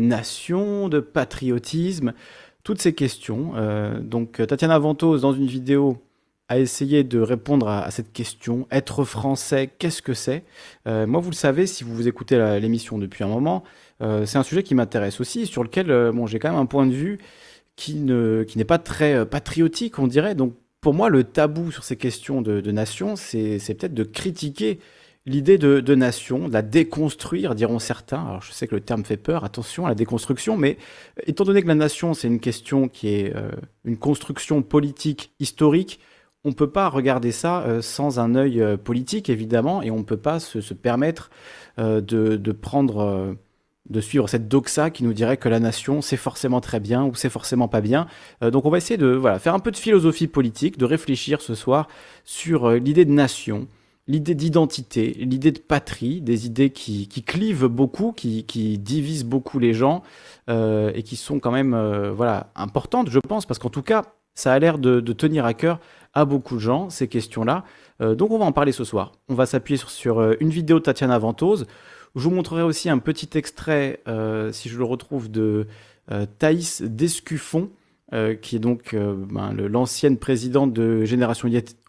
nation, de patriotisme, toutes ces questions. Euh, donc Tatiana Ventos, dans une vidéo, a essayé de répondre à, cette question. Être français, qu'est-ce que c'est? Euh, Moi, vous le savez, si vous écoutez l'émission depuis un moment, euh, c'est un sujet qui m'intéresse aussi, sur lequel bon, j'ai quand même un point de vue qui n'est pas très patriotique, on dirait. Donc pour moi, le tabou sur ces questions de nation, c'est peut-être de critiquer l'idée de, nation, de la déconstruire, diront certains. Alors je sais que le terme fait peur, attention à la déconstruction, mais euh, étant donné que la nation, c'est une question qui est euh, une construction politique historique, on ne peut pas regarder ça euh, sans un œil politique, évidemment, et on ne peut pas se, permettre de, prendre, de suivre cette doxa qui nous dirait que la nation, c'est forcément très bien ou c'est forcément pas bien. donc on va essayer de voilà, faire un peu de philosophie politique, de réfléchir ce soir sur l'idée de nation, l'idée d'identité, l'idée de patrie, des idées qui, clivent beaucoup, qui, divisent beaucoup les gens euh, et qui sont quand même euh, voilà, importantes, je pense, parce qu'en tout cas, ça a l'air de, tenir à cœur à beaucoup de gens, ces questions-là. Euh, donc on va en parler ce soir. On va s'appuyer sur, une vidéo de Tatiana Ventose. Je vous montrerai aussi un petit extrait, si je le retrouve, de Thaïs Descuffon, qui est donc ben, l'ancienne présidente de Génération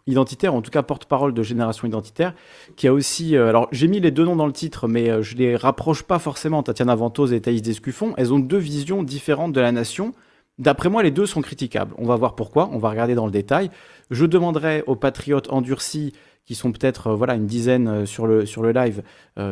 identitaire, en tout cas porte-parole de Génération Identitaire, qui a aussi... Euh, alors j'ai mis les deux noms dans le titre, mais euh, je les rapproche pas forcément, Tatiana Ventose et Thaïs Descuffon. Elles ont deux visions différentes de la nation. D'après moi, les deux sont critiquables. On va voir pourquoi, on va regarder dans le détail. Je demanderai aux patriotes endurcis, qui sont peut-être euh, voilà une dizaine sur le, sur le live,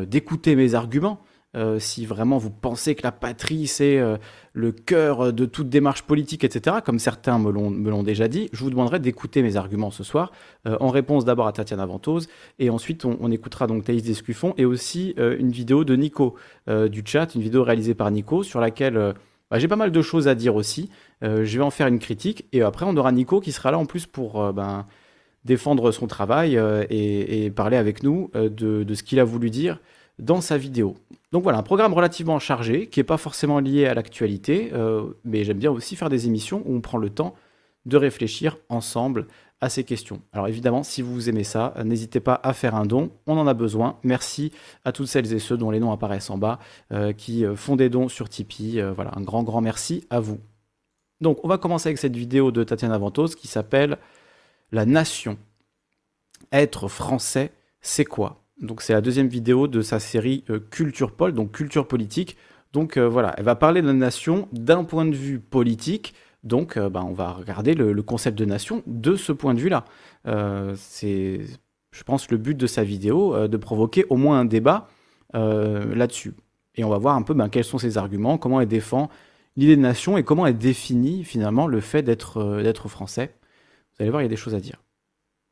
d'écouter mes arguments. Euh, si vraiment vous pensez que la patrie, c'est euh, le cœur de toute démarche politique, etc., comme certains me l'ont déjà dit, je vous demanderai d'écouter mes arguments ce soir, euh, en réponse d'abord à Tatiana Ventose, et ensuite on, écoutera donc Thaïs Descuffon, et aussi une vidéo de Nico du chat, une vidéo réalisée par Nico, sur laquelle bah, j'ai pas mal de choses à dire aussi. je vais en faire une critique, et après on aura Nico qui sera là en plus pour... Ben, défendre son travail et, parler avec nous de ce qu'il a voulu dire dans sa vidéo. Donc voilà, un programme relativement chargé, qui n'est pas forcément lié à l'actualité, euh, mais j'aime bien aussi faire des émissions où on prend le temps de réfléchir ensemble à ces questions. Alors évidemment, si vous aimez ça, n'hésitez pas à faire un don, on en a besoin. Merci à toutes celles et ceux dont les noms apparaissent en bas, euh, qui euh, font des dons sur Tipeee. voilà, un grand, grand merci à vous. Donc on va commencer avec cette vidéo de Tatiana Ventos qui s'appelle La Nation. Être français, c'est quoi? Donc c'est la deuxième vidéo de sa série euh, Culture Pol, donc culture politique. Donc euh, voilà, elle va parler de la nation d'un point de vue politique. Donc euh, bah, on va regarder le, concept de nation de ce point de vue-là. c'est, je pense, le but de sa vidéo, de provoquer au moins un débat là-dessus. Et on va voir un peu ben, quels sont ses arguments, comment elle défend l'idée de nation et comment elle définit finalement le fait d'être, d'être français. Vous allez voir, il y a des choses à dire.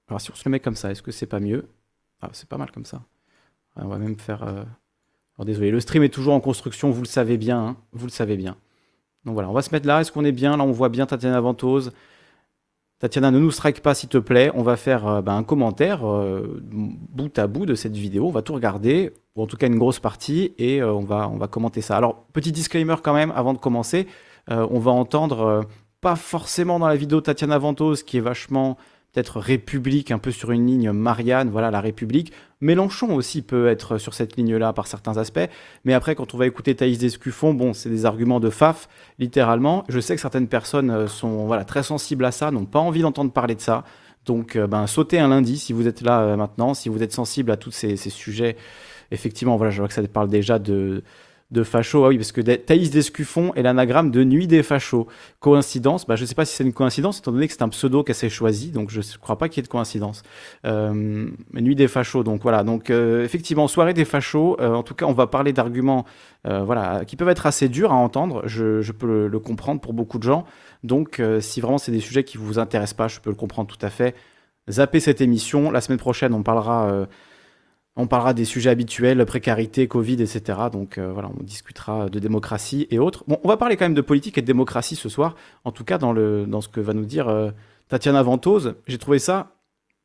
Alors si on se le met comme ça, est-ce que c'est pas mieux? Ah, c'est pas mal comme ça. On va même faire. Euh, alors désolé, le stream est toujours en construction, vous le savez bien, hein. vous le savez bien. Donc voilà, on va se mettre là. Est-ce qu'on est bien? Là, on voit bien Tatiana Ventose. Tatiana, ne nous strike pas s'il te plaît. On va faire euh, ben, un commentaire euh, bout à bout de cette vidéo. On va tout regarder, ou en tout cas une grosse partie, et on, va, on va commenter ça. Alors, petit disclaimer quand même avant de commencer. on va entendre, pas forcément dans la vidéo Tatiana Ventose, qui est vachement peut-être République, un peu sur une ligne Marianne, voilà, la République. Mélenchon aussi peut être sur cette ligne-là par certains aspects. Mais après, quand on va écouter Thaïs Descuffon, bon, c'est des arguments de faf, littéralement. Je sais que certaines personnes euh, sont voilà, très sensibles à ça, n'ont pas envie d'entendre parler de ça. Donc, euh, ben, sautez un lundi si vous êtes là euh, maintenant, si vous êtes sensible à tous ces, ces sujets. Effectivement, voilà, je vois que ça parle déjà de de facho. Ah oui, parce que Thaïs Descuffon est l'anagramme de Nuit des fachos. Coïncidence bah, Je ne sais pas si c'est une coïncidence, étant donné que c'est un pseudo qu'elle s'est choisi, donc je ne crois pas qu'il y ait de coïncidence. Euh, Nuit des fachos, donc voilà. Donc euh, effectivement, soirée des fachos. Euh, en tout cas, on va parler d'arguments voilà, qui peuvent être assez durs à entendre. Je, peux le, comprendre pour beaucoup de gens. Donc si vraiment c'est des sujets qui ne vous intéressent pas, je peux le comprendre tout à fait. Zappez cette émission. La semaine prochaine, on parlera on parlera des sujets habituels, précarité, Covid, etc. Donc euh, voilà, on discutera de démocratie et autres. Bon, on va parler quand même de politique et de démocratie ce soir, en tout cas dans, le, dans ce que va nous dire euh, Tatiana Ventose. J'ai trouvé ça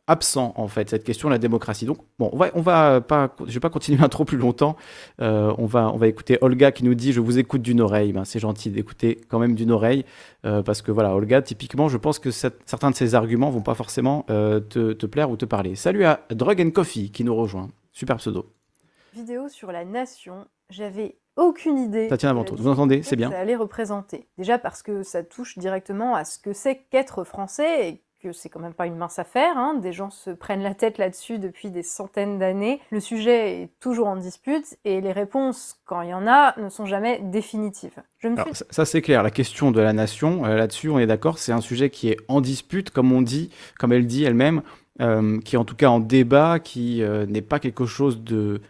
absent en fait cette question de la démocratie. Donc bon, on va, pas, je vais pas continuer un trop plus longtemps. Euh, on va, on va écouter Olga qui nous dit je vous écoute d'une oreille. Ben, c'est gentil d'écouter quand même d'une oreille parce que voilà, Olga, typiquement, je pense que certains de ses arguments vont pas forcément te, te, plaire ou te parler. Salut à Drug and Coffee qui nous rejoint. Super pseudo. Vidéo sur la nation. J'avais aucune idée. Tatiana Ventos, vous entendez, c'est bien. Ça allait représenter. Déjà parce que ça touche directement à ce que c'est qu'être français et que c'est quand même pas une mince affaire. Hein. Des gens se prennent la tête là-dessus depuis des centaines d'années. Le sujet est toujours en dispute et les réponses, quand il y en a, ne sont jamais définitives. Je me suis... Ça, c'est clair. La question de la nation, euh, là-dessus, on est d'accord, c'est un sujet qui est en dispute, comme on dit, comme elle dit elle-même, euh, qui est en tout cas en débat, qui euh, n'est pas quelque chose de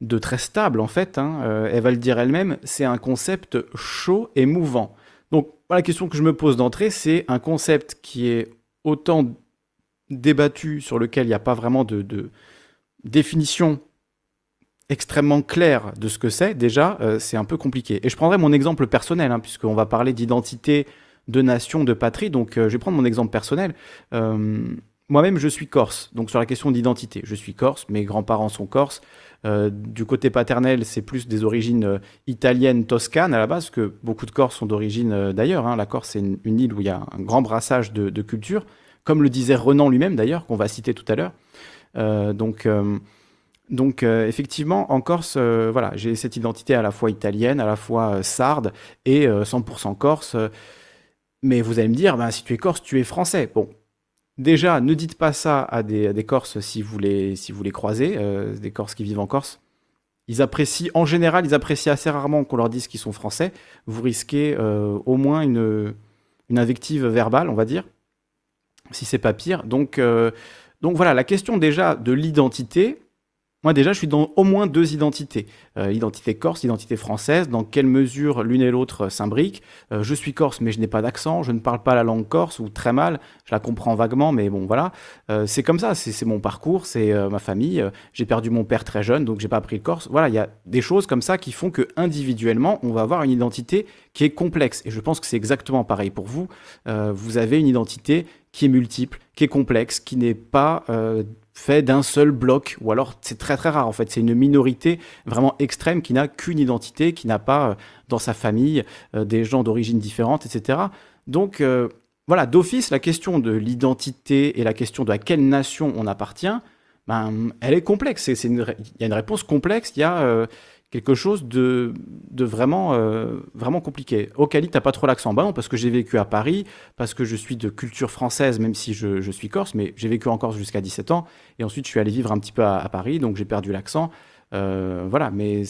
de très stable en fait. Hein. elle va le dire elle-même. C'est un concept chaud et mouvant. Donc la question que je me pose d'entrée, c'est un concept qui est autant débattu, sur lequel il n'y a pas vraiment de, définition extrêmement claire de ce que c'est, déjà, euh, c'est un peu compliqué. Et je prendrai mon exemple personnel, hein, puisqu'on va parler d'identité, de nation, de patrie. Donc, euh, je vais prendre mon exemple personnel. Euh, moi-même, je suis corse. Donc, sur la question d'identité, je suis corse. Mes grands-parents sont corses. du côté paternel, c'est plus des origines italiennes, toscanes à la base, que beaucoup de Corses sont d'origine d'ailleurs. Hein. La Corse, c'est une, île où il y a un grand brassage de, de cultures comme le disait Renan lui-même d'ailleurs, qu'on va citer tout à l'heure. Euh, donc, euh, donc euh, effectivement, en Corse, voilà, j'ai cette identité à la fois italienne, à la fois sarde et 100% corse. mais vous allez me dire, ben, si tu es corse, tu es français. Bon, déjà, ne dites pas ça à des, des Corses si vous les, si vous les croisez, des Corses qui vivent en Corse. Ils apprécient, en général, ils apprécient assez rarement qu'on leur dise qu'ils sont français. Vous risquez au moins une, une invective verbale, on va dire si c'est pas pire. Donc, euh, donc voilà, la question déjà de l'identité. Moi déjà, je suis dans au moins deux identités. Euh, identité corse, identité française, dans quelle mesure l'une et l'autre s'imbriquent. Euh, je suis corse, mais je n'ai pas d'accent, je ne parle pas la langue corse, ou très mal, je la comprends vaguement, mais bon voilà. c'est comme ça, c'est mon parcours, c'est ma famille. j'ai perdu mon père très jeune, donc j'ai pas appris le corse. Voilà, il y a des choses comme ça qui font que individuellement, on va avoir une identité qui est complexe. Et je pense que c'est exactement pareil pour vous. vous avez une identité qui est multiple, qui est complexe, qui n'est pas euh, fait d'un seul bloc, ou alors c'est très très rare en fait, c'est une minorité vraiment extrême qui n'a qu'une identité, qui n'a pas euh, dans sa famille euh, des gens d'origine différente, etc. Donc voilà, d'office, la question de l'identité et la question de à quelle nation on appartient, ben, elle est complexe. Il y a une réponse complexe, il y a quelque chose de, vraiment, euh, vraiment compliqué. Au Cali, t'as pas trop l'accent. Bah non, parce que j'ai vécu à Paris, parce que je suis de culture française, même si je, suis corse, mais j'ai vécu en Corse jusqu'à 17 ans. Et ensuite, je suis allé vivre un petit peu à, Paris, donc j'ai perdu l'accent. Euh, voilà, mais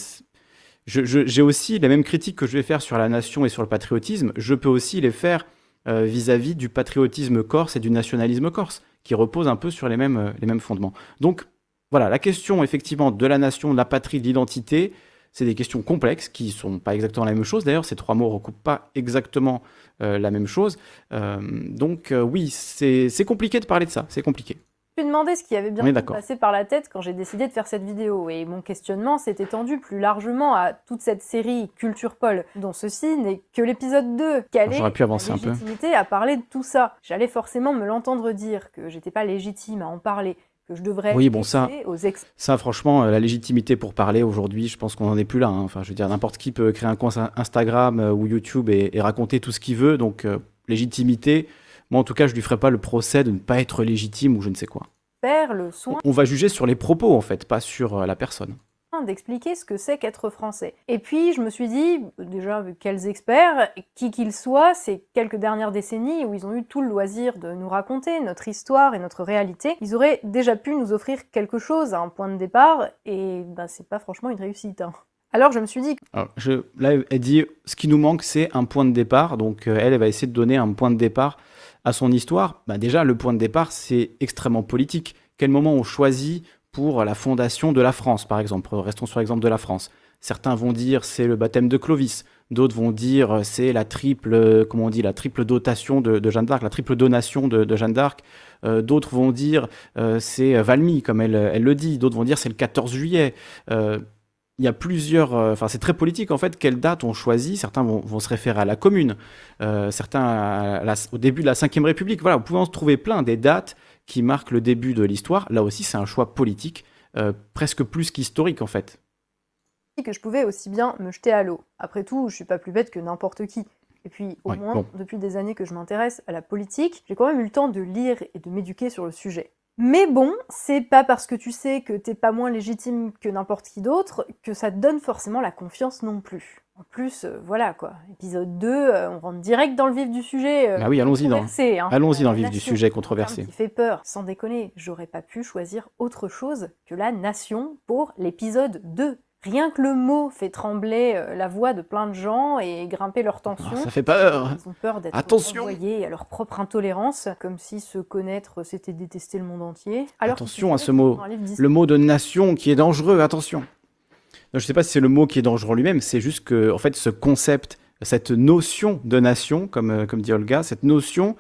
j'ai aussi les mêmes critiques que je vais faire sur la nation et sur le patriotisme. Je peux aussi les faire euh, vis-à-vis du patriotisme corse et du nationalisme corse, qui reposent un peu sur les mêmes, les mêmes fondements. Donc, voilà, la question effectivement de la nation, de la patrie, de l'identité, c'est des questions complexes qui sont pas exactement la même chose. D'ailleurs, ces trois mots recoupent pas exactement euh, la même chose. Euh, donc euh, oui, c'est compliqué de parler de ça. C'est compliqué. Je me demandé ce qui avait bien passé par la tête quand j'ai décidé de faire cette vidéo. Et mon questionnement s'est étendu plus largement à toute cette série Culture Paul, dont ceci n'est que l'épisode 2. Quelle est pu avancer la légitimité à parler de tout ça? J'allais forcément me l'entendre dire que j'étais pas légitime à en parler, que je devrais oui, bon, ça, aux Ça, franchement, euh, la légitimité pour parler aujourd'hui, je pense qu'on n'en est plus là. Hein. Enfin, je veux dire, n'importe qui peut créer un compte Instagram euh, ou YouTube et, raconter tout ce qu'il veut. Donc, euh, légitimité, moi en tout cas, je lui ferai pas le procès de ne pas être légitime ou je ne sais quoi. Le soin. On va juger sur les propos, en fait, pas sur la personne d'expliquer ce que c'est qu'être français. Et puis je me suis dit, déjà, quels experts, qui qu'ils soient, ces quelques dernières décennies où ils ont eu tout le loisir de nous raconter notre histoire et notre réalité, ils auraient déjà pu nous offrir quelque chose à un point de départ, et ben c'est pas franchement une réussite. Hein. Alors je me suis dit... Là, elle dit, ce qui nous manque, c'est un point de départ, donc euh, elle, elle va essayer de donner un point de départ à son histoire. Ben, déjà, le point de départ, c'est extrêmement politique. Quel moment on choisit pour la fondation de la France, par exemple. Restons sur l'exemple de la France. Certains vont dire c'est le baptême de Clovis, d'autres vont dire c'est la triple, comment on dit, la triple dotation de, Jeanne d'Arc, la triple donation de, Jeanne d'Arc. Euh, d'autres vont dire euh, c'est Valmy, comme elle, le dit. D'autres vont dire c'est le 14 juillet. Euh, il y a plusieurs, enfin c'est très politique en fait, quelle date on choisit. Certains vont, se référer à la commune, certains au début de la Ve République. Voilà, vous pouvez en trouver plein des dates qui marque le début de l'histoire. Là aussi, c'est un choix politique, euh, presque plus qu'historique en fait. Que je pouvais aussi bien me jeter à l'eau. Après tout, je suis pas plus bête que n'importe qui. Et puis, au moins, depuis des années que je m'intéresse à la politique, j'ai quand même eu le temps de lire et de m'éduquer sur le sujet. Mais bon, c'est pas parce que tu sais que t'es pas moins légitime que n'importe qui d'autre que ça te donne forcément la confiance non plus. En plus, euh, voilà quoi, épisode 2, euh, on rentre direct dans le vif du sujet. euh, bah oui, allons-y dans, hein. allons-y dans le vif du sujet controversé. qui fait peur, sans déconner, j'aurais pas pu choisir autre chose que la nation pour l'épisode 2. Rien que le mot fait trembler la voix de plein de gens et grimper leur tension. Ah, ça fait peur. Ils ont peur d'être Attention. envoyés à leur propre intolérance, comme si se connaître c'était détester le monde entier. Alors Attention à ce mot. Le mot de nation qui est dangereux, attention. Non, je sais pas si c'est le mot qui est dangereux lui-même, c'est juste que, en fait, ce concept, cette notion de nation, comme, euh, dit Olga, cette notion,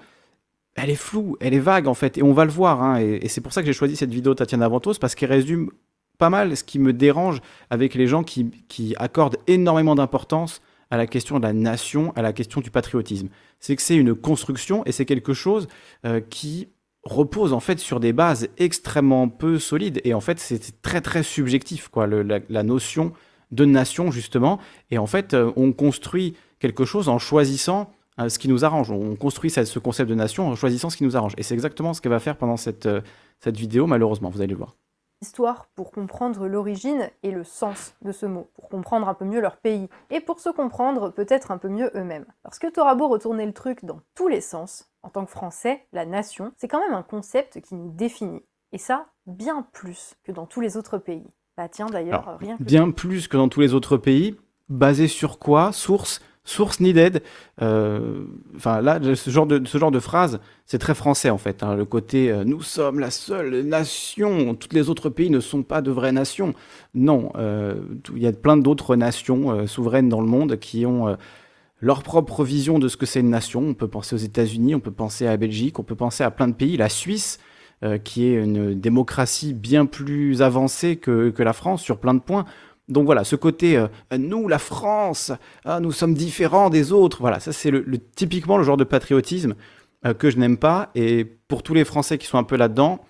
elle est floue, elle est vague, en fait, et on va le voir. hein, et c'est pour ça que j'ai choisi cette vidéo de Tatiana Ventos, parce qu'elle résume pas mal ce qui me dérange avec les gens qui, qui accordent énormément d'importance à la question de la nation, à la question du patriotisme. C'est que c'est une construction et c'est quelque chose euh, qui repose en fait sur des bases extrêmement peu solides. Et en fait c'est très très subjectif quoi la, notion de nation justement. Et en fait euh, on construit quelque chose en choisissant euh, ce qui nous arrange. On construit ce ce concept de nation en choisissant ce qui nous arrange. Et c'est exactement ce qu'elle va faire pendant cette, euh, cette vidéo malheureusement. Vous allez le voir histoire pour comprendre l'origine et le sens de ce mot, pour comprendre un peu mieux leur pays, et pour se comprendre peut-être un peu mieux eux-mêmes. Parce que t'auras beau retourner le truc dans tous les sens, en tant que Français, la nation, c'est quand même un concept qui nous définit. Et ça, bien plus que dans tous les autres pays. Bah tiens d'ailleurs, rien que... bien plus que dans tous les autres pays basé sur quoi? Source source needed Euh, enfin là ce genre de ce genre de phrase c'est très français en fait hein, le côté euh, nous sommes la seule nation tous les autres pays ne sont pas de vraies nations. Non euh, il y a plein d'autres nations euh, souveraines dans le monde qui ont leur propre vision de ce que c'est une nation. On peut penser aux États-Unis on peut penser à la Belgique on peut penser à plein de pays. La Suisse qui est une démocratie bien plus avancée que, que la France sur plein de points donc voilà, ce côté, euh, nous, la France, ah, nous sommes différents des autres, voilà, ça c'est typiquement le genre de patriotisme euh, que je n'aime pas. Et pour tous les Français qui sont un peu là-dedans,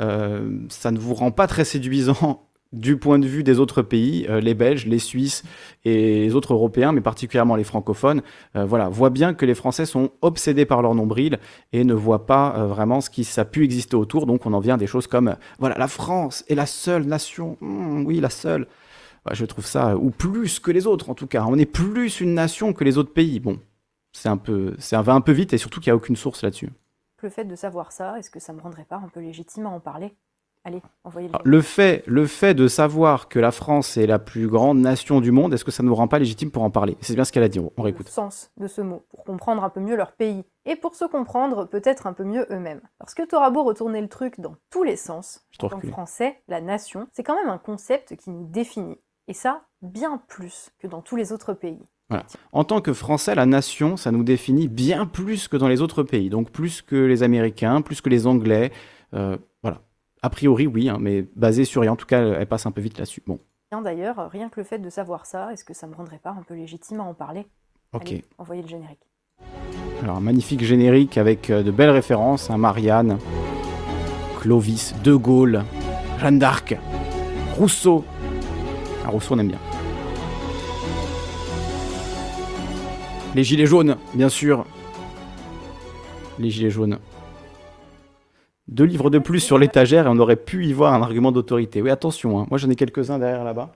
euh, ça ne vous rend pas très séduisant du point de vue des autres pays, les Belges, les Suisses et les autres Européens, mais particulièrement les francophones. Voilà, voient bien que les Français sont obsédés par leur nombril et ne voient pas vraiment ce qui a pu exister autour. Donc on en vient à des choses comme, voilà, la France est la seule nation, Hmm, oui, la seule. Ouais, je trouve ça, ou plus que les autres en tout cas. On est plus une nation que les autres pays. Bon, c'est un peu, ça va un peu vite et surtout qu'il n'y a aucune source là-dessus. Le fait de savoir ça, est-ce que ça me rendrait pas un peu légitime à en parler? Allez, envoyez le le fait, le fait de savoir que la France est la plus grande nation du monde, est-ce que ça ne nous rend pas légitime pour en parler? C'est bien ce qu'elle a dit. On, on le réécoute. sens de ce mot, pour comprendre un peu mieux leur pays, et pour se comprendre peut-être un peu mieux eux-mêmes. Parce que t'auras beau retourner le truc dans tous les sens, en français, la nation, c'est quand même un concept qui nous définit. Et ça, bien plus que dans tous les autres pays. En tant que Français, la nation, ça nous définit bien plus que dans les autres pays. Donc plus que les Américains, plus que les Anglais. Euh, voilà. A priori, oui, hein, mais basé sur. Et en tout cas, elle passe un peu vite là-dessus. Bon, d'ailleurs, rien que le fait de savoir ça, est-ce que ça me rendrait pas un peu légitime à en parler? Ok. Allez, envoyez le générique. Alors, un magnifique générique avec euh, de belles références. Hein, Marianne, Clovis, De Gaulle, Jeanne d'Arc, Rousseau. Rousseau, on aime bien. Les Gilets jaunes, bien sûr. Les Gilets jaunes. Deux livres de plus sur l'étagère et on aurait pu y voir un argument d'autorité. Oui, attention, hein. moi j'en ai quelques-uns derrière là-bas.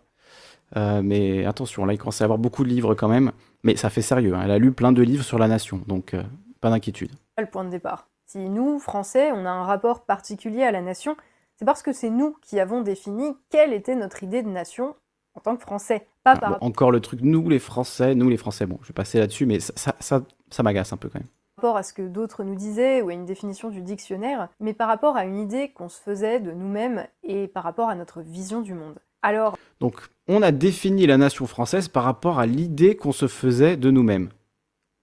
Euh, mais attention, là il commence à y avoir beaucoup de livres quand même. Mais ça fait sérieux, hein. elle a lu plein de livres sur la nation, donc euh, pas d'inquiétude. Le point de départ. Si nous, Français, on a un rapport particulier à la nation, c'est parce que c'est nous qui avons défini quelle était notre idée de nation en tant que Français. Pas Ah, par bon, encore le truc, nous les Français, nous les Français, bon, je vais passer là-dessus, mais ça, ça, ça, ça m'agace un peu quand même. rapport à ce que d'autres nous disaient ou à une définition du dictionnaire, mais par rapport à une idée qu'on se faisait de nous-mêmes et par rapport à notre vision du monde. Alors, Donc, on a défini la nation française par rapport à l'idée qu'on se faisait de nous-mêmes.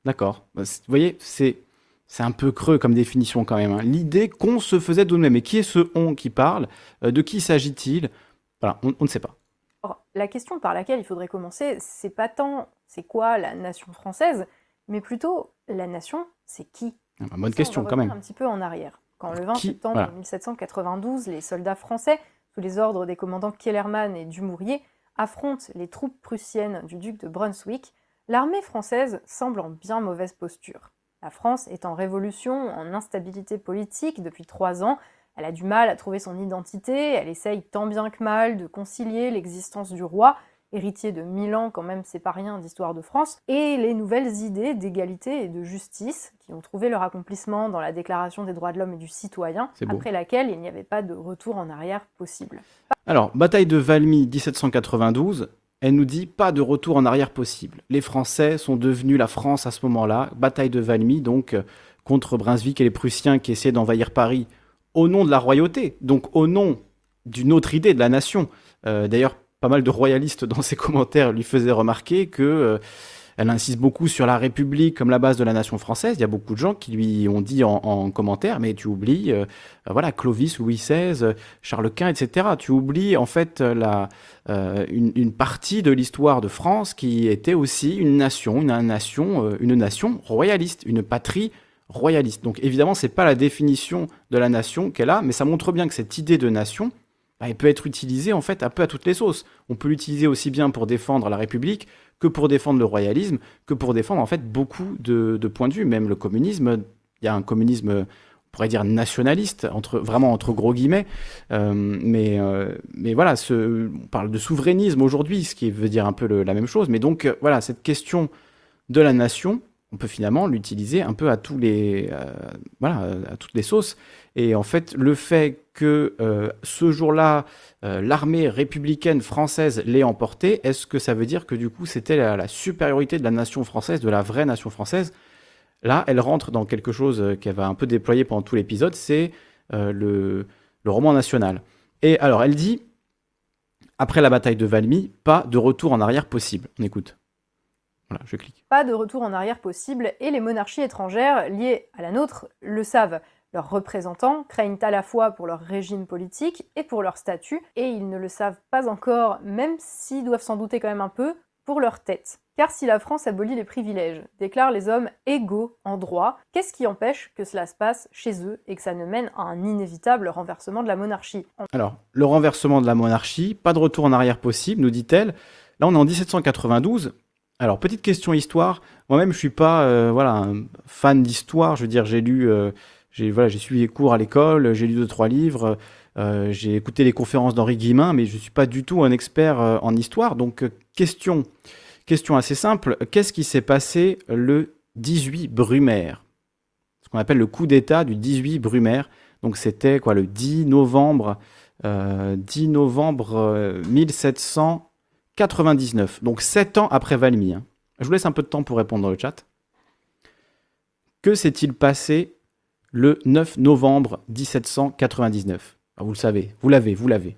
D'accord. Bah, Vous voyez, c'est c'est un peu creux comme définition quand même. hein. L'idée qu'on se faisait de nous-mêmes. Et qui est ce on qui parle? Euh, De qui s'agit-il? Voilà, on, on ne sait pas. La question par laquelle il faudrait commencer, c'est pas tant c'est quoi la nation française, mais plutôt la nation, c'est qui? Ah, bah, bonne Ça, question on va quand même. Un petit peu en arrière. Quand le 20 Qui- septembre voilà. 1792, les soldats français, sous les ordres des commandants Kellermann et Dumouriez, affrontent les troupes prussiennes du duc de Brunswick, l'armée française semble en bien mauvaise posture. La France est en révolution, en instabilité politique depuis trois ans, Elle a du mal à trouver son identité, elle essaye tant bien que mal de concilier l'existence du roi héritier de Milan, quand même, c'est pas rien d'histoire de France, et les nouvelles idées d'égalité et de justice qui ont trouvé leur accomplissement dans la Déclaration des droits de l'homme et du citoyen, après laquelle il n'y avait pas de retour en arrière possible. Alors, bataille de Valmy 1792, elle nous dit pas de retour en arrière possible. Les Français sont devenus la France à ce moment-là. Bataille de Valmy, donc, euh, contre Brunswick et les Prussiens qui essaient d'envahir Paris au nom de la royauté, donc au nom d'une autre idée de la nation. Euh, d'ailleurs, pas mal de royalistes dans ses commentaires lui faisaient remarquer que euh, elle insiste beaucoup sur la République comme la base de la nation française. Il y a beaucoup de gens qui lui ont dit en, commentaire, mais tu oublies, euh, voilà, Clovis, Louis XVI, Charles Quint, etc. Tu oublies en fait la, une, partie de l'histoire de France qui était aussi une nation, une, nation, une nation royaliste, une patrie royaliste. Donc évidemment, c'est pas la définition de la nation qu'elle a, mais ça montre bien que cette idée de nation, bah, elle peut être utilisée en fait un peu à toutes les sauces. On peut l'utiliser aussi bien pour défendre la République que pour défendre le royalisme, que pour défendre en fait beaucoup de, points de vue. Même le communisme, il y a un communisme, on pourrait dire nationaliste, entre, vraiment entre gros guillemets. Euh, mais, euh, mais voilà, ce, on parle de souverainisme aujourd'hui, ce qui veut dire un peu la même chose. Mais donc euh, voilà, cette question de la nation, on peut finalement l'utiliser un peu à tous les, voilà, à toutes les sauces. Et en fait, le fait que euh, ce jour-là, euh, l'armée républicaine française l'ait emporté, est-ce que ça veut dire que du coup c'était la, supériorité de la nation française, de la vraie nation française? Là, elle rentre dans quelque chose euh, qu'elle va un peu déployer pendant tout l'épisode, c'est le, le roman national. Et alors, elle dit, après la bataille de Valmy, pas de retour en arrière possible. On écoute. Voilà, je clique. Pas de retour en arrière possible, et les monarchies étrangères liées à la nôtre le savent. Leurs représentants craignent à la fois pour leur régime politique et pour leur statut, et ils ne le savent pas encore, même s'ils doivent s'en douter quand même un peu, pour leur tête. Car si la France abolit les privilèges, déclare les hommes égaux en droit, qu'est-ce qui empêche que cela se passe chez eux et que ça ne mène à un inévitable renversement de la monarchie? Alors, le renversement de la monarchie, pas de retour en arrière possible, nous dit-elle. Là, on est en 1792. Alors, petite question histoire. Moi-même, je suis pas euh, voilà, un fan d'histoire. Je veux dire, j'ai lu... Euh, j'ai suivi les cours à l'école, j'ai lu deux trois livres, euh, j'ai écouté les conférences d'Henri Guillemin, mais je ne suis pas du tout un expert euh, en histoire. Donc question, question assez simple, qu'est-ce qui s'est passé le 18 Brumaire? Ce qu'on appelle le coup d'État du 18 Brumaire. Donc c'était quoi le 10 novembre, 10 novembre 1799. Donc sept ans après Valmy. Hein. Je vous laisse un peu de temps pour répondre dans le chat. Que s'est-il passé le 9 novembre 1799. Ah, vous le savez, vous l'avez, vous l'avez.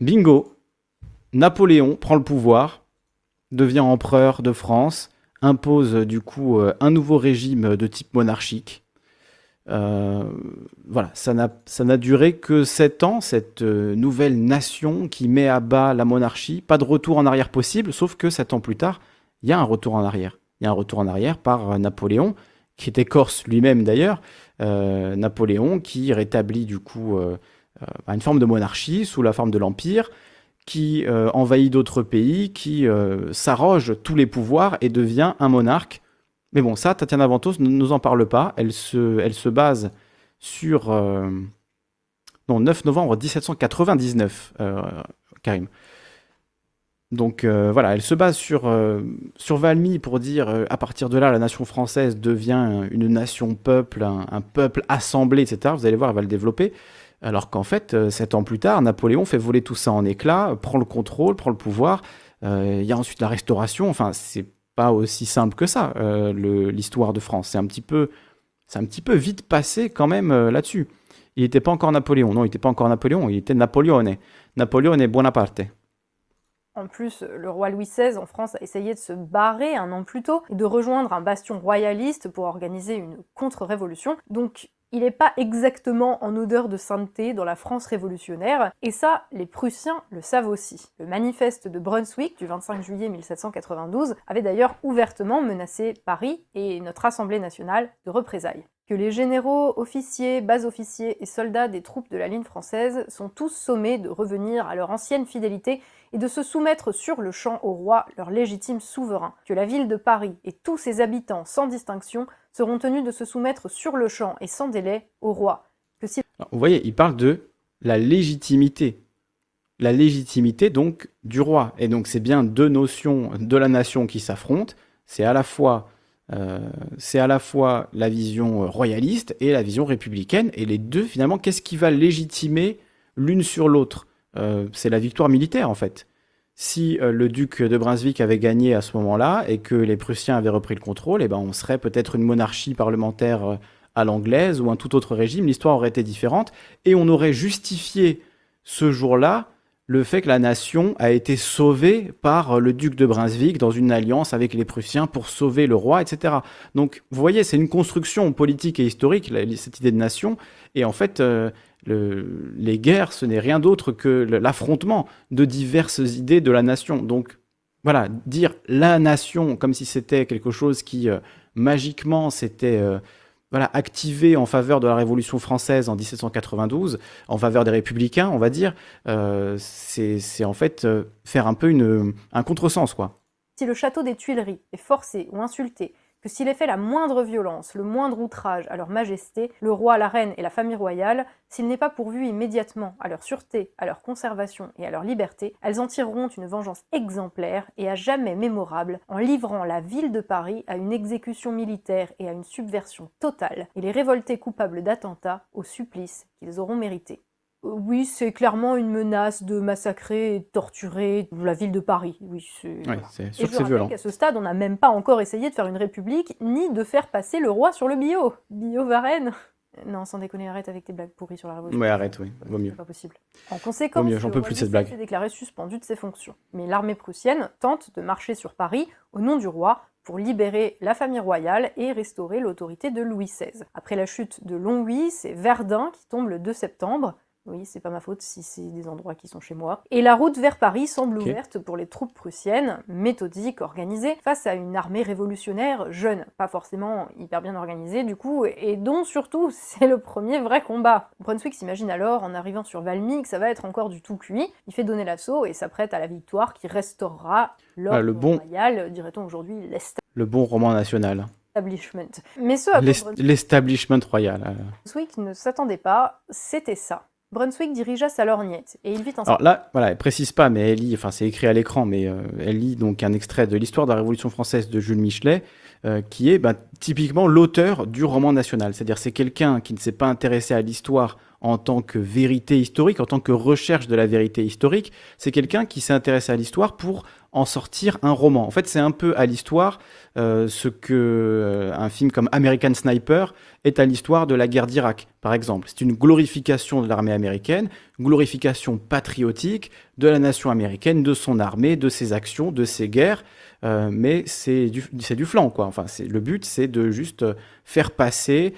Bingo, Napoléon prend le pouvoir, devient empereur de France, impose du coup euh, un nouveau régime de type monarchique. Euh, voilà, ça n'a duré que sept ans, cette euh, nouvelle nation qui met à bas la monarchie. Pas de retour en arrière possible, sauf que sept ans plus tard, il y a un retour en arrière il y a un retour en arrière par euh, Napoléon, qui était corse lui-même d'ailleurs, Napoléon qui rétablit du coup une forme de monarchie sous la forme de l'Empire, qui envahit d'autres pays, qui s'arroge tous les pouvoirs et devient un monarque. Mais bon, ça, Tatiana Ventos ne nous en parle pas. Elle se, elle se base sur... non, 9 novembre 1799, Karim. Donc euh, voilà, elle se base sur, euh, sur Valmy pour dire euh, à partir de là, la nation française devient une nation-peuple, un, peuple assemblé, etc. Vous allez voir, elle va le développer. Alors qu'en fait, sept ans plus tard, Napoléon fait voler tout ça en éclats, prend le contrôle, prend le pouvoir. Il y a ensuite la restauration. Enfin, c'est pas aussi simple que ça, l'histoire de France. C'est un, petit peu, un petit peu vite passé quand même là-dessus. Il n'était pas encore Napoléon. Non, il n'était pas encore Napoléon, il était Napoléon. Napoléon est Bonaparte. En plus, le roi Louis XVI en France a essayé de se barrer un an plus tôt et de rejoindre un bastion royaliste pour organiser une contre-révolution. Donc il n'est pas exactement en odeur de sainteté dans la France révolutionnaire, et ça, les Prussiens le savent aussi. Le manifeste de Brunswick du 25 juillet 1792 avait d'ailleurs ouvertement menacé Paris et notre Assemblée nationale de représailles. que les généraux, officiers, bas officiers et soldats des troupes de la ligne française sont tous sommés de revenir à leur ancienne fidélité et de se soumettre sur le champ au roi, leur légitime souverain, que la ville de Paris et tous ses habitants sans distinction seront tenus de se soumettre sur le champ et sans délai au roi. Si... vous voyez, il parle de la légitimité. La légitimité donc du roi. Et donc c'est bien deux notions de la nation qui s'affrontent. C'est à la fois euh, c'est à la fois la vision royaliste et la vision républicaine. Et les deux, finalement, qu'est-ce qui va légitimer l'une sur l'autre? C'est la victoire militaire, en fait. Si le duc de Brunswick avait gagné à ce moment-là et que les Prussiens avaient repris le contrôle, eh ben, on serait peut-être une monarchie parlementaire à l'anglaise ou un tout autre régime. L'histoire aurait été différente et on aurait justifié ce jour-là le fait que la nation a été sauvée par le duc de Brunswick dans une alliance avec les Prussiens pour sauver le roi, etc. Donc, vous voyez, c'est une construction politique et historique, cette idée de nation. Et en fait, euh, les guerres, ce n'est rien d'autre que l'affrontement de diverses idées de la nation. Donc, voilà, dire la nation comme si c'était quelque chose qui, euh, magiquement, s'était... Euh, voilà, activé en faveur de la Révolution française en 1792, en faveur des républicains, on va dire, euh, c'est en fait faire un peu une, un contresens, quoi. Si le château des Tuileries est forcé ou insulté, que s'il est fait la moindre violence, le moindre outrage à leur majesté, le roi, la reine et la famille royale, s'il n'est pas pourvu immédiatement à leur sûreté, à leur conservation et à leur liberté, elles en tireront une vengeance exemplaire et à jamais mémorable en livrant la ville de Paris à une exécution militaire et à une subversion totale, et les révoltés coupables d'attentats au supplice qu'ils auront mérité. Oui, c'est clairement une menace de massacrer et de torturer la ville de Paris. Oui, c'est sûr que c'est violent. À ce stade, on n'a même pas encore essayé de faire une république, ni de faire passer le roi sur le bio. Bio Varenne. Non, sans déconner, arrête avec tes blagues pourries sur la révolution. Oui, arrête, oui, vaut mieux. pas possible. En conséquence, j'en peux plus cette blague. déclaré suspendu de ses fonctions. Mais l'armée prussienne tente de marcher sur Paris au nom du roi pour libérer la famille royale et restaurer l'autorité de Louis XVI. Après la chute de Longwy, c'est Verdun qui tombe le 2 septembre. Oui, c'est pas ma faute si c'est des endroits qui sont chez moi. Et la route vers Paris semble ouverte pour les troupes prussiennes, méthodiques, organisées, face à une armée révolutionnaire jeune, pas forcément hyper bien organisée du coup, et dont surtout c'est le premier vrai combat. Brunswick s'imagine alors, en arrivant sur Valmy, que ça va être encore du tout cuit. Il fait donner l'assaut et s'apprête à la victoire qui restaurera l'ordre ah, le bon... royal, dirait-on aujourd'hui, Le bon roman national. Mais ce L'establishment royal. Brunswick ne s'attendait pas, c'était ça. Brunswick dirigea sa lorgnette et il vit en. Alors là, voilà, elle précise pas, mais elle lit, enfin c'est écrit à l'écran, mais euh, elle lit donc un extrait de l'histoire de la Révolution française de Jules Michelet, euh, qui est bah, typiquement l'auteur du roman national. C'est-à-dire c'est quelqu'un qui ne s'est pas intéressé à l'histoire en tant que vérité historique, en tant que recherche de la vérité historique. C'est quelqu'un qui s'est intéressé à l'histoire pour en sortir un roman. En fait, c'est un peu à l'histoire euh, ce que euh, un film comme American Sniper est à l'histoire de la guerre d'Irak, par exemple. C'est une glorification de l'armée américaine, glorification patriotique de la nation américaine, de son armée, de ses actions, de ses guerres. Euh, mais c'est du, du flanc, quoi. Enfin, le but, c'est de juste faire passer.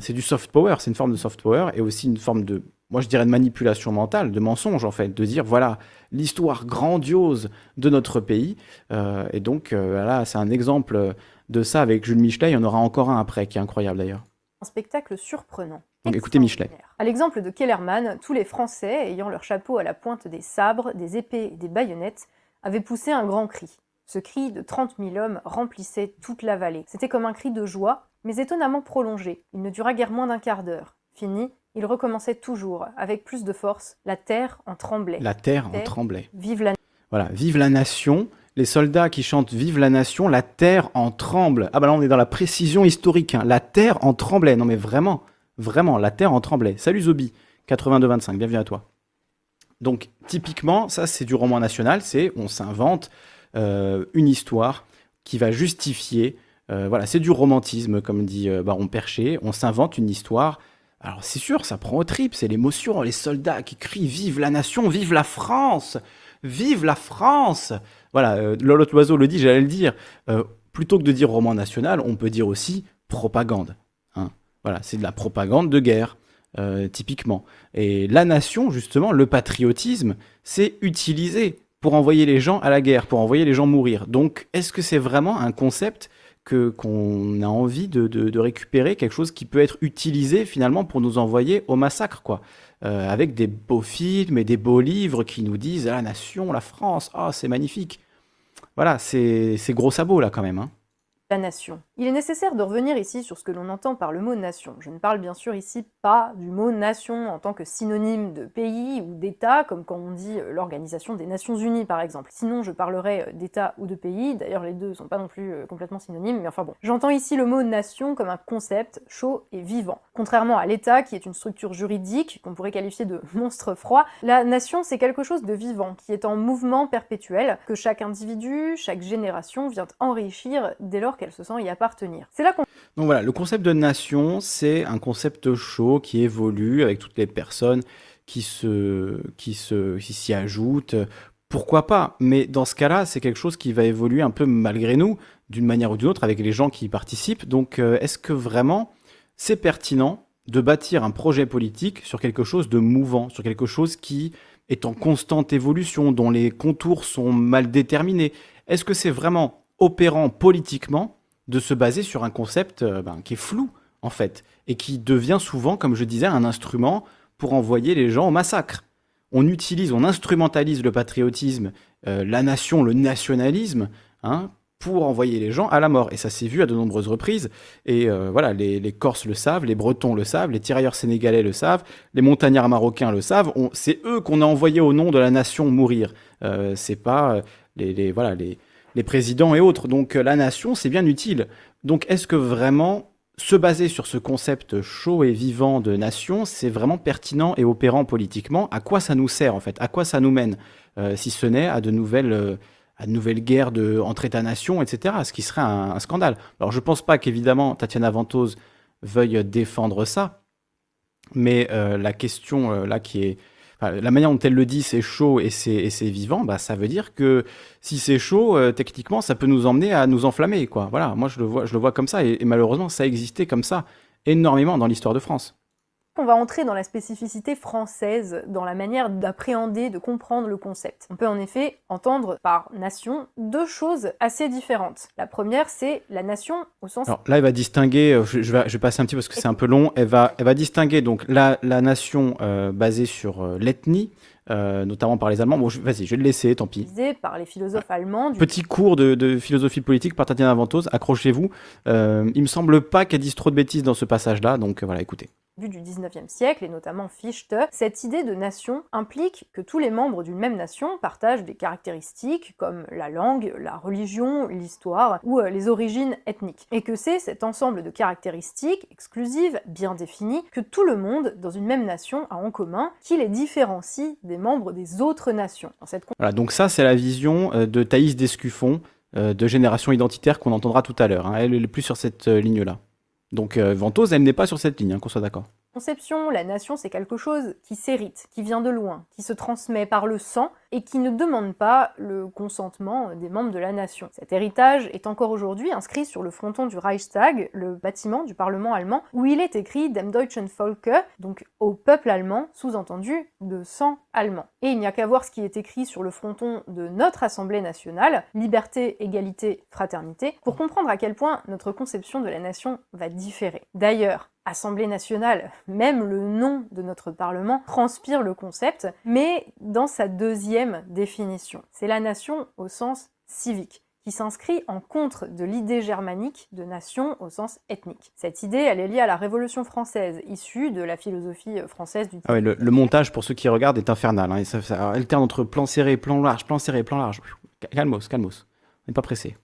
c'est du soft power, c'est une forme de soft power et aussi une forme de moi je dirais de manipulation mentale, de mensonge en fait, de dire voilà l'histoire grandiose de notre pays. Euh, et donc euh, là, c'est un exemple de ça avec Jules Michelet. Il y en aura encore un après qui est incroyable d'ailleurs. Un spectacle surprenant. Donc écoutez Michelet. À l'exemple de Kellerman, tous les Français ayant leur chapeau à la pointe des sabres, des épées et des baïonnettes avaient poussé un grand cri. Ce cri de 30 000 hommes remplissait toute la vallée. C'était comme un cri de joie, mais étonnamment prolongé. Il ne dura guère moins d'un quart d'heure. Fini, il recommençait toujours, avec plus de force. La terre en tremblait. La terre en tremblait. Vive la Voilà, vive la nation. Les soldats qui chantent Vive la nation, la terre en tremble. Ah bah là on est dans la précision historique. Hein. La terre en tremblait. Non mais vraiment, vraiment, la terre en tremblait. Salut Zobi, 82-25, bienvenue à toi. Donc typiquement, ça c'est du roman national, c'est on s'invente euh, une histoire qui va justifier, euh, voilà, c'est du romantisme comme dit euh, Baron Percher, on s'invente une histoire alors c'est sûr, ça prend au trip, c'est l'émotion, les soldats qui crient Vive la nation, vive la France Vive la France Voilà, euh, l'autre oiseau le dit, j'allais le dire. Euh, plutôt que de dire roman national, on peut dire aussi propagande. Hein. Voilà, c'est de la propagande de guerre, euh, typiquement. Et la nation, justement, le patriotisme, c'est utilisé pour envoyer les gens à la guerre, pour envoyer les gens mourir. Donc, est-ce que c'est vraiment un concept qu'on a envie de, de, récupérer quelque chose qui peut être utilisé finalement pour nous envoyer au massacre, quoi. Euh, avec des beaux films et des beaux livres qui nous disent la nation, la France, ah c'est magnifique. Voilà, c'est gros sabots là quand même. Hein la nation. Il est nécessaire de revenir ici sur ce que l'on entend par le mot nation. Je ne parle bien sûr ici pas du mot nation en tant que synonyme de pays ou d'État, comme quand on dit euh, l'Organisation des Nations Unies par exemple. Sinon je parlerais euh, d'État ou de pays, d'ailleurs les deux sont pas non plus euh, complètement synonymes, mais enfin bon. J'entends ici le mot nation comme un concept chaud et vivant. Contrairement à l'État qui est une structure juridique qu'on pourrait qualifier de monstre froid, la nation c'est quelque chose de vivant, qui est en mouvement perpétuel, que chaque individu, chaque génération vient enrichir dès lors qu'elle se sent y appartenir. C'est là qu'on... Donc voilà, le concept de nation, c'est un concept chaud qui évolue avec toutes les personnes qui se, qui se, qui s'y ajoutent. Pourquoi pas? Mais dans ce cas-là, c'est quelque chose qui va évoluer un peu malgré nous, d'une manière ou d'une autre, avec les gens qui y participent. Donc, euh, est-ce que vraiment c'est pertinent de bâtir un projet politique sur quelque chose de mouvant, sur quelque chose qui est en constante évolution, dont les contours sont mal déterminés? Est-ce que c'est vraiment opérant politiquement de se baser sur un concept euh, ben, qui est flou, en fait, et qui devient souvent, comme je disais, un instrument pour envoyer les gens au massacre. On utilise, on instrumentalise le patriotisme, euh, la nation, le nationalisme, hein, pour envoyer les gens à la mort. Et ça s'est vu à de nombreuses reprises. Et euh, voilà, les, Corses le savent, les Bretons le savent, les tirailleurs sénégalais le savent, les montagnards marocains le savent. C'est eux qu'on a envoyé au nom de la nation mourir. c'est pas les, voilà, les, les présidents et autres. Donc euh, la nation, c'est bien utile. Donc est-ce que vraiment se baser sur ce concept chaud et vivant de nation, c'est vraiment pertinent et opérant politiquement? À quoi ça nous sert en fait? À quoi ça nous mène euh, Si ce n'est à de nouvelles... Euh, à nouvelles guerres de, entre États-nations, etc., ce qui serait un, scandale? Alors je ne pense pas qu'évidemment Tatiana Ventose veuille défendre ça, mais la question là qui est, la manière dont elle le dit, c'est chaud et c'est vivant, bah, ça veut dire que si c'est chaud, euh, techniquement, ça peut nous emmener à nous enflammer. Quoi. Voilà, moi je le vois, je le vois comme ça, et malheureusement, ça a existé comme ça énormément dans l'histoire de France on va entrer dans la spécificité française, dans la manière d'appréhender, de comprendre le concept. On peut en effet entendre par nation deux choses assez différentes. La première, c'est la nation au sens... Alors là, elle va distinguer, euh, je, vais, je passer un petit peu parce que c'est un peu long, elle va, elle va distinguer donc la, la nation euh, basée sur euh, l'ethnie, notamment par les Allemands. Bon, vas-y, je vais le laisser, tant pis. Par les philosophes allemands. Petit cours de, de, philosophie politique par Tatiana Ventose, accrochez-vous. il me semble pas qu'elle dise trop de bêtises dans ce passage-là, donc voilà, écoutez du 19e siècle, et notamment Fichte, cette idée de nation implique que tous les membres d'une même nation partagent des caractéristiques comme la langue, la religion, l'histoire ou euh, les origines ethniques, et que c'est cet ensemble de caractéristiques exclusives, bien définies, que tout le monde dans une même nation a en commun, qui les différencie des membres des autres nations. Voilà, donc ça c'est la vision euh, de Thaïs Descuffon, euh, de Génération Identitaire qu'on entendra tout à l'heure. Hein. Elle est plus sur cette ligne-là. Donc euh, Ventose, elle n'est pas sur cette ligne, hein, qu'on soit d'accord. Conception, la nation, c'est quelque chose qui s'hérite, qui vient de loin, qui se transmet par le sang et qui ne demande pas le consentement des membres de la nation. Cet héritage est encore aujourd'hui inscrit sur le fronton du Reichstag, le bâtiment du Parlement allemand, où il est écrit Dem deutschen Volke, donc au peuple allemand, sous-entendu de sang allemand. Et il n'y a qu'à voir ce qui est écrit sur le fronton de notre Assemblée nationale, liberté, égalité, fraternité, pour comprendre à quel point notre conception de la nation va différer. D'ailleurs, Assemblée nationale, même le nom de notre Parlement transpire le concept, mais dans sa deuxième définition. C'est la nation au sens civique qui s'inscrit en contre de l'idée germanique de nation au sens ethnique. Cette idée, elle est liée à la Révolution française, issue de la philosophie française du... Ah le, montage, pour ceux qui regardent, est infernal. Hein, ça, alterne entre plan serré, plan large, plan serré, plan large. Calmos, calmos. On n'est pas pressé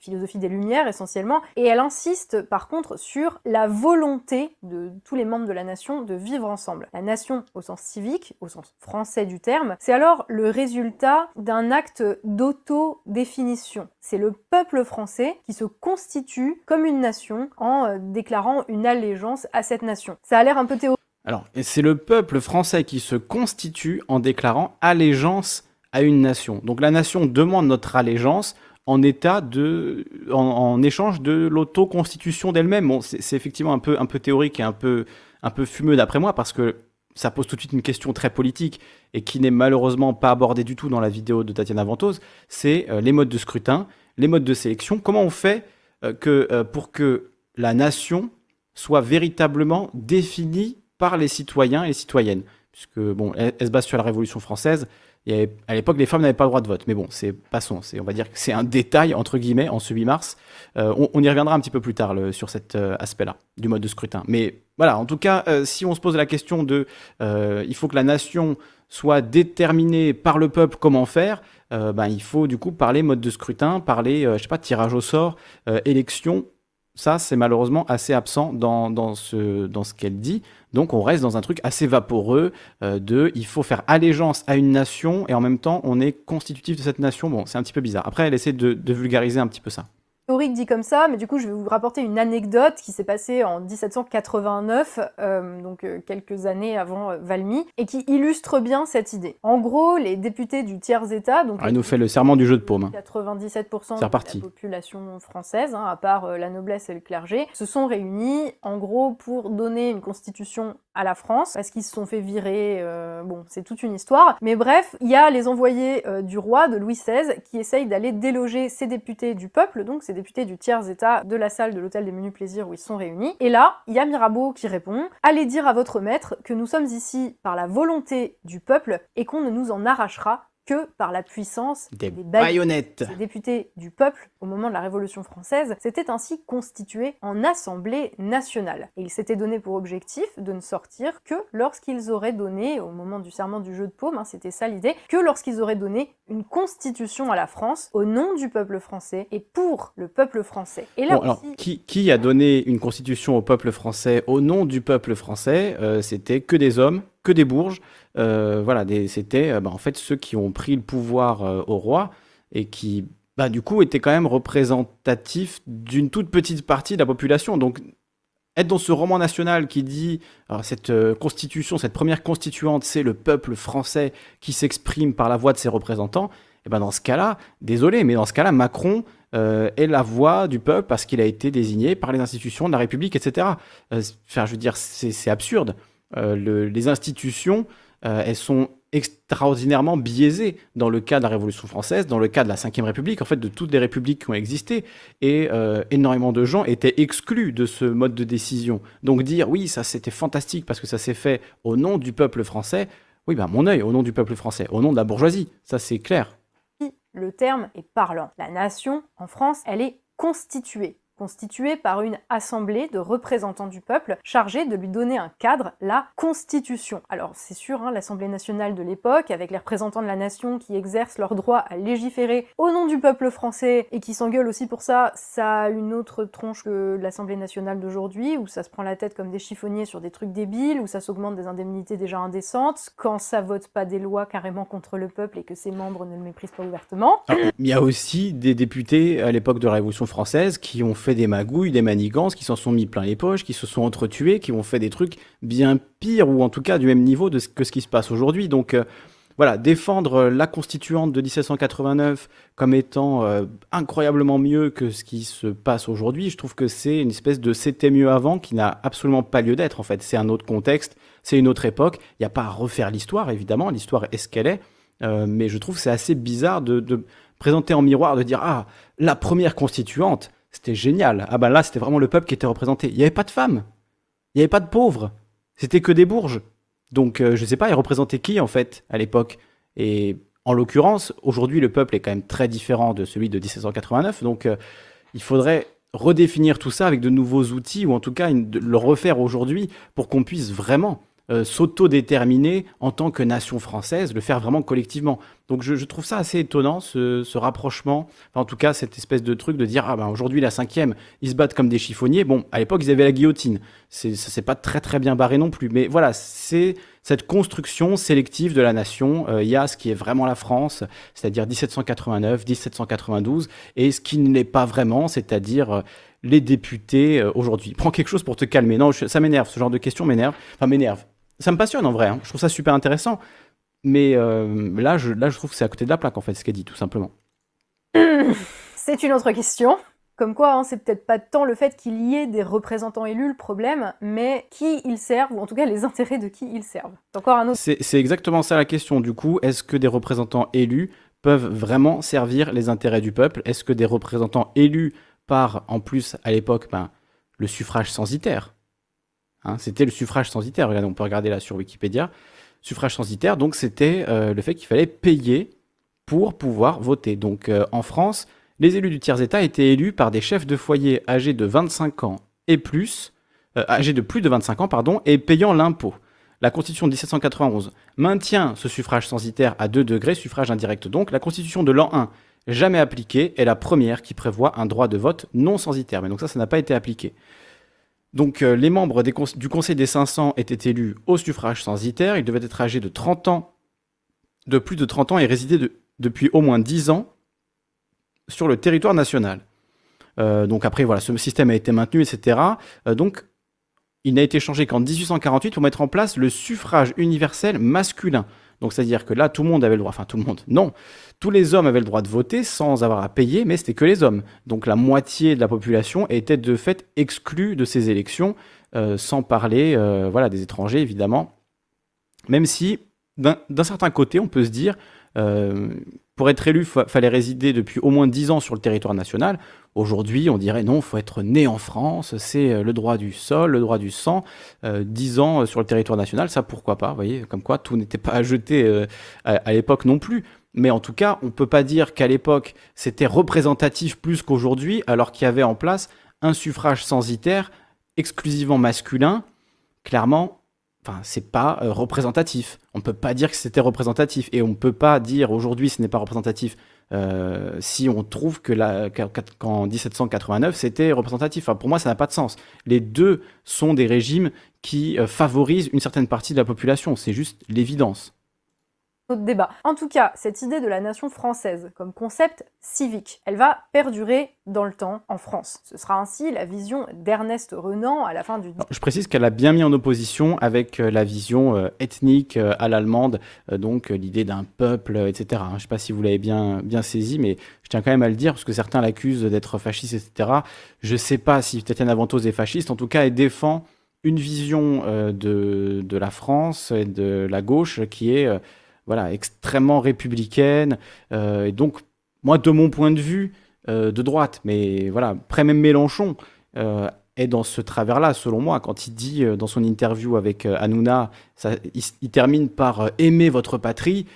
philosophie des Lumières essentiellement, et elle insiste par contre sur la volonté de tous les membres de la nation de vivre ensemble. La nation au sens civique, au sens français du terme, c'est alors le résultat d'un acte d'auto-définition. C'est le peuple français qui se constitue comme une nation en euh, déclarant une allégeance à cette nation. Ça a l'air un peu théorique. Alors, c'est le peuple français qui se constitue en déclarant allégeance à une nation. Donc la nation demande notre allégeance en état de, en, échange de l'autoconstitution d'elle-même. Bon, c'est effectivement un peu, un peu théorique et un peu, un peu fumeux d'après moi parce que ça pose tout de suite une question très politique et qui n'est malheureusement pas abordée du tout dans la vidéo de Tatiana Ventose. C'est euh, les modes de scrutin, les modes de sélection. Comment on fait que pour que la nation soit véritablement définie par les citoyens et les citoyennes? Puisque, bon, elle, se base sur la Révolution française. À l'époque, les femmes n'avaient pas le droit de vote. Mais bon, c'est passons. C'est, on va dire que c'est un détail, entre guillemets, en ce 8 mars. Euh, on, y reviendra un petit peu plus tard sur cet euh, aspect-là du mode de scrutin. Mais voilà, en tout cas, euh, si on se pose la question de il faut que la nation soit déterminée par le peuple comment faire, ben, il faut du coup parler mode de scrutin, parler, je sais pas, tirage au sort, élection ça, c'est malheureusement assez absent dans, dans ce, dans ce qu'elle dit. Donc on reste dans un truc assez vaporeux euh, de il faut faire allégeance à une nation et en même temps on est constitutif de cette nation. Bon, c'est un petit peu bizarre. Après, elle essaie de vulgariser un petit peu ça. Auric dit comme ça, mais du coup, je vais vous rapporter une anecdote qui s'est passée en 1789, euh, donc euh, quelques années avant euh, Valmy, et qui illustre bien cette idée. En gros, les députés du tiers-État, donc... Ah, il nous fait le serment du jeu de paume. 97% hein. de la population française, hein, à part la noblesse et le clergé, se sont réunis, en gros, pour donner une constitution à la France, parce qu'ils se sont fait virer, bon, c'est toute une histoire. Mais bref, il y a les envoyés du roi, de Louis XVI, qui essayent d'aller déloger ces députés du peuple, donc ces députés du tiers-état de la salle de l'hôtel des menus plaisirs où ils sont réunis. Et là, il y a Mirabeau qui répond Allez dire à votre maître que nous sommes ici par la volonté du peuple et qu'on ne nous en arrachera que par la puissance des, baïonnettes. Les députés du peuple, au moment de la Révolution française, s'étaient ainsi constitués en Assemblée nationale. Et ils s'étaient donné pour objectif de ne sortir que lorsqu'ils auraient donné, au moment du serment du jeu de paume, hein, c'était ça l'idée, que lorsqu'ils auraient donné une constitution à la France au nom du peuple français et pour le peuple français. Et là alors, qui, qui, a donné une constitution au peuple français au nom du peuple français? Euh, C'était que des hommes, que des bourges. Euh, voilà, c'était euh, bah, en fait ceux qui ont pris le pouvoir euh, au roi et qui, bah, du coup, étaient quand même représentatifs d'une toute petite partie de la population. Donc, être dans ce roman national qui dit cette constitution, cette première constituante, c'est le peuple français qui s'exprime par la voix de ses représentants. Et ben dans ce cas-là, désolé, mais dans ce cas-là, Macron est la voix du peuple parce qu'il a été désigné par les institutions de la République, etc. Enfin, je veux dire, c'est absurde. Les institutions euh, elles sont extraordinairement biaisées dans le cas de la Révolution française, dans le cas de la Ve République, en fait de toutes les républiques qui ont existé, et euh, énormément de gens étaient exclus de ce mode de décision. Donc dire oui, ça c'était fantastique parce que ça s'est fait au nom du peuple français, oui, ben mon œil, au nom du peuple français, au nom de la bourgeoisie, ça c'est clair. Le terme est parlant. La nation, en France, elle est constituée constituée par une assemblée de représentants du peuple chargée de lui donner un cadre, la Constitution. Alors c'est sûr, hein, l'Assemblée nationale de l'époque, avec les représentants de la nation qui exercent leur droit à légiférer au nom du peuple français et qui s'engueulent aussi pour ça, ça a une autre tronche que l'Assemblée nationale d'aujourd'hui, où ça se prend la tête comme des chiffonniers sur des trucs débiles, où ça s'augmente des indemnités déjà indécentes, quand ça vote pas des lois carrément contre le peuple et que ses membres ne le méprisent pas ouvertement. Ah, il y a aussi des députés à l'époque de la Révolution française qui ont fait fait des magouilles, des manigances, qui s'en sont mis plein les poches, qui se sont entretués, qui ont fait des trucs bien pires ou en tout cas du même niveau que ce qui se passe aujourd'hui. Donc euh, voilà, défendre la constituante de 1789 comme étant euh, incroyablement mieux que ce qui se passe aujourd'hui, je trouve que c'est une espèce de c'était mieux avant qui n'a absolument pas lieu d'être en fait. C'est un autre contexte, c'est une autre époque. Il n'y a pas à refaire l'histoire évidemment, l'histoire est ce qu'elle est, euh, mais je trouve c'est assez bizarre de présenter en miroir, de dire ah la première constituante, c'était génial. Ah ben là, c'était vraiment le peuple qui était représenté. Il n'y avait pas de femmes. Il n'y avait pas de pauvres. C'était que des bourges. Donc, euh, je ne sais pas, ils représentaient qui, en fait, à l'époque? Et en l'occurrence, aujourd'hui, le peuple est quand même très différent de celui de 1789. Donc, euh, il faudrait redéfinir tout ça avec de nouveaux outils, ou en tout cas le refaire aujourd'hui pour qu'on puisse vraiment euh, s'auto-déterminer en tant que nation française, le faire vraiment collectivement. Donc je, trouve ça assez étonnant, ce, rapprochement, en tout cas cette espèce de truc de dire, ah ben aujourd'hui la cinquième, ils se battent comme des chiffonniers. Bon, à l'époque ils avaient la guillotine, ça s'est pas très très bien barré non plus, mais voilà, c'est cette construction sélective de la nation. Euh, il y a ce qui est vraiment la France, c'est-à-dire 1789, 1792, et ce qui ne l'est pas vraiment, c'est-à-dire euh, les députés aujourd'hui. Prends quelque chose pour te calmer. Non, ça m'énerve, ce genre de questions m'énerve. Enfin, m'énerve ça me passionne en vrai. Hein. Je trouve ça super intéressant. Mais euh, là, je, là, je trouve que c'est à côté de la plaque, en fait, ce qu'elle dit, tout simplement. C'est une autre question. Comme quoi, hein, c'est peut-être pas tant le fait qu'il y ait des représentants élus le problème, mais qui ils servent, ou en tout cas les intérêts de qui ils servent. C'est encore un autre. C'est exactement ça la question. Du coup, est-ce que des représentants élus peuvent vraiment servir les intérêts du peuple? Est-ce que des représentants élus par, en plus, à l'époque, ben, le suffrage censitaire. Hein, c'était le suffrage censitaire. On peut regarder là sur Wikipédia. Suffrage censitaire, donc c'était euh, le fait qu'il fallait payer pour pouvoir voter. Donc euh, en France, les élus du tiers-État étaient élus par des chefs de foyer âgés de 25 ans et plus, euh, âgés de plus de 25 ans, pardon, et payant l'impôt. La Constitution de 1791 maintient ce suffrage censitaire à 2 degrés, suffrage indirect donc. La Constitution de l'an 1, jamais appliquée, est la première qui prévoit un droit de vote non censitaire. Mais donc ça, ça n'a pas été appliqué. Donc euh, les membres du Conseil des 500 étaient élus au suffrage censitaire. Ils devaient être âgés de 30 ans, de plus de 30 ans et résider depuis au moins 10 ans sur le territoire national. Euh, donc après, voilà, ce système a été maintenu, etc. Euh, donc il n'a été changé qu'en 1848 pour mettre en place le suffrage universel masculin. Donc c'est-à-dire que là, tout le monde avait le droit, enfin tout le monde, non, tous les hommes avaient le droit de voter sans avoir à payer, mais c'était que les hommes. Donc la moitié de la population était de fait exclue de ces élections, euh, sans parler euh, voilà, des étrangers évidemment. Même si, d'un certain côté, on peut se dire, euh, pour être élu, il fallait résider depuis au moins 10 ans sur le territoire national. Aujourd'hui, on dirait non, il faut être né en France, c'est euh, le droit du sol, le droit du sang. Euh, 10 ans euh, sur le territoire national, ça pourquoi pas, vous voyez, comme quoi tout n'était pas à jeter euh, à, l'époque non plus. Mais en tout cas, on ne peut pas dire qu'à l'époque, c'était représentatif plus qu'aujourd'hui, alors qu'il y avait en place un suffrage censitaire exclusivement masculin. Clairement, enfin, c'est pas représentatif. On ne peut pas dire que c'était représentatif. Et on ne peut pas dire aujourd'hui ce n'est pas représentatif euh, si on trouve que qu'en 1789 c'était représentatif. pour moi, ça n'a pas de sens. Les deux sont des régimes qui euh, favorisent une certaine partie de la population. C'est juste l'évidence débat. En tout cas, cette idée de la nation française comme concept civique, elle va perdurer dans le temps en France. Ce sera ainsi la vision d'Ernest Renan à la fin du... je précise qu'elle a bien mis en opposition avec euh, la vision euh, ethnique euh, à l'allemande, donc l'idée d'un peuple, etc. Je ne sais pas si vous l'avez bien, bien saisi, mais je tiens quand même à le dire, parce que certains l'accusent d'être fasciste, etc. Je ne sais pas si Tatiana Ventose est fasciste, en tout cas, elle défend une vision de, de la France et de la gauche qui est voilà, extrêmement républicaine. Euh, et donc, moi, de mon point de vue, euh, de droite, mais voilà, après même Mélenchon euh, est dans ce travers-là, selon moi, quand il dit dans son interview avec Hanouna, ça, il, termine par aimer votre patrie.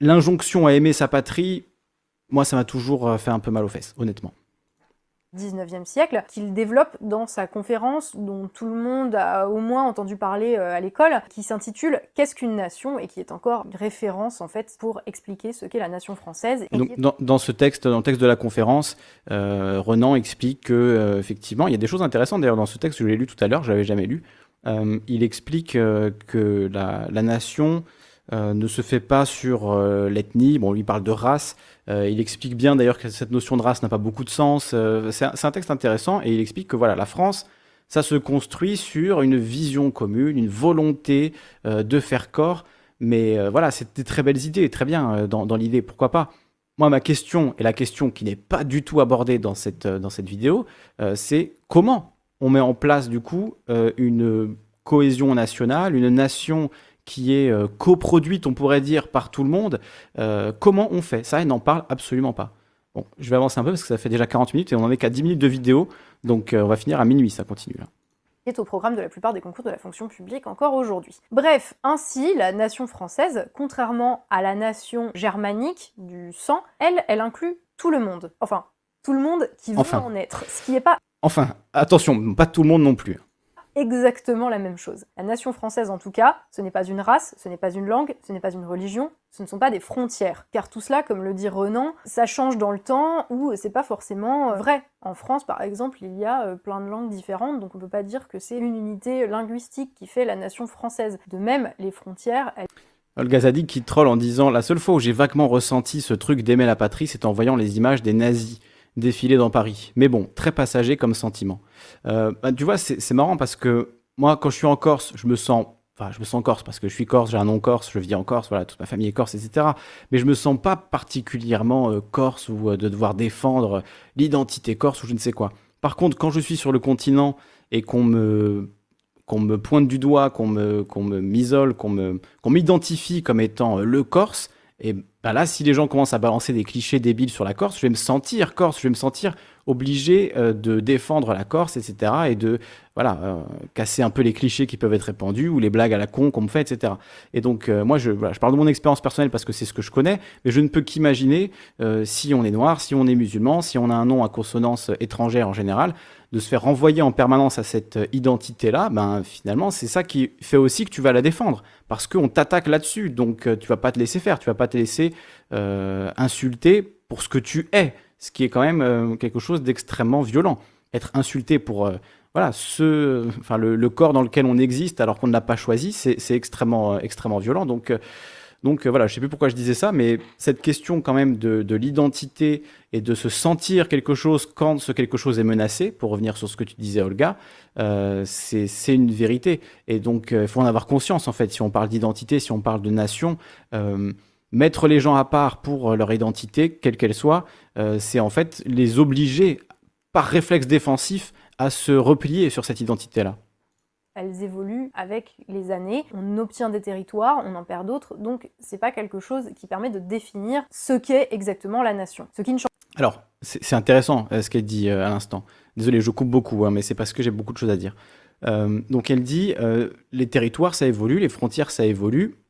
L'injonction à aimer sa patrie, moi, ça m'a toujours fait un peu mal aux fesses, honnêtement. 19e siècle, qu'il développe dans sa conférence dont tout le monde a au moins entendu parler euh, à l'école, qui s'intitule Qu'est-ce qu'une nation? et qui est encore une référence en fait pour expliquer ce qu'est la nation française. Donc, dans, ce texte, dans le texte de la conférence, euh, Renan explique que euh, effectivement, il y a des choses intéressantes d'ailleurs dans ce texte, je l'ai lu tout à l'heure, je l'avais jamais lu. il explique que la, la nation ne se fait pas sur l'ethnie, bon, lui parle de race, euh, il explique bien d'ailleurs que cette notion de race n'a pas beaucoup de sens. Euh, c'est un, texte intéressant et il explique que voilà, la France, ça se construit sur une vision commune, une volonté euh, de faire corps. Mais voilà, c'est des très belles idées, très bien dans, dans l'idée, pourquoi pas? Moi, ma question, et la question qui n'est pas du tout abordée dans cette, dans cette vidéo, c'est comment on met en place du coup une cohésion nationale, une nation qui est euh, coproduite, on pourrait dire, par tout le monde, euh, comment on fait? Ça, il n'en parle absolument pas. Bon, je vais avancer un peu parce que ça fait déjà 40 minutes et on n'en est qu'à 10 minutes de vidéo, donc euh, on va finir à minuit, ça continue là est au programme de la plupart des concours de la fonction publique encore aujourd'hui. Bref, ainsi, la nation française, contrairement à la nation germanique du sang, elle, elle inclut tout le monde. Enfin, tout le monde qui veut en être. Ce qui n'est pas... Enfin, attention, pas tout le monde non plus exactement la même chose. La nation française, en tout cas, ce n'est pas une race, ce n'est pas une langue, ce n'est pas une religion, ce ne sont pas des frontières. Car tout cela, comme le dit Renan, ça change dans le temps ou c'est pas forcément euh, vrai. En France, par exemple, il y a euh, plein de langues différentes, donc on peut pas dire que c'est une unité linguistique qui fait la nation française. De même, les frontières. Olga Zadig qui troll en disant La seule fois où j'ai vaguement ressenti ce truc d'aimer la patrie, c'est en voyant les images des nazis défiler dans Paris. Mais bon, très passager comme sentiment. Euh, bah, tu vois, c'est marrant parce que moi, quand je suis en Corse, je me sens enfin je me sens corse parce que je suis corse, j'ai un nom corse, je vis en Corse, voilà, toute ma famille est corse, etc. Mais je me sens pas particulièrement euh, corse ou euh, de devoir défendre l'identité corse ou je ne sais quoi. Par contre, quand je suis sur le continent et qu'on me qu'on me pointe du doigt, qu'on me qu'on m'isole, qu'on me qu'on m'identifie comme étant le corse, et bah là, si les gens commencent à balancer des clichés débiles sur la Corse, je vais me sentir Corse, je vais me sentir obligé euh, de défendre la Corse, etc. Et de voilà, euh, casser un peu les clichés qui peuvent être répandus ou les blagues à la con qu'on me fait, etc. Et donc, euh, moi, je, je parle de mon expérience personnelle parce que c'est ce que je connais, mais je ne peux qu'imaginer si on est noir, si on est musulman, si on a un nom à consonance étrangère en général, de se faire renvoyer en permanence à cette identité-là, ben finalement, c'est ça qui fait aussi que tu vas la défendre, parce qu'on t'attaque là-dessus, donc tu vas pas te laisser faire, tu vas pas te laisser insulter pour ce que tu es ce qui est quand même euh, quelque chose d'extrêmement violent. Être insulté pour euh, voilà, ce, enfin, le, corps dans lequel on existe alors qu'on ne l'a pas choisi, c'est extrêmement, euh, extrêmement violent. Donc, donc voilà, je ne sais plus pourquoi je disais ça, mais cette question quand même de, l'identité et de se sentir quelque chose quand ce quelque chose est menacé, pour revenir sur ce que tu disais Olga, c'est une vérité. Et donc il faut en avoir conscience en fait, si on parle d'identité, si on parle de nation mettre les gens à part pour euh, leur identité, quelle qu'elle soit, euh, c'est en fait les obliger par réflexe défensif à se replier sur cette identité-là. Elles évoluent avec les années, on obtient des territoires, on en perd d'autres, donc c'est pas quelque chose qui permet de définir ce qu'est exactement la nation. Ce qui ne change Alors, c'est intéressant euh, ce qu'elle dit à l'instant. Désolé, je coupe beaucoup, hein, mais c'est parce que j'ai beaucoup de choses à dire. donc elle dit, les territoires ça évolue, les frontières ça évolue,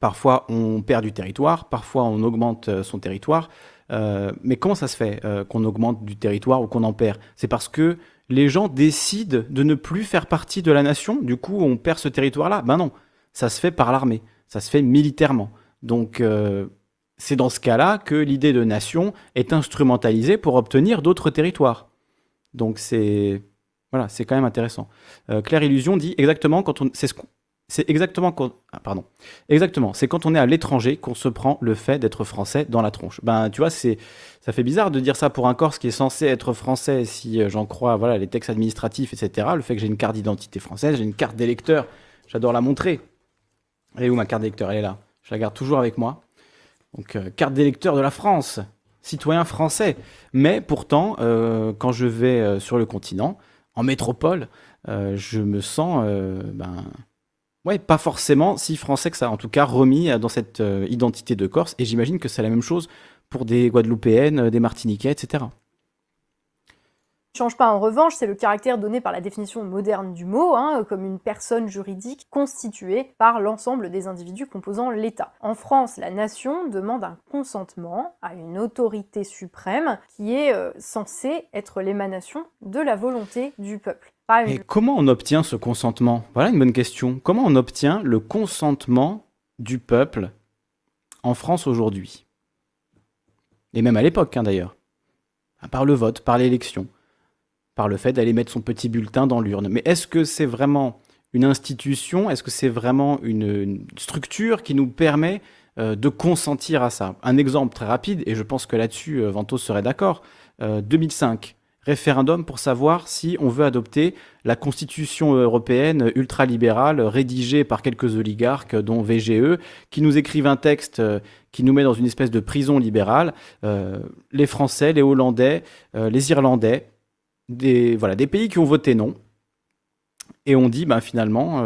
Parfois, on perd du territoire, parfois, on augmente euh, son territoire. Euh, mais comment ça se fait euh, qu'on augmente du territoire ou qu'on en perd? C'est parce que les gens décident de ne plus faire partie de la nation. Du coup, on perd ce territoire-là? Ben non, ça se fait par l'armée, ça se fait militairement. Donc, c'est dans ce cas-là que l'idée de nation est instrumentalisée pour obtenir d'autres territoires. Donc, c'est voilà, c'est quand même intéressant. Claire Illusion dit exactement quand on, c'est ce c'est exactement quand, ah, pardon, exactement. C'est quand on est à l'étranger qu'on se prend le fait d'être français dans la tronche. Ben, tu vois, c'est, ça fait bizarre de dire ça pour un Corse qui est censé être français, si euh, j'en crois, voilà, les textes administratifs, etc. Le fait que j'ai une carte d'identité française, j'ai une carte d'électeur, j'adore la montrer. Elle est où ma carte d'électeur? Elle est là. Je la garde toujours avec moi. Donc, euh, carte d'électeur de la France, citoyen français. Mais pourtant, euh, quand je vais sur le continent, en métropole, je me sens, ben Ouais, pas forcément si français que ça, en tout cas remis euh, dans cette euh, identité de Corse, et j'imagine que c'est la même chose pour des Guadeloupéennes, euh, des Martiniquais, etc. Change pas en revanche, c'est le caractère donné par la définition moderne du mot, hein, comme une personne juridique constituée par l'ensemble des individus composant l'État. En France, la nation demande un consentement à une autorité suprême qui est censée être l'émanation de la volonté du peuple. Et comment on obtient ce consentement? Voilà une bonne question. Comment on obtient le consentement du peuple en France aujourd'hui? Et même à l'époque, hein, d'ailleurs. Par le vote, par l'élection, par le fait d'aller mettre son petit bulletin dans l'urne. Mais est-ce que c'est vraiment une institution? Est-ce que c'est vraiment une, structure qui nous permet euh, de consentir à ça? Un exemple très rapide, et je pense que là-dessus, euh, Ventos serait d'accord. 2005, euh, référendum pour savoir si on veut adopter la constitution européenne ultralibérale rédigée par quelques oligarques, dont VGE, qui nous écrivent un texte euh, qui nous met dans une espèce de prison libérale. Euh, les Français, les Hollandais, euh, les Irlandais, des, voilà, des pays qui ont voté non. Et on dit, ben, finalement,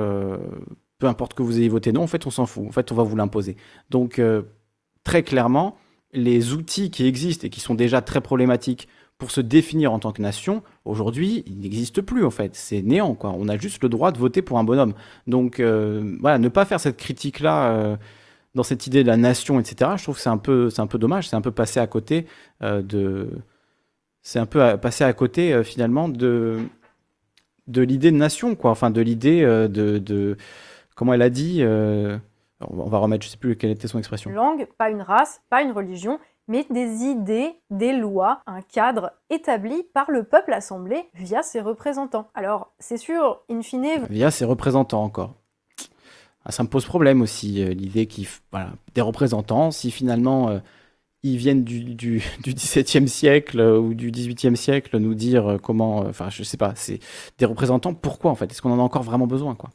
peu importe que vous ayez voté non, en fait, on s'en fout. En fait, on va vous l'imposer. Donc, très clairement, les outils qui existent et qui sont déjà très problématiques pour se définir en tant que nation, aujourd'hui, il n'existe plus en fait. C'est néant, quoi. On a juste le droit de voter pour un bonhomme. Donc euh, voilà, ne pas faire cette critique-là euh, dans cette idée de la nation, etc. Je trouve que c'est un peu, c'est un peu dommage. C'est un peu passé à côté euh, de, c'est un peu passé à côté finalement de de l'idée de nation, quoi. Enfin, de l'idée de, de, comment elle a dit. on va remettre, je sais plus quelle était son expression. Langue, pas une race, pas une religion mais des idées, des lois, un cadre établi par le peuple assemblé via ses représentants. Alors, c'est sûr, in fine... Via ses représentants encore. Ah, ça me pose problème aussi, euh, l'idée qu'il voilà, des représentants, si finalement euh, ils viennent du, du, du, XVIIe siècle euh, ou du XVIIIe siècle nous dire comment... Enfin, je sais pas, c'est des représentants, pourquoi en fait? Est-ce qu'on en a encore vraiment besoin quoi?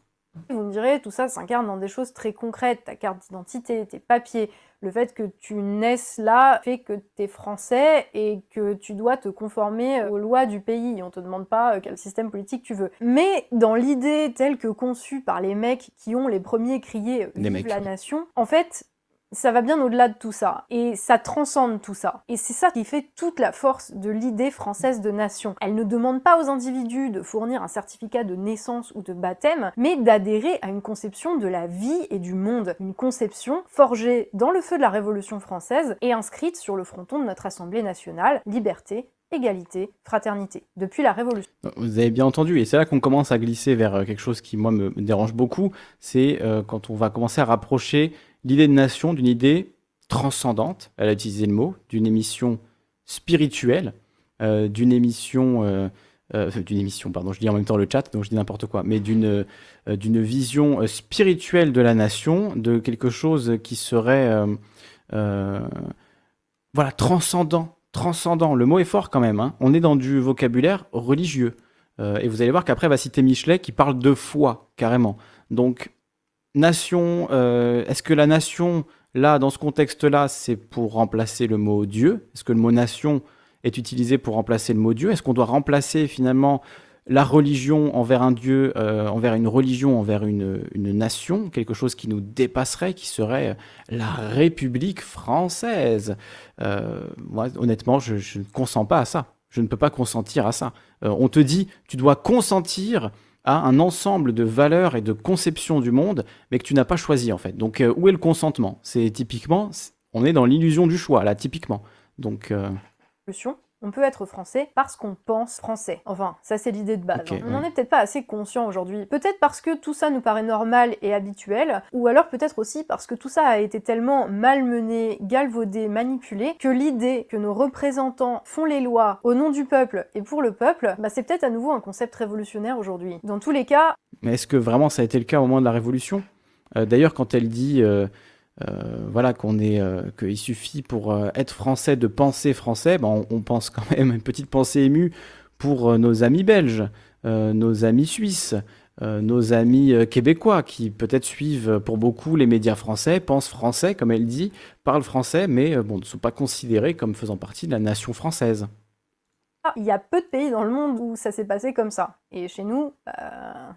Vous me direz, tout ça s'incarne dans des choses très concrètes, ta carte d'identité, tes papiers, le fait que tu naisses là fait que tu es français et que tu dois te conformer aux lois du pays. On te demande pas euh, quel système politique tu veux. Mais dans l'idée telle que conçue par les mecs qui ont les premiers crié euh, Vive la nation, en fait, ça va bien au-delà de tout ça, et ça transcende tout ça. Et c'est ça qui fait toute la force de l'idée française de nation. Elle ne demande pas aux individus de fournir un certificat de naissance ou de baptême, mais d'adhérer à une conception de la vie et du monde. Une conception forgée dans le feu de la Révolution française et inscrite sur le fronton de notre Assemblée nationale, liberté, égalité, fraternité, depuis la Révolution. Vous avez bien entendu, et c'est là qu'on commence à glisser vers euh, quelque chose qui, moi, me dérange beaucoup, c'est euh, quand on va commencer à rapprocher l'idée de nation d'une idée transcendante, elle a utilisé le mot, d'une émission spirituelle, euh, d'une émission, euh, euh, d'une émission, pardon, je dis en même temps le chat, donc je dis n'importe quoi, mais d'une d'une vision spirituelle de la nation, de quelque chose qui serait, voilà, transcendant, transcendant. Le mot est fort quand même. Hein. On est dans du vocabulaire religieux, et vous allez voir qu'après va citer Michelet qui parle de foi carrément. Donc nation, euh, est-ce que la nation, là, dans ce contexte-là, c'est pour remplacer le mot Dieu? Est-ce que le mot nation est utilisé pour remplacer le mot Dieu? Est-ce qu'on doit remplacer finalement la religion envers un Dieu, euh, envers une religion, envers une, nation, quelque chose qui nous dépasserait, qui serait la République française? Euh, Moi, honnêtement, je, je, ne consens pas à ça. Je ne peux pas consentir à ça. on te dit, tu dois consentir à un ensemble de valeurs et de conceptions du monde, mais que tu n'as pas choisi en fait. Donc euh, où est le consentement? C'est typiquement, on est dans l'illusion du choix là, typiquement. Donc euh, on peut être français parce qu'on pense français. Enfin, ça c'est l'idée de base. Hein. on n'en est peut-être pas assez conscient aujourd'hui. Peut-être parce que tout ça nous paraît normal et habituel, ou alors peut-être aussi parce que tout ça a été tellement malmené, galvaudé, manipulé, que l'idée que nos représentants font les lois au nom du peuple et pour le peuple, bah, c'est peut-être à nouveau un concept révolutionnaire aujourd'hui. Dans tous les cas... Mais est-ce que vraiment ça a été le cas au moment de la Révolution? Euh, D'ailleurs, quand elle dit... Euh, euh, voilà qu'on est euh, qu'il suffit pour euh, être français de penser français, ben, on, pense quand même une petite pensée émue pour nos amis belges, nos amis suisses, nos amis québécois qui peut-être suivent pour beaucoup les médias français, pensent français comme elle dit, parlent français, mais ne sont pas considérés comme faisant partie de la nation française. Ah, il y a peu de pays dans le monde où ça s'est passé comme ça. Et chez nous,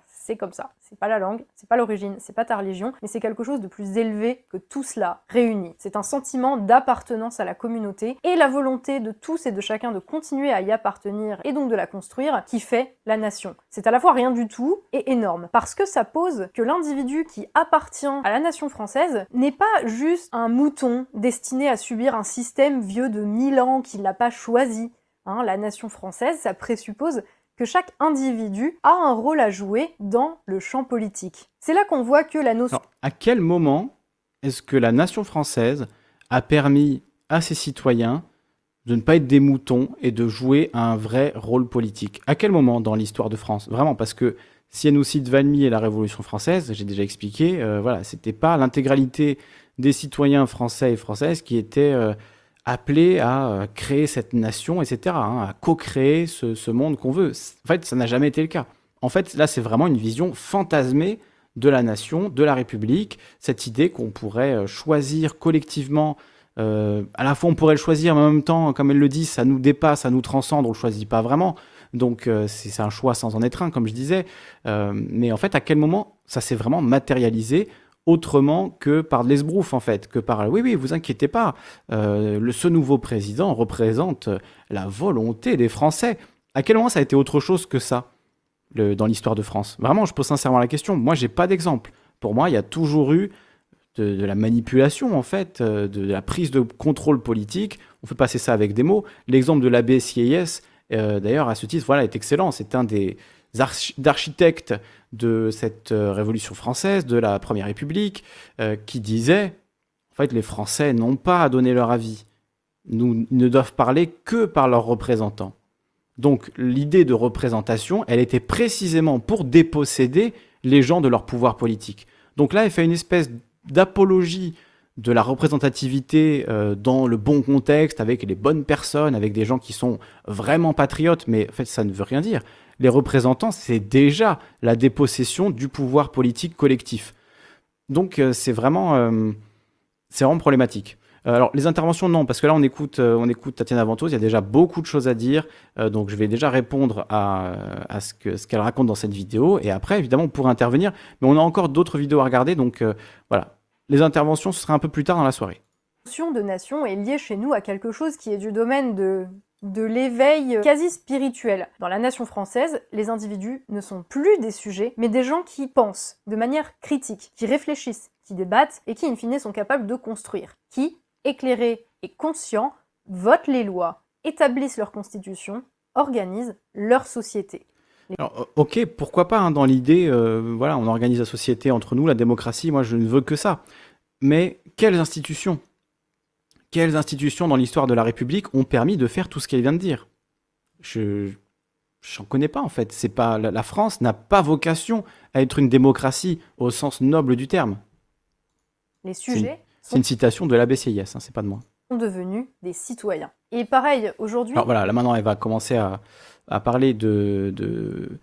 c'est comme ça. C'est pas la langue, c'est pas l'origine, c'est pas ta religion, mais c'est quelque chose de plus élevé que tout cela réuni. C'est un sentiment d'appartenance à la communauté et la volonté de tous et de chacun de continuer à y appartenir et donc de la construire qui fait la nation. C'est à la fois rien du tout et énorme parce que ça pose que l'individu qui appartient à la nation française n'est pas juste un mouton destiné à subir un système vieux de mille ans qu'il n'a pas choisi. Hein, la nation française, ça présuppose que chaque individu a un rôle à jouer dans le champ politique. C'est là qu'on voit que la notion... à quel moment est-ce que la nation française a permis à ses citoyens de ne pas être des moutons et de jouer un vrai rôle politique? À quel moment dans l'histoire de France? Vraiment, parce que si elle nous cite Valmy et la Révolution française, j'ai déjà expliqué, euh, voilà, c'était pas l'intégralité des citoyens français et françaises qui étaient euh, appelé à euh, créer cette nation, etc., hein, à co-créer ce, monde qu'on veut. En fait, ça n'a jamais été le cas. En fait, là, c'est vraiment une vision fantasmée de la nation, de la République, cette idée qu'on pourrait euh, choisir collectivement. Euh, à la fois, on pourrait le choisir, mais en même temps, comme elle le dit, ça nous dépasse, ça nous transcende, on le choisit pas vraiment. Donc, c'est un choix sans en être un, comme je disais. mais en fait, à quel moment ça s'est vraiment matérialisé autrement que par l'esbrouf en fait, que par oui oui vous inquiétez pas, euh, ce nouveau président représente la volonté des Français. À quel moment ça a été autre chose que ça dans l'histoire de France? Vraiment, je pose sincèrement la question. Moi, j'ai pas d'exemple. Pour moi, il y a toujours eu de, la manipulation en fait, euh, de, la prise de contrôle politique. On fait passer ça avec des mots. L'exemple de l'ABCIS, euh, d'ailleurs, à ce titre, voilà, est excellent. C'est un des d'architectes de cette euh, Révolution française, de la Première République, euh, qui disaient, en fait, les Français n'ont pas à donner leur avis. Nous ne doivent parler que par leurs représentants. Donc l'idée de représentation, elle était précisément pour déposséder les gens de leur pouvoir politique. Donc là, elle fait une espèce d'apologie de la représentativité euh, dans le bon contexte, avec les bonnes personnes, avec des gens qui sont vraiment patriotes, mais en fait ça ne veut rien dire les représentants, c'est déjà la dépossession du pouvoir politique collectif. Donc euh, c'est vraiment, euh, c'est vraiment problématique. Euh, alors les interventions non parce que là on écoute on écoute Tatiana Ventos, il y a déjà beaucoup de choses à dire donc je vais déjà répondre à, ce que ce qu'elle raconte dans cette vidéo et après évidemment on pourrait intervenir mais on a encore d'autres vidéos à regarder donc voilà Les interventions, ce sera un peu plus tard dans la soirée. La notion de nation est liée chez nous à quelque chose qui est du domaine de de l'éveil quasi spirituel. Dans la nation française, les individus ne sont plus des sujets, mais des gens qui pensent de manière critique, qui réfléchissent, qui débattent et qui, in fine, sont capables de construire, qui, éclairés et conscients, votent les lois, établissent leur constitution, organisent leur société. Ok, pourquoi pas, hein, dans l'idée, euh, voilà, on organise la société entre nous, la démocratie, moi je ne veux que ça. Mais quelles institutions? Quelles institutions dans l'histoire de la République ont permis de faire tout ce qu'elle vient de dire? Je n'en connais pas en fait. C'est pas la, France n'a pas vocation à être une démocratie au sens noble du terme. Les sujets. C'est une, citation de l'ABCIS, hein, c'est pas de moi. Sont devenus des citoyens. Et pareil aujourd'hui. Alors voilà, là maintenant elle va commencer à, parler de, de,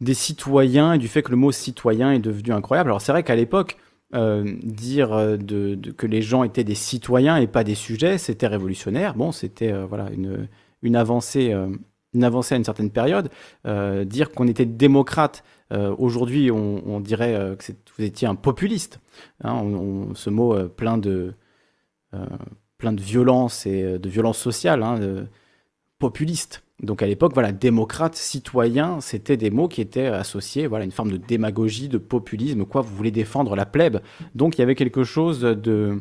des citoyens et du fait que le mot citoyen est devenu incroyable. Alors c'est vrai qu'à l'époque, euh, dire euh, que les gens étaient des citoyens et pas des sujets, c'était révolutionnaire. Bon, c'était euh, voilà une, une avancée, une avancée à une certaine période. dire qu'on était démocrate, aujourd'hui, on, dirait que vous étiez un populiste. Hein. ce mot plein de plein de violence et de violence sociale, hein, populiste. Donc à l'époque, voilà, démocrate, citoyen, c'était des mots qui étaient associés, voilà, une forme de démagogie, de populisme, quoi. Vous voulez défendre la plèbe. Donc il y avait quelque chose de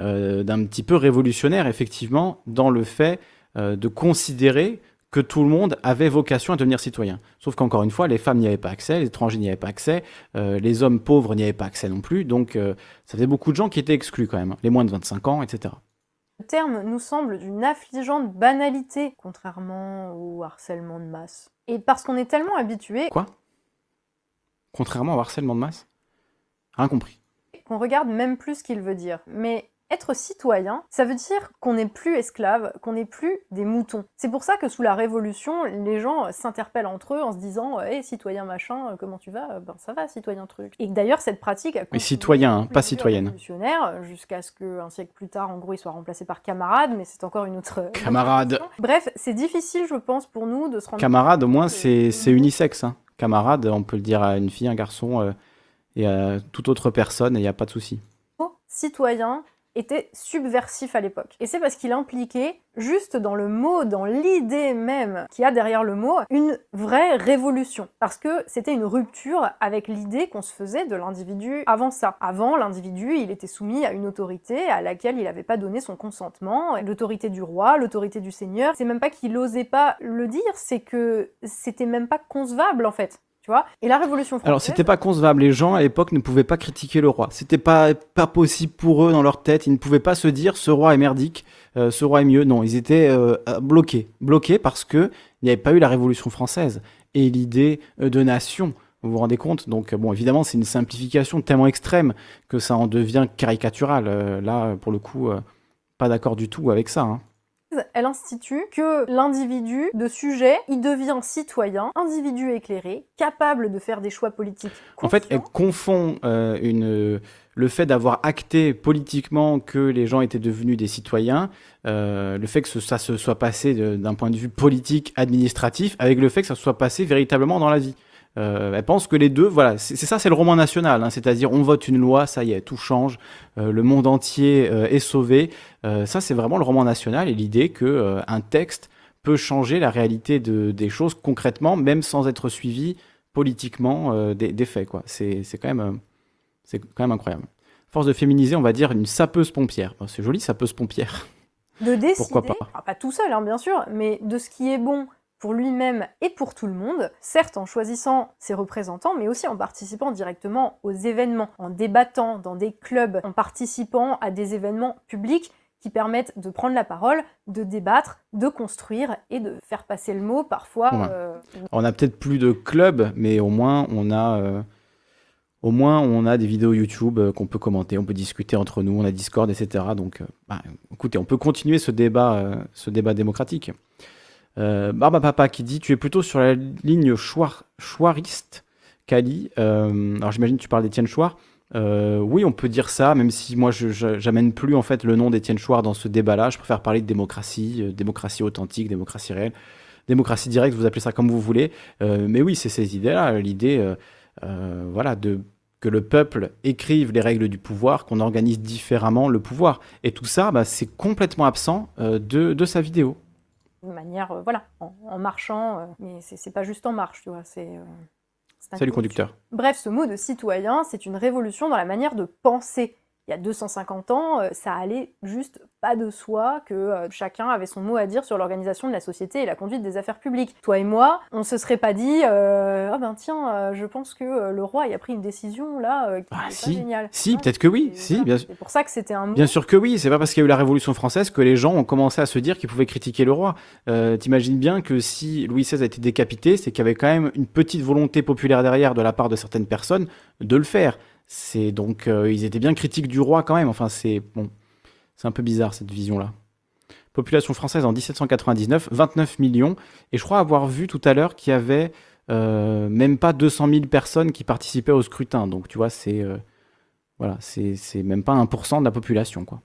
euh, d'un petit peu révolutionnaire, effectivement, dans le fait euh, de considérer que tout le monde avait vocation à devenir citoyen. Sauf qu'encore une fois, les femmes n'y avaient pas accès, les étrangers n'y avaient pas accès, euh, les hommes pauvres n'y avaient pas accès non plus. Donc ça faisait beaucoup de gens qui étaient exclus quand même, hein. les moins de 25 ans, etc. Le terme nous semble d'une affligeante banalité, contrairement au harcèlement de masse. Et parce qu'on est tellement habitué. Quoi? Contrairement au harcèlement de masse? Rien compris. Qu'on regarde même plus ce qu'il veut dire. Mais être citoyen, ça veut dire qu'on n'est plus esclave, qu'on n'est plus des moutons. C'est pour ça que sous la Révolution, les gens s'interpellent entre eux en se disant Hé, citoyen machin, euh, comment tu vas? Ben ça va, citoyen truc. Et d'ailleurs, cette pratique a Mais citoyen, hein, pas citoyenne. Révolutionnaire, jusqu'à ce qu'un siècle plus tard, en gros, il soit remplacé par camarade, mais c'est encore une autre. Camarade Bref, c'est difficile, je pense, pour nous de se rendre Camarade, au moins, c'est unisexe. Hein. Camarade, on peut le dire à une fille, un garçon euh, et à toute autre personne, il n'y a pas de souci. Citoyen, était subversif à l'époque. Et c'est parce qu'il impliquait, juste dans le mot, dans l'idée même qu'il y a derrière le mot, une vraie révolution. Parce que c'était une rupture avec l'idée qu'on se faisait de l'individu avant ça. Avant, l'individu, il était soumis à une autorité à laquelle il n'avait pas donné son consentement, l'autorité du roi, l'autorité du seigneur. C'est même pas qu'il n'osait pas le dire, c'est que c'était même pas concevable en fait. Et la Révolution française. Alors, c'était pas concevable. Les gens à l'époque ne pouvaient pas critiquer le roi. C'était pas, pas possible pour eux dans leur tête. Ils ne pouvaient pas se dire ce roi est merdique, euh, ce roi est mieux. Non, ils étaient euh, bloqués. Bloqués parce que il n'y avait pas eu la Révolution française et l'idée euh, de nation. Vous vous rendez compte? Donc, bon, évidemment, c'est une simplification tellement extrême que ça en devient caricatural. là, pour le coup, pas d'accord du tout avec ça. Hein elle institue que l'individu de sujet, il devient citoyen, individu éclairé, capable de faire des choix politiques. En fait, elle confond euh, une, le fait d'avoir acté politiquement que les gens étaient devenus des citoyens, euh, le fait que ça se soit passé d'un point de vue politique, administratif, avec le fait que ça se soit passé véritablement dans la vie. Euh, elle pense que les deux, voilà, c'est ça, c'est le roman national, hein, c'est-à-dire on vote une loi, ça y est, tout change, euh, le monde entier euh, est sauvé. ça, c'est vraiment le roman national et l'idée que un texte peut changer la réalité de, des choses concrètement, même sans être suivi politiquement des, faits. Quoi. C'est, quand même, c'est quand même incroyable. Force de féminiser, on va dire une sapeuse pompière. c'est joli, sapeuse pompière. De décider, Pourquoi pas, pas tout seul, hein, bien sûr, mais de ce qui est bon pour lui-même et pour tout le monde, certes en choisissant ses représentants, mais aussi en participant directement aux événements, en débattant dans des clubs, en participant à des événements publics qui permettent de prendre la parole, de débattre, de construire et de faire passer le mot parfois. Euh, on a peut-être plus de clubs, mais au moins on a, euh, au moins on a des vidéos YouTube euh, qu'on peut commenter, on peut discuter entre nous, on a Discord, etc. Donc, bah, écoutez, on peut continuer ce débat, ce débat démocratique. Euh, Barba Papa qui dit Tu es plutôt sur la ligne chouariste, Kali. Euh, alors j'imagine que tu parles d'Étienne Chouard. Euh, oui, on peut dire ça, même si moi je j'amène plus en fait le nom d'Étienne Chouard dans ce débat-là. Je préfère parler de démocratie, démocratie authentique, démocratie réelle, démocratie directe, vous appelez ça comme vous voulez. mais oui, c'est ces idées-là, l'idée voilà, de que le peuple écrive les règles du pouvoir, qu'on organise différemment le pouvoir. Et tout ça, bah, c'est complètement absent euh, de, sa vidéo. De manière, euh, voilà, en, marchant, euh, mais c'est pas juste en marche, tu vois, c'est... Salut conducteur. Bref, ce mot de citoyen, c'est une révolution dans la manière de penser il y a 250 ans, euh, ça allait juste pas de soi que euh, chacun avait son mot à dire sur l'organisation de la société et la conduite des affaires publiques. Toi et moi, on se serait pas dit euh, ah ben tiens, je pense que le roi a pris une décision là qui ah, si. pas géniale. Si, peut-être que oui. Si, bien sûr. C'est pour ça que c'était un mot. Bien sûr que oui. C'est pas parce qu'il y a eu la Révolution française que les gens ont commencé à se dire qu'ils pouvaient critiquer le roi. T'imagines bien que si Louis XVI a été décapité, c'est qu'il y avait quand même une petite volonté populaire derrière de la part de certaines personnes de le faire. C'est donc euh, ils étaient bien critiques du roi quand même. Enfin, c'est bon, c'est un peu bizarre cette vision-là. Population française en 1799, 29 millions. Et je crois avoir vu tout à l'heure qu'il y avait euh, même pas 200 000 personnes qui participaient au scrutin. Donc tu vois, c'est euh, voilà, c'est même pas 1% de la population quoi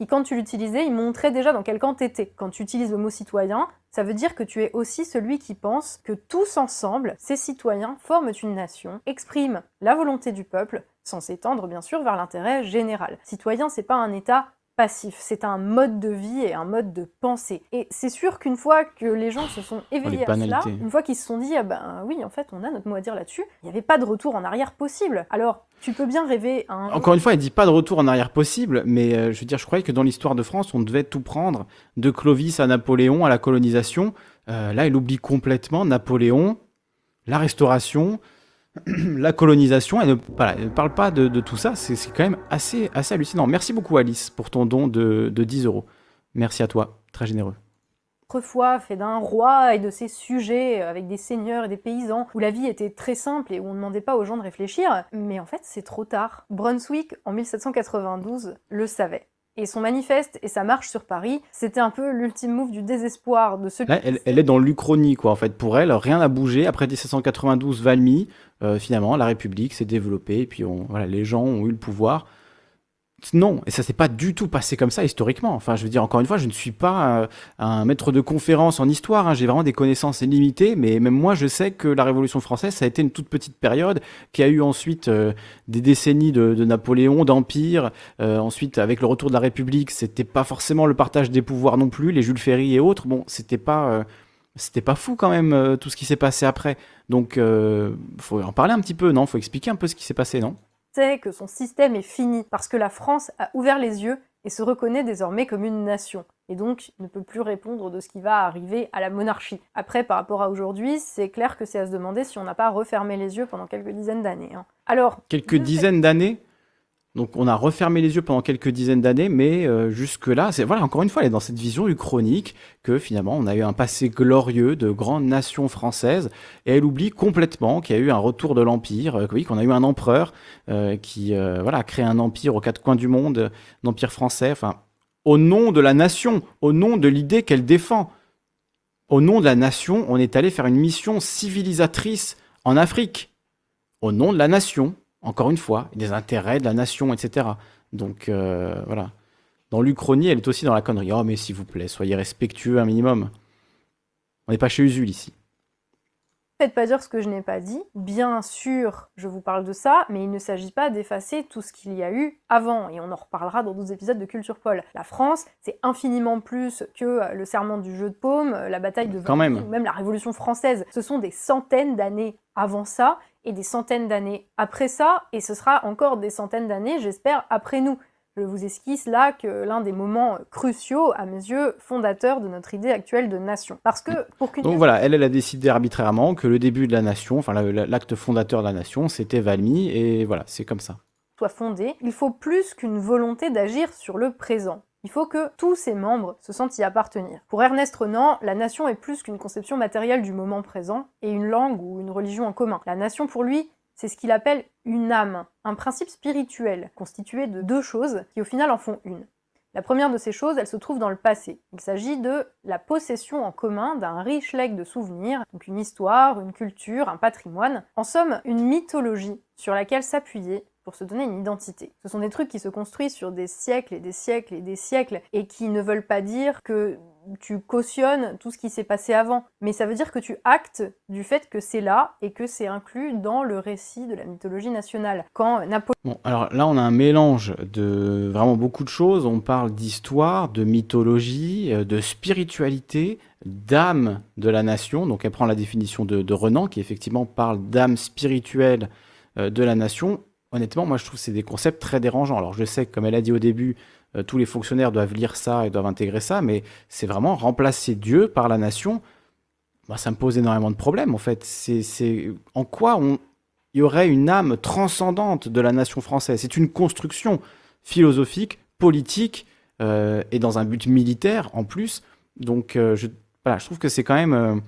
qui, quand tu l'utilisais, il montrait déjà dans quel camp t'étais. Quand tu utilises le mot citoyen, ça veut dire que tu es aussi celui qui pense que tous ensemble, ces citoyens forment une nation, expriment la volonté du peuple, sans s'étendre bien sûr vers l'intérêt général. Citoyen, c'est pas un état passif, c'est un mode de vie et un mode de pensée. Et c'est sûr qu'une fois que les gens se sont éveillés à cela, une fois qu'ils se sont dit ah ben oui en fait on a notre mot à dire là-dessus, il n'y avait pas de retour en arrière possible. Alors tu peux bien rêver un... Encore une fois, il dit pas de retour en arrière possible, mais euh, je veux dire, je croyais que dans l'histoire de France, on devait tout prendre, de Clovis à Napoléon, à la colonisation. Euh, là, il oublie complètement Napoléon, la restauration, la colonisation, elle ne, parle pas de, tout ça, c'est quand même assez, assez hallucinant. Merci beaucoup Alice pour ton don de, 10 euros. Merci à toi, très généreux autrefois fait d'un roi et de ses sujets, avec des seigneurs et des paysans, où la vie était très simple et où on ne demandait pas aux gens de réfléchir, mais en fait c'est trop tard. Brunswick, en 1792, le savait. Et son manifeste et sa marche sur Paris, c'était un peu l'ultime move du désespoir de ceux Là, elle, est dans l'Uchronie, quoi, en fait. Pour elle, rien n'a bougé. Après 1792, Valmy, euh, finalement, la République s'est développée, et puis on, voilà, les gens ont eu le pouvoir. Non, et ça s'est pas du tout passé comme ça historiquement. Enfin, je veux dire, encore une fois, je ne suis pas euh, un maître de conférence en histoire, hein. j'ai vraiment des connaissances limitées, mais même moi, je sais que la Révolution française, ça a été une toute petite période, qui a eu ensuite euh, des décennies de, Napoléon, d'Empire, euh, ensuite, avec le retour de la République, c'était pas forcément le partage des pouvoirs non plus, les Jules Ferry et autres, bon, c'était pas... c'était pas fou quand même tout ce qui s'est passé après. Donc, faut en parler un petit peu, non? Faut expliquer un peu ce qui s'est passé, non? Sait que son système est fini, parce que la France a ouvert les yeux et se reconnaît désormais comme une nation, et donc ne peut plus répondre de ce qui va arriver à la monarchie. Après, par rapport à aujourd'hui, c'est clair que c'est à se demander si on n'a pas refermé les yeux pendant quelques dizaines d'années. Hein. Alors, quelques dizaines d'années? Donc on a refermé les yeux pendant quelques dizaines d'années, mais euh, jusque-là, c'est voilà encore une fois, elle est dans cette vision uchronique que finalement on a eu un passé glorieux de grande nation française, et elle oublie complètement qu'il y a eu un retour de l'empire, euh, qu'on a eu un empereur euh, qui voilà a créé un empire aux quatre coins du monde, un empire français, enfin au nom de la nation, au nom de l'idée qu'elle défend, au nom de la nation, on est allé faire une mission civilisatrice en Afrique, au nom de la nation encore une fois, des intérêts de la nation, etc. Donc euh, voilà. Dans l'Uchronie, elle est aussi dans la connerie. Oh, mais s'il vous plaît, soyez respectueux un minimum. On n'est pas chez Usul ici. Faites pas dire ce que je n'ai pas dit. Bien sûr, je vous parle de ça, mais il ne s'agit pas d'effacer tout ce qu'il y a eu avant, et on en reparlera dans d'autres épisodes de Culture Paul. La France, c'est infiniment plus que le serment du jeu de paume, la bataille de Quand même. même la Révolution française. Ce sont des centaines d'années avant ça, et des centaines d'années après ça, et ce sera encore des centaines d'années, j'espère, après nous. Je vous esquisse là que l'un des moments cruciaux, à mes yeux, fondateurs de notre idée actuelle de nation. Parce que pour qu'une Donc voilà, elle, elle a décidé arbitrairement que le début de la nation, enfin l'acte fondateur de la nation, c'était Valmy, et voilà, c'est comme ça. Soit fondé, il faut plus qu'une volonté d'agir sur le présent. Il faut que tous ses membres se sentent y appartenir. Pour Ernest Renan, la nation est plus qu'une conception matérielle du moment présent et une langue ou une religion en commun. La nation pour lui, c'est ce qu'il appelle une âme, un principe spirituel constitué de deux choses qui au final en font une. La première de ces choses, elle se trouve dans le passé. Il s'agit de la possession en commun d'un riche legs de souvenirs, donc une histoire, une culture, un patrimoine, en somme une mythologie sur laquelle s'appuyer pour se donner une identité. Ce sont des trucs qui se construisent sur des siècles et des siècles et des siècles et qui ne veulent pas dire que tu cautionnes tout ce qui s'est passé avant, mais ça veut dire que tu actes du fait que c'est là et que c'est inclus dans le récit de la mythologie nationale. Quand Napoléon... Bon, alors là, on a un mélange de vraiment beaucoup de choses. On parle d'histoire, de mythologie, euh, de spiritualité, d'âme de la nation. Donc elle prend la définition de, Renan, qui effectivement parle d'âme spirituelle euh, de la nation. Honnêtement, moi je trouve que c'est des concepts très dérangeants. Alors je sais comme elle a dit au début, euh, tous les fonctionnaires doivent lire ça et doivent intégrer ça, mais c'est vraiment remplacer Dieu par la nation. Bah, ça me pose énormément de problèmes en fait. C'est en quoi on, il y aurait une âme transcendante de la nation française? C'est une construction philosophique, politique euh, et dans un but militaire en plus. Donc euh, je, voilà, je trouve que c'est quand même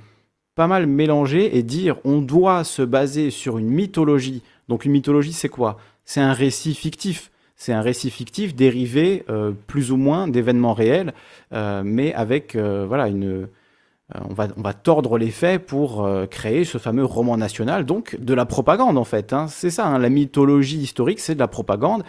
pas mal mélangé et dire on doit se baser sur une mythologie. Donc une mythologie c'est quoi? C'est un récit fictif c'est un récit fictif dérivé euh, plus ou moins d'événements réels, euh, mais avec euh, voilà une on va, on va tordre les faits pour créer ce fameux roman national, donc de la propagande en fait. Hein. C'est ça, hein. la mythologie historique, c'est de la propagande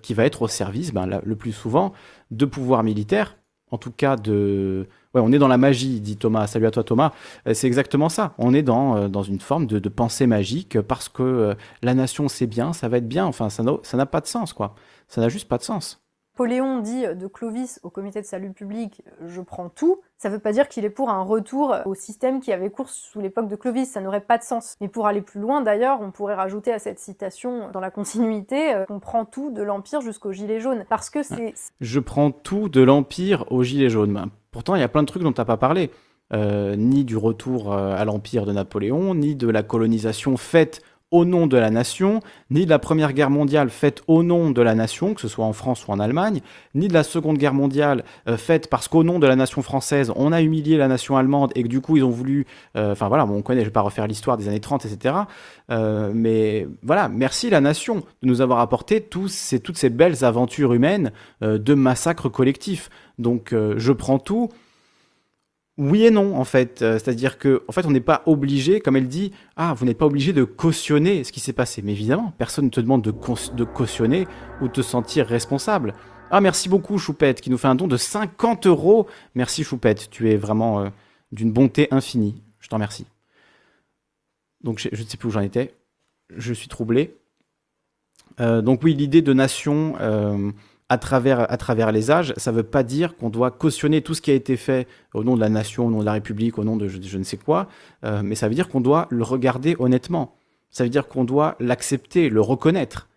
qui va être au service, ben, le plus souvent, de pouvoirs militaires, en tout cas de... Ouais, on est dans la magie, dit Thomas. Salut à toi Thomas. C'est exactement ça. On est dans, dans une forme de, de pensée magique parce que la nation c'est bien, ça va être bien. Enfin, ça n'a pas de sens, quoi. Ça n'a juste pas de sens. Napoléon dit de Clovis au comité de salut public je prends tout, ça veut pas dire qu'il est pour un retour au système qui avait cours sous l'époque de Clovis, ça n'aurait pas de sens. Mais pour aller plus loin d'ailleurs, on pourrait rajouter à cette citation dans la continuité euh, qu'on prend tout de l'Empire jusqu'au Gilet jaune. Parce que c'est... Je prends tout de l'Empire au Gilet jaune. Ben, pourtant, il y a plein de trucs dont tu n'as pas parlé. Euh, ni du retour euh, à l'Empire de Napoléon, ni de la colonisation faite au nom de la nation, ni de la Première Guerre mondiale faite au nom de la nation, que ce soit en France ou en Allemagne, ni de la Seconde Guerre mondiale euh, faite parce qu'au nom de la nation française, on a humilié la nation allemande et que du coup ils ont voulu... Euh, enfin voilà, on connaît, je vais pas refaire l'histoire des années 30, etc. Euh, mais voilà, merci la nation de nous avoir apporté tous ces, toutes ces belles aventures humaines de massacres collectifs. Donc je prends tout oui et non, en fait. Euh, c'est-à-dire que, en fait, on n'est pas obligé, comme elle dit, ah, vous n'êtes pas obligé de cautionner ce qui s'est passé. Mais évidemment, personne ne te demande de, cautionner ou de te sentir responsable. Ah, merci beaucoup, Choupette, qui nous fait un don de 50 euros. Merci, Choupette. Tu es vraiment euh, d'une bonté infinie. Je t'en remercie. Donc, je ne sais plus où j'en étais. Je suis troublé. Euh, donc, oui, l'idée de nation à travers, à travers les âges, ça ne veut pas dire qu'on doit cautionner tout ce qui a été fait au nom de la nation, au nom de la République, au nom de je, ne sais quoi, euh, mais ça veut dire qu'on doit le regarder honnêtement. Ça veut dire qu'on doit l'accepter, le reconnaître.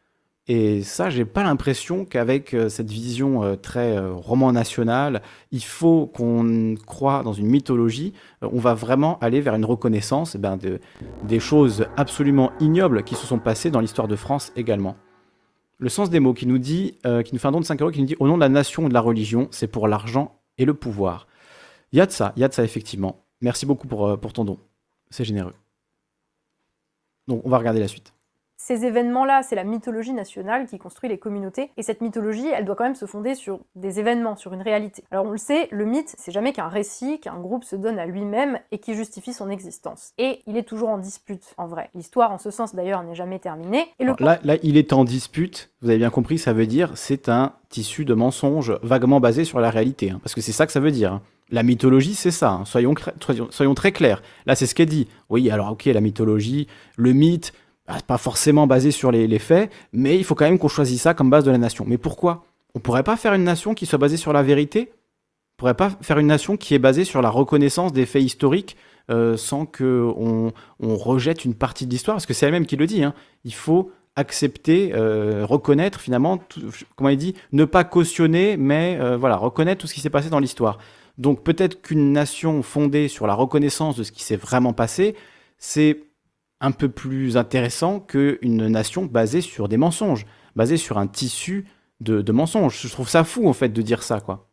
Et ça, j'ai pas l'impression qu'avec euh, cette vision euh, très roman national, il faut qu'on croit dans une mythologie, on va vraiment aller vers une reconnaissance eh ben, de, des choses absolument ignobles qui se sont passées dans l'histoire de France également le sens des mots qui nous dit, euh, qui nous fait un don de 5 euros, qui nous dit au nom de la nation ou de la religion, c'est pour l'argent et le pouvoir. Il y a de ça, il y a de ça effectivement. Merci beaucoup pour, euh, pour ton don. C'est généreux. Donc on va regarder la suite ces événements-là, c'est la mythologie nationale qui construit les communautés, et cette mythologie, elle doit quand même se fonder sur des événements, sur une réalité. Alors on le sait, le mythe, c'est jamais qu'un récit qu'un groupe se donne à lui-même et qui justifie son existence. Et il est toujours en dispute, en vrai. L'histoire, en ce sens d'ailleurs, n'est jamais terminée. Et là, il est en dispute, vous avez bien compris, ça veut dire c'est un tissu de mensonges vaguement basé sur la réalité, hein, parce que c'est ça que ça veut dire. Hein. La mythologie, c'est ça, hein. soyons, très clairs. Là, c'est ce qu'elle dit. Oui, alors ok, la mythologie, le mythe, bah, pas forcément basé sur les, faits, mais il faut quand même qu'on choisisse ça comme base de la nation. Mais pourquoi? On pourrait pas faire une nation qui soit basée sur la vérité? On pourrait pas faire une nation qui est basée sur la reconnaissance des faits historiques euh, sans qu'on on rejette une partie de l'histoire Parce que c'est elle-même qui le dit. Hein. Il faut accepter, euh, reconnaître finalement, comment il dit, ne pas cautionner, mais euh, voilà, reconnaître tout ce qui s'est passé dans l'histoire. Donc peut-être qu'une nation fondée sur la reconnaissance de ce qui s'est vraiment passé, c'est un peu plus intéressant qu'une nation basée sur des mensonges, basée sur un tissu de, mensonges. Je trouve ça fou en fait de dire ça, quoi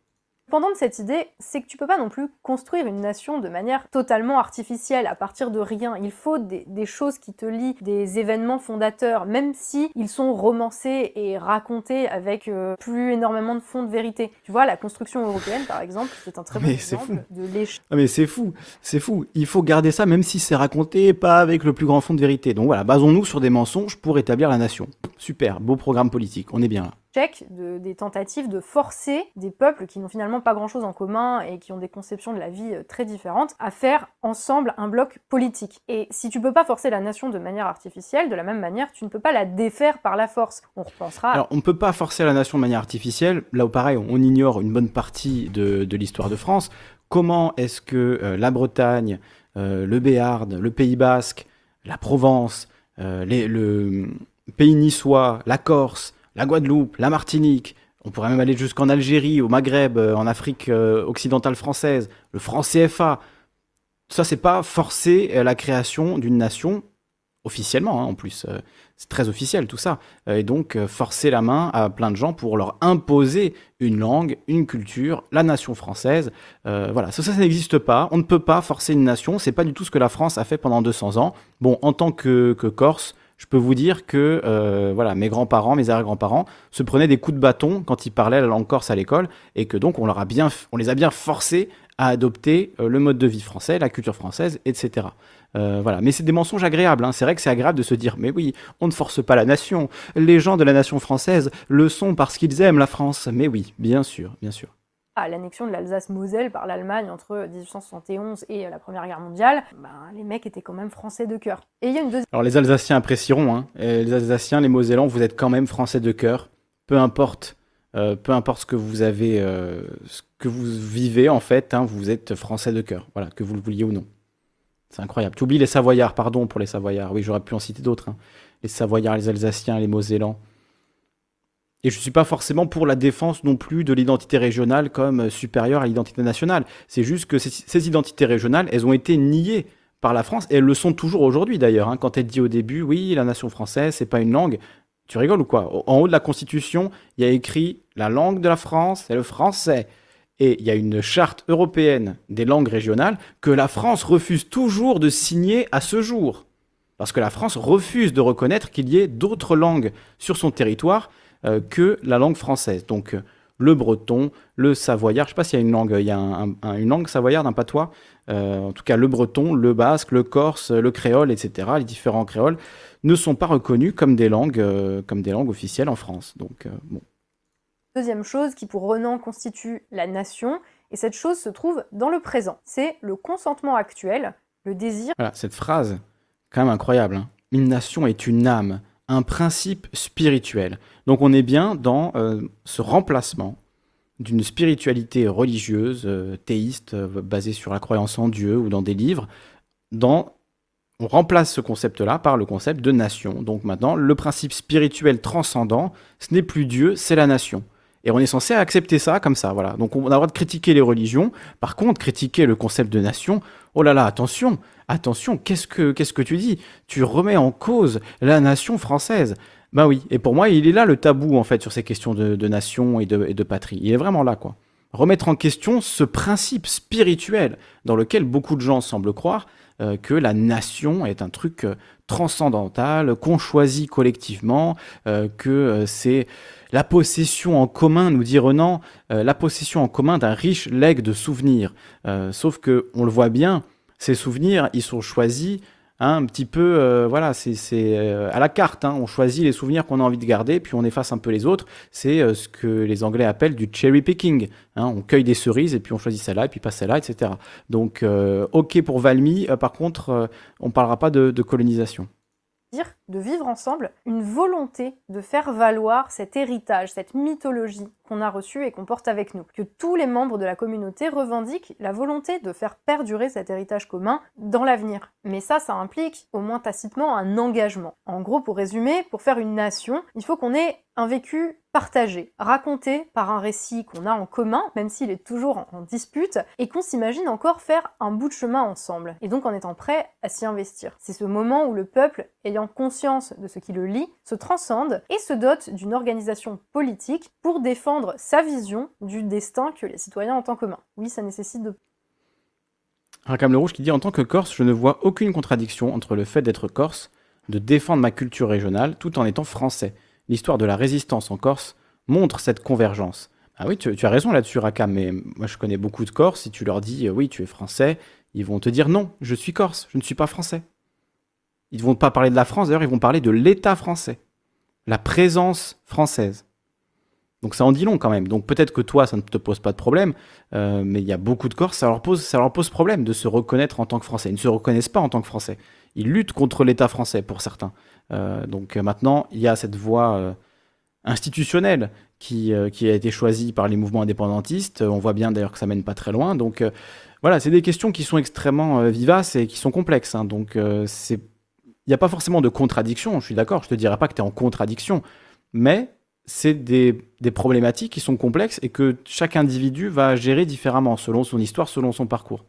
pendant de cette idée, c'est que tu peux pas non plus construire une nation de manière totalement artificielle, à partir de rien. Il faut des, choses qui te lient, des événements fondateurs, même si ils sont romancés et racontés avec euh, plus énormément de fonds de vérité. Tu vois, la construction européenne, par exemple, c'est un très bon exemple de l'échec. Ah mais c'est fou, c'est fou. Il faut garder ça, même si c'est raconté pas avec le plus grand fond de vérité. Donc voilà, basons-nous sur des mensonges pour établir la nation. Super, beau programme politique, on est bien là. Des tentatives de forcer des peuples qui n'ont finalement pas grand-chose en commun et qui ont des conceptions de la vie euh, très différentes à faire ensemble un bloc politique. Et si tu peux pas forcer la nation de manière artificielle, de la même manière, tu ne peux pas la défaire par la force. On repensera. Alors, on peut pas forcer la nation de manière artificielle. Là où pareil, on ignore une bonne partie de, l'histoire de France. Comment est-ce que euh, la Bretagne, euh, le Béarn, le Pays Basque, la Provence, le Pays niçois, la Corse, la Guadeloupe, la Martinique, on pourrait même aller jusqu'en Algérie, au Maghreb, euh, en Afrique euh, occidentale française, le franc CFA. Ça, c'est pas forcer la création d'une nation officiellement, hein, en plus. Euh, c'est très officiel tout ça. Et donc, forcer la main à plein de gens pour leur imposer une langue, une culture, la nation française. Voilà, ça, ça, n'existe pas. On ne peut pas forcer une nation. C'est pas du tout ce que la France a fait pendant 200 ans. Bon, en tant que Corse, je peux vous dire que euh, voilà, mes grands-parents, mes arrière-grands-parents se prenaient des coups de bâton quand ils parlaient la langue corse à l'école et que donc on, leur a bien, on les a bien forcés à adopter euh, le mode de vie français, la culture française, etc. Euh, voilà. Mais c'est des mensonges agréables. Hein. C'est vrai que c'est agréable de se dire, mais oui, on ne force pas la nation. Les gens de la nation française le sont parce qu'ils aiment la France. Mais oui, bien sûr, bien sûr à l'annexion de l'Alsace-Moselle par l'Allemagne entre 1871 et la Première Guerre mondiale, ben, les mecs étaient quand même français de cœur. Alors les Alsaciens apprécieront, hein. Les Alsaciens, les Mosellans, vous êtes quand même français de cœur, peu importe, euh, peu importe ce que vous avez, euh, ce que vous vivez en fait, hein, vous êtes français de cœur, voilà, que vous le vouliez ou non. C'est incroyable. Tu oublies les Savoyards, pardon pour les Savoyards. Oui, j'aurais pu en citer d'autres. Hein. Les Savoyards, les Alsaciens, les Mosellans. Et je ne suis pas forcément pour la défense non plus de l'identité régionale comme supérieure à l'identité nationale. C'est juste que ces, identités régionales, elles ont été niées par la France, et elles le sont toujours aujourd'hui d'ailleurs. Hein. Quand elle dit au début, oui, la nation française, c'est pas une langue, tu rigoles ou quoi? En haut de la Constitution, il y a écrit la langue de la France, c'est le français. Et il y a une charte européenne des langues régionales que la France refuse toujours de signer à ce jour. Parce que la France refuse de reconnaître qu'il y ait d'autres langues sur son territoire euh, que la langue française. Donc euh, le breton, le savoyard, je ne sais pas s'il y a une langue, il y a un, un, une langue savoyarde, un patois, euh, en tout cas le breton, le basque, le corse, le créole, etc., les différents créoles, ne sont pas reconnus comme des langues, euh, comme des langues officielles en France. Donc, euh, bon. Deuxième chose qui pour Renan constitue la nation, et cette chose se trouve dans le présent, c'est le consentement actuel, le désir. Voilà, cette phrase, quand même incroyable. Hein. Une nation est une âme, un principe spirituel. Donc on est bien dans euh, ce remplacement d'une spiritualité religieuse, euh, théiste, euh, basée sur la croyance en Dieu ou dans des livres, dans on remplace ce concept-là par le concept de nation. Donc maintenant, le principe spirituel transcendant, ce n'est plus Dieu, c'est la nation. Et on est censé accepter ça comme ça, voilà. Donc on a le droit de critiquer les religions. Par contre, critiquer le concept de nation, oh là là, attention, attention, qu'est-ce que, qu'est-ce que tu dis? Tu remets en cause la nation française. Ben oui, et pour moi, il est là le tabou, en fait, sur ces questions de, de nation et de, et de patrie. Il est vraiment là, quoi. Remettre en question ce principe spirituel dans lequel beaucoup de gens semblent croire euh, que la nation est un truc euh, transcendantal, qu'on choisit collectivement, euh, que euh, c'est la possession en commun, nous dit Renan, euh, la possession en commun d'un riche legs de souvenirs. Sauf que on le voit bien, ces souvenirs, ils sont choisis hein, un petit peu, euh, voilà, c'est euh, à la carte. Hein, on choisit les souvenirs qu'on a envie de garder, puis on efface un peu les autres. C'est euh, ce que les Anglais appellent du cherry picking. Hein, on cueille des cerises et puis on choisit celle-là et puis pas celle-là, etc. Donc, euh, ok pour Valmy. Euh, par contre, euh, on parlera pas de, de colonisation de vivre ensemble, une volonté de faire valoir cet héritage, cette mythologie qu'on a reçue et qu'on porte avec nous. Que tous les membres de la communauté revendiquent la volonté de faire perdurer cet héritage commun dans l'avenir. Mais ça, ça implique, au moins tacitement, un engagement. En gros, pour résumer, pour faire une nation, il faut qu'on ait un vécu partagé, raconté par un récit qu'on a en commun, même s'il est toujours en dispute, et qu'on s'imagine encore faire un bout de chemin ensemble, et donc en étant prêt à s'y investir. C'est ce moment où le peuple, ayant conscience de ce qui le lie, se transcende et se dote d'une organisation politique pour défendre sa vision du destin que les citoyens ont en commun. Oui, ça nécessite de Racam le Rouge qui dit En tant que Corse, je ne vois aucune contradiction entre le fait d'être Corse, de défendre ma culture régionale, tout en étant français l'histoire de la résistance en Corse montre cette convergence. Ah oui, tu, as raison là-dessus, Raka, mais moi je connais beaucoup de Corses, si tu leur dis euh, oui, tu es français, ils vont te dire non, je suis Corse, je ne suis pas français. Ils ne vont pas parler de la France, d'ailleurs, ils vont parler de l'État français, la présence française. Donc ça en dit long quand même. Donc peut-être que toi, ça ne te pose pas de problème, euh, mais il y a beaucoup de Corses, ça leur, pose, ça leur pose problème de se reconnaître en tant que Français. Ils ne se reconnaissent pas en tant que Français. Ils luttent contre l'État français pour certains. Euh, donc euh, maintenant, il y a cette voie institutionnelle qui, a été choisie par les mouvements indépendantistes. On voit bien d'ailleurs que ça mène pas très loin. Donc voilà, c'est des questions qui sont extrêmement vivaces et qui sont complexes. Hein. Donc il n'y a pas forcément de contradiction, je suis d'accord, je te dirais pas que tu es en contradiction, mais c'est des, problématiques qui sont complexes et que chaque individu va gérer différemment selon son histoire, selon son parcours.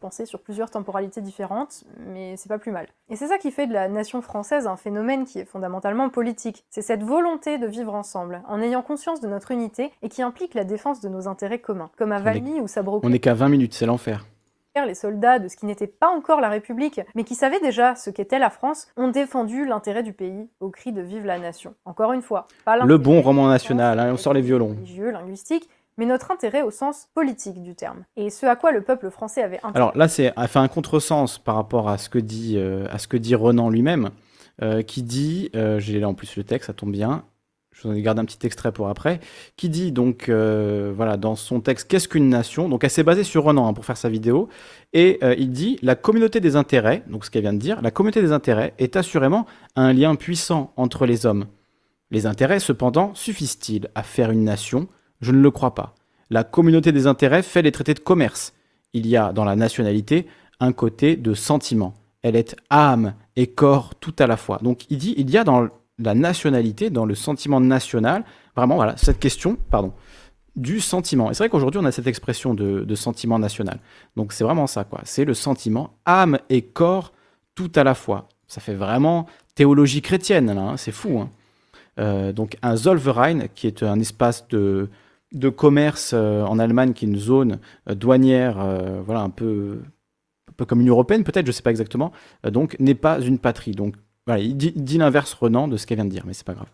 Penser sur plusieurs temporalités différentes, mais c'est pas plus mal. Et c'est ça qui fait de la nation française un phénomène qui est fondamentalement politique. C'est cette volonté de vivre ensemble, en ayant conscience de notre unité et qui implique la défense de nos intérêts communs, comme à Valmy ou Sabrok. On n'est qu'à 20 minutes, c'est l'enfer les soldats de ce qui n'était pas encore la République, mais qui savaient déjà ce qu'était la France, ont défendu l'intérêt du pays au cri de Vive la Nation. Encore une fois, pas Le bon roman national, hein, on sort les violons. Religieux, linguistique, mais notre intérêt au sens politique du terme. Et ce à quoi le peuple français avait intérêt. Alors là, c'est fait un contresens par rapport à ce que dit, euh, à ce que dit Renan lui-même, euh, qui dit, euh, j'ai là en plus le texte, ça tombe bien, je vous en ai gardé un petit extrait pour après, qui dit donc, euh, voilà, dans son texte, qu'est-ce qu'une nation? Donc elle s'est basée sur Renan hein, pour faire sa vidéo, et il dit, la communauté des intérêts, donc ce qu'elle vient de dire, la communauté des intérêts est assurément un lien puissant entre les hommes. Les intérêts, cependant, suffisent-ils à faire une nation? Je ne le crois pas. La communauté des intérêts fait les traités de commerce. Il y a dans la nationalité un côté de sentiment. Elle est âme et corps tout à la fois. Donc il dit, il y a dans la nationalité, dans le sentiment national, vraiment, voilà, cette question, pardon, du sentiment. Et c'est vrai qu'aujourd'hui, on a cette expression de, sentiment national. Donc c'est vraiment ça, quoi. C'est le sentiment, âme et corps, tout à la fois. Ça fait vraiment théologie chrétienne, là, hein, c'est fou. Hein. Euh, donc un Zollverein, qui est un espace de, de commerce euh, en Allemagne, qui est une zone euh, douanière, voilà, un peu, comme une européenne, peut-être, je ne sais pas exactement, donc n'est pas une patrie. Donc il dit, l'inverse Renan de ce qu'elle vient de dire, mais c'est pas grave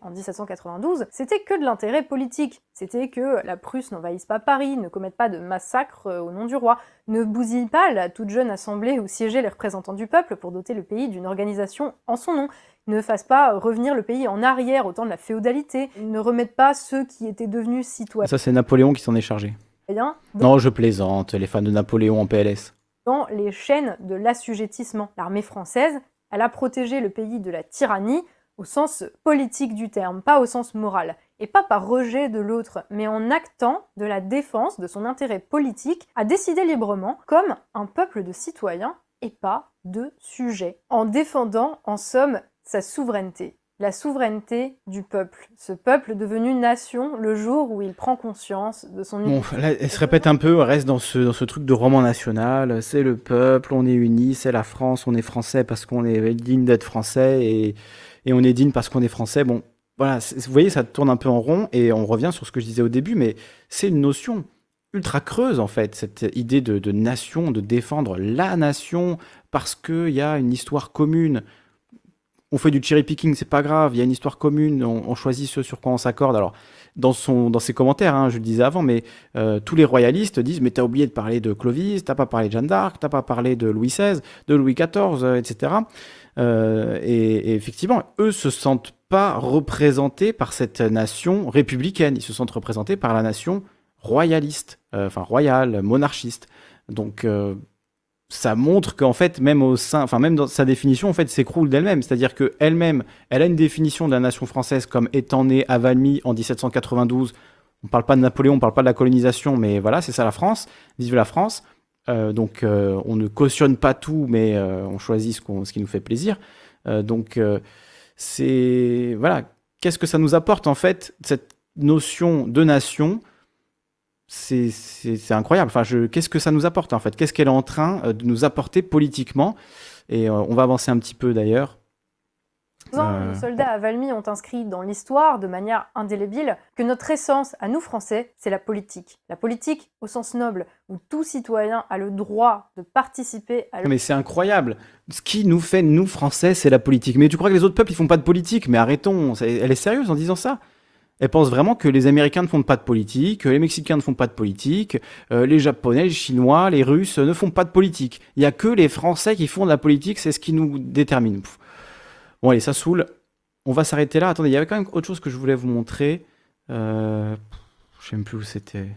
en 1792, c'était que de l'intérêt politique. C'était que la Prusse n'envahisse pas Paris, ne commette pas de massacre euh, au nom du roi, ne bousille pas la toute jeune assemblée où siégeaient les représentants du peuple pour doter le pays d'une organisation en son nom, ne fasse pas revenir le pays en arrière au temps de la féodalité, ne remette pas ceux qui étaient devenus citoyens. Ça, c'est Napoléon qui s'en est chargé. Bien. non, je plaisante, les fans de Napoléon en PLS. Dans les chaînes de l'assujettissement, l'armée française elle a protégé le pays de la tyrannie au sens politique du terme, pas au sens moral, et pas par rejet de l'autre, mais en actant de la défense de son intérêt politique à décider librement comme un peuple de citoyens et pas de sujets, en défendant en somme sa souveraineté la souveraineté du peuple, ce peuple devenu nation le jour où il prend conscience de son Bon, là, elle se répète un peu, elle reste dans ce, dans ce truc de roman national, c'est le peuple, on est unis, c'est la France, on est français parce qu'on est digne d'être français et, et, on est digne parce qu'on est français. Bon, voilà, vous voyez, ça tourne un peu en rond et on revient sur ce que je disais au début, mais c'est une notion ultra creuse en fait, cette idée de, de nation, de défendre la nation parce qu'il y a une histoire commune on fait du cherry picking, c'est pas grave, il y a une histoire commune, on, choisit ce sur quoi on s'accorde. Alors, dans, son, dans ses commentaires, hein, je le disais avant, mais euh, tous les royalistes disent Mais t'as oublié de parler de Clovis, t'as pas parlé de Jeanne d'Arc, t'as pas parlé de Louis XVI, de Louis XIV, etc. Euh, et, effectivement, eux se sentent pas représentés par cette nation républicaine, ils se sentent représentés par la nation royaliste, euh, enfin royale, monarchiste. Donc, ça montre qu'en fait, même au sein, enfin même dans sa définition, en fait, s'écroule d'elle-même. C'est-à-dire que elle-même, elle a une définition de la nation française comme étant née à Valmy en 1792. On parle pas de Napoléon, on parle pas de la colonisation, mais voilà, c'est ça la France. Vive la France. Euh, donc, euh, on ne cautionne pas tout, mais euh, on choisit ce, ce, qui nous fait plaisir. donc, c'est voilà. Qu'est-ce que ça nous apporte en fait cette notion de nation c'est incroyable. Enfin, qu'est-ce que ça nous apporte en fait? Qu'est-ce qu'elle est en train euh, de nous apporter politiquement? Et euh, on va avancer un petit peu d'ailleurs. Euh, les soldats à Valmy ont inscrit dans l'histoire de manière indélébile que notre essence, à nous Français, c'est la politique. La politique au sens noble, où tout citoyen a le droit de participer à... Mais c'est incroyable. Ce qui nous fait, nous Français, c'est la politique. Mais tu crois que les autres peuples, ils font pas de politique? Mais arrêtons. Elle est sérieuse en disant ça? Elle pense vraiment que les Américains ne font pas de politique, que les Mexicains ne font pas de politique, euh, les Japonais, les Chinois, les Russes ne font pas de politique. Il n'y a que les Français qui font de la politique, c'est ce qui nous détermine. Bon allez, ça saoule. On va s'arrêter là. Attendez, il y avait quand même autre chose que je voulais vous montrer. Euh, je sais même plus où c'était.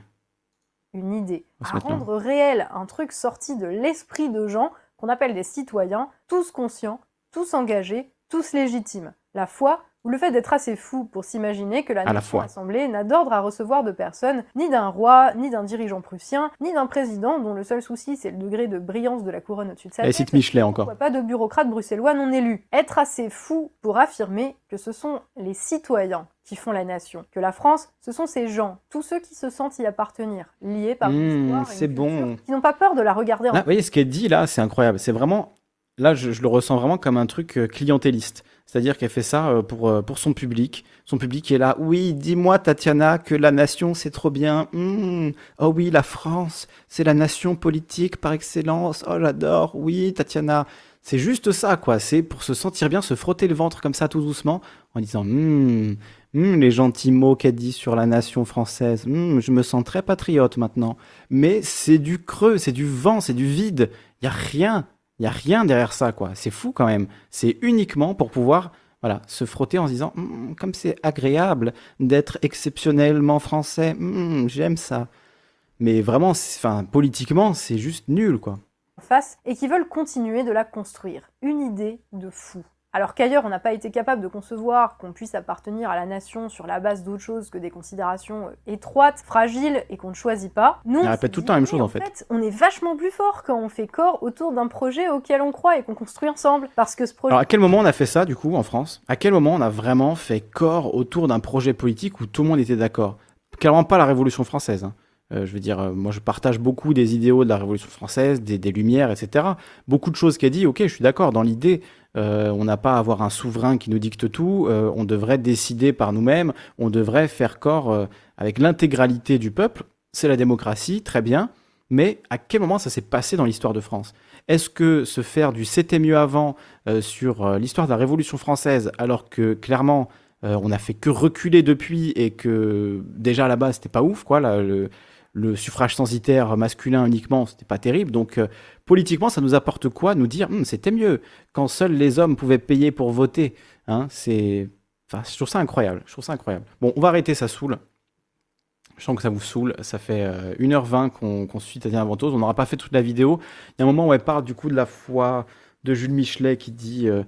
Une idée. À rendre réel un truc sorti de l'esprit de gens qu'on appelle des citoyens, tous conscients, tous engagés, tous légitimes. La foi, ou le fait d'être assez fou pour s'imaginer que la nation assemblée n'a d'ordre à recevoir de personne, ni d'un roi, ni d'un dirigeant prussien, ni d'un président dont le seul souci c'est le degré de brillance de la couronne au-dessus de sa tête. cite Michelet encore. Pas de bureaucrate bruxellois non élu. Être assez fou pour affirmer que ce sont les citoyens qui font la nation, que la France, ce sont ces gens, tous ceux qui se sentent y appartenir, liés par une mmh, c'est bon. qui n'ont pas peur de la regarder. en... Vous voyez ce qu'elle dit là, c'est incroyable. C'est vraiment là, je, le ressens vraiment comme un truc euh, clientéliste. C'est-à-dire qu'elle fait ça euh, pour, euh, pour son public. Son public est là. Oui, dis-moi, Tatiana, que la nation, c'est trop bien. Mmh. Oh oui, la France, c'est la nation politique par excellence. Oh, j'adore. Oui, Tatiana. C'est juste ça, quoi. C'est pour se sentir bien, se frotter le ventre comme ça, tout doucement, en disant mmh, mmh, les gentils mots qu'elle dit sur la nation française. je me sens très patriote maintenant. Mais c'est du creux, c'est du vent, c'est du vide. Il y a rien. Il n'y a rien derrière ça, quoi. C'est fou quand même. C'est uniquement pour pouvoir voilà, se frotter en se disant hum, comme c'est agréable d'être exceptionnellement français, hum, j'aime ça. Mais vraiment, enfin, politiquement, c'est juste nul, quoi. Face et qui veulent continuer de la construire. Une idée de fou alors qu'ailleurs on n'a pas été capable de concevoir qu'on puisse appartenir à la nation sur la base d'autre chose que des considérations euh, étroites, fragiles et qu'on ne choisit pas. Nous, on répète tout le temps la même chose en, fait. On est vachement plus fort quand on fait corps autour d'un projet auquel on croit et qu'on construit ensemble. Parce que ce projet. Alors à quel moment on a fait ça du coup en France? À quel moment on a vraiment fait corps autour d'un projet politique où tout le monde était d'accord? Clairement pas la Révolution française. Hein. Euh, je veux dire, euh, moi je partage beaucoup des idéaux de la Révolution française, des, des Lumières, etc. Beaucoup de choses qu'elle dit, ok, je suis d'accord, dans l'idée, euh, on n'a pas à avoir un souverain qui nous dicte tout, euh, on devrait décider par nous-mêmes, on devrait faire corps euh, avec l'intégralité du peuple. C'est la démocratie, très bien, mais à quel moment ça s'est passé dans l'histoire de France? Est-ce que se faire du c'était mieux avant sur l'histoire de la Révolution française, alors que clairement on n'a fait que reculer depuis et que déjà là-bas c'était pas ouf, quoi, le, le suffrage censitaire masculin uniquement, c'était pas terrible. Donc euh, politiquement, ça nous apporte quoi Nous dire hum, c'était mieux quand seuls les hommes pouvaient payer pour voter. Hein, c'est, enfin, je trouve ça incroyable. Incroyable. Bon, on va arrêter, ça saoule. Je sens que ça vous saoule. Ça fait 1h20 euh, qu'on suit Tatiana Ventose. On n'aura pas fait toute la vidéo. Il y a un moment où elle parle du coup de la foi de Jules Michelet qui dit euh,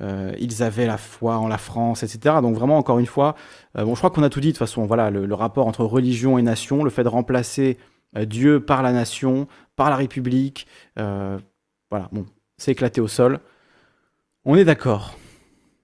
euh, ils avaient la foi en la France, etc. Donc vraiment, encore une fois, euh, bon, je crois qu'on a tout dit de toute façon. Voilà, le, rapport entre religion et nation, le fait de remplacer euh, Dieu par la nation, par la République, voilà, bon, c'est éclaté au sol. On est d'accord.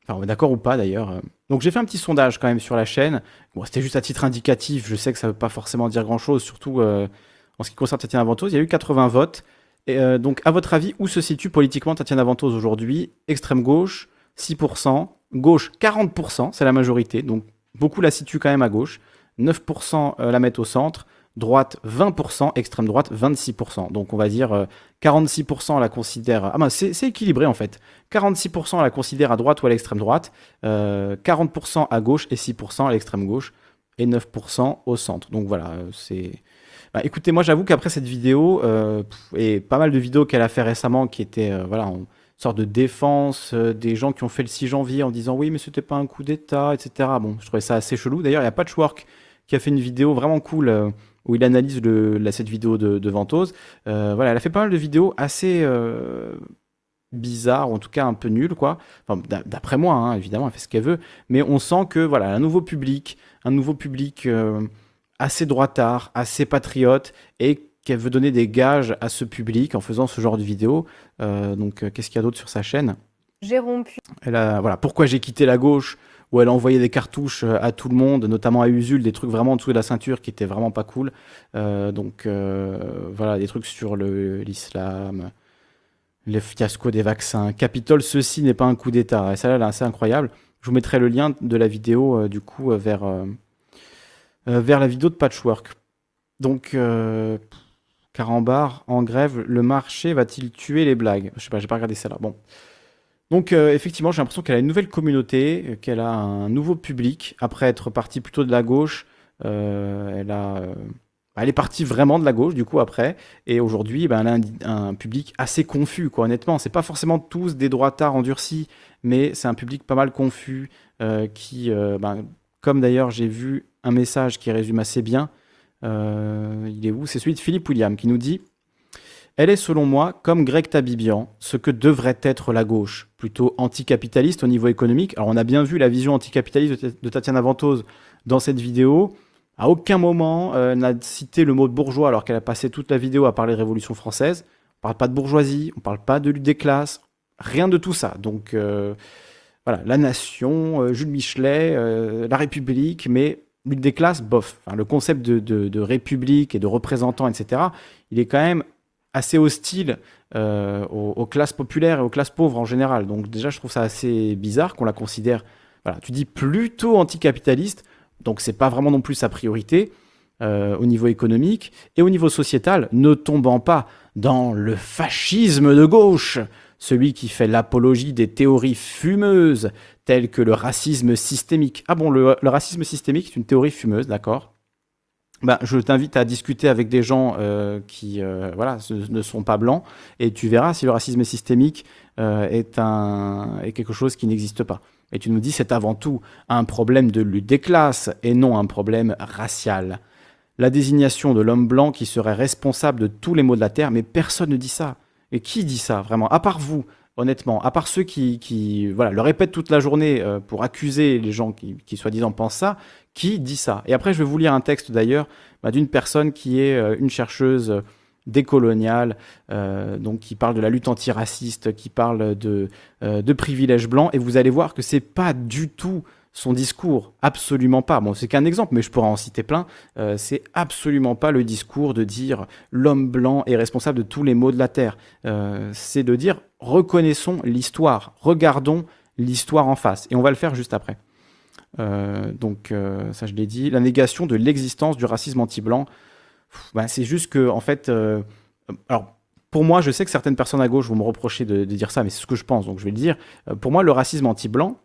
Enfin, on est d'accord ou pas d'ailleurs. Donc j'ai fait un petit sondage quand même sur la chaîne. Bon, c'était juste à titre indicatif. Je sais que ça ne veut pas forcément dire grand-chose, surtout en ce qui concerne Tatiana Ventose. Il y a eu 80 votes. Et euh, donc, à votre avis, où se situe politiquement Tatiana Ventose aujourd'hui? Extrême gauche, 6%, gauche, 40%, c'est la majorité, donc beaucoup la situent quand même à gauche, 9% euh, la mettent au centre, droite 20%, extrême droite 26%. Donc on va dire 46% euh, la considère... Ah ben c'est équilibré en fait. 46% la considère à droite ou à l'extrême droite, 40% à gauche et 6% à l'extrême gauche et 9% au centre. Donc voilà, c'est bah, écoutez, moi j'avoue qu'après cette vidéo, euh, et pas mal de vidéos qu'elle a fait récemment qui étaient euh, voilà, en sorte de défense, euh, des gens qui ont fait le 6 janvier en disant oui mais c'était pas un coup d'état, etc. Bon, je trouvais ça assez chelou. D'ailleurs, il y a Patchwork qui a fait une vidéo vraiment cool où il analyse le, cette vidéo de, de Ventose. voilà, elle a fait pas mal de vidéos assez bizarres, ou en tout cas un peu nulles, quoi. Enfin, d'après moi, hein, évidemment, elle fait ce qu'elle veut, mais on sent que voilà, un nouveau public, un nouveau public assez droitard, assez patriote et qu'elle veut donner des gages à ce public en faisant ce genre de vidéo. Euh, donc, euh, qu'est-ce qu'il y a d'autre sur sa chaîne? J'ai rompu. Elle a, voilà, pourquoi j'ai quitté la gauche où elle a envoyé des cartouches euh, à tout le monde, notamment à Usul, des trucs vraiment en dessous de la ceinture qui étaient vraiment pas cool. donc voilà, des trucs sur l'islam, le, fiasco des vaccins. Capitole, ceci n'est pas un coup d'État. Et ça, là, est assez incroyable. Je vous mettrai le lien de la vidéo, du coup, vers, vers la vidéo de Patchwork. Donc, euh, Carambar, en grève, le marché va-t-il tuer les blagues? Je sais pas, j'ai pas regardé ça là. Bon. Donc, euh, effectivement, j'ai l'impression qu'elle a une nouvelle communauté, qu'elle a un nouveau public. Après être partie plutôt de la gauche, elle a. Elle est partie vraiment de la gauche, du coup, après. Et aujourd'hui, ben, elle a un, public assez confus, quoi, honnêtement. C'est pas forcément tous des droitards endurcis, mais c'est un public pas mal confus, qui, ben, comme d'ailleurs j'ai vu un message qui résume assez bien. il est où? C'est celui de Philippe William qui nous dit elle est selon moi, comme Greg Tabibian, ce que devrait être la gauche, plutôt anticapitaliste au niveau économique. Alors on a bien vu la vision anticapitaliste de Tatiana Ventose dans cette vidéo. À aucun moment euh, n'a cité le mot bourgeois alors qu'elle a passé toute la vidéo à parler de Révolution française. On parle pas de bourgeoisie, on parle pas de lutte des classes, rien de tout ça. Donc euh, voilà, la nation, euh, Jules Michelet, la République, mais lutte des classes, bof. le concept de, de, république et de représentants, etc., il est quand même assez hostile euh, aux, classes populaires et aux classes pauvres en général. Donc déjà, je trouve ça assez bizarre qu'on la considère, voilà, tu dis plutôt anticapitaliste, donc c'est pas vraiment non plus sa priorité euh, au niveau économique et au niveau sociétal, ne tombant pas dans le fascisme de gauche, celui qui fait l'apologie des théories fumeuses telles que le racisme systémique. Ah bon, le, racisme systémique est une théorie fumeuse, d'accord bah, je t'invite à discuter avec des gens euh, qui euh, ne sont pas blancs et tu verras si le racisme systémique euh, est, est quelque chose qui n'existe pas. Et tu nous dis c'est avant tout un problème de lutte des classes et non un problème racial. La désignation de l'homme blanc qui serait responsable de tous les maux de la terre, mais personne ne dit ça. Et qui dit ça vraiment? À part vous, honnêtement, à part ceux qui, voilà, le répètent toute la journée euh, pour accuser les gens qui, qui soi-disant pensent ça, qui dit ça? Et après, je vais vous lire un texte d'ailleurs bah, d'une personne qui est euh, une chercheuse euh, décoloniale, donc qui parle de la lutte antiraciste, qui parle de, de privilèges blancs, et vous allez voir que c'est pas du tout son discours, absolument pas. Bon, c'est qu'un exemple, mais je pourrais en citer plein. Euh, c'est absolument pas le discours de dire l'homme blanc est responsable de tous les maux de la terre. Euh, c'est de dire reconnaissons l'histoire, regardons l'histoire en face. Et on va le faire juste après. Euh, donc, ça je l'ai dit. La négation de l'existence du racisme anti-blanc, ben, c'est juste que, en fait, alors pour moi, je sais que certaines personnes à gauche vont me reprocher de dire ça, mais c'est ce que je pense, donc je vais le dire. pour moi, le racisme anti-blanc,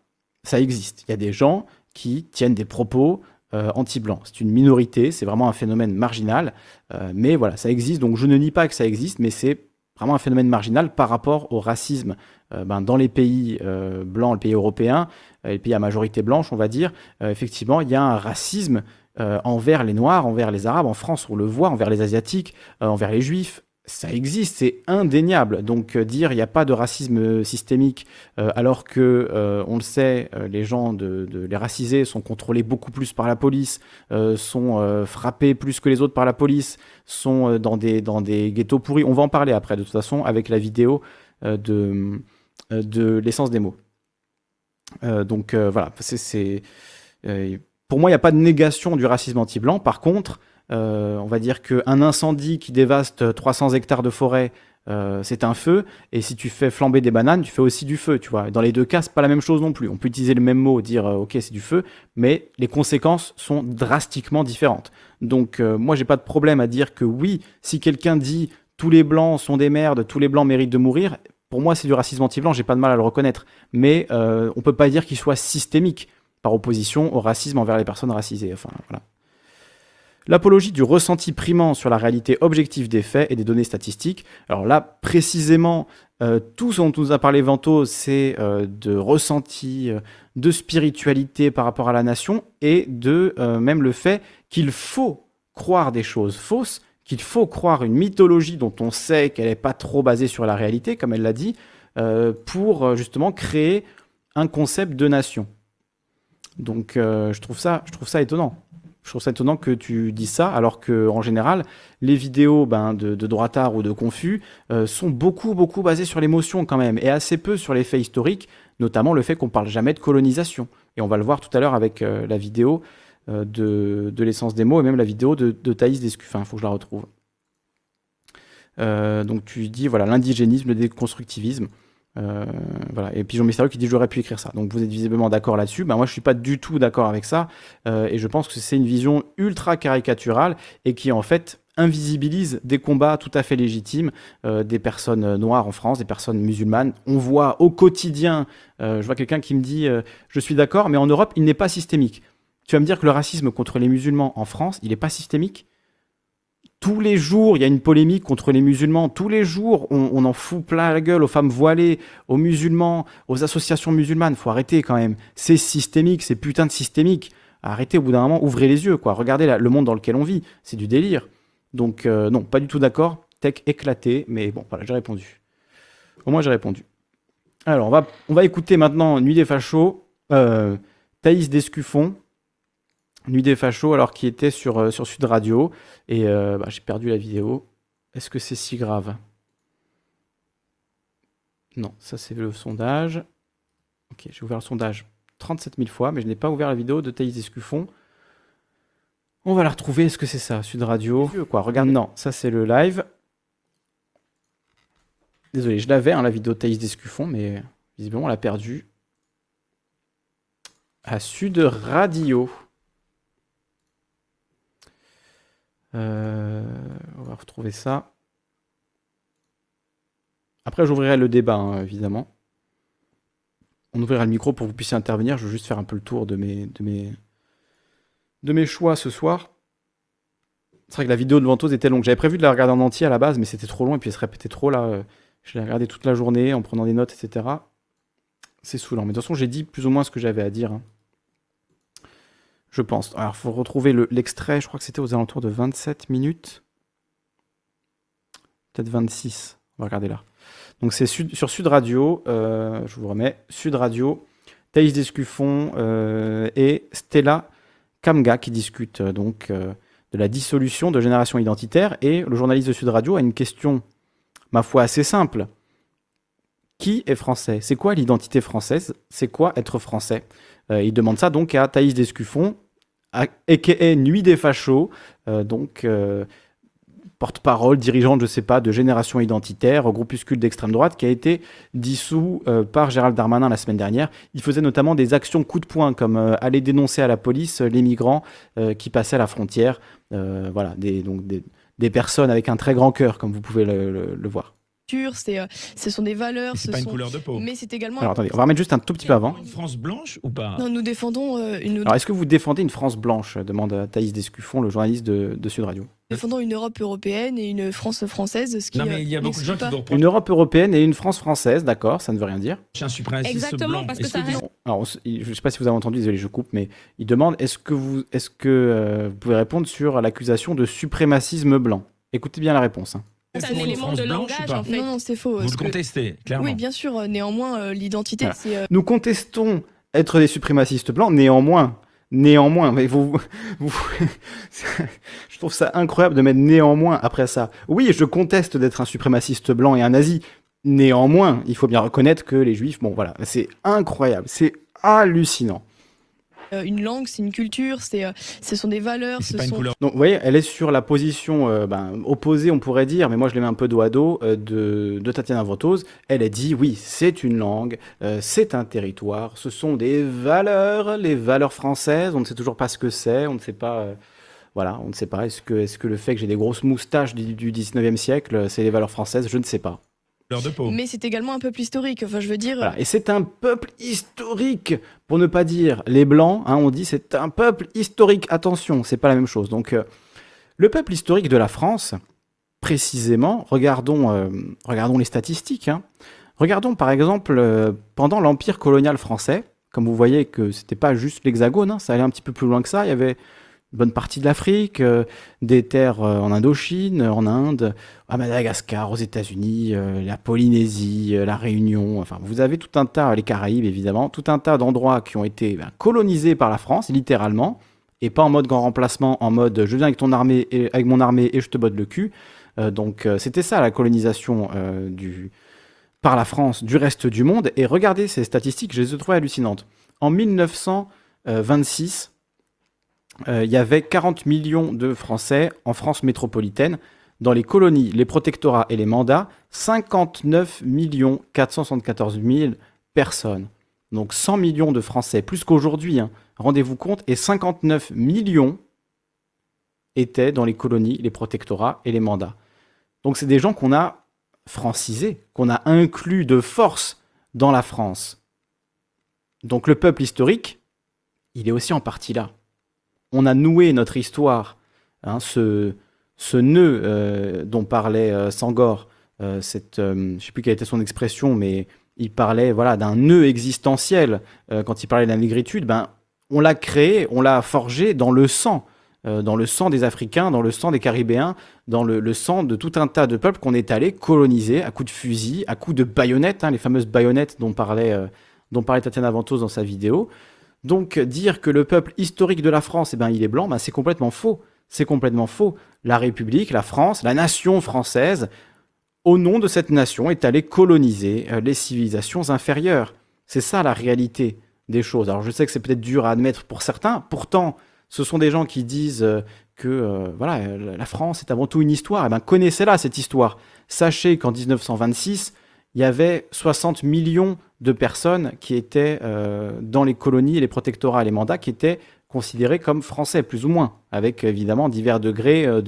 ça existe. Il y a des gens qui tiennent des propos euh, anti-blancs. C'est une minorité, c'est vraiment un phénomène marginal, euh, mais voilà, ça existe. Donc je ne nie pas que ça existe, mais c'est vraiment un phénomène marginal par rapport au racisme euh, ben, dans les pays blancs, les pays européens, les pays à majorité blanche, on va dire. effectivement, il y a un racisme envers les Noirs, envers les Arabes. En France, on le voit, envers les Asiatiques, envers les Juifs, ça existe, c'est indéniable. Donc euh, dire il n'y a pas de racisme systémique, euh, alors que euh, on le sait, les gens de, les racisés sont contrôlés beaucoup plus par la police, sont frappés plus que les autres par la police, sont dans des dans des ghettos pourris. On va en parler après de toute façon avec la vidéo de de l'essence des mots. donc voilà, c'est pour moi il n'y a pas de négation du racisme anti-blanc. Par contre euh, on va dire qu'un incendie qui dévaste 300 hectares de forêt, euh, c'est un feu. Et si tu fais flamber des bananes, tu fais aussi du feu, tu vois. Dans les deux cas, c'est pas la même chose non plus. On peut utiliser le même mot, dire euh, ok, c'est du feu, mais les conséquences sont drastiquement différentes. Donc moi, j'ai pas de problème à dire que oui, si quelqu'un dit tous les blancs sont des merdes, tous les blancs méritent de mourir, pour moi, c'est du racisme anti-blanc, j'ai pas de mal à le reconnaître. Mais on peut pas dire qu'il soit systémique par opposition au racisme envers les personnes racisées. Enfin, voilà. L'apologie du ressenti primant sur la réalité objective des faits et des données statistiques. Alors là, précisément, euh, tout ce dont nous a parlé Vento, c'est euh, de ressenti, euh, de spiritualité par rapport à la nation et de même le fait qu'il faut croire des choses fausses, qu'il faut croire une mythologie dont on sait qu'elle n'est pas trop basée sur la réalité, comme elle l'a dit, pour justement créer un concept de nation. Donc je, trouve ça, je trouve ça étonnant. Je trouve ça étonnant que tu dis ça, alors que en général, les vidéos ben, de, Droitard ou de Confus euh, sont beaucoup, beaucoup basées sur l'émotion quand même, et assez peu sur les faits historiques, notamment le fait qu'on parle jamais de colonisation. Et on va le voir tout à l'heure avec euh, la vidéo euh, de, de l'essence des mots, et même la vidéo de, de Thaïs Descuffin, il faut que je la retrouve. donc tu dis, voilà, l'indigénisme, le déconstructivisme. Euh, voilà. Et Pigeon Mystérieux qui dit j'aurais pu écrire ça. Donc vous êtes visiblement d'accord là-dessus. Ben, moi je suis pas du tout d'accord avec ça. Euh, et je pense que c'est une vision ultra caricaturale et qui en fait invisibilise des combats tout à fait légitimes euh, des personnes noires en France, des personnes musulmanes. On voit au quotidien, je vois quelqu'un qui me dit je suis d'accord, mais en Europe il n'est pas systémique. Tu vas me dire que le racisme contre les musulmans en France, il n'est pas systémique? Tous les jours, il y a une polémique contre les musulmans. Tous les jours, on, en fout plein la gueule aux femmes voilées, aux musulmans, aux associations musulmanes. Faut arrêter quand même. C'est systémique, c'est putain de systémique. arrêtez au bout d'un moment, ouvrez les yeux, quoi. Regardez le monde dans lequel on vit, c'est du délire. Donc non, pas du tout d'accord. Tech éclaté, mais bon, voilà, j'ai répondu. Au moins j'ai répondu. Alors, on va, on va écouter maintenant Nuit des Fachos, euh, Thaïs Descuffon, Nuit des Fachos, alors qui était sur, euh, sur Sud Radio, et euh, bah, j'ai perdu la vidéo. Est-ce que c'est si grave? Non, ça c'est le sondage. Ok, j'ai ouvert le sondage 37 000 fois, mais je n'ai pas ouvert la vidéo de Thaïs Descuffon. On va la retrouver, est-ce que c'est ça, Sud Radio? Quoi, regarde, non, ça c'est le live. Désolé, je l'avais, hein, la vidéo de Thaïs Descuffon, mais visiblement on l'a perdu. À Sud Radio. Euh, on va retrouver ça. Après, j'ouvrirai le débat, hein, évidemment. On ouvrira le micro pour que vous puissiez intervenir. Je veux juste faire un peu le tour de mes, choix ce soir. C'est vrai que la vidéo de Ventos était longue. J'avais prévu de la regarder en entier à la base, mais c'était trop long et puis elle se répétait trop là. Euh, je l'ai regardé toute la journée en prenant des notes, etc. C'est saoulant. Mais de toute façon, j'ai dit plus ou moins ce que j'avais à dire. Hein. Je pense. Alors, il faut retrouver l'extrait. je crois que c'était aux alentours de 27 minutes. Peut-être 26. On va regarder là. Donc, c'est sur Sud Radio. Euh, je vous remets. Sud Radio. Thaïs Descuffon euh, et Stella Kamga qui discutent euh, donc de la dissolution de Génération Identitaire. Et le journaliste de Sud Radio a une question ma foi, assez simple. Qui est français? C'est quoi l'identité française? C'est quoi être français? Il demande ça donc à Thaïs Descuffon, a.k.a. Nuit des Fachos, euh, donc euh, porte-parole, dirigeante, je sais pas, de Génération Identitaire, groupuscule d'extrême droite, qui a été dissous par Gérald Darmanin la semaine dernière. Il faisait notamment des actions coup de poing, comme aller dénoncer à la police les migrants qui passaient la frontière. voilà, des, donc des personnes avec un très grand cœur, comme vous pouvez le, voir. C'est, euh, ce sont des valeurs. C'est pas une couleur de peau. Mais c'est également. Alors attendez, on va remettre juste un tout petit peu avant. Une France blanche ou pas? Non, nous défendons euh, une. Alors est-ce que vous défendez une France blanche? demande Thaïs Descuffon, le journaliste de, Sud Radio. Nous défendons une Europe européenne et une France française. Ce qui, non, mais il y a beaucoup de gens qui vont Une Europe européenne et une France française, d'accord, ça ne veut rien dire. Un Exactement, parce que ça reste. Alors, je ne sais pas si vous avez entendu, désolé, je coupe, mais il demande est-ce que, vous, est-ce que euh, vous pouvez répondre sur l'accusation de suprémacisme blanc? Écoutez bien la réponse. Hein. C'est un élément de langage, en fait. Non, c'est faux. Vous le contestez, clairement. Oui, bien sûr. Euh, néanmoins, euh, l'identité, c'est. Euh, Nous contestons être des suprémacistes blancs, néanmoins. Néanmoins, mais vous, je trouve ça incroyable de mettre néanmoins après ça. Oui, je conteste d'être un suprémaciste blanc et un nazi. Néanmoins, il faut bien reconnaître que les juifs, bon voilà, c'est incroyable, c'est hallucinant. Euh, une langue, c'est une culture, c'est, euh, ce sont des valeurs. Ce sont... Donc, vous voyez, elle est sur la position euh, ben, opposée, on pourrait dire, mais moi je l'ai mets un peu dos à dos, de, de, Tatiana Votose. Elle a dit oui, c'est une langue, c'est un territoire, ce sont des valeurs, les valeurs françaises. On ne sait toujours pas ce que c'est, on ne sait pas. voilà, on ne sait pas. Est-ce que, est-ce que le fait que j'ai des grosses moustaches du, du 19e siècle, c'est les valeurs françaises Je ne sais pas. Mais c'est également un peuple historique. Enfin, je veux dire. Et c'est un peuple historique, pour ne pas dire les blancs. Hein, on dit c'est un peuple historique. Attention, c'est pas la même chose. Donc, euh, le peuple historique de la France, précisément, regardons, euh, regardons les statistiques. Hein. Regardons par exemple euh, pendant l'empire colonial français. Comme vous voyez que c'était pas juste l'Hexagone, hein, ça allait un petit peu plus loin que ça. Il y avait bonne partie de l'Afrique, euh, des terres euh, en Indochine, en Inde, à Madagascar, aux États-Unis, euh, la Polynésie, la Réunion. Enfin, vous avez tout un tas, les Caraïbes évidemment, tout un tas d'endroits qui ont été ben, colonisés par la France, littéralement, et pas en mode grand remplacement, en mode je viens avec ton armée, et, avec mon armée et je te botte le cul. donc c'était ça la colonisation par la France du reste du monde. Et regardez ces statistiques, je les ai trouvées hallucinantes. En 1926, euh, il y avait 40 millions de Français en France métropolitaine. Dans les colonies, les protectorats et les mandats, 59 474 000 personnes. Donc 100 millions de Français, plus qu'aujourd'hui, hein. rendez-vous compte, et 59 millions étaient dans les colonies, les protectorats et les mandats. Donc c'est des gens qu'on a francisés, qu'on a inclus de force dans la France. Donc le peuple historique, il est aussi en partie là on a noué notre histoire, hein, ce, ce nœud euh, dont parlait euh, Sangor, euh, cette, je ne sais plus quelle était son expression, mais il parlait voilà d'un nœud existentiel quand il parlait de la négritude. Ben, on l'a créé, on l'a forgé dans le sang, euh, dans le sang des Africains, dans le sang des Caribéens, dans le, sang de tout un tas de peuples qu'on est allé coloniser à coups de fusil, à coups de baïonnettes, hein, les fameuses baïonnettes dont parlait, euh, dont parlait Tatiana Ventos dans sa vidéo. Donc dire que le peuple historique de la France, eh ben, il est blanc, ben, c'est complètement faux. C'est complètement faux. La République, la France, la nation française, au nom de cette nation, est allée coloniser euh, les civilisations inférieures. C'est ça la réalité des choses. Alors je sais que c'est peut-être dur à admettre pour certains, pourtant ce sont des gens qui disent euh, que euh, voilà, la France est avant tout une histoire. Eh bien, connaissez-la cette histoire. Sachez qu'en 1926, il y avait 60 millions de personnes qui étaient dans les colonies, les protectorats, les mandats, qui étaient considérés comme français, plus ou moins, avec évidemment divers degrés de,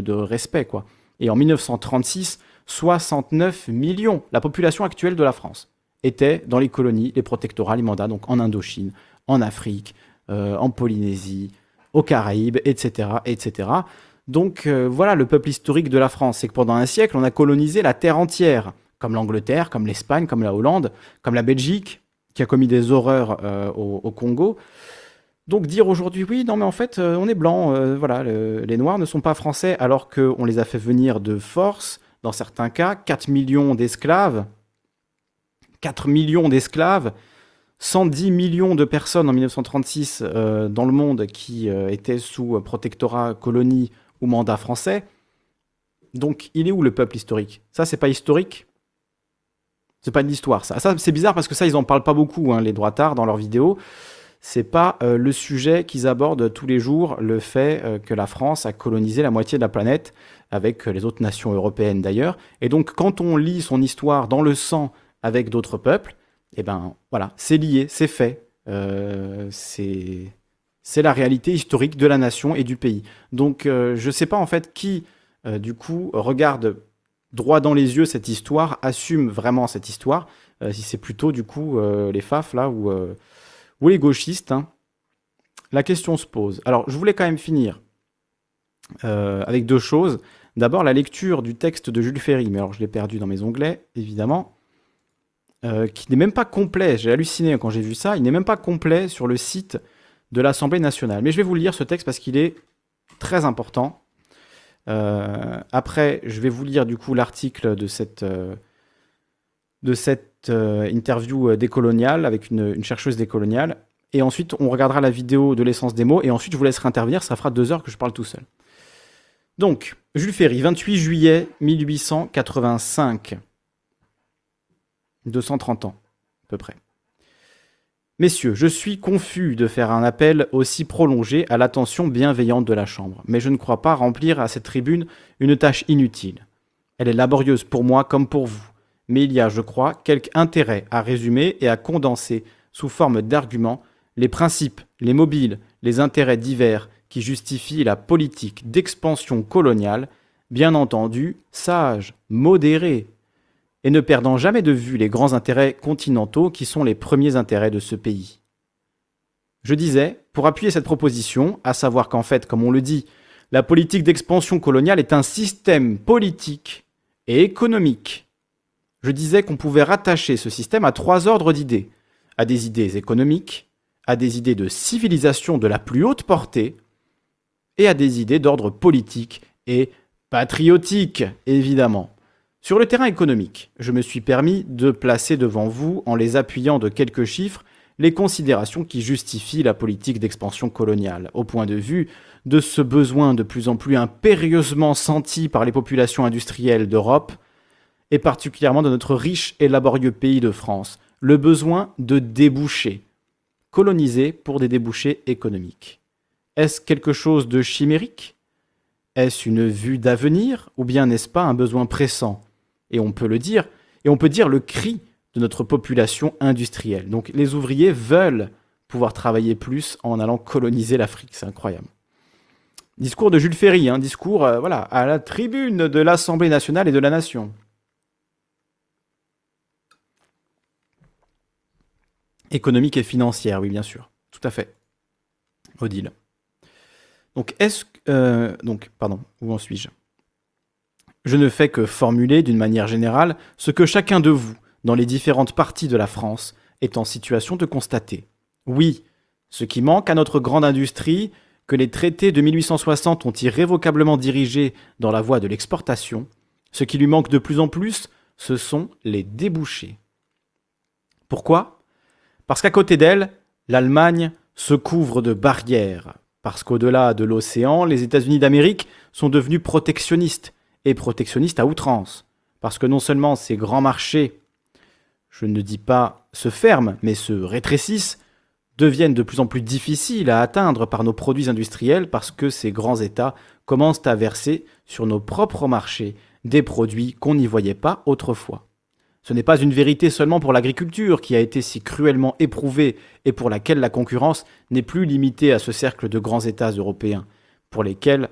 de respect. Quoi. Et en 1936, 69 millions, la population actuelle de la France, était dans les colonies, les protectorats, les mandats, donc en Indochine, en Afrique, euh, en Polynésie, aux Caraïbes, etc. etc. Donc euh, voilà le peuple historique de la France, c'est que pendant un siècle, on a colonisé la terre entière, comme l'Angleterre, comme l'Espagne, comme la Hollande, comme la Belgique, qui a commis des horreurs euh, au, Congo. Donc dire aujourd'hui oui, non mais en fait on est blanc, voilà, les Noirs ne sont pas français alors qu'on les a fait venir de force, dans certains cas, 4 millions d'esclaves, 4 millions d'esclaves, 110 millions de personnes en 1936 euh, dans le monde qui euh, étaient sous protectorat, colonie ou mandat français. Donc, il est où le peuple historique? Ça, c'est pas historique? C'est pas de l'histoire, ça. Ça, c'est bizarre parce que ça, ils en parlent pas beaucoup, hein, les droitards, dans leurs vidéos c'est pas euh, le sujet qu'ils abordent tous les jours, le fait euh, que la France a colonisé la moitié de la planète, avec euh, les autres nations européennes d'ailleurs. Et donc, quand on lit son histoire dans le sang avec d'autres peuples, eh ben voilà, c'est lié, c'est fait. c'est c'est la réalité historique de la nation et du pays. Donc, je sais pas en fait qui, du coup, regarde droit dans les yeux cette histoire, assume vraiment cette histoire. si c'est plutôt, du coup, les FAF là ou les gauchistes, hein, la question se pose. Alors, je voulais quand même finir euh, avec deux choses. D'abord, la lecture du texte de Jules Ferry, mais alors je l'ai perdu dans mes onglets, évidemment, euh, qui n'est même pas complet. J'ai halluciné quand j'ai vu ça. Il n'est même pas complet sur le site de l'Assemblée nationale. Mais je vais vous lire ce texte parce qu'il est très important. Euh, après, je vais vous lire du coup l'article de cette, de cette euh, interview euh, décoloniale avec une, chercheuse décoloniale. Et ensuite, on regardera la vidéo de l'essence des mots. Et ensuite, je vous laisserai intervenir. Ça fera deux heures que je parle tout seul. Donc, Jules Ferry, 28 juillet 1885. 230 ans, à peu près. Messieurs, je suis confus de faire un appel aussi prolongé à l'attention bienveillante de la Chambre, mais je ne crois pas remplir à cette tribune une tâche inutile. Elle est laborieuse pour moi comme pour vous mais il y a, je crois, quelque intérêt à résumer et à condenser sous forme d'arguments les principes, les mobiles, les intérêts divers qui justifient la politique d'expansion coloniale, bien entendu sage, modérée, et ne perdant jamais de vue les grands intérêts continentaux qui sont les premiers intérêts de ce pays. Je disais, pour appuyer cette proposition, à savoir qu'en fait, comme on le dit, la politique d'expansion coloniale est un système politique et économique je disais qu'on pouvait rattacher ce système à trois ordres d'idées. À des idées économiques, à des idées de civilisation de la plus haute portée, et à des idées d'ordre politique et patriotique, évidemment. Sur le terrain économique, je me suis permis de placer devant vous, en les appuyant de quelques chiffres, les considérations qui justifient la politique d'expansion coloniale, au point de vue de ce besoin de plus en plus impérieusement senti par les populations industrielles d'Europe et particulièrement dans notre riche et laborieux pays de France, le besoin de débouchés, coloniser pour des débouchés économiques. Est-ce quelque chose de chimérique? Est-ce une vue d'avenir? Ou bien n'est-ce pas un besoin pressant? Et on peut le dire, et on peut dire le cri de notre population industrielle. Donc les ouvriers veulent pouvoir travailler plus en allant coloniser l'Afrique, c'est incroyable. Discours de Jules Ferry, un discours euh, voilà, à la tribune de l'Assemblée nationale et de la nation. Économique et financière, oui, bien sûr. Tout à fait. Odile. Donc, est-ce euh, donc, pardon, où en suis-je? Je ne fais que formuler d'une manière générale ce que chacun de vous, dans les différentes parties de la France, est en situation de constater. Oui, Ce qui manque à notre grande industrie, que les traités de 1860 ont irrévocablement dirigé dans la voie de l'exportation, ce qui lui manque de plus en plus, ce sont les débouchés. Pourquoi? Parce qu'à côté d'elle, l'Allemagne se couvre de barrières, parce qu'au-delà de l'océan, les États-Unis d'Amérique sont devenus protectionnistes, et protectionnistes à outrance, parce que non seulement ces grands marchés, je ne dis pas se ferment, mais se rétrécissent, deviennent de plus en plus difficiles à atteindre par nos produits industriels parce que ces grands États commencent à verser sur nos propres marchés des produits qu'on n'y voyait pas autrefois. Ce n'est pas une vérité seulement pour l'agriculture qui a été si cruellement éprouvée et pour laquelle la concurrence n'est plus limitée à ce cercle de grands États européens, pour lesquels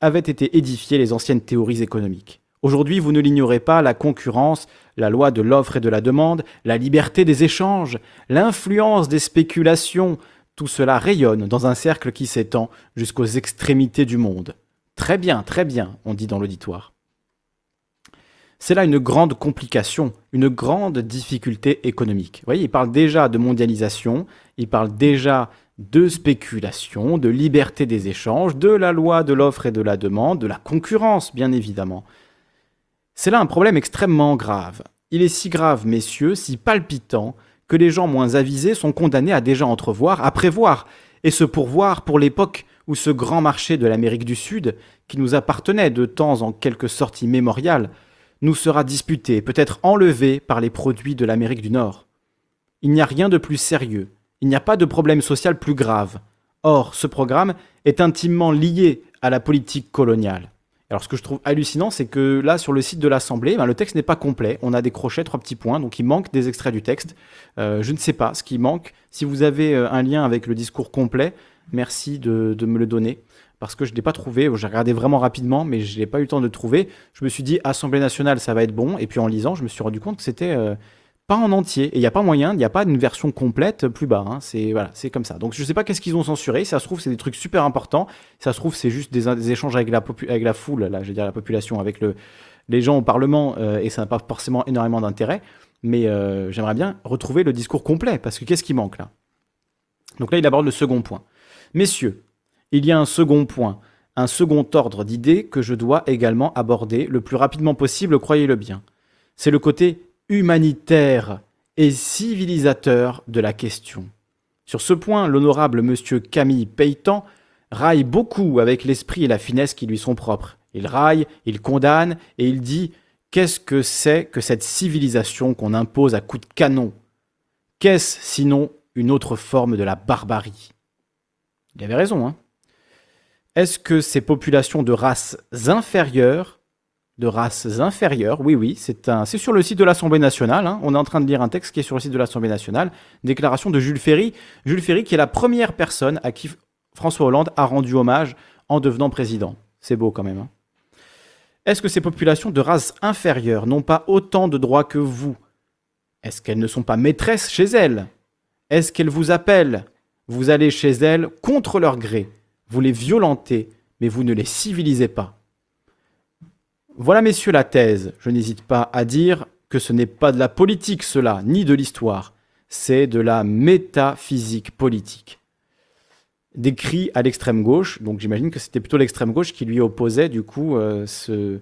avaient été édifiées les anciennes théories économiques. Aujourd'hui, vous ne l'ignorez pas, la concurrence, la loi de l'offre et de la demande, la liberté des échanges, l'influence des spéculations, tout cela rayonne dans un cercle qui s'étend jusqu'aux extrémités du monde. Très bien, très bien, on dit dans l'auditoire. C'est là une grande complication, une grande difficulté économique. Vous voyez, il parle déjà de mondialisation, il parle déjà de spéculation, de liberté des échanges, de la loi de l'offre et de la demande, de la concurrence, bien évidemment. C'est là un problème extrêmement grave. Il est si grave, messieurs, si palpitant, que les gens moins avisés sont condamnés à déjà entrevoir, à prévoir, et se pourvoir pour l'époque où ce grand marché de l'Amérique du Sud, qui nous appartenait de temps en quelque sorte immémorial, nous sera disputé, peut-être enlevé par les produits de l'Amérique du Nord. Il n'y a rien de plus sérieux, il n'y a pas de problème social plus grave. Or, ce programme est intimement lié à la politique coloniale. Alors ce que je trouve hallucinant, c'est que là, sur le site de l'Assemblée, ben, le texte n'est pas complet. On a des crochets, trois petits points, donc il manque des extraits du texte. Euh, je ne sais pas ce qui manque. Si vous avez euh, un lien avec le discours complet, merci de, me le donner. Parce que je ne l'ai pas trouvé, j'ai regardé vraiment rapidement, mais je n'ai pas eu le temps de le trouver. Je me suis dit, Assemblée nationale, ça va être bon. Et puis en lisant, je me suis rendu compte que c'était euh, pas en entier. Et il n'y a pas moyen, il n'y a pas une version complète plus bas. Hein. C'est voilà, c'est comme ça. Donc je sais pas qu'est-ce qu'ils ont censuré. ça se trouve, c'est des trucs super importants. ça se trouve, c'est juste des, échanges avec la, foule, là, je veux dire la population, avec le, les gens au Parlement, euh, et ça n'a pas forcément énormément d'intérêt. Mais euh, j'aimerais bien retrouver le discours complet, parce que qu'est-ce qui manque là? Donc là, il aborde le second point. Messieurs, il y a un second point, un second ordre d'idées que je dois également aborder le plus rapidement possible, croyez-le bien. C'est le côté humanitaire et civilisateur de la question. Sur ce point, l'honorable monsieur Camille Peytan raille beaucoup avec l'esprit et la finesse qui lui sont propres. Il raille, il condamne et il dit Qu'est-ce que c'est que cette civilisation qu'on impose à coups de canon? Qu'est-ce sinon une autre forme de la barbarie? Il avait raison, hein Est-ce que ces populations de races inférieures de races inférieures. Oui, oui, c'est sur le site de l'Assemblée nationale. Hein. On est en train de lire un texte qui est sur le site de l'Assemblée nationale. Déclaration de Jules Ferry. Jules Ferry, qui est la première personne à qui François Hollande a rendu hommage en devenant président. C'est beau quand même. Hein. Est-ce que ces populations de races inférieures n'ont pas autant de droits que vous? Est-ce qu'elles ne sont pas maîtresses chez elles? Est-ce qu'elles vous appellent? Vous allez chez elles contre leur gré. Vous les violentez, mais vous ne les civilisez pas. Voilà, messieurs, la thèse. Je n'hésite pas à dire que ce n'est pas de la politique, cela, ni de l'histoire. C'est de la métaphysique politique. Décrit à l'extrême gauche, donc j'imagine que c'était plutôt l'extrême gauche qui lui opposait, du coup, euh, ce...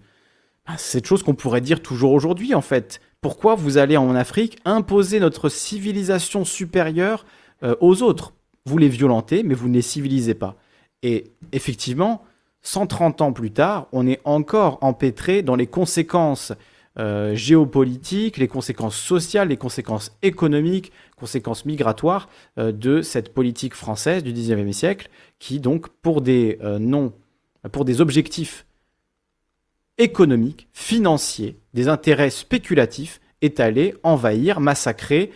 Ben, cette chose qu'on pourrait dire toujours aujourd'hui, en fait. Pourquoi vous allez en Afrique imposer notre civilisation supérieure euh, aux autres? Vous les violentez, mais vous ne les civilisez pas. Et effectivement, 130 ans plus tard, on est encore empêtré dans les conséquences euh, géopolitiques, les conséquences sociales, les conséquences économiques, conséquences migratoires euh, de cette politique française du XIXe siècle, qui donc, pour des euh, pour des objectifs économiques, financiers, des intérêts spéculatifs, est allé envahir, massacrer,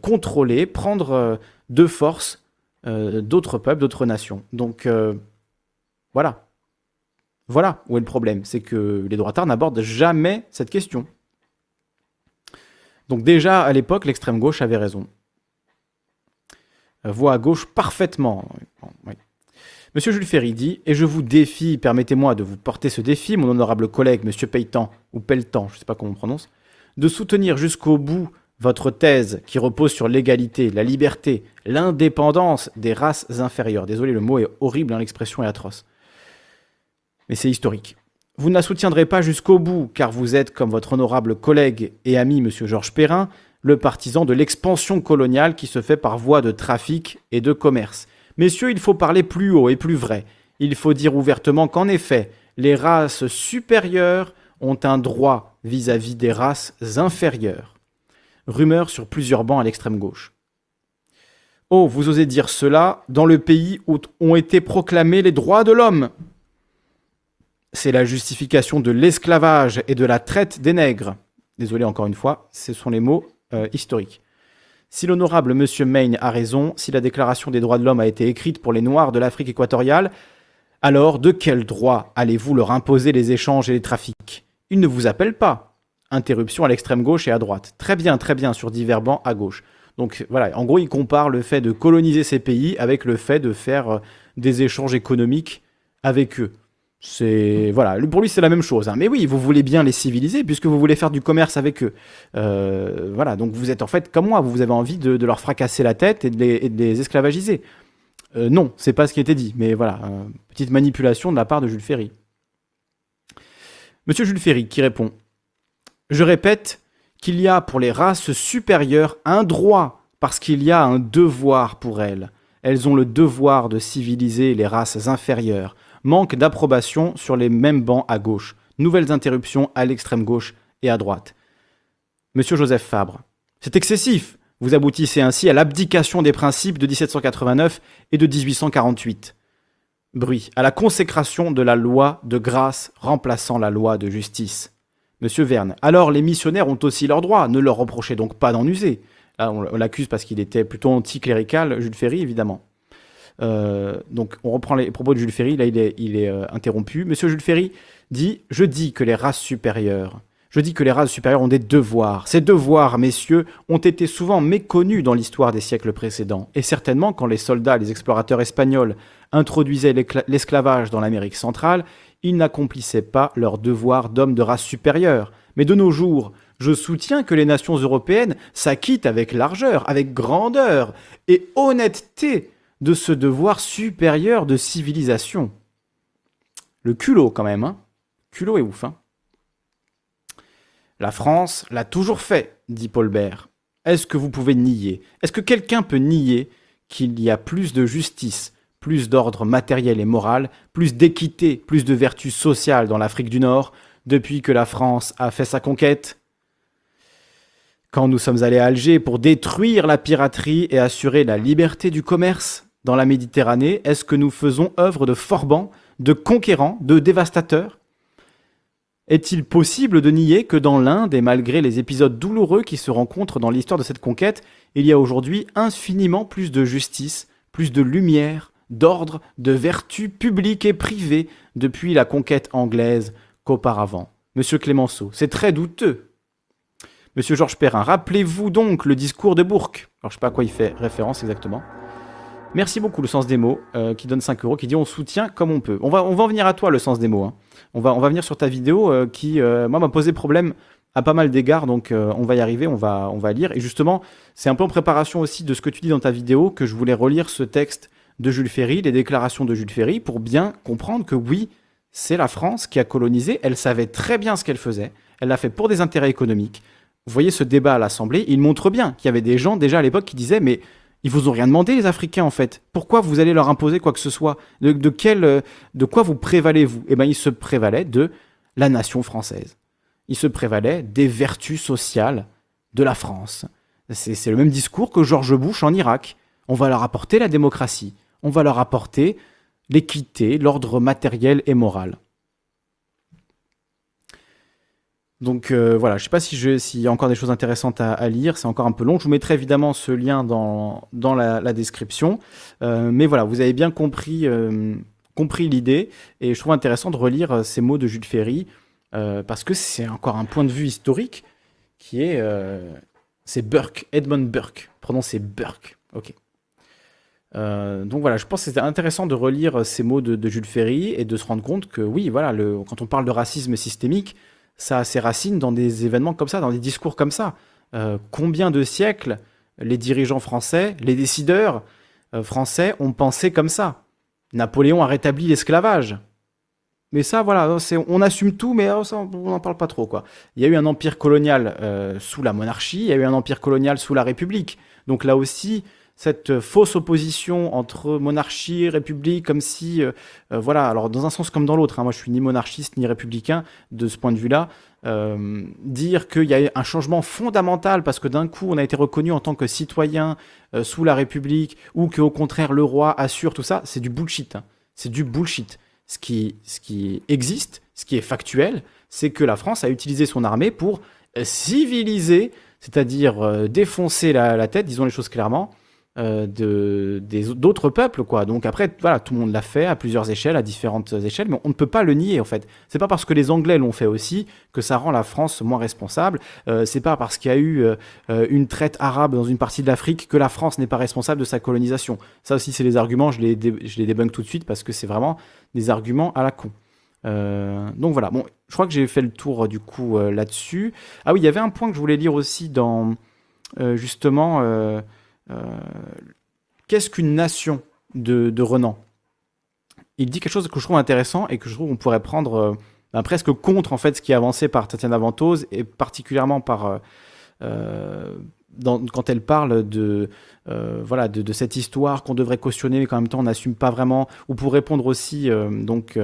contrôler, prendre de force d'autres peuples, d'autres nations. Donc voilà. Voilà où est le problème, c'est que les droitards n'abordent jamais cette question. Donc déjà, à l'époque, l'extrême gauche avait raison. Euh, voix à gauche parfaitement. Monsieur Jules Ferry dit, et je vous défie, permettez-moi de vous porter ce défi, mon honorable collègue, monsieur Peytan, ou Pelletan, je ne sais pas comment on prononce, de soutenir jusqu'au bout votre thèse qui repose sur l'égalité, la liberté, l'indépendance des races inférieures. Désolé, le mot est horrible, hein, l'expression est atroce. Mais c'est historique. Vous ne la soutiendrez pas jusqu'au bout, car vous êtes, comme votre honorable collègue et ami M. Georges Perrin, le partisan de l'expansion coloniale qui se fait par voie de trafic et de commerce. Messieurs, il faut parler plus haut et plus vrai. Il faut dire ouvertement qu'en effet, les races supérieures ont un droit vis-à-vis des races inférieures. Rumeur sur plusieurs bancs à l'extrême gauche. Oh, vous osez dire cela dans le pays où ont été proclamés les droits de l'homme C'est la justification de l'esclavage et de la traite des nègres. Désolé encore une fois, ce sont les mots euh, historiques. Si l'honorable Monsieur Maine a raison, si la Déclaration des droits de l'homme a été écrite pour les Noirs de l'Afrique équatoriale, alors de quel droit allez-vous leur imposer les échanges et les trafics? Ils ne vous appellent pas. Interruption à l'extrême gauche et à droite. Très bien, très bien, sur divers bancs à gauche. Donc voilà, en gros, il compare le fait de coloniser ces pays avec le fait de faire euh, des échanges économiques avec eux. C'est voilà, pour lui c'est la même chose. Hein. Mais oui, vous voulez bien les civiliser puisque vous voulez faire du commerce avec eux. Euh, voilà, donc vous êtes en fait comme moi, vous avez envie de, leur fracasser la tête et de les, esclavagiser. Euh, non, c'est pas ce qui était dit. Mais voilà, euh, petite manipulation de la part de Jules Ferry. Monsieur Jules Ferry qui répond Je répète qu'il y a pour les races supérieures un droit parce qu'il y a un devoir pour elles. Elles ont le devoir de civiliser les races inférieures manque d'approbation sur les mêmes bancs à gauche. Nouvelles interruptions à l'extrême gauche et à droite. Monsieur Joseph Fabre, c'est excessif. Vous aboutissez ainsi à l'abdication des principes de 1789 et de 1848. Bruit, à la consécration de la loi de grâce remplaçant la loi de justice. Monsieur Verne, alors les missionnaires ont aussi leurs droits, ne leur reprochez donc pas d'en user. On l'accuse parce qu'il était plutôt anticlérical, Jules Ferry, évidemment. Euh, donc on reprend les propos de Jules Ferry, là il est, euh, interrompu. Monsieur Jules Ferry dit Je dis que les races supérieures, je dis que les races supérieures ont des devoirs. Ces devoirs, messieurs, ont été souvent méconnus dans l'histoire des siècles précédents. Et certainement, quand les soldats, les explorateurs espagnols introduisaient l'esclavage dans l'Amérique centrale, ils n'accomplissaient pas leur devoir d'hommes de race supérieure. Mais de nos jours, je soutiens que les nations européennes s'acquittent avec largeur, avec grandeur et honnêteté de ce devoir supérieur de civilisation. Le culot quand même, hein Culot est ouf, hein La France l'a toujours fait, dit Paul Bert. Est-ce que vous pouvez nier? Est-ce que quelqu'un peut nier qu'il y a plus de justice, plus d'ordre matériel et moral, plus d'équité, plus de vertu sociale dans l'Afrique du Nord depuis que la France a fait sa conquête? Quand nous sommes allés à Alger pour détruire la piraterie et assurer la liberté du commerce, dans la Méditerranée Est-ce que nous faisons œuvre de forbans, de conquérants, de dévastateurs Est-il possible de nier que dans l'Inde, et malgré les épisodes douloureux qui se rencontrent dans l'histoire de cette conquête, il y a aujourd'hui infiniment plus de justice, plus de lumière, d'ordre, de vertu publique et privée depuis la conquête anglaise qu'auparavant? Monsieur Clémenceau, c'est très douteux. Monsieur Georges Perrin, rappelez-vous donc le discours de Bourke? Alors je sais pas à quoi il fait référence exactement. Merci beaucoup, le sens des mots, euh, qui donne 5 euros, qui dit on soutient comme on peut. On va, on va en venir à toi, le sens des mots. Hein. On, va, on va venir sur ta vidéo euh, qui, euh, moi, m'a posé problème à pas mal d'égards, donc on va y arriver, on va, on va lire. Et justement, c'est un peu en préparation aussi de ce que tu dis dans ta vidéo que je voulais relire ce texte de Jules Ferry, les déclarations de Jules Ferry, pour bien comprendre que oui, c'est la France qui a colonisé, elle savait très bien ce qu'elle faisait, elle l'a fait pour des intérêts économiques. Vous voyez ce débat à l'Assemblée, il montre bien qu'il y avait des gens déjà à l'époque qui disaient mais ils vous ont rien demandé, les Africains, en fait. Pourquoi vous allez leur imposer quoi que ce soit? De, quel, euh, de quoi vous prévalez-vous? Eh bien, ils se prévalaient de la nation française. Ils se prévalaient des vertus sociales de la France. C'est le même discours que George Bush en Irak. On va leur apporter la démocratie. On va leur apporter l'équité, l'ordre matériel et moral. Donc euh, voilà, je ne sais pas s'il si y a encore des choses intéressantes à, lire, c'est encore un peu long. Je vous mettrai évidemment ce lien dans, la, description. Euh, mais voilà, vous avez bien compris, euh, compris l'idée et je trouve intéressant de relire ces mots de Jules Ferry parce que c'est encore un point de vue historique qui est. c'est Burke, Edmund Burke, prononcé Burke. Ok. donc voilà, je pense que c'était intéressant de relire ces mots de, Jules Ferry et de se rendre compte que oui, voilà, quand on parle de racisme systémique, ça a ses racines dans des événements comme ça, dans des discours comme ça. combien de siècles les dirigeants français, les décideurs français ont pensé comme ça? Napoléon a rétabli l'esclavage. Mais ça, voilà, on assume tout, mais oh, on n'en parle pas trop. Quoi. Il y a eu un empire colonial euh, sous la monarchie, il y a eu un empire colonial sous la République. Donc là aussi, cette fausse opposition entre monarchie, république, comme si, euh, euh, voilà, alors dans un sens comme dans l'autre, hein, moi je suis ni monarchiste ni républicain de ce point de vue-là, dire qu'il y a un changement fondamental parce que d'un coup on a été reconnu en tant que citoyen sous la République ou qu'au contraire le roi assure tout ça, c'est du bullshit. Hein. C'est du bullshit ce qui, ce qui existe, ce qui est factuel, c'est que la France a utilisé son armée pour civiliser, c'est-à-dire euh, défoncer la, tête, disons les choses clairement, euh, d'autres peuples, quoi. Donc après, voilà, tout le monde l'a fait à plusieurs échelles, à différentes échelles, mais on ne peut pas le nier, en fait. C'est pas parce que les Anglais l'ont fait aussi que ça rend la France moins responsable. Euh, c'est pas parce qu'il y a eu euh, une traite arabe dans une partie de l'Afrique que la France n'est pas responsable de sa colonisation. Ça aussi, c'est les arguments, je les, je les débunk tout de suite parce que c'est vraiment des arguments à la con. donc voilà, bon, je crois que j'ai fait le tour du coup là-dessus. Ah oui, il y avait un point que je voulais lire aussi dans justement euh, qu'est-ce qu'une nation de, Renan? Il dit quelque chose que je trouve intéressant et que je trouve qu'on pourrait prendre euh, ben, presque contre en fait ce qui est avancé par Tatiana Ventose et particulièrement par euh, quand elle parle de, voilà, de, cette histoire qu'on devrait cautionner, mais qu'en même temps on n'assume pas vraiment, ou pour répondre aussi, donc,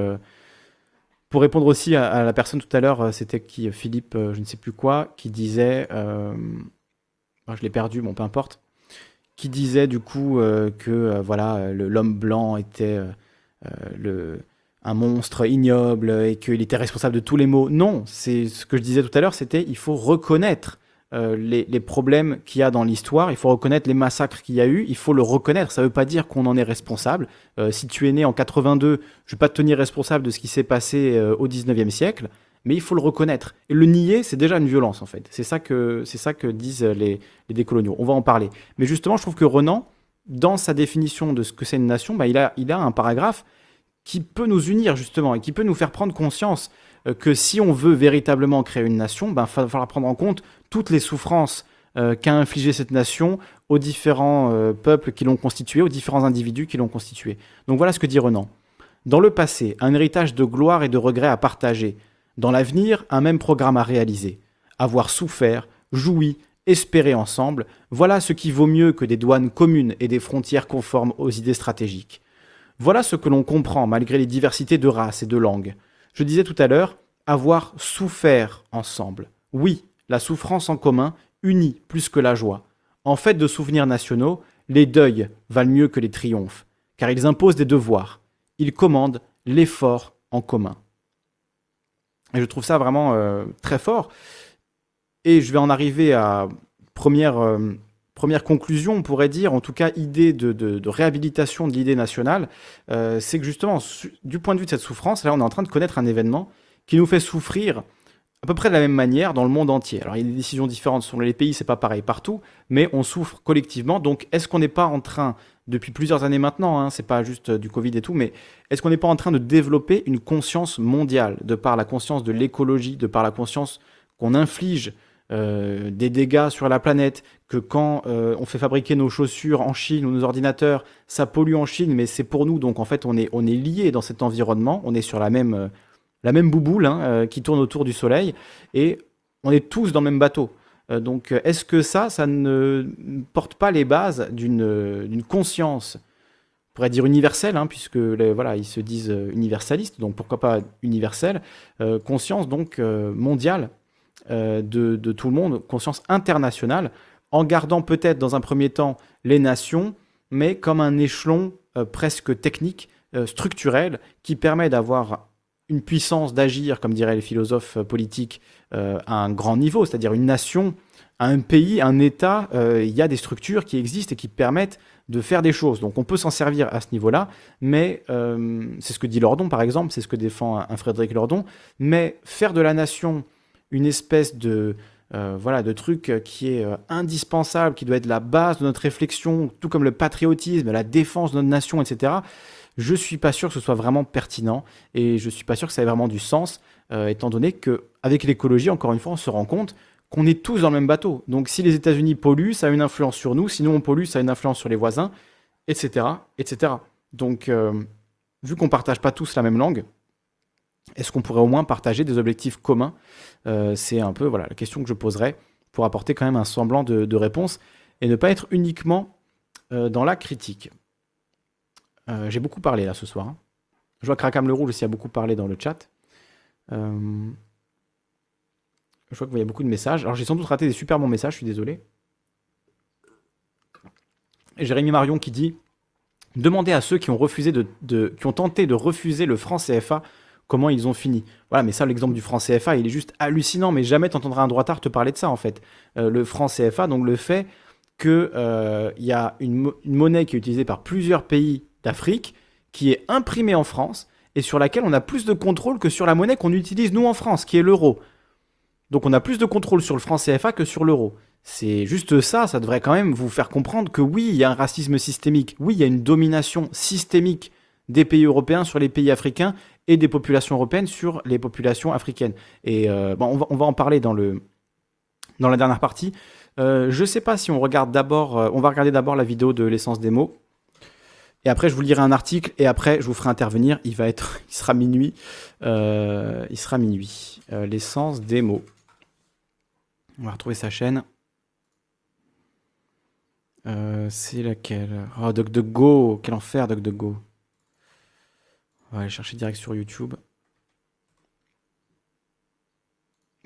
pour répondre aussi à, la personne tout à l'heure, c'était qui Philippe, je ne sais plus quoi, qui disait, je l'ai perdu, bon, peu importe, qui disait du coup euh, que euh, voilà l'homme blanc était euh, un monstre ignoble et qu'il était responsable de tous les maux. Non, c'est ce que je disais tout à l'heure, c'était il faut reconnaître les, les, problèmes qu'il y a dans l'histoire, il faut reconnaître les massacres qu'il y a eu, il faut le reconnaître. Ça ne veut pas dire qu'on en est responsable. si tu es né en 82, je ne vais pas te tenir responsable de ce qui s'est passé au 19e siècle mais il faut le reconnaître. Et le nier, c'est déjà une violence, en fait. C'est ça que, disent les, décoloniaux. On va en parler. Mais justement, je trouve que Renan, dans sa définition de ce que c'est une nation, bah, il, a, il a un paragraphe qui peut nous unir, justement, et qui peut nous faire prendre conscience euh, que si on veut véritablement créer une nation, il bah, va falloir prendre en compte toutes les souffrances euh, qu'a infligé cette nation aux différents euh, peuples qui l'ont constituée, aux différents individus qui l'ont constituée. Donc voilà ce que dit Renan. Dans le passé, un héritage de gloire et de regrets à partager, dans l'avenir, un même programme à réaliser. Avoir souffert, joui, espéré ensemble, voilà ce qui vaut mieux que des douanes communes et des frontières conformes aux idées stratégiques. Voilà ce que l'on comprend malgré les diversités de races et de langues. Je disais tout à l'heure, avoir souffert ensemble. Oui, la souffrance en commun unit plus que la joie. En fait de souvenirs nationaux, les deuils valent mieux que les triomphes, car ils imposent des devoirs. Ils commandent l'effort en commun. Et je trouve ça vraiment euh, très fort. Et je vais en arriver à première, euh, première conclusion, on pourrait dire, en tout cas idée de, réhabilitation de l'idée nationale, euh, c'est que justement, du point de vue de cette souffrance, là on est en train de connaître un événement qui nous fait souffrir à peu près de la même manière dans le monde entier. Alors il y a des décisions différentes selon les pays, c'est pas pareil partout, mais on souffre collectivement. Donc est-ce qu'on n'est pas en train depuis plusieurs années maintenant, hein, c'est pas juste euh, du Covid et tout, mais est-ce qu'on n'est pas en train de développer une conscience mondiale, de par la conscience de l'écologie, de par la conscience qu'on inflige euh, des dégâts sur la planète, que quand euh, on fait fabriquer nos chaussures en Chine ou nos ordinateurs, ça pollue en Chine, mais c'est pour nous, donc en fait on est, on est lié dans cet environnement, on est sur la même, la même bouboule hein, qui tourne autour du Soleil, et on est tous dans le même bateau. Euh, donc, est-ce que ça, ça ne porte pas les bases d'une conscience, on pourrait dire universelle, hein, puisque voilà, ils se disent euh, universalistes, donc pourquoi pas universelle, euh, conscience donc mondiale de, tout le monde, conscience internationale, en gardant peut-être dans un premier temps les nations, mais comme un échelon presque technique, structurel, qui permet d'avoir une puissance d'agir, comme diraient les philosophes politiques, euh, à un grand niveau, c'est-à-dire une nation, un pays, un État, euh, il y a des structures qui existent et qui permettent de faire des choses. Donc on peut s'en servir à ce niveau-là, mais euh, c'est ce que dit Lordon par exemple, c'est ce que défend un, Frédéric Lordon, mais faire de la nation une espèce de, voilà, de truc qui est indispensable, qui doit être la base de notre réflexion, tout comme le patriotisme, la défense de notre nation, etc., je suis pas sûr que ce soit vraiment pertinent et je suis pas sûr que ça ait vraiment du sens, euh, étant donné que avec l'écologie, encore une fois, on se rend compte qu'on est tous dans le même bateau. Donc si les États-Unis polluent, ça a une influence sur nous, sinon on pollue, ça a une influence sur les voisins, etc. etc. Donc euh, vu qu'on partage pas tous la même langue, est-ce qu'on pourrait au moins partager des objectifs communs? Euh, C'est un peu voilà, la question que je poserais pour apporter quand même un semblant de, réponse et ne pas être uniquement euh, dans la critique. J'ai beaucoup parlé là ce soir. Je vois que Rakam le Rouge aussi a beaucoup parlé dans le chat. je vois que vous voyez beaucoup de messages. Alors j'ai sans doute raté des super bons messages, je suis désolé. Jérémy Marion qui dit Demandez à ceux qui ont tenté de refuser le franc CFA comment ils ont fini. Voilà, mais ça, l'exemple du franc CFA, il est juste hallucinant, mais jamais tu entendras un droitard te parler de ça, en fait. Euh, le franc CFA, donc le fait qu'il euh, y a une, monnaie qui est utilisée par plusieurs pays d'Afrique, qui est imprimée en France, et sur laquelle on a plus de contrôle que sur la monnaie qu'on utilise, nous, en France, qui est l'euro. Donc on a plus de contrôle sur le franc CFA que sur l'euro. C'est juste ça, ça devrait quand même vous faire comprendre que oui, il y a un racisme systémique, oui, il y a une domination systémique des pays européens sur les pays africains et des populations européennes sur les populations africaines. Et euh, bon, on, va, en parler dans, le, dans la dernière partie. Euh, je ne sais pas si on regarde d'abord, euh, on va regarder d'abord la vidéo de l'essence des mots. Et après, je vous lirai un article et après, je vous ferai intervenir. Il sera minuit. il sera minuit. l'essence des mots. On va retrouver sa chaîne. Euh, c'est laquelle? Oh, DuckDuckGo Quel enfer, DuckDuckGo On va aller chercher direct sur YouTube.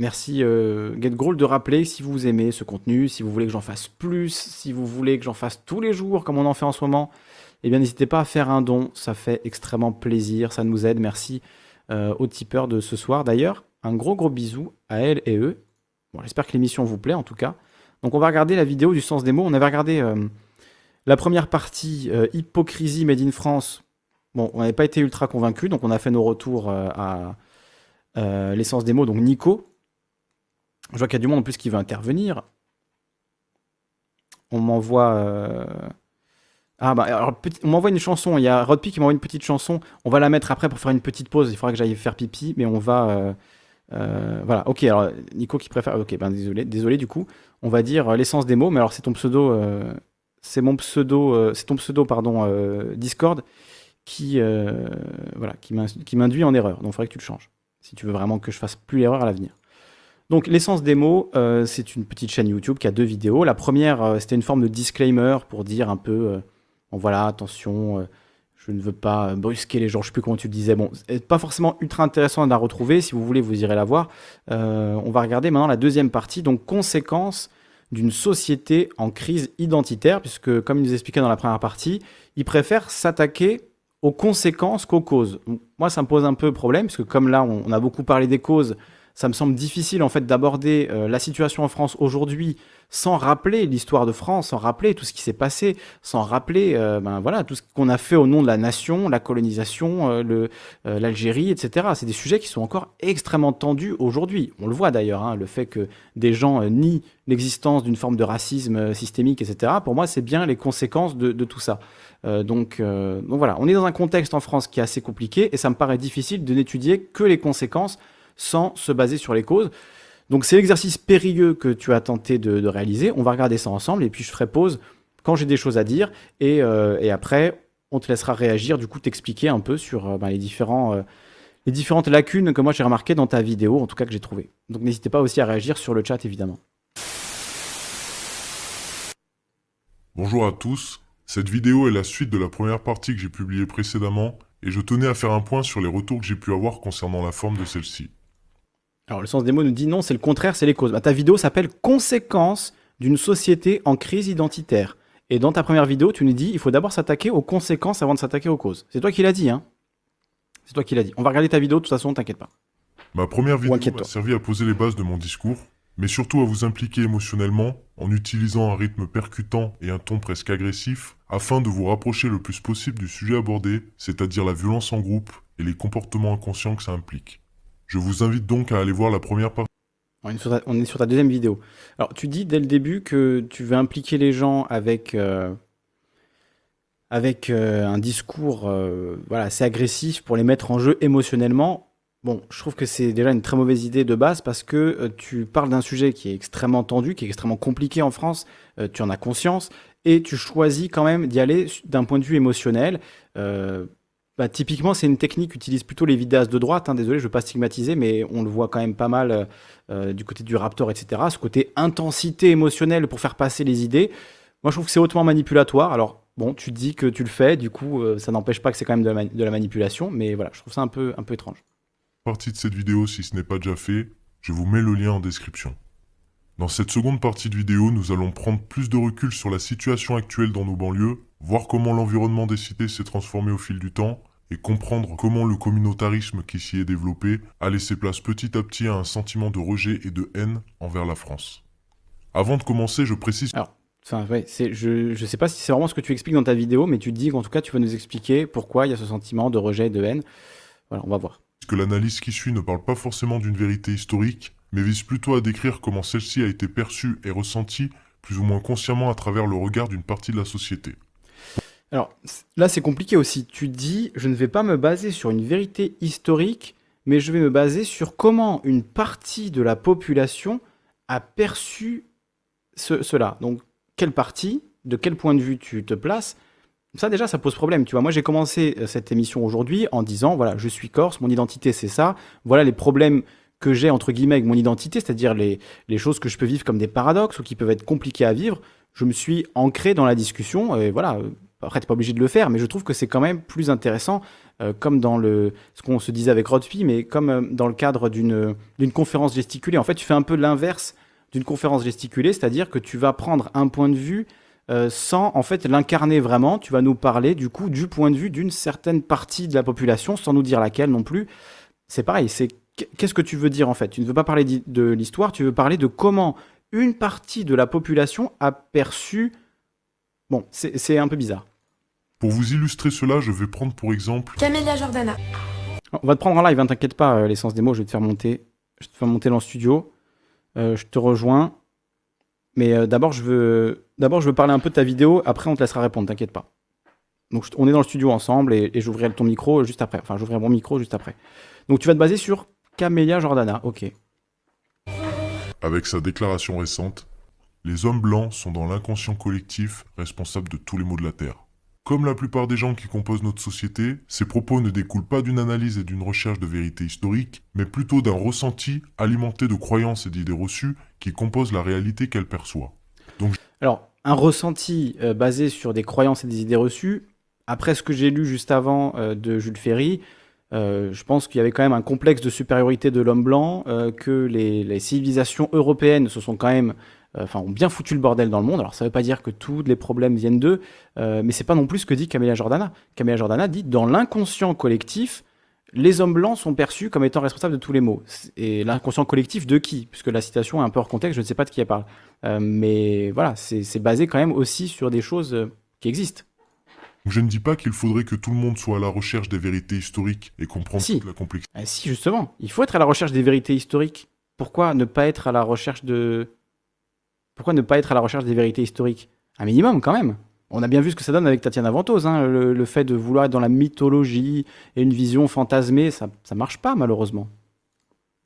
Merci euh, de rappeler si vous aimez ce contenu, si vous voulez que j'en fasse plus, si vous voulez que j'en fasse tous les jours comme on en fait en ce moment, eh bien n'hésitez pas à faire un don, ça fait extrêmement plaisir, ça nous aide. Merci euh, aux tipeurs de ce soir. D'ailleurs, un gros gros bisou à elle et eux. Bon, J'espère que l'émission vous plaît en tout cas. Donc on va regarder la vidéo du sens des mots. On avait regardé euh, la première partie, euh, hypocrisie made in France. Bon, on n'avait pas été ultra convaincu, donc on a fait nos retours à l'essence des mots. Donc Nico, je vois qu'il y a du monde en plus qui veut intervenir. On m'envoie... Ah bah alors, on m'envoie une chanson, il y a Rodpi qui m'envoie une petite chanson, on va la mettre après pour faire une petite pause, il faudra que j'aille faire pipi, mais on va... voilà, ok, alors Nico qui préfère... Ok, ben désolé, désolé du coup on va dire, l'essence des mots. Mais alors, c'est ton pseudo, euh, c'est mon pseudo, euh, c'est ton pseudo, pardon, euh, Discord qui, voilà, qui m'induit en erreur. Donc, il faudrait que tu le changes si tu veux vraiment que je fasse plus l'erreur à l'avenir. Donc, l'essence des mots, c'est une petite chaîne YouTube qui a deux vidéos. La première, c'était une forme de disclaimer pour dire un peu, bon, voilà, attention je ne veux pas brusquer les gens, je sais plus comment tu le disais. Bon, pas forcément ultra intéressant à la retrouver. Si vous voulez, vous irez la voir. Euh, on va regarder maintenant la deuxième partie, donc conséquences d'une société en crise identitaire, puisque comme il nous expliquait dans la première partie, il préfère s'attaquer aux conséquences qu'aux causes. Moi, ça me pose un peu problème, parce que comme là, on a beaucoup parlé des causes, ça me semble difficile en fait d'aborder euh, la situation en France aujourd'hui sans rappeler l'histoire de France, sans rappeler tout ce qui s'est passé, sans rappeler euh, ben, voilà, tout ce qu'on a fait au nom de la nation, la colonisation, euh, l'Algérie, etc. C'est des sujets qui sont encore extrêmement tendus aujourd'hui. On le voit d'ailleurs, hein, le fait que des gens nient l'existence d'une forme de racisme systémique, etc. Pour moi, c'est bien les conséquences de, tout ça. donc, donc voilà, on est dans un contexte en France qui est assez compliqué et ça me paraît difficile de n'étudier que les conséquences sans se baser sur les causes. Donc c'est l'exercice périlleux que tu as tenté de, réaliser. On va regarder ça ensemble et puis je ferai pause quand j'ai des choses à dire et, euh, après on te laissera réagir, du coup t'expliquer un peu sur euh, ben, les, euh, les différentes lacunes que moi j'ai remarquées dans ta vidéo, en tout cas que j'ai trouvé. Donc n'hésitez pas aussi à réagir sur le chat évidemment. Bonjour à tous, cette vidéo est la suite de la première partie que j'ai publiée précédemment et je tenais à faire un point sur les retours que j'ai pu avoir concernant la forme de celle-ci. Alors, le sens des mots nous dit non, c'est le contraire, c'est les causes. Bah, ta vidéo s'appelle Conséquences d'une société en crise identitaire. Et dans ta première vidéo, tu nous dis il faut d'abord s'attaquer aux conséquences avant de s'attaquer aux causes. C'est toi qui l'as dit, hein C'est toi qui l'as dit. On va regarder ta vidéo, de toute façon, t'inquiète pas. Ma première vidéo a servi à poser les bases de mon discours, mais surtout à vous impliquer émotionnellement en utilisant un rythme percutant et un ton presque agressif afin de vous rapprocher le plus possible du sujet abordé, c'est-à-dire la violence en groupe et les comportements inconscients que ça implique. Je vous invite donc à aller voir la première partie. On est, sur ta, deuxième vidéo. Alors, tu dis dès le début que tu veux impliquer les gens avec, euh, avec euh, un discours euh, voilà, assez agressif pour les mettre en jeu émotionnellement. Bon, je trouve que c'est déjà une très mauvaise idée de base parce que tu parles d'un sujet qui est extrêmement tendu, qui est extrêmement compliqué en France, tu en as conscience, et tu choisis quand même d'y aller d'un point de vue émotionnel. Bah, typiquement, c'est une technique qu'utilisent plutôt les vidéastes de droite. Hein, désolé, je ne veux pas stigmatiser, mais on le voit quand même pas mal du côté du Raptor, etc. Ce côté intensité émotionnelle pour faire passer les idées. Moi, je trouve que c'est hautement manipulatoire. Alors, bon, tu dis que tu le fais, du coup, ça n'empêche pas que c'est quand même de la, de la, manipulation, mais voilà, je trouve ça un peu, un peu étrange partie de cette vidéo si ce n'est pas déjà fait, je vous mets le lien en description. Dans cette seconde partie de vidéo, nous allons prendre plus de recul sur la situation actuelle dans nos banlieues, voir comment l'environnement des cités s'est transformé au fil du temps, et comprendre comment le communautarisme qui s'y est développé a laissé place petit à petit à un sentiment de rejet et de haine envers la France. Avant de commencer, je précise... Alors, enfin, ouais, je ne sais pas si c'est vraiment ce que tu expliques dans ta vidéo, mais tu dis qu'en tout cas, tu vas nous expliquer pourquoi il y a ce sentiment de rejet et de haine. Voilà, on va voir que l'analyse qui suit ne parle pas forcément d'une vérité historique, mais vise plutôt à décrire comment celle-ci a été perçue et ressentie plus ou moins consciemment à travers le regard d'une partie de la société. Alors là, c'est compliqué aussi. Tu dis, je ne vais pas me baser sur une vérité historique, mais je vais me baser sur comment une partie de la population a perçu cela. Donc, quelle partie, de quel point de vue tu te places, ça déjà, ça pose problème. Tu vois, moi j'ai commencé euh, cette émission aujourd'hui en disant voilà, je suis corse, mon identité c'est ça. Voilà les problèmes que j'ai entre guillemets avec mon identité, c'est-à-dire les, les choses que je peux vivre comme des paradoxes ou qui peuvent être compliquées à vivre. Je me suis ancré dans la discussion et voilà. Euh, après, t'es pas obligé de le faire, mais je trouve que c'est quand même plus intéressant, euh, comme dans le ce qu'on se disait avec Rodfi, mais comme dans le cadre d'une d'une conférence gesticulée. En fait, tu fais un peu l'inverse d'une conférence gesticulée, c'est-à-dire que tu vas prendre un point de vue euh, sans en fait l'incarner vraiment. Tu vas nous parler du coup du point de vue d'une certaine partie de la population, sans nous dire laquelle non plus. C'est pareil, c'est qu'est-ce que tu veux dire en fait? Tu ne veux pas parler de l'histoire, tu veux parler de comment une partie de la population a perçu. Bon, c'est un peu bizarre. Pour vous illustrer cela, je vais prendre pour exemple Camélia Jordana. On va te prendre en live, hein, t'inquiète pas, euh, l'essence des mots, je vais te faire monter. Je vais te faire monter dans le studio. Euh, je te rejoins. Mais euh, d'abord, je veux d'abord je veux parler un peu de ta vidéo. Après, on te laissera répondre. T'inquiète pas. Donc, on est dans le studio ensemble et, j'ouvrirai ton micro juste après. Enfin, j'ouvrirai mon micro juste après. Donc, tu vas te baser sur Camélia Jordana. Ok. Avec sa déclaration récente, les hommes blancs sont dans l'inconscient collectif responsable de tous les maux de la Terre. Comme la plupart des gens qui composent notre société, ces propos ne découlent pas d'une analyse et d'une recherche de vérité historique, mais plutôt d'un ressenti alimenté de croyances et d'idées reçues qui composent la réalité qu'elle perçoit. Alors, un ressenti euh, basé sur des croyances et des idées reçues, après ce que j'ai lu juste avant euh, de Jules Ferry, euh, je pense qu'il y avait quand même un complexe de supériorité de l'homme blanc, que les, civilisations européennes se sont quand même enfin, ont bien foutu le bordel dans le monde. Alors, ça ne veut pas dire que tous les problèmes viennent d'eux, euh, mais c'est pas non plus ce que dit Camélia Jordana. Camélia Jordana dit dans l'inconscient collectif, les hommes blancs sont perçus comme étant responsables de tous les maux. Et l'inconscient collectif de qui? Puisque la citation est un peu hors contexte, je ne sais pas de qui elle parle. Euh, mais voilà, c'est basé quand même aussi sur des choses qui existent. Je ne dis pas qu'il faudrait que tout le monde soit à la recherche des vérités historiques et comprendre toute la complexité. Ah, si, justement, il faut être à la recherche des vérités historiques. Pourquoi ne pas être à la recherche de, pourquoi ne pas être à la recherche des vérités historiques? Un minimum quand même. On a bien vu ce que ça donne avec Tatiana Ventose, hein, le, fait de vouloir être dans la mythologie et une vision fantasmée, ça, ça marche pas malheureusement.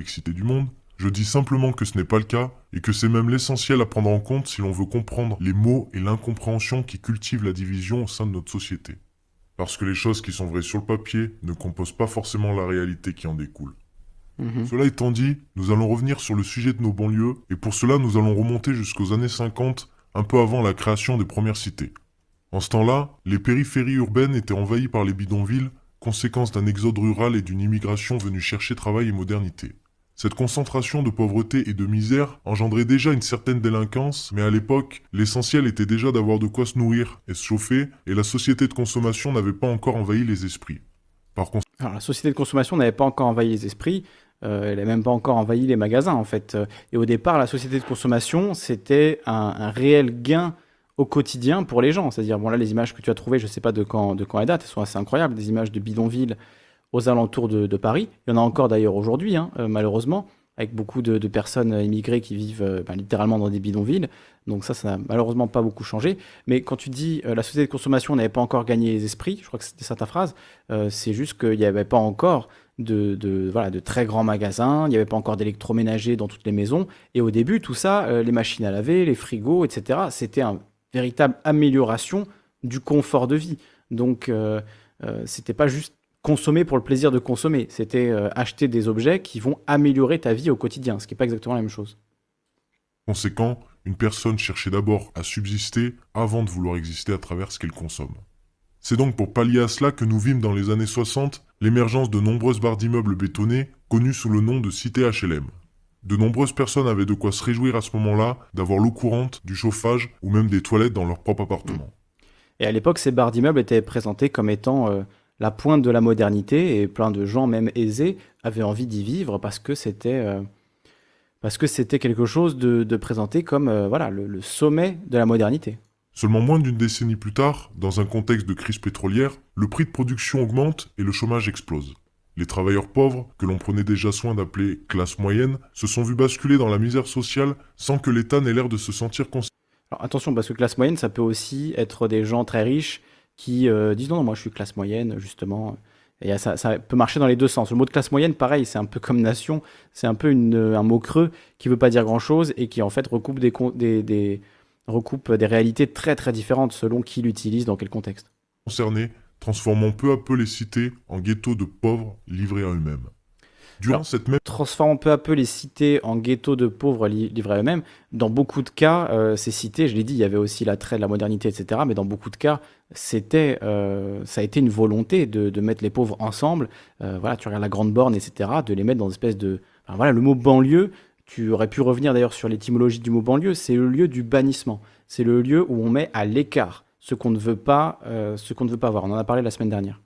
Excité du monde Je dis simplement que ce n'est pas le cas et que c'est même l'essentiel à prendre en compte si l'on veut comprendre les mots et l'incompréhension qui cultivent la division au sein de notre société. Parce que les choses qui sont vraies sur le papier ne composent pas forcément la réalité qui en découle. Mhm. Cela étant dit, nous allons revenir sur le sujet de nos banlieues, et pour cela nous allons remonter jusqu'aux années 50, un peu avant la création des premières cités. En ce temps-là, les périphéries urbaines étaient envahies par les bidonvilles, conséquence d'un exode rural et d'une immigration venue chercher travail et modernité. Cette concentration de pauvreté et de misère engendrait déjà une certaine délinquance, mais à l'époque, l'essentiel était déjà d'avoir de quoi se nourrir et se chauffer, et la société de consommation n'avait pas encore envahi les esprits. Contre, la société de consommation n'avait pas encore envahi les esprits, euh, elle n'a même pas encore envahi les magasins en fait. Et au départ, la société de consommation, c'était un, réel gain au quotidien pour les gens. C'est-à-dire, bon là, les images que tu as trouvées, je ne sais pas de quand, de quand elles datent, elles sont assez incroyables, des images de bidonvilles aux alentours de, Paris. Il y en a encore d'ailleurs aujourd'hui, hein, euh, malheureusement, avec beaucoup de, personnes immigrées qui vivent euh, ben, littéralement dans des bidonvilles. Donc ça, ça n'a malheureusement pas beaucoup changé. Mais quand tu dis la société de consommation n'avait pas encore gagné les esprits, je crois que c'était ça ta phrase, c'est juste qu'il n'y avait pas encore de, voilà, de très grands magasins, il n'y avait pas encore d'électroménager dans toutes les maisons. Et au début, tout ça, euh, les machines à laver, les frigos, etc., c'était une véritable amélioration du confort de vie. Donc, euh, euh, c'était pas juste consommer pour le plaisir de consommer, c'était acheter des objets qui vont améliorer ta vie au quotidien, ce qui n'est pas exactement la même chose. Conséquent, une personne cherchait d'abord à subsister avant de vouloir exister à travers ce qu'elle consomme. C'est donc pour pallier à cela que nous vîmes dans les années 60 l'émergence de nombreuses barres d'immeubles bétonnés connues sous le nom de cité HLM. De nombreuses personnes avaient de quoi se réjouir à ce moment-là d'avoir l'eau courante, du chauffage ou même des toilettes dans leur propre appartement. Et à l'époque, ces barres d'immeubles étaient présentées comme étant euh, la pointe de la modernité et plein de gens, même aisés, avaient envie d'y vivre parce que c'était euh, parce que c'était quelque chose de, présenté comme euh, voilà le sommet de la modernité. Seulement moins d'une décennie plus tard, dans un contexte de crise pétrolière, le prix de production augmente et le chômage explose. Les travailleurs pauvres, que l'on prenait déjà soin d'appeler classe moyenne, se sont vus basculer dans la misère sociale sans que l'État n'ait l'air de se sentir concerné. Alors attention, parce que classe moyenne, ça peut aussi être des gens très riches qui euh, disent non, non, moi je suis classe moyenne, justement. Et ça, peut marcher dans les deux sens. Le mot de classe moyenne, pareil, c'est un peu comme nation, c'est un peu un mot creux qui veut pas dire grand-chose et qui en fait recoupe des, recoupe des réalités très très différentes selon qui l'utilise, dans quel contexte. Concernés, transformant peu à peu les cités en ghettos de pauvres livrés à eux-mêmes. Durant cette même... Transformant peu à peu les cités en ghettos de pauvres livrés à eux-mêmes, dans beaucoup de cas, euh, ces cités, je l'ai dit, il y avait aussi l'attrait de la modernité, etc. Mais dans beaucoup de cas, c'était, euh, ça a été une volonté de, mettre les pauvres ensemble. Euh, voilà, tu regardes la Grande Borne, etc., de les mettre dans une espèce de... voilà, le mot banlieue, tu aurais pu revenir d'ailleurs sur l'étymologie du mot banlieue, c'est le lieu du bannissement. C'est le lieu où on met à l'écart ce qu'on ne veut pas, ce qu'on ne veut pas voir. On en a parlé la semaine dernière.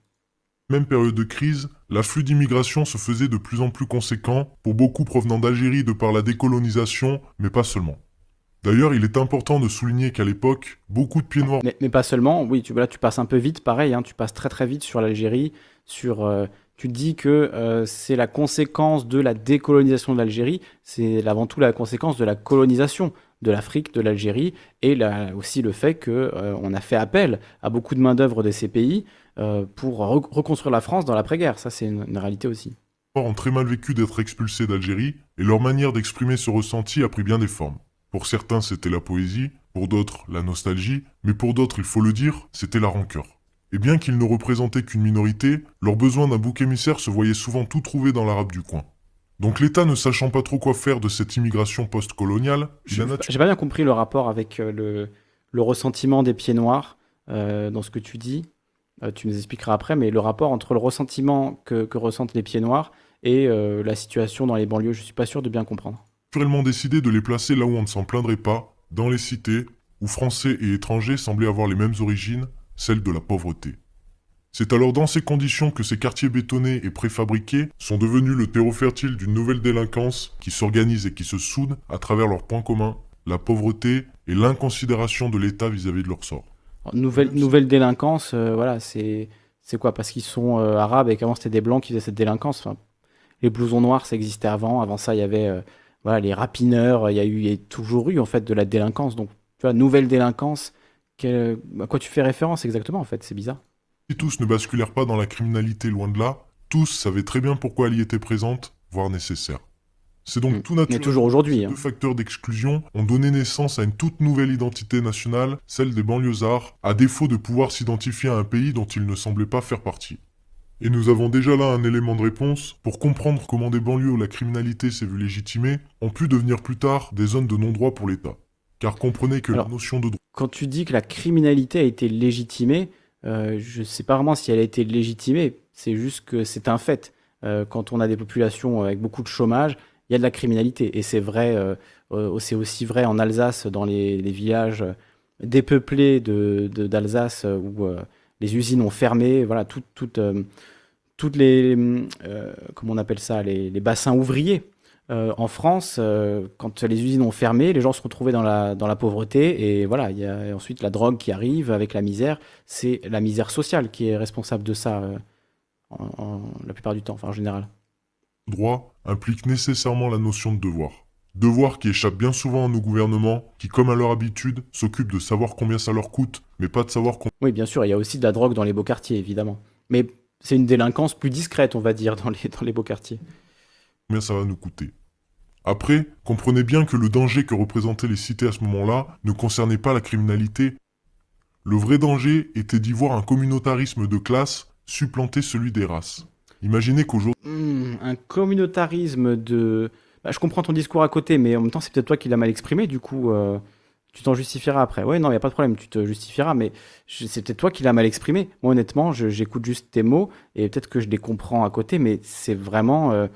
Même période de crise, l'afflux d'immigration se faisait de plus en plus conséquent, pour beaucoup provenant d'Algérie de par la décolonisation, mais pas seulement. D'ailleurs, il est important de souligner qu'à l'époque, beaucoup de pieds noirs... Mais, pas seulement, oui, tu, là tu passes un peu vite, pareil, hein, tu passes très très vite sur l'Algérie, sur euh, tu dis que euh, c'est la conséquence de la décolonisation de l'Algérie, c'est avant tout la conséquence de la colonisation de l'Afrique, de l'Algérie, et aussi le fait qu'on euh, a fait appel à beaucoup de main-d'œuvre de ces pays euh, pour reconstruire la France dans l'après-guerre. Ça, c'est une, réalité aussi. Les ont très mal vécu d'être expulsés d'Algérie, et leur manière d'exprimer ce ressenti a pris bien des formes. Pour certains, c'était la poésie, pour d'autres, la nostalgie, mais pour d'autres, il faut le dire, c'était la rancœur. Et bien qu'ils ne représentaient qu'une minorité, leur besoin d'un bouc émissaire se voyait souvent tout trouvé dans l'arabe du coin. Donc l'État ne sachant pas trop quoi faire de cette immigration post-coloniale, j'ai pas bien compris le rapport avec euh, le, ressentiment des pieds noirs euh, dans ce que tu dis. Euh, tu nous expliqueras après, mais le rapport entre le ressentiment que, ressentent les pieds noirs et la situation dans les banlieues, je suis pas sûr de bien comprendre. Naturellement décidé de les placer là où on ne s'en plaindrait pas, dans les cités, où Français et étrangers semblaient avoir les mêmes origines, celle de la pauvreté. C'est alors dans ces conditions que ces quartiers bétonnés et préfabriqués sont devenus le terreau fertile d'une nouvelle délinquance qui s'organise et qui se soude à travers leurs points communs, la pauvreté et l'inconsidération de l'État vis-à-vis de leur sort. Nouvelle, nouvelle délinquance, euh, voilà, c'est c'est quoi? Parce qu'ils sont euh, arabes et qu'avant c'était des blancs qui faisaient cette délinquance. Enfin, les blousons noirs, ça existait avant. Avant ça, il y avait euh, voilà les rapineurs. Il y a eu, il y a toujours eu en fait de la délinquance. Donc, tu vois, nouvelle délinquance à quoi tu fais référence exactement en fait? C'est bizarre. Si tous ne basculèrent pas dans la criminalité loin de là, tous savaient très bien pourquoi elle y était présente, voire nécessaire. C'est donc mm. tout naturel. Mais toujours aujourd'hui. Ces hein. deux facteurs d'exclusion ont donné naissance à une toute nouvelle identité nationale, celle des banlieusards, à défaut de pouvoir s'identifier à un pays dont ils ne semblaient pas faire partie. Et nous avons déjà là un élément de réponse pour comprendre comment des banlieues où la criminalité s'est vue légitimée ont pu devenir plus tard des zones de non-droit pour l'État. Car comprenez que la notion de droit... Quand tu dis que la criminalité a été légitimée, euh, je ne sais pas vraiment si elle a été légitimée, c'est juste que c'est un fait. Euh, quand on a des populations avec beaucoup de chômage, il y a de la criminalité. Et c'est vrai, euh, c'est aussi vrai en Alsace, dans les, villages dépeuplés d'Alsace où les usines ont fermé. Voilà, toutes les, comment on appelle ça, les bassins ouvriers euh, en France, euh, quand les usines ont fermé, les gens se retrouvaient dans la, dans la pauvreté. Et voilà, il y a ensuite la drogue qui arrive avec la misère. C'est la misère sociale qui est responsable de ça, euh, la plupart du temps, enfin en général. Droit implique nécessairement la notion de devoir. Devoir qui échappe bien souvent à nos gouvernements, qui, comme à leur habitude, s'occupent de savoir combien ça leur coûte, mais pas de savoir combien... Oui, bien sûr, il y a aussi de la drogue dans les beaux quartiers, évidemment. Mais c'est une délinquance plus discrète, on va dire, dans les, dans les beaux quartiers. Combien ça va nous coûter? Après, comprenez bien que le danger que représentaient les cités à ce moment-là ne concernait pas la criminalité. Le vrai danger était d'y voir un communautarisme de classe supplanter celui des races. Imaginez qu'aujourd'hui... Hmm, un communautarisme de... Bah, je comprends ton discours à côté, mais en même temps, c'est peut-être toi qui l'as mal exprimé, du coup... Euh, tu t'en justifieras après. Ouais, non, il n'y a pas de problème, tu te justifieras, mais c'est peut-être toi qui l'as mal exprimé. Moi, honnêtement, j'écoute juste tes mots et peut-être que je les comprends à côté, mais c'est vraiment. Euh,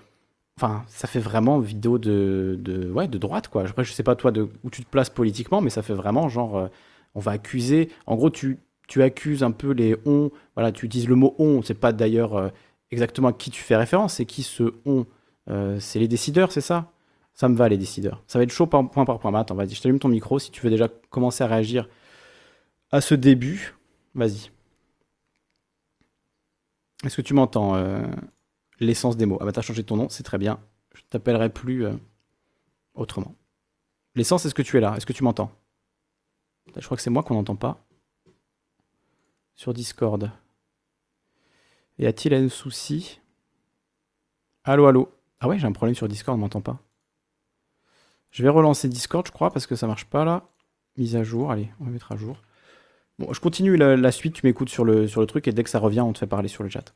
enfin, ça fait vraiment vidéo de, de, ouais, de droite, quoi. Après, je sais pas toi de, où tu te places politiquement, mais ça fait vraiment genre. Euh, on va accuser. En gros, tu, tu accuses un peu les on. Voilà, tu utilises le mot on. C'est pas d'ailleurs exactement à qui tu fais référence. C'est qui ce on C'est les décideurs, c'est ça? Ça me va, les décideurs. Ça va être chaud point par point. attends, vas-y, je t'allume ton micro si tu veux déjà commencer à réagir à ce début. Vas-y. Est-ce que tu m'entends euh, L'essence des mots? Ah bah t'as changé ton nom, c'est très bien. Je t'appellerai plus euh, autrement. L'essence, est-ce que tu es là? Est-ce que tu m'entends? Je crois que c'est moi qu'on n'entend pas. Sur Discord. Y a-t-il un souci? Allô, allô Ah ouais, j'ai un problème sur Discord, on m'entend pas. Je vais relancer Discord, je crois, parce que ça marche pas là. Mise à jour, allez, on va mettre à jour. Bon, je continue la, suite, tu m'écoutes sur le, sur le truc, et dès que ça revient, on te fait parler sur le chat.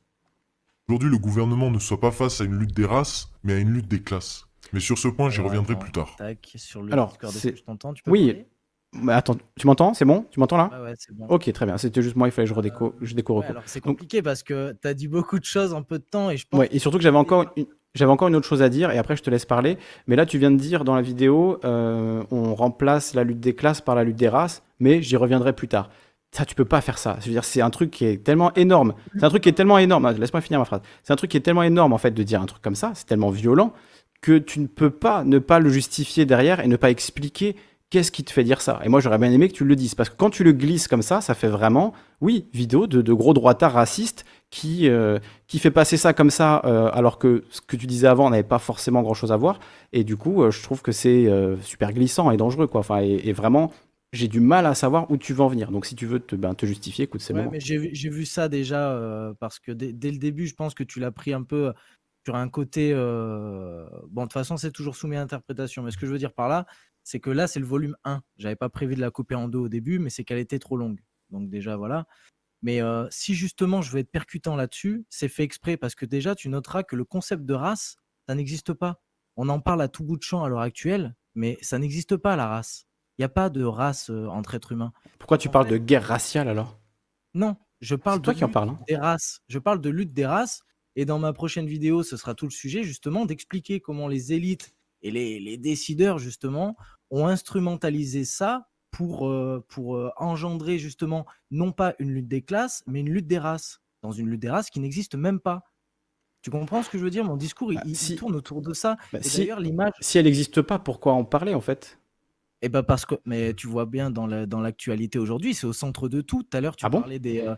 Aujourd'hui, le gouvernement ne soit pas face à une lutte des races, mais à une lutte des classes. Mais sur ce point, j'y reviendrai plus tard. sur le Alors, Discord, je t'entends? Oui, mais attends, tu m'entends? C'est bon? Tu m'entends là? Ouais, ouais, c'est bon. Ok, très bien. C'était juste moi, il fallait que je, redéco je découvre. alors c'est compliqué parce que tu as dit beaucoup de choses en peu de temps et je pense. Ouais, et surtout que j'avais encore une, j'avais encore une autre chose à dire et après je te laisse parler. Mais là, tu viens de dire dans la vidéo, euh, on remplace la lutte des classes par la lutte des races, mais j'y reviendrai plus tard. Ça, tu peux pas faire ça. Je veux dire, c'est un truc qui est tellement énorme. C'est un truc qui est tellement énorme. Laisse-moi finir ma phrase. C'est un truc qui est tellement énorme en fait de dire un truc comme ça. C'est tellement violent que tu ne peux pas ne pas le justifier derrière et ne pas expliquer qu'est-ce qui te fait dire ça? Et moi, j'aurais bien aimé que tu le dises, parce que quand tu le glisses comme ça, ça fait vraiment, oui, vidéo de, de gros droitards racistes qui, euh, qui fait passer ça comme ça, euh, alors que ce que tu disais avant n'avait pas forcément grand-chose à voir. Et du coup, euh, je trouve que c'est super glissant et dangereux, quoi. Enfin, et, vraiment, j'ai du mal à savoir où tu veux en venir. Donc, si tu veux te, ben, te justifier, écoute, c'est ouais, mais j'ai vu ça déjà, parce que dès, le début, je pense que tu l'as pris un peu sur un côté... Bon, de toute façon, c'est toujours soumis à interprétation. Mais ce que je veux dire par là, c'est que là, c'est le volume 1. J'avais pas prévu de la couper en deux au début, mais c'est qu'elle était trop longue. Donc déjà, voilà. Mais si justement je veux être percutant là-dessus, c'est fait exprès parce que déjà, tu noteras que le concept de race, ça n'existe pas. On en parle à tout bout de champ à l'heure actuelle, mais ça n'existe pas la race. Il n'y a pas de race entre êtres humains. Pourquoi tu parles de guerre raciale alors? Non, je parle de toi qui en parle, hein. des races. Je parle de lutte des races. Et dans ma prochaine vidéo, ce sera tout le sujet justement d'expliquer comment les élites et les, décideurs, justement, ont instrumentalisé ça pour, euh, pour euh, engendrer justement non pas une lutte des classes, mais une lutte des races, dans une lutte des races qui n'existe même pas. Tu comprends ce que je veux dire? Mon discours, il, bah, tourne autour de ça. Bah, si, l'image. Si elle n'existe pas, pourquoi en parler en fait? Eh ben parce que, mais tu vois bien dans l'actualité aujourd'hui, c'est au centre de tout. Tout à l'heure, tu, ah parlais des, euh,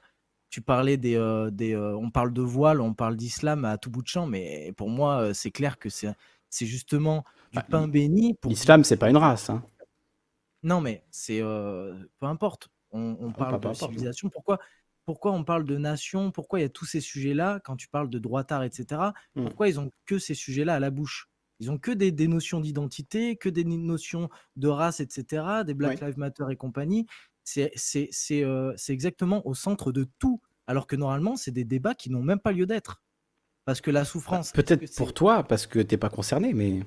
tu parlais des, des on parle de voile, on parle d'islam à tout bout de champ, mais pour moi, c'est clair que c'est c'est justement du bah, pain béni. Pour... L'islam, c'est pas une race. Hein. Non, mais c'est euh, peu importe. On, ah, parle de civilisation. Pourquoi, pourquoi on parle de nation? Pourquoi il y a tous ces sujets-là quand tu parles de droitard, etc. Mmh. Pourquoi ils ont que ces sujets-là à la bouche? Ils ont que des, notions d'identité, que des notions de race, etc. Des Black Lives Matter et compagnie. C'est euh, c'est exactement au centre de tout. Alors que normalement, c'est des débats qui n'ont même pas lieu d'être. Parce que la bah, souffrance. Peut-être pour toi, parce que t'es pas concerné, mais.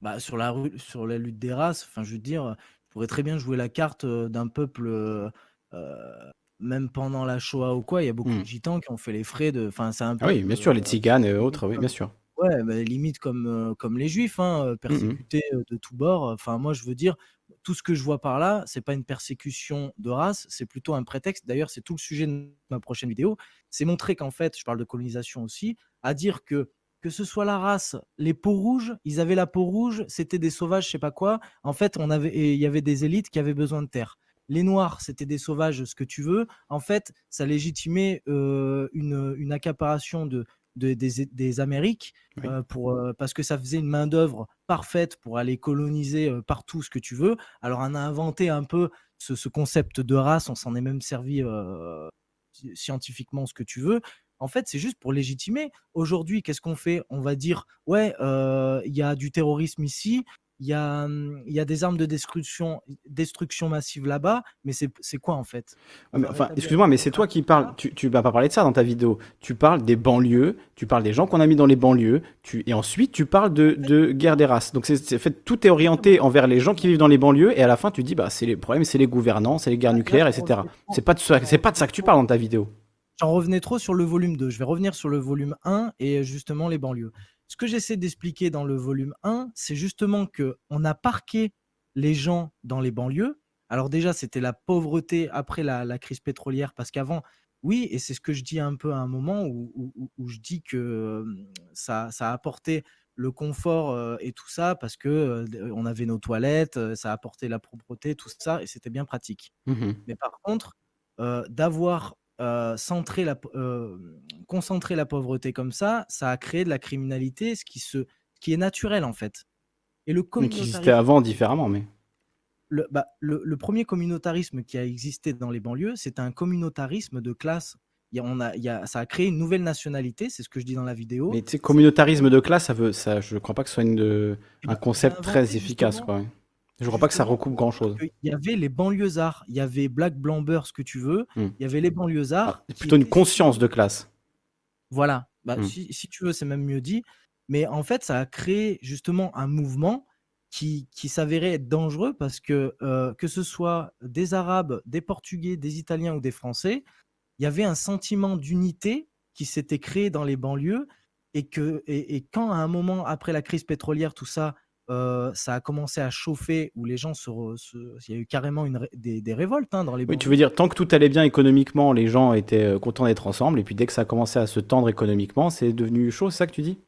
Bah, sur, la rue, sur la lutte des races, enfin, je veux dire, je pourrais très bien jouer la carte euh, d'un peuple, euh, euh, même pendant la Shoah ou quoi. Il y a beaucoup de mmh. gitans qui ont fait les frais de. Enfin, c'est un ah oui, bien sûr, les tziganes et autres, oui, bien sûr. Ouais, bah, limite comme, comme les juifs, hein, mmh persécutés de tous bords. Enfin, moi, je veux dire, tout ce que je vois par là, c'est pas une persécution de race, c'est plutôt un prétexte. D'ailleurs, c'est tout le sujet de ma prochaine vidéo. C'est montrer qu'en fait, je parle de colonisation aussi, à dire que que ce soit la race, les peaux rouges, ils avaient la peau rouge, c'était des sauvages, je sais pas quoi. En fait, on avait, il y avait des élites qui avaient besoin de terre. Les noirs, c'était des sauvages, ce que tu veux. En fait, ça légitimait une, une, accaparation de, des, Amériques, euh, pour, euh, parce que ça faisait une main-d'œuvre parfaite pour aller coloniser euh, partout ce que tu veux. Alors, on a inventé un peu ce, concept de race, on s'en est même servi scientifiquement ce que tu veux. En fait, c'est juste pour légitimer. Aujourd'hui, qu'est-ce qu'on fait? On va dire, ouais, il y a du terrorisme ici, il y a, il y a des armes de destruction, destruction massive là-bas, mais c'est quoi en fait? Enfin, excuse-moi, mais c'est toi qui parles. Tu, tu vas pas parler de ça dans ta vidéo. Tu parles des banlieues, tu parles des gens qu'on a mis dans les banlieues, tu, et ensuite tu parles de, de guerre des races. Donc c'est fait, tout est orienté envers les gens qui vivent dans les banlieues, et à la fin tu dis bah c'est les problèmes, c'est les gouvernants, c'est les guerres nucléaires, etc. C'est pas de ça, pas de ça que tu parles dans ta vidéo. J'en revenais trop sur le volume 2. Je vais revenir sur le volume 1 et justement les banlieues. Ce que j'essaie d'expliquer dans le volume 1, c'est justement que on a parqué les gens dans les banlieues. Alors déjà, c'était la pauvreté après la, crise pétrolière, parce qu'avant, oui, et c'est ce que je dis un peu à un moment où, je dis que ça, ça a apporté le confort et tout ça, parce que on avait nos toilettes, ça a apporté la propreté, tout ça, et c'était bien pratique. Mmh Mais par contre, d'avoir euh, centrer la, euh, concentrer la pauvreté comme ça, ça a créé de la criminalité, ce qui, se, qui est naturel en fait. Et le qui existait avant différemment, mais. Le, bah, le, premier communautarisme qui a existé dans les banlieues, c'est un communautarisme de classe. Il y a, on a, il y a, ça a créé une nouvelle nationalité, c'est ce que je dis dans la vidéo. Mais tu sais, communautarisme de classe, ça veut, ça, je ne crois pas que ce soit une, un concept très efficace. Quoi. Je crois pas que ça recoupe grand chose. Il y avait les banlieusards, il y avait Black Blamber, ce que tu veux, hmm. il y avait les banlieusards. Ah, plutôt une conscience de classe. Voilà, bah, hmm. si, tu veux, c'est même mieux dit. Mais en fait, ça a créé justement un mouvement qui, qui s'avérait être dangereux parce que euh, que ce soit des Arabes, des Portugais, des Italiens ou des Français, il y avait un sentiment d'unité qui s'était créé dans les banlieues et que et, et, quand à un moment après la crise pétrolière, tout ça, ça a commencé à chauffer, où les gens se, il y a eu carrément une des, révoltes hein, dans les. Oui, tu veux dire tant que tout allait bien économiquement, les gens étaient contents d'être ensemble, et puis dès que ça a commencé à se tendre économiquement, c'est devenu chaud, c'est ça que tu dis?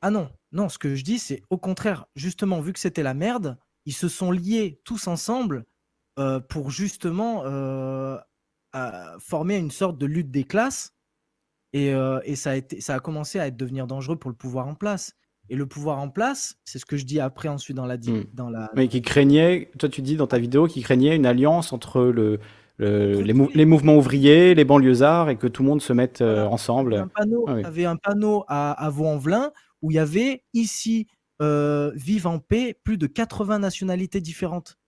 Ah non, non, ce que je dis, c'est au contraire, justement, vu que c'était la merde, ils se sont liés tous ensemble pour justement former une sorte de lutte des classes, et, et ça, a été, ça a commencé à être devenir dangereux pour le pouvoir en place. Et le pouvoir en place, c'est ce que je dis après ensuite dans la... Hmm. Dans la Mais qui craignait, toi tu dis dans ta vidéo, qui craignait une alliance entre le, les, mouvements ouvriers, les banlieusards, et que tout le monde se mette euh, ensemble. Il y avait un panneau, à, à Vaux-en-Velin où il y avait ici, euh, vive en paix, plus de 80 nationalités différentes.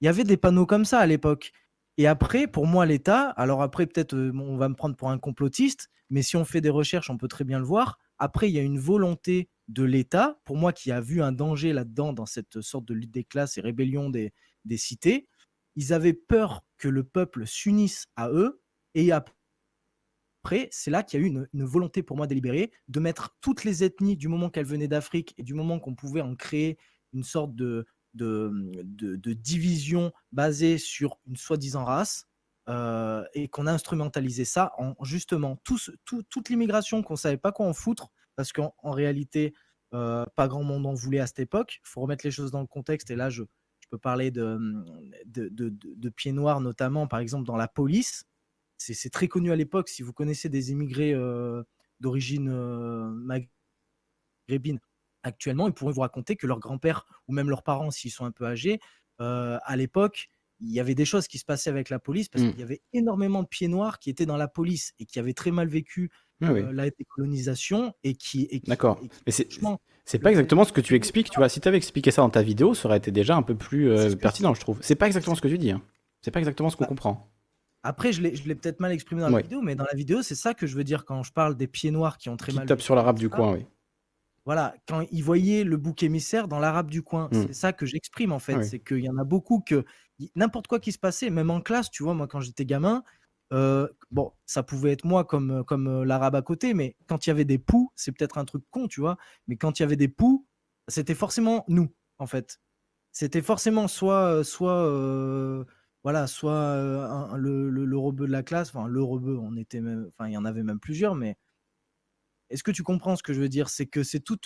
Il y avait des panneaux comme ça à l'époque. Et après, pour moi, l'État, alors après, peut-être euh, on va me prendre pour un complotiste, mais si on fait des recherches, on peut très bien le voir. Après, il y a une volonté de l'État, pour moi qui a vu un danger là-dedans, dans cette sorte de lutte des classes et rébellion des, cités, ils avaient peur que le peuple s'unisse à eux, et après, c'est là qu'il y a eu une, volonté pour moi délibérée de mettre toutes les ethnies, du moment qu'elles venaient d'Afrique, et du moment qu'on pouvait en créer une sorte de, division basée sur une soi-disant race, euh, et qu'on a instrumentalisé ça en justement toute l'immigration qu'on savait pas quoi en foutre, parce qu'en réalité, euh, pas grand monde en voulait à cette époque. Il faut remettre les choses dans le contexte, et là, je, peux parler de, de, de, Pieds Noirs, notamment, par exemple, dans la police. C'est très connu à l'époque, si vous connaissez des immigrés euh, d'origine euh, maghrébine actuellement, ils pourraient vous raconter que leur grand-père, ou même leurs parents, s'ils sont un peu âgés, à l'époque, il y avait des choses qui se passaient avec la police parce mmh. qu'il y avait énormément de pieds noirs qui étaient dans la police et qui avaient très mal vécu ah la décolonisation et qui. D'accord. Mais c'est pas exactement ce que tu expliques. Tu vois, si tu avais expliqué ça dans ta vidéo, ça aurait été déjà un peu plus pertinent, je trouve. C'est pas exactement ce que tu dis. Hein. C'est pas exactement ce qu'on bah, comprend. Après, je l'ai peut-être mal exprimé dans la vidéo, mais dans la vidéo, c'est ça que je veux dire quand je parle des pieds noirs qui ont très qui mal. tapent sur l'arabe du coin, oui. Voilà, quand ils voyaient le bouc émissaire dans l'arabe du coin, mmh. c'est ça que j'exprime en fait. C'est qu'il y en a beaucoup que n'importe quoi qui se passait, même en classe, tu vois, moi quand j'étais gamin, euh, bon, ça pouvait être moi comme, comme euh, l'arabe à côté, mais quand il y avait des poux, c'est peut-être un truc con, tu vois, mais quand il y avait des poux, c'était forcément nous, en fait. C'était forcément soit, euh, soit voilà, soit le, le, rebeu de la classe, enfin, le rebeu, on était même, enfin, il y en avait même plusieurs, mais est-ce que tu comprends ce que je veux dire? C'est que c'est tout,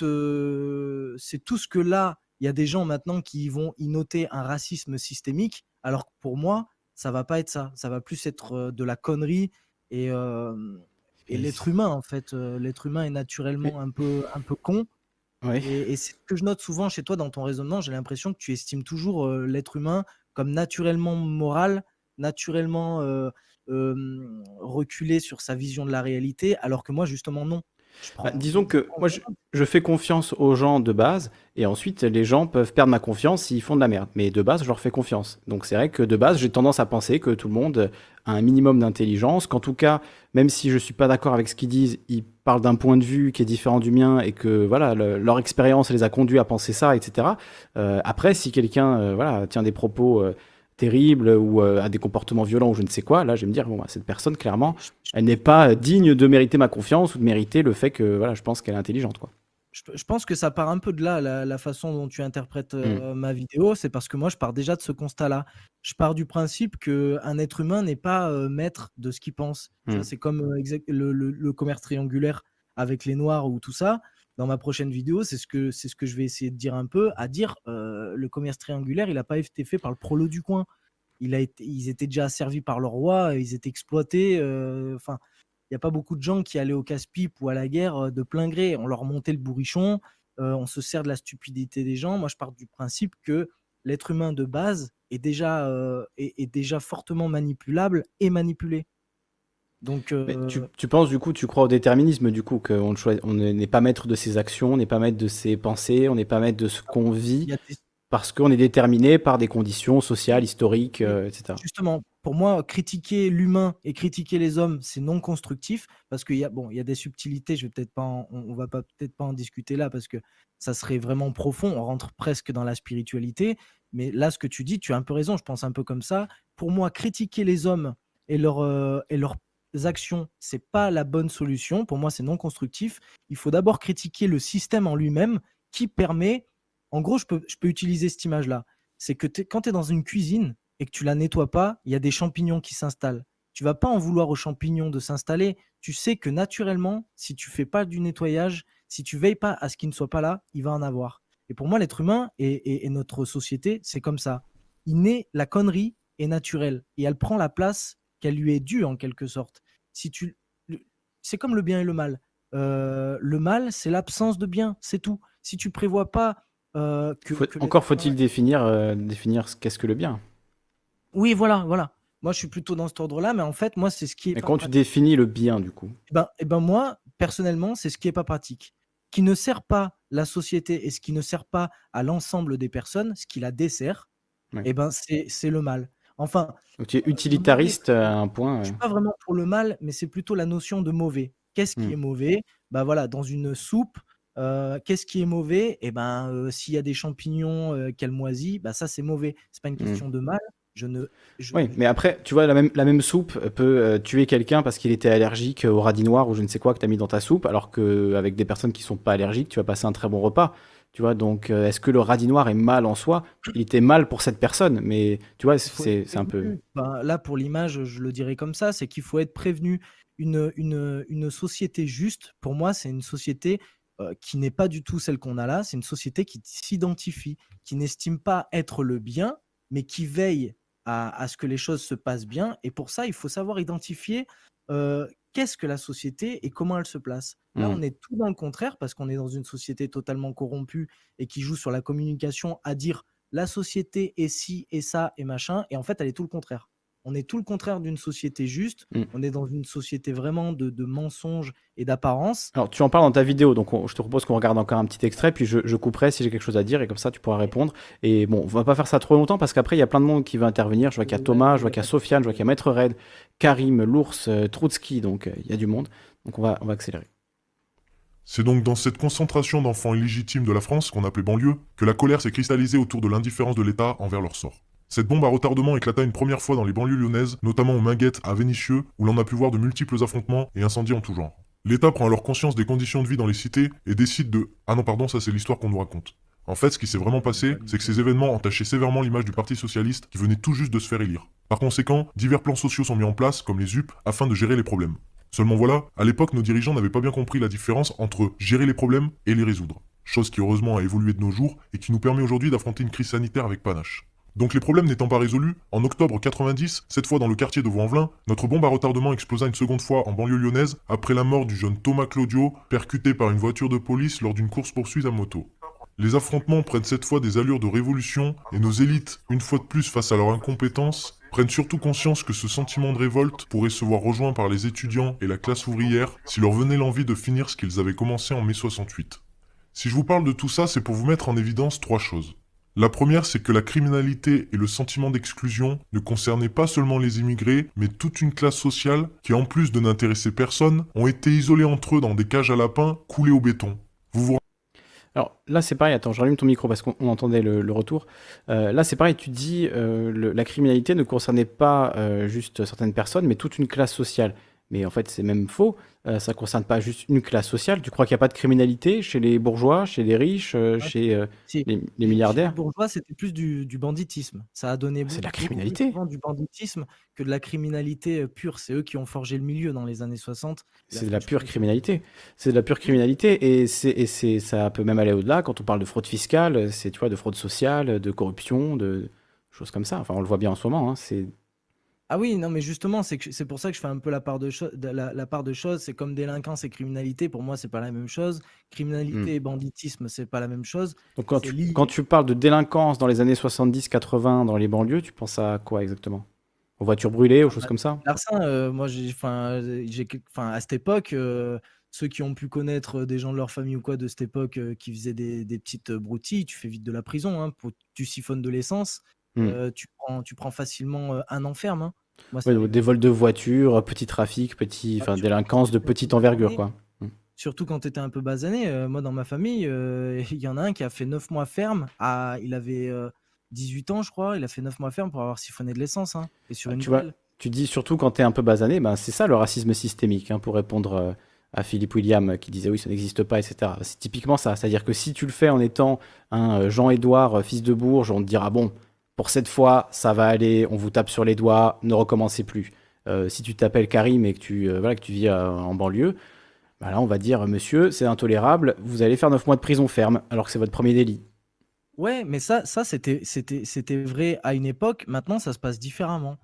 c'est tout ce que là, il y a des gens maintenant qui vont y noter un racisme systémique, alors que pour moi, ça va pas être ça. Ça va plus être de la connerie et, et l'être humain, en fait. l'être humain est naturellement un peu, un peu con. Et, c'est ce que je note souvent chez toi dans ton raisonnement. J'ai l'impression que tu estimes toujours l'être humain comme naturellement moral, naturellement reculer sur sa vision de la réalité, alors que moi, justement, non. Bah, disons que moi, je, fais confiance aux gens de base, et ensuite, les gens peuvent perdre ma confiance s'ils font de la merde. Mais de base, je leur fais confiance. Donc c'est vrai que de base, j'ai tendance à penser que tout le monde a un minimum d'intelligence, qu'en tout cas, même si je suis pas d'accord avec ce qu'ils disent, ils parlent d'un point de vue qui est différent du mien, et que voilà, leur expérience les a conduits à penser ça, etc. Euh, après, si quelqu'un euh, voilà, tient des propos... Euh, terrible ou euh, à des comportements violents ou je ne sais quoi, là, je vais me dire, bon, bah, cette personne, clairement, elle n'est pas digne de mériter ma confiance ou de mériter le fait que, voilà, je pense qu'elle est intelligente, quoi. Je, pense que ça part un peu de là, la, façon dont tu interprètes euh, mm. ma vidéo. C'est parce que moi, je pars déjà de ce constat-là. Je pars du principe qu'un être humain n'est pas euh, maître de ce qu'il pense. Mm. C'est comme le, le, commerce triangulaire avec les noirs ou tout ça dans ma prochaine vidéo, c'est ce que je vais essayer de dire un peu, à dire euh, le commerce triangulaire, il n'a pas été fait par le prolo du coin. Ils étaient déjà servis par le roi, ils étaient exploités. Euh, enfin, il n'y a pas beaucoup de gens qui allaient au casse-pipe ou à la guerre euh, de plein gré. On leur montait le bourrichon, on se sert de la stupidité des gens. Moi, je pars du principe que l'être humain de base est déjà fortement manipulable et manipulé. Donc, euh, tu, penses du coup, tu crois au déterminisme du coup, qu'on on n'est pas maître de ses actions, on n'est pas maître de ses pensées, on n'est pas maître de ce qu'on vit, parce qu'on est déterminé par des conditions sociales, historiques, euh, etc. Justement, pour moi, critiquer l'humain et critiquer les hommes, c'est non constructif, parce qu'il y a bon, il y a des subtilités. Je vais peut-être pas, on, va pas peut-être pas en discuter là, parce que ça serait vraiment profond. On rentre presque dans la spiritualité. Mais là, ce que tu dis, tu as un peu raison. Je pense un peu comme ça. Pour moi, critiquer les hommes et leur, euh, et leur actions, c'est pas la bonne solution. Pour moi, c'est non constructif. Il faut d'abord critiquer le système en lui-même qui permet. En gros, je peux, je peux utiliser cette image-là. C'est que quand tu es dans une cuisine et que tu la nettoies pas, il y a des champignons qui s'installent. Tu vas pas en vouloir aux champignons de s'installer. Tu sais que naturellement, si tu fais pas du nettoyage, si tu veilles pas à ce qui ne soit pas là, il va en avoir. Et pour moi, l'être humain et, et notre société, c'est comme ça. Il naît, la connerie est naturelle et elle prend la place qu'elle lui est due en quelque sorte. Si tu, c'est comme le bien et le mal. Euh, le mal, c'est l'absence de bien, c'est tout. Si tu prévois pas euh, que, encore faut-il définir euh, définir ce qu'est-ce que le bien. Oui, voilà, voilà. Moi, je suis plutôt dans cet ordre-là, mais en fait, moi, c'est ce qui est. Mais quand tu définis le bien, du coup. Eh ben, et eh ben moi, personnellement, c'est ce qui est pas pratique, qui ne sert pas la société et ce qui ne sert pas à l'ensemble des personnes, ce qui la dessert. et Eh ben, c'est le mal. Enfin. tu es utilitariste à un point. Je suis pas vraiment pour le mal, mais c'est plutôt la notion de mauvais. Qu'est-ce qui mmh. est mauvais? Bah voilà, dans une soupe, euh, qu'est-ce qui est mauvais? Eh ben, euh, s'il y a des champignons euh, qu'elle moisit, bah ça c'est mauvais. C'est pas une mmh. question de mal. Je ne. Oui, mais après, tu vois, la même, la même soupe peut tuer quelqu'un parce qu'il était allergique au radis noir ou je ne sais quoi que tu as mis dans ta soupe, alors qu'avec des personnes qui sont pas allergiques, tu vas passer un très bon repas. Tu vois, donc euh, est-ce que le radis noir est mal en soi? Il était mal pour cette personne, mais tu vois, c'est un peu. Ben, là, pour l'image, je le dirais comme ça c'est qu'il faut être prévenu. Une, une, une, société juste, pour moi, c'est une société euh, qui n'est pas du tout celle qu'on a là. C'est une société qui s'identifie, qui n'estime pas être le bien, mais qui veille à, à, ce que les choses se passent bien. Et pour ça, il faut savoir identifier euh, qu'est-ce que la société et comment elle se place. Là, mmh. on est tout dans le contraire parce qu'on est dans une société totalement corrompue et qui joue sur la communication à dire la société est ci et ça et machin. Et en fait, elle est tout le contraire. On est tout le contraire d'une société juste. Mmh. On est dans une société vraiment de, mensonges et d'apparence. Alors, tu en parles dans ta vidéo, donc je te propose qu'on regarde encore un petit extrait, puis je, couperai si j'ai quelque chose à dire, et comme ça, tu pourras répondre. Et bon, on va pas faire ça trop longtemps, parce qu'après, il y a plein de monde qui va intervenir. Je vois qu'il y a Thomas, je vois qu'il y a Sofiane, je vois qu'il y a Maître Red, Karim, l'ours, euh, Trotsky, donc euh, il y a du monde. Donc on va, on va accélérer. C'est donc dans cette concentration d'enfants illégitimes de la France, qu'on appelait banlieue, que la colère s'est cristallisée autour de l'indifférence de l'État envers leur sort. Cette bombe à retardement éclata une première fois dans les banlieues lyonnaises, notamment au Minguettes à Vénissieux, où l'on a pu voir de multiples affrontements et incendies en tout genre. L'État prend alors conscience des conditions de vie dans les cités et décide de Ah non, pardon, ça c'est l'histoire qu'on nous raconte. En fait, ce qui s'est vraiment passé, c'est que ces événements entachaient sévèrement l'image du Parti Socialiste qui venait tout juste de se faire élire. Par conséquent, divers plans sociaux sont mis en place, comme les UP, afin de gérer les problèmes. Seulement voilà, à l'époque, nos dirigeants n'avaient pas bien compris la différence entre gérer les problèmes et les résoudre. Chose qui heureusement a évolué de nos jours et qui nous permet aujourd'hui d'affronter une crise sanitaire avec panache. Donc les problèmes n'étant pas résolus, en octobre 90, cette fois dans le quartier de vaux notre bombe à retardement explosa une seconde fois en banlieue lyonnaise après la mort du jeune Thomas Claudio, percuté par une voiture de police lors d'une course-poursuite à moto. Les affrontements prennent cette fois des allures de révolution et nos élites, une fois de plus face à leur incompétence, prennent surtout conscience que ce sentiment de révolte pourrait se voir rejoint par les étudiants et la classe ouvrière si leur venait l'envie de finir ce qu'ils avaient commencé en mai 68. Si je vous parle de tout ça, c'est pour vous mettre en évidence trois choses. La première, c'est que la criminalité et le sentiment d'exclusion ne concernaient pas seulement les immigrés, mais toute une classe sociale qui, en plus de n'intéresser personne, ont été isolés entre eux dans des cages à lapins coulées au béton. Vous vous alors là, c'est pareil. Attends, je rallume ton micro parce qu'on entendait le, retour. Euh, là, c'est pareil. Tu dis euh, la criminalité ne concernait pas euh, juste certaines personnes, mais toute une classe sociale. Mais en fait, c'est même faux. Euh, ça ne concerne pas juste une classe sociale. Tu crois qu'il n'y a pas de criminalité chez les bourgeois, chez les riches, euh, chez euh, les, milliardaires Les bourgeois, c'était plus du, banditisme. Ça a donné C'est de la criminalité. Plus du banditisme que de la criminalité pure. C'est eux qui ont forgé le milieu dans les années 60. C'est de la pure criminalité. C'est de la pure criminalité et, c'est, ça peut même aller au-delà. Quand on parle de fraude fiscale, c'est tu vois, de fraude sociale, de corruption, de choses comme ça. Enfin, on le voit bien en ce moment. Hein. C'est ah oui, non, mais justement, c'est c'est pour ça que je fais un peu la part de, la, part de choses. C'est comme délinquance et criminalité. Pour moi, c'est pas la même chose. Criminalité hmm. et banditisme, c'est pas la même chose. Donc quand tu, quand tu parles de délinquance dans les années 70-80 dans les banlieues, tu penses à quoi exactement? Aux voitures brûlées, aux choses comme ça? Larcin, euh, moi, j'ai, enfin, j'ai, enfin, à cette époque, euh, ceux qui ont pu connaître des gens de leur famille ou quoi de cette époque euh, qui faisaient des, des petites broutilles, tu fais vite de la prison, hein, pour, tu siphonnes de l'essence. Mmh. tu, prends, tu prends facilement un enferme. Hein. des vols de voitures, petit trafic, petit, enfin, délinquance de petite envergure, quoi. Mmh. Surtout quand tu étais un peu basané. moi, dans ma famille, il y en a un qui a fait 9 mois ferme. À, il avait 18 ans, je crois. Il a fait 9 mois ferme pour avoir siphonné de l'essence. Hein, et sur ah, une tu, vois, tu dis surtout quand tu es un peu basané, ben, c'est ça le racisme systémique, hein, pour répondre à Philippe William qui disait oui, ça n'existe pas, etc. C'est typiquement ça. C'est-à-dire que si tu le fais en étant un Jean-Édouard, fils de Bourges, on te dira bon, pour cette fois, ça va aller, on vous tape sur les doigts, ne recommencez plus. Euh, si tu t'appelles Karim et que tu, euh, voilà, que tu vis euh, en banlieue, bah là, on va dire, monsieur, c'est intolérable, vous allez faire 9 mois de prison ferme, alors que c'est votre premier délit. Ouais, mais ça, ça c'était, c'était, c'était vrai à une époque, maintenant, ça se passe différemment.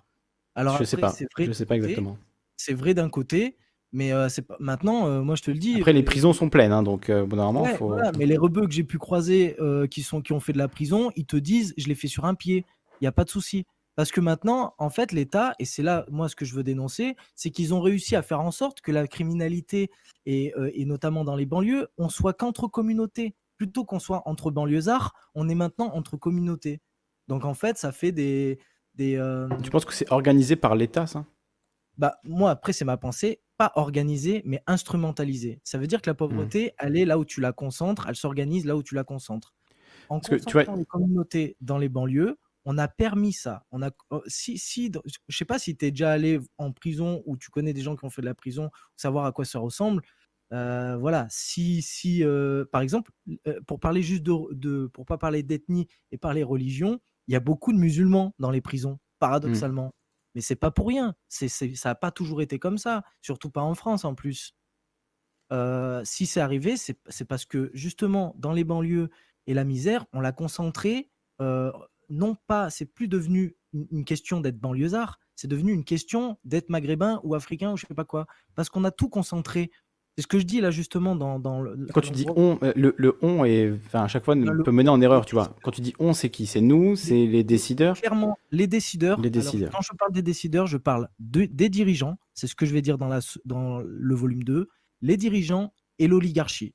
Alors, je ne sais pas, je sais pas exactement. C'est vrai d'un côté, mais c'est pas... maintenant, moi je te le dis. Après, les prisons sont pleines, hein, donc bon, normalement, faut... mais les rebeux que j'ai pu croiser qui, sont, qui ont fait de la prison, ils te disent je l'ai fait sur un pied, il n'y a pas de souci. Parce que maintenant, en fait, l'État, et c'est là, moi, ce que je veux dénoncer, c'est qu'ils ont réussi à faire en sorte que la criminalité, et, et notamment dans les banlieues, on soit qu'entre communautés. Plutôt qu'on soit entre banlieusards, on est maintenant entre communautés. Donc en fait, ça fait des. des Tu penses que c'est organisé par l'État, ça? Bah, moi, après, c'est ma pensée, pas organisée, mais instrumentalisée. Ça veut dire que la mmh. pauvreté, elle est là où tu la concentres, elle s'organise là où tu la concentres. En concentrant les communautés dans les banlieues, on a permis ça. On a, oh, si, si, je sais pas si tu es déjà allé en prison ou tu connais des gens qui ont fait de la prison, savoir à quoi ça ressemble. Euh, voilà, si, si euh, par exemple, euh, pour parler juste de, de pour pas parler d'ethnie et parler religion, il y a beaucoup de musulmans dans les prisons, mmh. Mais c'est pas pour rien. C'est, ça n'a pas toujours été comme ça, surtout pas en France en plus. si c'est arrivé, c'est, parce que justement, dans les banlieues et la misère, on l'a concentré. non pas, c'est plus devenu une, question d'être banlieusard, c'est devenu une question d'être maghrébin ou africain ou je sais pas quoi. Parce qu'on a tout concentré c'est ce que je dis là justement dans, dans le. Quand tu dis on, euh, le, le, on est, enfin à chaque fois peut mener en erreur, tu vois. Quand tu dis on, c'est qui? C'est nous, c'est les décideurs? Clairement, les décideurs. Les décideurs. quand je parle des décideurs, je parle de, des dirigeants. C'est ce que je vais dire dans, la, dans le volume 2. Les dirigeants et l'oligarchie.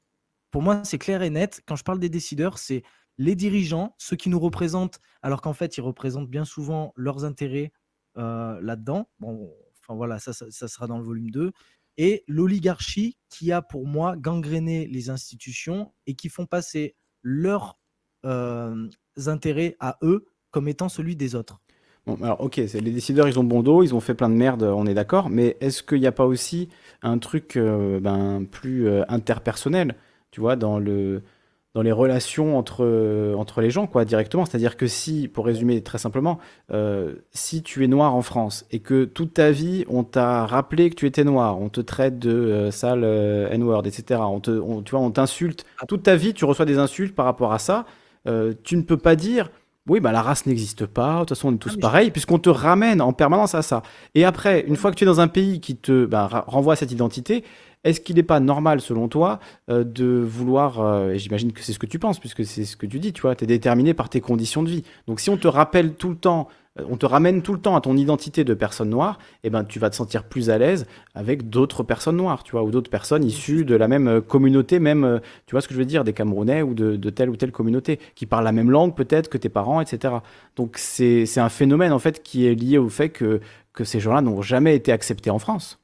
Pour moi, c'est clair et net. Quand je parle des décideurs, c'est les dirigeants, ceux qui nous représentent, alors qu'en fait, ils représentent bien souvent leurs intérêts euh, là-dedans. Bon, enfin voilà, ça, ça, ça, sera dans le volume 2 et l'oligarchie qui a pour moi gangréné les institutions et qui font passer leurs euh, intérêts à eux comme étant celui des autres. Bon, alors ok, les décideurs, ils ont bon dos, ils ont fait plein de merde, on est d'accord, mais est-ce qu'il n'y a pas aussi un truc euh, ben, plus euh, interpersonnel, tu vois, dans le dans les relations entre, entre les gens, quoi, directement. C'est-à-dire que si, pour résumer très simplement, euh, si tu es noir en France et que toute ta vie, on t'a rappelé que tu étais noir, on te traite de euh, sale euh, N-word, etc., on te, tu vois, on t'insulte, toute ta vie, tu reçois des insultes par rapport à ça, tu ne peux pas dire, oui, bah, la race n'existe pas, de toute façon, on est tous ah, pareils, puisqu'on te ramène en permanence à ça. Et après, une fois que tu es dans un pays qui te bah, renvoie à cette identité, est-ce qu'il n'est pas normal, selon toi, euh, de vouloir, euh, et j'imagine que c'est ce que tu penses, puisque c'est ce que tu dis, tu vois, tu es déterminé par tes conditions de vie. Donc si on te rappelle tout le temps, euh, on te ramène tout le temps à ton identité de personne noire, eh ben, tu vas te sentir plus à l'aise avec d'autres personnes noires, tu vois, ou d'autres personnes issues de la même communauté, même, tu vois ce que je veux dire, des Camerounais ou de, de telle ou telle communauté, qui parlent la même langue peut-être que tes parents, etc. Donc c'est un phénomène, en fait, qui est lié au fait que, que ces gens-là n'ont jamais été acceptés en France.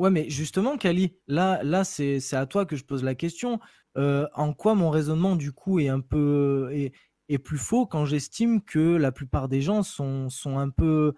Ouais, mais justement, Kali, là, là, c'est, à toi que je pose la question. Euh, en quoi mon raisonnement, du coup, est un peu est, est plus faux quand j'estime que la plupart des gens sont, sont un peu.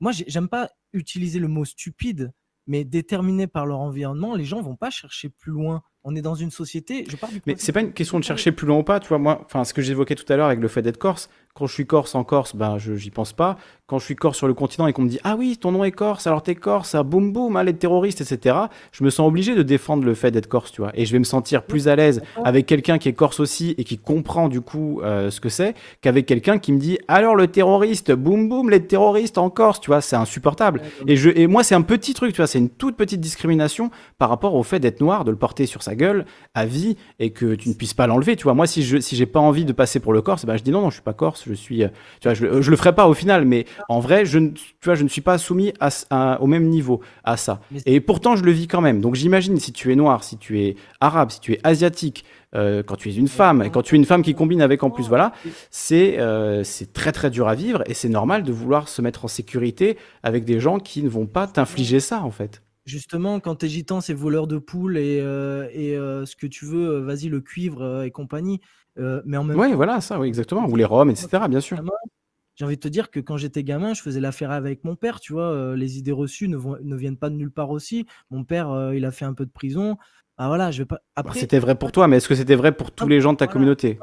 Moi, j'aime pas utiliser le mot stupide, mais déterminés par leur environnement, les gens vont pas chercher plus loin. On est dans une société. Je pars du mais c'est pas une question de chercher plus loin ou pas. Tu vois, moi, enfin, ce que j'évoquais tout à l'heure avec le fait d'être corse, quand je suis corse en Corse, ben, je j'y pense pas. Quand je suis corse sur le continent et qu'on me dit Ah oui, ton nom est corse, alors t'es corse, ah, boum boum, ah, les terroristes, etc., je me sens obligé de défendre le fait d'être corse, tu vois. Et je vais me sentir plus à l'aise avec quelqu'un qui est corse aussi et qui comprend du coup euh, ce que c'est qu'avec quelqu'un qui me dit Alors le terroriste, boum boum, les terroristes en Corse, tu vois, c'est insupportable. Et, je, et moi, c'est un petit truc, tu vois, c'est une toute petite discrimination par rapport au fait d'être noir, de le porter sur sa gueule à vie et que tu ne puisses pas l'enlever, tu vois. Moi, si je si j'ai pas envie de passer pour le corse, ben, je dis non, non, je suis pas corse, je suis. Euh, tu vois, je, je le ferai pas au final, mais en vrai, je, tu vois, je ne suis pas soumis à, au même niveau à ça. Et pourtant, je le vis quand même. Donc j'imagine si tu es noir, si tu es arabe, si tu es asiatique, euh, quand tu es une femme, et quand tu es une femme qui combine avec en plus, voilà, c'est euh, c'est très très dur à vivre et c'est normal de vouloir se mettre en sécurité avec des gens qui ne vont pas t'infliger ça en fait. Justement, quand t'es gitan, c'est voleur de poules et, euh, et ce que tu veux, vas-y, le cuivre et compagnie. mais en même Oui, voilà, ça, oui, exactement. Ou les roms, etc., bien sûr j'ai envie de te dire que quand j'étais gamin, je faisais l'affaire avec mon père, tu vois. Euh, les idées reçues ne, ne, viennent pas de nulle part aussi. Mon père, euh, il a fait un peu de prison. Ah voilà, je vais pas. Bah, Après, c'était vrai pour toi, mais est-ce que c'était vrai pour tous les gens de ta communauté?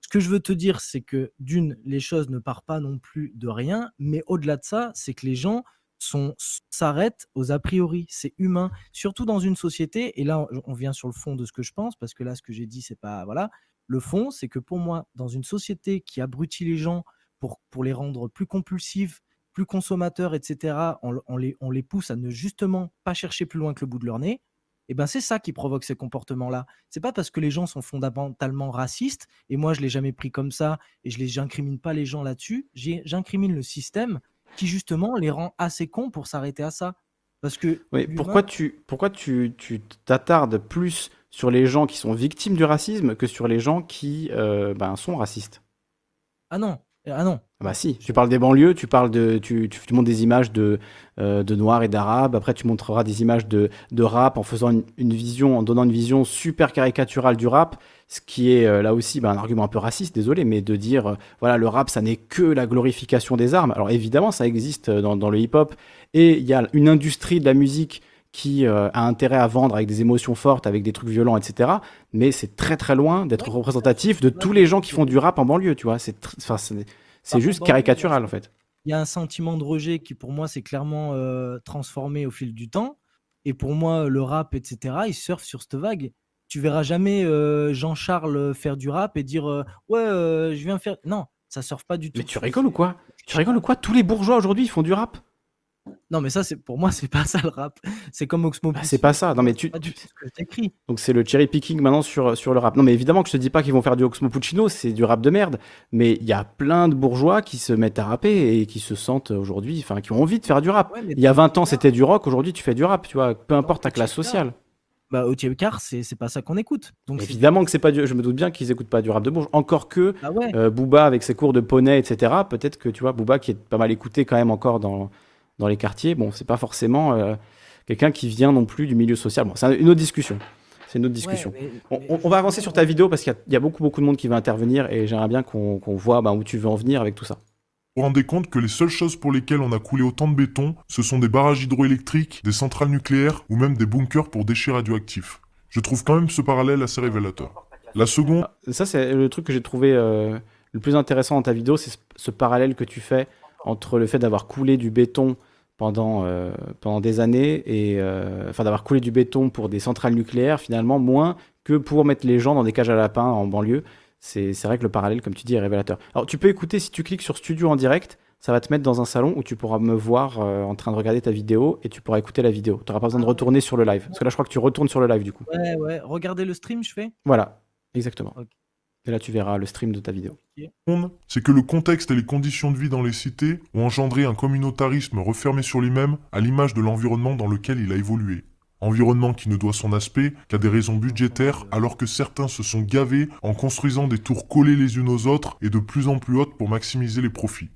Ce que je veux te dire, c'est que d'une, les choses ne partent pas non plus de rien, mais au-delà de ça, c'est que les gens sont s'arrêtent aux a priori. C'est humain, surtout dans une société. Et là, on vient sur le fond de ce que je pense, parce que là, ce que j'ai dit, c'est pas voilà. Le fond, c'est que pour moi, dans une société qui abrutit les gens pour, pour les rendre plus compulsifs, plus consommateurs, etc., on, les, on les pousse à ne justement pas chercher plus loin que le bout de leur nez, et ben c'est ça qui provoque ces comportements-là. C'est pas parce que les gens sont fondamentalement racistes, et moi je l'ai jamais pris comme ça, et je n'incrimine pas les gens là-dessus, j'incrimine le système qui justement les rend assez cons pour s'arrêter à ça. Parce que oui, pourquoi tu pourquoi tu t'attardes plus sur les gens qui sont victimes du racisme que sur les gens qui euh, ben, sont racistes? Ah non, ah non. Bah si, tu parles des banlieues, tu parles de, tu, montres des images de, euh, de noirs et d'arabes. Après, tu montreras des images de, de rap en faisant une, vision, en donnant une vision super caricaturale du rap, ce qui est euh, là aussi bah, un argument un peu raciste, désolé, mais de dire euh, voilà le rap, ça n'est que la glorification des armes. Alors évidemment, ça existe dans le hip-hop et il y a une industrie de la musique qui euh, a intérêt à vendre avec des émotions fortes, avec des trucs violents, etc. Mais c'est très très loin d'être représentatif de tous les gens qui font du rap en banlieue, tu vois. C'est c'est juste caricatural en fait. Il y a un sentiment de rejet qui pour moi s'est clairement euh, transformé au fil du temps. Et pour moi, le rap, etc., il surfe sur cette vague. Tu verras jamais euh, Jean-Charles faire du rap et dire ouais, je viens faire. Non, ça surfe pas du tout. Mais tu rigoles ou quoi? Tu rigoles ou quoi? Tous les bourgeois aujourd'hui font du rap? Non, mais ça, c'est pour moi, c'est pas ça le rap. C'est comme Oxmo. Bah, c'est pas ça. Non, mais tu. Donc c'est le cherry picking maintenant sur, sur le rap. Non, mais évidemment que je te dis pas qu'ils vont faire du Oxmo Puccino, c'est du rap de merde. Mais il y a plein de bourgeois qui se mettent à rapper et qui se sentent aujourd'hui, enfin, qui ont envie de faire du rap. il y a 20 ans, c'était du rock. Aujourd'hui, tu fais du rap. Tu vois, peu importe ta classe sociale. Bah, au car c'est pas ça qu'on écoute. Donc Évidemment que c'est pas du... Je me doute bien qu'ils écoutent pas du rap de bourge. Encore que ah euh, Booba avec ses cours de poney, etc. Peut-être que tu vois, Booba qui est pas mal écouté quand même encore dans dans les quartiers, bon, c'est pas forcément euh, quelqu'un qui vient non plus du milieu social. Bon, c'est une autre discussion. C'est une autre discussion. on, va avancer sur ta vidéo parce qu'il y, a beaucoup, beaucoup de monde qui va intervenir et j'aimerais bien qu'on voit bah, où tu veux en venir avec tout ça. Vous vous rendez compte que les seules choses pour lesquelles on a coulé autant de béton, ce sont des barrages hydroélectriques, des centrales nucléaires ou même des bunkers pour déchets radioactifs. Je trouve quand même ce parallèle assez révélateur. La seconde... Ah, ça, c'est le truc que j'ai trouvé euh, le plus intéressant dans ta vidéo, c'est ce parallèle que tu fais entre le fait d'avoir coulé du béton pendant, euh, pendant des années, et euh, enfin d'avoir coulé du béton pour des centrales nucléaires, finalement, moins que pour mettre les gens dans des cages à lapins en banlieue. C'est vrai que le parallèle, comme tu dis, est révélateur. Alors tu peux écouter, si tu cliques sur Studio en direct, ça va te mettre dans un salon où tu pourras me voir euh, en train de regarder ta vidéo et tu pourras écouter la vidéo. Tu n'auras pas besoin de retourner sur le live. Parce que là, je crois que tu retournes sur le live du coup. Ouais, ouais. Regardez le stream, je fais? Voilà, exactement. Et là, tu verras le stream de ta vidéo. C'est que le contexte et les conditions de vie dans les cités ont engendré un communautarisme refermé sur lui-même à l'image de l'environnement dans lequel il a évolué. Environnement qui ne doit son aspect qu'à des raisons budgétaires, alors que certains se sont gavés en construisant des tours collées les unes aux autres et de plus en plus hautes pour maximiser les profits.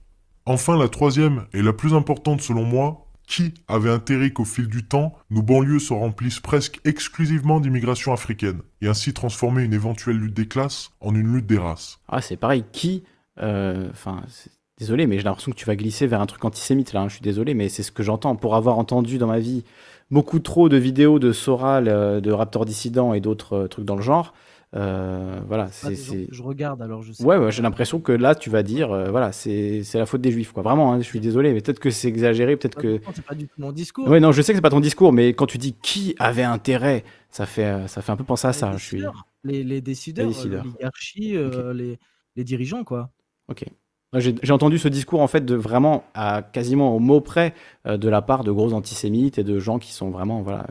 Enfin, la troisième, et la plus importante selon moi, qui avait intérêt qu'au fil du temps, nos banlieues se remplissent presque exclusivement d'immigration africaine, et ainsi transformer une éventuelle lutte des classes en une lutte des races Ah, c'est pareil, qui euh, Enfin, désolé, mais j'ai l'impression que tu vas glisser vers un truc antisémite là, hein, je suis désolé, mais c'est ce que j'entends. Pour avoir entendu dans ma vie beaucoup trop de vidéos de Soral, euh, de Raptor Dissident et d'autres euh, trucs dans le genre. Euh, voilà, c'est, Je regarde alors, je sais. Ouais, j'ai l'impression que là, tu vas dire, voilà, c'est, la faute des juifs, quoi. Vraiment, hein, je suis désolé, mais peut-être que c'est exagéré, peut-être que. C'est pas du tout mon discours. Ouais, non, je sais que c'est pas ton discours, mais quand tu dis qui avait intérêt, ça fait, ça fait un peu penser à ça. Je suis... les, les décideurs, l'oligarchie, les, les dirigeants, quoi. Ok. J'ai entendu ce discours en fait de vraiment à quasiment au mot près euh, de la part de gros antisémites et de gens qui sont vraiment voilà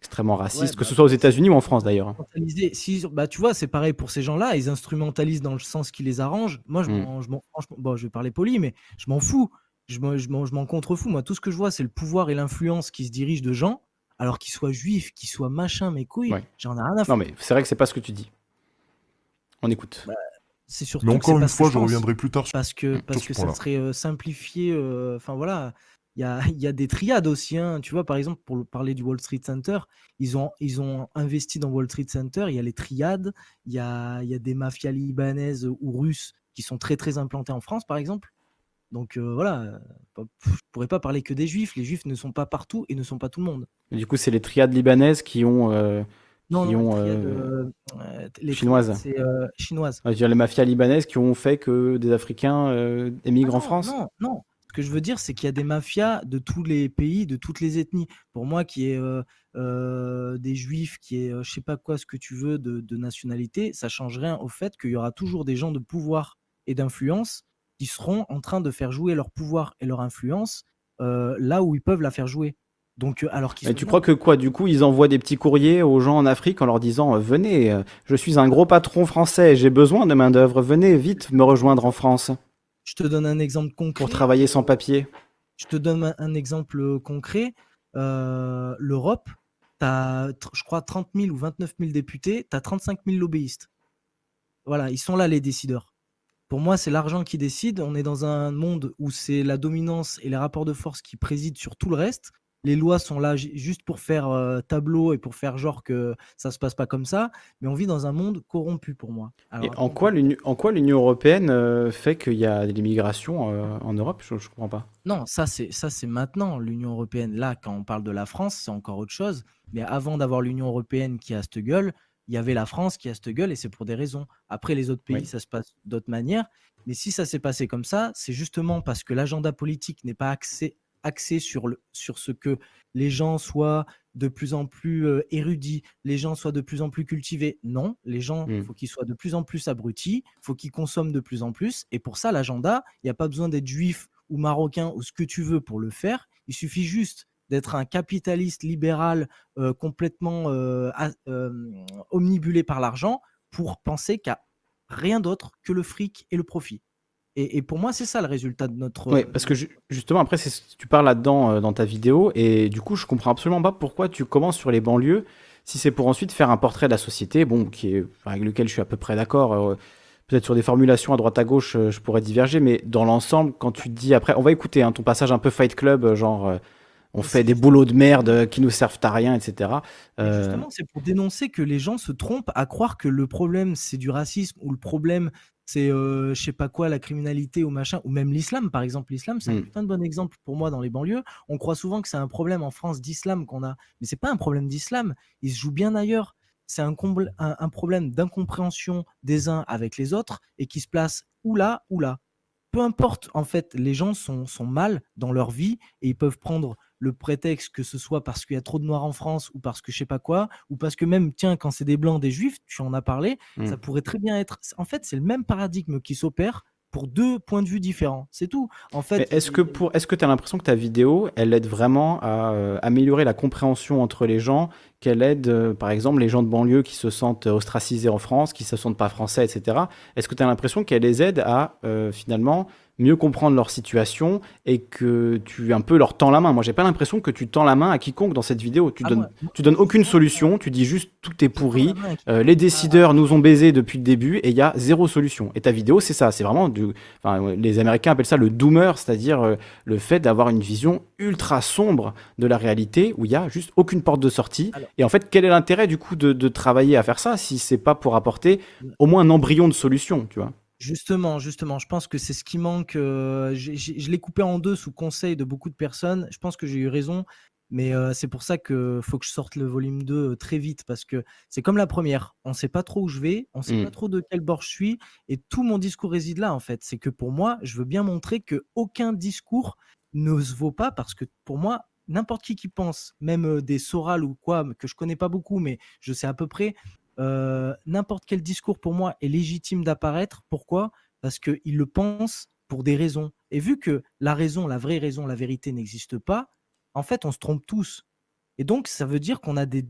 extrêmement racistes, que ce bah, soit aux États-Unis ou en France d'ailleurs. Si, bah, tu vois, c'est pareil pour ces gens-là, ils instrumentalisent dans le sens qui les arrange. Moi, je, mm. bon, je vais parler poli, mais je m'en fous. Je m'en contrefous. Moi, tout ce que je vois, c'est le pouvoir et l'influence qui se dirigent de gens, alors qu'ils soient juifs, qu'ils soient machin, mes couilles, j'en ai rien à foutre. Non, mais c'est vrai que c'est pas ce que tu dis. On écoute. Bah, c'est surtout Mais encore une fois, je, reviendrai plus tard parce que parce que ça serait euh, simplifié. Euh, enfin voilà, il y a, y a, des triades aussi. Hein. Tu vois, par exemple, pour parler du Wall Street Center, ils ont, ils ont investi dans Wall Street Center. Il y a les triades, il y a, y a des mafias libanaises ou russes qui sont très très implantées en France, par exemple. Donc euh, voilà, je pourrais pas parler que des juifs. Les juifs ne sont pas partout et ne sont pas tout le monde. du coup, c'est les triades libanaises qui ont non, qui ont, euh, euh, les chinoises. C'est euh, chinoise. les mafias libanaises qui ont fait que des Africains émigrent en France. Non, non. Que je veux dire, c'est qu'il y a des mafias de tous les pays, de toutes les ethnies. Pour moi, qui est des juifs, qui est je sais pas quoi, ce que tu veux de, de nationalité, ça change rien au fait qu'il y aura toujours des gens de pouvoir et d'influence qui seront en train de faire jouer leur pouvoir et leur influence là où ils peuvent la faire jouer. Donc, euh, alors tu crois que quoi Du coup, ils envoient des petits courriers aux gens en Afrique en leur disant euh, Venez, euh, je suis un gros patron français, j'ai besoin de main-d'œuvre, venez vite me rejoindre en France? Je te donne un exemple concret. Pour travailler sans papier. Je te donne un, exemple concret. L'Europe, tu as, je crois, 30 000 ou 29 000 députés, tu as 35 000 lobbyistes. Voilà, ils sont là les décideurs. Pour moi, c'est l'argent qui décide. On est dans un monde où c'est la dominance et les rapports de force qui président sur tout le reste les lois sont là juste pour faire tableau et pour faire genre que ça se passe pas comme ça, mais on vit dans un monde corrompu pour moi. et en quoi, l'Union européenne fait qu'il y a de l'immigration en Europe? Je ne comprends pas. Non, ça c'est ça c'est maintenant l'Union européenne. Là, quand on parle de la France, c'est encore autre chose. Mais avant d'avoir l'Union européenne qui a cette gueule, il y avait la France qui a cette gueule et c'est pour des raisons. Après, les autres pays, ça se passe d'autres manières. Mais si ça s'est passé comme ça, c'est justement parce que l'agenda politique n'est pas axé axé sur, le, sur ce que les gens soient de plus en plus érudits, les gens soient de plus en plus cultivés. Non, les gens, il mmh. faut qu'ils soient de plus en plus abrutis, il faut qu'ils consomment de plus en plus. Et pour ça, l'agenda, il n'y a pas besoin d'être juif ou marocain ou ce que tu veux pour le faire. Il suffit juste d'être un capitaliste libéral complètement omnibulé par l'argent pour penser qu'il n'y a rien d'autre que le fric et le profit. Et, pour moi, c'est ça le résultat de notre. Oui, parce que justement, après, tu parles là-dedans euh, dans ta vidéo, et du coup, je comprends absolument pas pourquoi tu commences sur les banlieues, si c'est pour ensuite faire un portrait de la société, bon, qui est, avec lequel je suis à peu près d'accord. Euh, peut-être sur des formulations à droite à gauche, euh, je pourrais diverger, mais dans l'ensemble, quand tu dis après, on va écouter hein, ton passage un peu Fight Club, genre on fait des boulots de merde qui nous servent à rien, etc. Justement, c'est pour dénoncer que les gens se trompent à croire que le problème c'est du racisme ou le problème c'est je sais pas quoi, la criminalité ou machin, ou même l'islam, par exemple. L'islam, c'est un putain de bon exemple pour moi dans les banlieues. On croit souvent que c'est un problème en France d'islam qu'on a, mais c'est pas un problème d'islam. Il se joue bien ailleurs. C'est un, un, problème d'incompréhension des uns avec les autres et qui se place ou là ou là. Peu importe, en fait, les gens sont, sont mal dans leur vie et ils peuvent prendre le prétexte que ce soit parce qu'il y a trop de noirs en France ou parce que je sais pas quoi, ou parce que même, tiens, quand c'est des blancs, des juifs, tu en as parlé, ça mmh. pourrait très bien être. En fait, c'est le même paradigme qui s'opère pour deux points de vue différents. C'est tout. En fait, est-ce que pour, est-ce que tu as l'impression que ta vidéo, elle aide vraiment à euh, améliorer la compréhension entre les gens, qu'elle aide, euh, par exemple, les gens de banlieue qui se sentent ostracisés en France, qui se sentent pas français, etc. Est-ce que tu as l'impression qu'elle les aide à euh, finalement mieux comprendre leur situation et que tu un peu leur tends la main. Moi, j'ai pas l'impression que tu tends la main à quiconque dans cette vidéo. Tu ah, donnes, tu donnes aucune solution. Tu dis juste tout est pourri. Euh, les décideurs nous ont baisés depuis le début et il y a zéro solution. Et ta vidéo, c'est ça. C'est vraiment du. Enfin, les Américains appellent ça le doomer, c'est-à-dire euh, le fait d'avoir une vision ultra sombre de la réalité où il y a juste aucune porte de sortie. et en fait, quel est l'intérêt du coup de, de travailler à faire ça si c'est pas pour apporter au moins un embryon de solution, tu vois? Justement, justement, je pense que c'est ce qui manque. Euh, je l'ai coupé en deux sous conseil de beaucoup de personnes. Je pense que j'ai eu raison, mais euh, c'est pour ça que faut que je sorte le volume 2 euh, très vite parce que c'est comme la première. On ne sait pas trop où je vais, on ne sait pas mmh. trop de quel bord je suis, et tout mon discours réside là en fait. C'est que pour moi, je veux bien montrer que aucun discours ne se vaut pas parce que pour moi, n'importe qui qui pense, même des Soral ou quoi, que je connais pas beaucoup, mais je sais à peu près, euh, n'importe quel discours pour moi est légitime d'apparaître. Pourquoi? Parce qu'il le pense pour des raisons. Et vu que la raison, la vraie raison, la vérité n'existe pas, en fait, on se trompe tous. Et donc, ça veut dire qu'on a, des,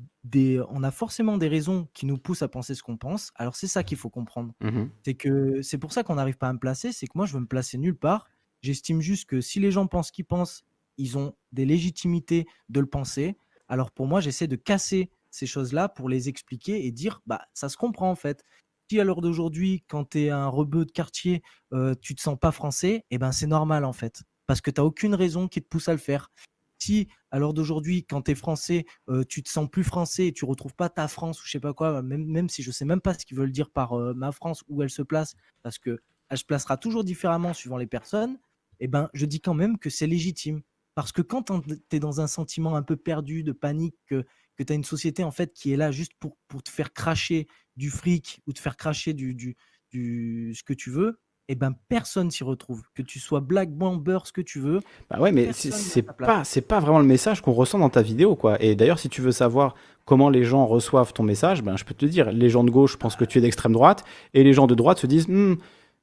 on a forcément des raisons qui nous poussent à penser ce qu'on pense. Alors, c'est ça qu'il faut comprendre. Mmh c'est que c'est pour ça qu'on n'arrive pas à me placer. C'est que moi, je veux me placer nulle part. J'estime juste que si les gens pensent qu'ils pensent, ils ont des légitimités de le penser. Alors, pour moi, j'essaie de casser ces choses-là pour les expliquer et dire bah ça se comprend en fait. Si à l'heure d'aujourd'hui, quand tu es un rebeu de quartier, euh, tu te sens pas français, et eh ben c'est normal en fait. Parce que tu n'as aucune raison qui te pousse à le faire. Si à l'heure d'aujourd'hui, quand tu es français, euh, tu te sens plus français et tu retrouves pas ta France ou je sais pas quoi, même, même si je sais même pas ce qu'ils veulent dire par euh, ma France, où elle se place, parce que elle se placera toujours différemment suivant les personnes, eh ben je dis quand même que c'est légitime. Parce que quand tu es dans un sentiment un peu perdu, de panique, que, que tu as une société en fait qui est là juste pour, pour te faire cracher du fric ou te faire cracher du, du, du ce que tu veux, et eh ben personne s'y retrouve. Que tu sois black, bomber, ce que tu veux. Bah ouais, mais c'est pas c'est pas vraiment le message qu'on ressent dans ta vidéo quoi. Et d'ailleurs, si tu veux savoir comment les gens reçoivent ton message, ben je peux te dire, les gens de gauche pensent que tu es d'extrême droite et les gens de droite se disent, hm,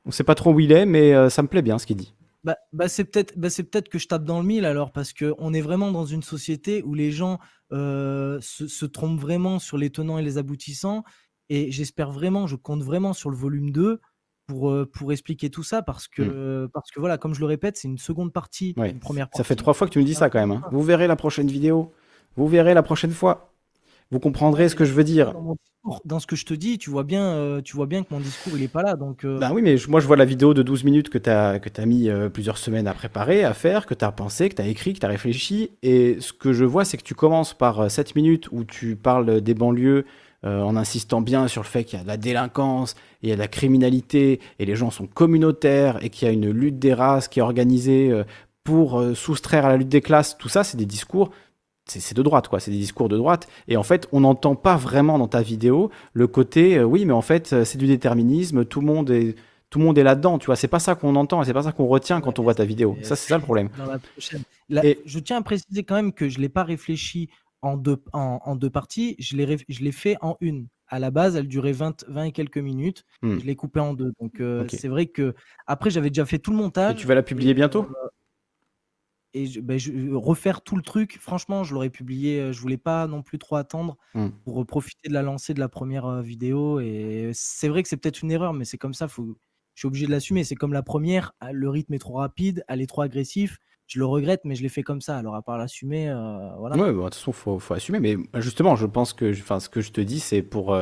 on sait pas trop où il est, mais euh, ça me plaît bien ce qu'il dit. Bah, bah, c'est peut-être bah, peut que je tape dans le mille alors, parce qu'on est vraiment dans une société où les gens se, se, trompent vraiment sur les tenants et les aboutissants. Et j'espère vraiment, je compte vraiment sur le volume 2 pour, pour expliquer tout ça, parce mmh. que, parce que voilà, comme je le répète, c'est une seconde partie, une première Ça fait trois fois que tu me dis ça quand même. Hein. Vous verrez la prochaine vidéo. Vous verrez la prochaine fois. Vous comprendrez ce que je veux dire. Dans ce que je te dis, tu vois bien, euh, tu vois bien que mon discours, il est pas là. Donc, euh. Bah oui, mais moi, je vois la vidéo de 12 minutes que tu as, que as mis euh, plusieurs semaines à préparer, à faire, que tu as pensé, que tu as écrit, que tu as réfléchi. Et ce que je vois, c'est que tu commences par 7 minutes où tu parles des banlieues en insistant bien sur le fait qu'il y a de la délinquance, il y a de la criminalité, et les gens sont communautaires, et qu'il y a une lutte des races qui est organisée pour soustraire à la lutte des classes. Tout ça, c'est des discours c'est de droite, quoi. C'est des discours de droite. Et en fait, on n'entend pas vraiment dans ta vidéo le côté, euh, oui, mais en fait, euh, c'est du déterminisme. Tout le monde est, tout le monde est là-dedans. Tu vois, c'est pas ça qu'on entend et c'est pas ça qu'on retient quand on voit ta vidéo. Ça, c'est ça le problème. et... Je tiens à préciser quand même que je l'ai pas réfléchi en deux, en, deux parties. Je l'ai fait en une. À la base, elle durait 20, 20 et quelques minutes. Hmm. Je l'ai coupé en deux. Donc, euh, c'est vrai que après, j'avais déjà fait tout le montage. Et tu vas la publier bientôt? Et je, ben, refaire tout le truc, franchement, je l'aurais publié. Euh, je voulais pas non plus trop attendre mmh. pour euh, profiter de la lancée de la première euh, vidéo. Et c'est vrai que c'est peut-être une erreur, mais c'est comme ça. Faut, je suis obligé de l'assumer. C'est comme la première. Ah, le rythme est trop rapide, elle est trop agressif. Je le regrette, mais je l'ai fait comme ça. Alors à part l'assumer, voilà. Ouais, bah, de toute façon, faut, faut assumer. Mais justement, je pense que, enfin, ce que je te dis, c'est pour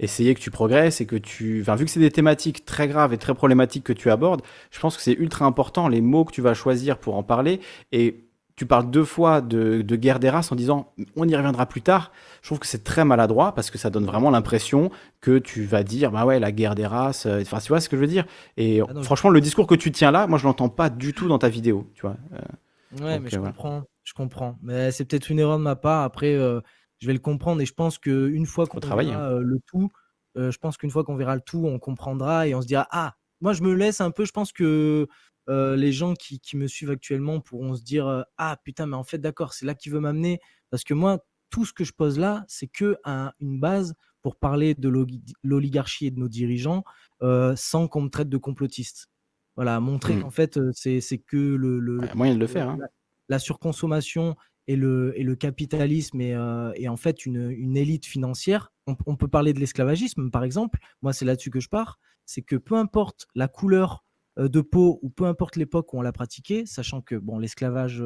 essayer que tu progresses et que tu. Enfin, vu que c'est des thématiques très graves et très problématiques que tu abordes, je pense que c'est ultra important les mots que tu vas choisir pour en parler. Et tu parles deux fois de, guerre des races en disant on y reviendra plus tard. Je trouve que c'est très maladroit parce que ça donne vraiment l'impression que tu vas dire bah ouais la guerre des races. Euh, enfin tu vois ce que je veux dire? Et ah franchement le discours que tu tiens là, moi je l'entends pas du tout dans ta vidéo. Tu vois. Euh, ouais mais je comprends, je comprends. Mais c'est peut-être une erreur de ma part. Après euh, je vais le comprendre et je pense qu'une fois qu'on verra hein. le tout, je pense qu'une fois qu'on verra le tout, on comprendra et on se dira ah moi je me laisse un peu. Je pense que les gens qui, me suivent actuellement pourront se dire ah putain mais en fait d'accord c'est là qu'il veut m'amener parce que moi tout ce que je pose là c'est que une base pour parler de l'oligarchie et de nos dirigeants sans qu'on me traite de complotiste. voilà, montrer mmh. qu'en fait, c'est que le, le moyen de le faire. Hein. La, surconsommation et le, et le capitalisme et, en fait une, une élite financière. On, peut parler de l'esclavagisme, par exemple. Moi, c'est là-dessus que je pars. C'est que peu importe la couleur de peau ou peu importe l'époque où on l'a pratiqué, sachant que bon, l'esclavage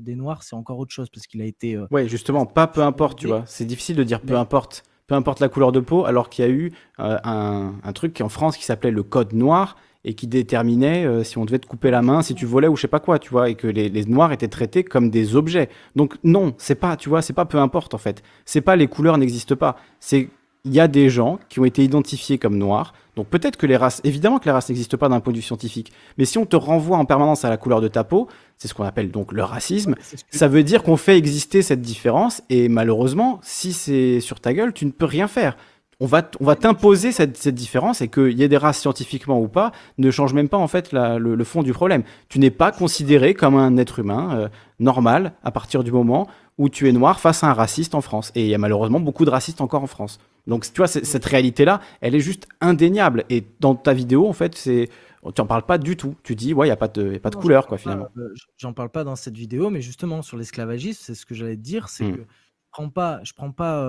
des Noirs, c'est encore autre chose parce qu'il a été. ouais, justement, pas peu importe, tu vois. C'est difficile de dire peu importe peu importe la couleur de peau, alors qu'il y a eu un, un, truc en France qui s'appelait le Code Noir, et qui déterminait euh, si on devait te couper la main, si tu volais ou je sais pas quoi, tu vois, et que les, les noirs étaient traités comme des objets. Donc non, c'est pas, tu vois, c'est pas peu importe en fait. C'est pas les couleurs n'existent pas. C'est il y a des gens qui ont été identifiés comme noirs. Donc peut-être que les races, évidemment que les races n'existent pas d'un point de vue scientifique, mais si on te renvoie en permanence à la couleur de ta peau, c'est ce qu'on appelle donc le racisme, ça veut dire qu'on fait exister cette différence, et malheureusement, si c'est sur ta gueule, tu ne peux rien faire on va, on va t'imposer cette, différence et qu'il y ait des races scientifiquement ou pas ne change même pas en fait le, fond du problème. Tu n'es pas considéré comme un être humain euh, normal à partir du moment où tu es noir face à un raciste en France. Et il y a malheureusement beaucoup de racistes encore en France. Donc tu vois, cette réalité-là, elle est juste indéniable. Et dans ta vidéo, en fait, c'est tu n'en parles pas du tout. Tu dis, ouais, il n'y a pas de, pas de couleur, quoi, finalement. Euh, j'en parle pas dans cette vidéo, mais justement, sur l'esclavagisme, c'est ce que j'allais te dire, c'est hmm. que prends pas, je prends pas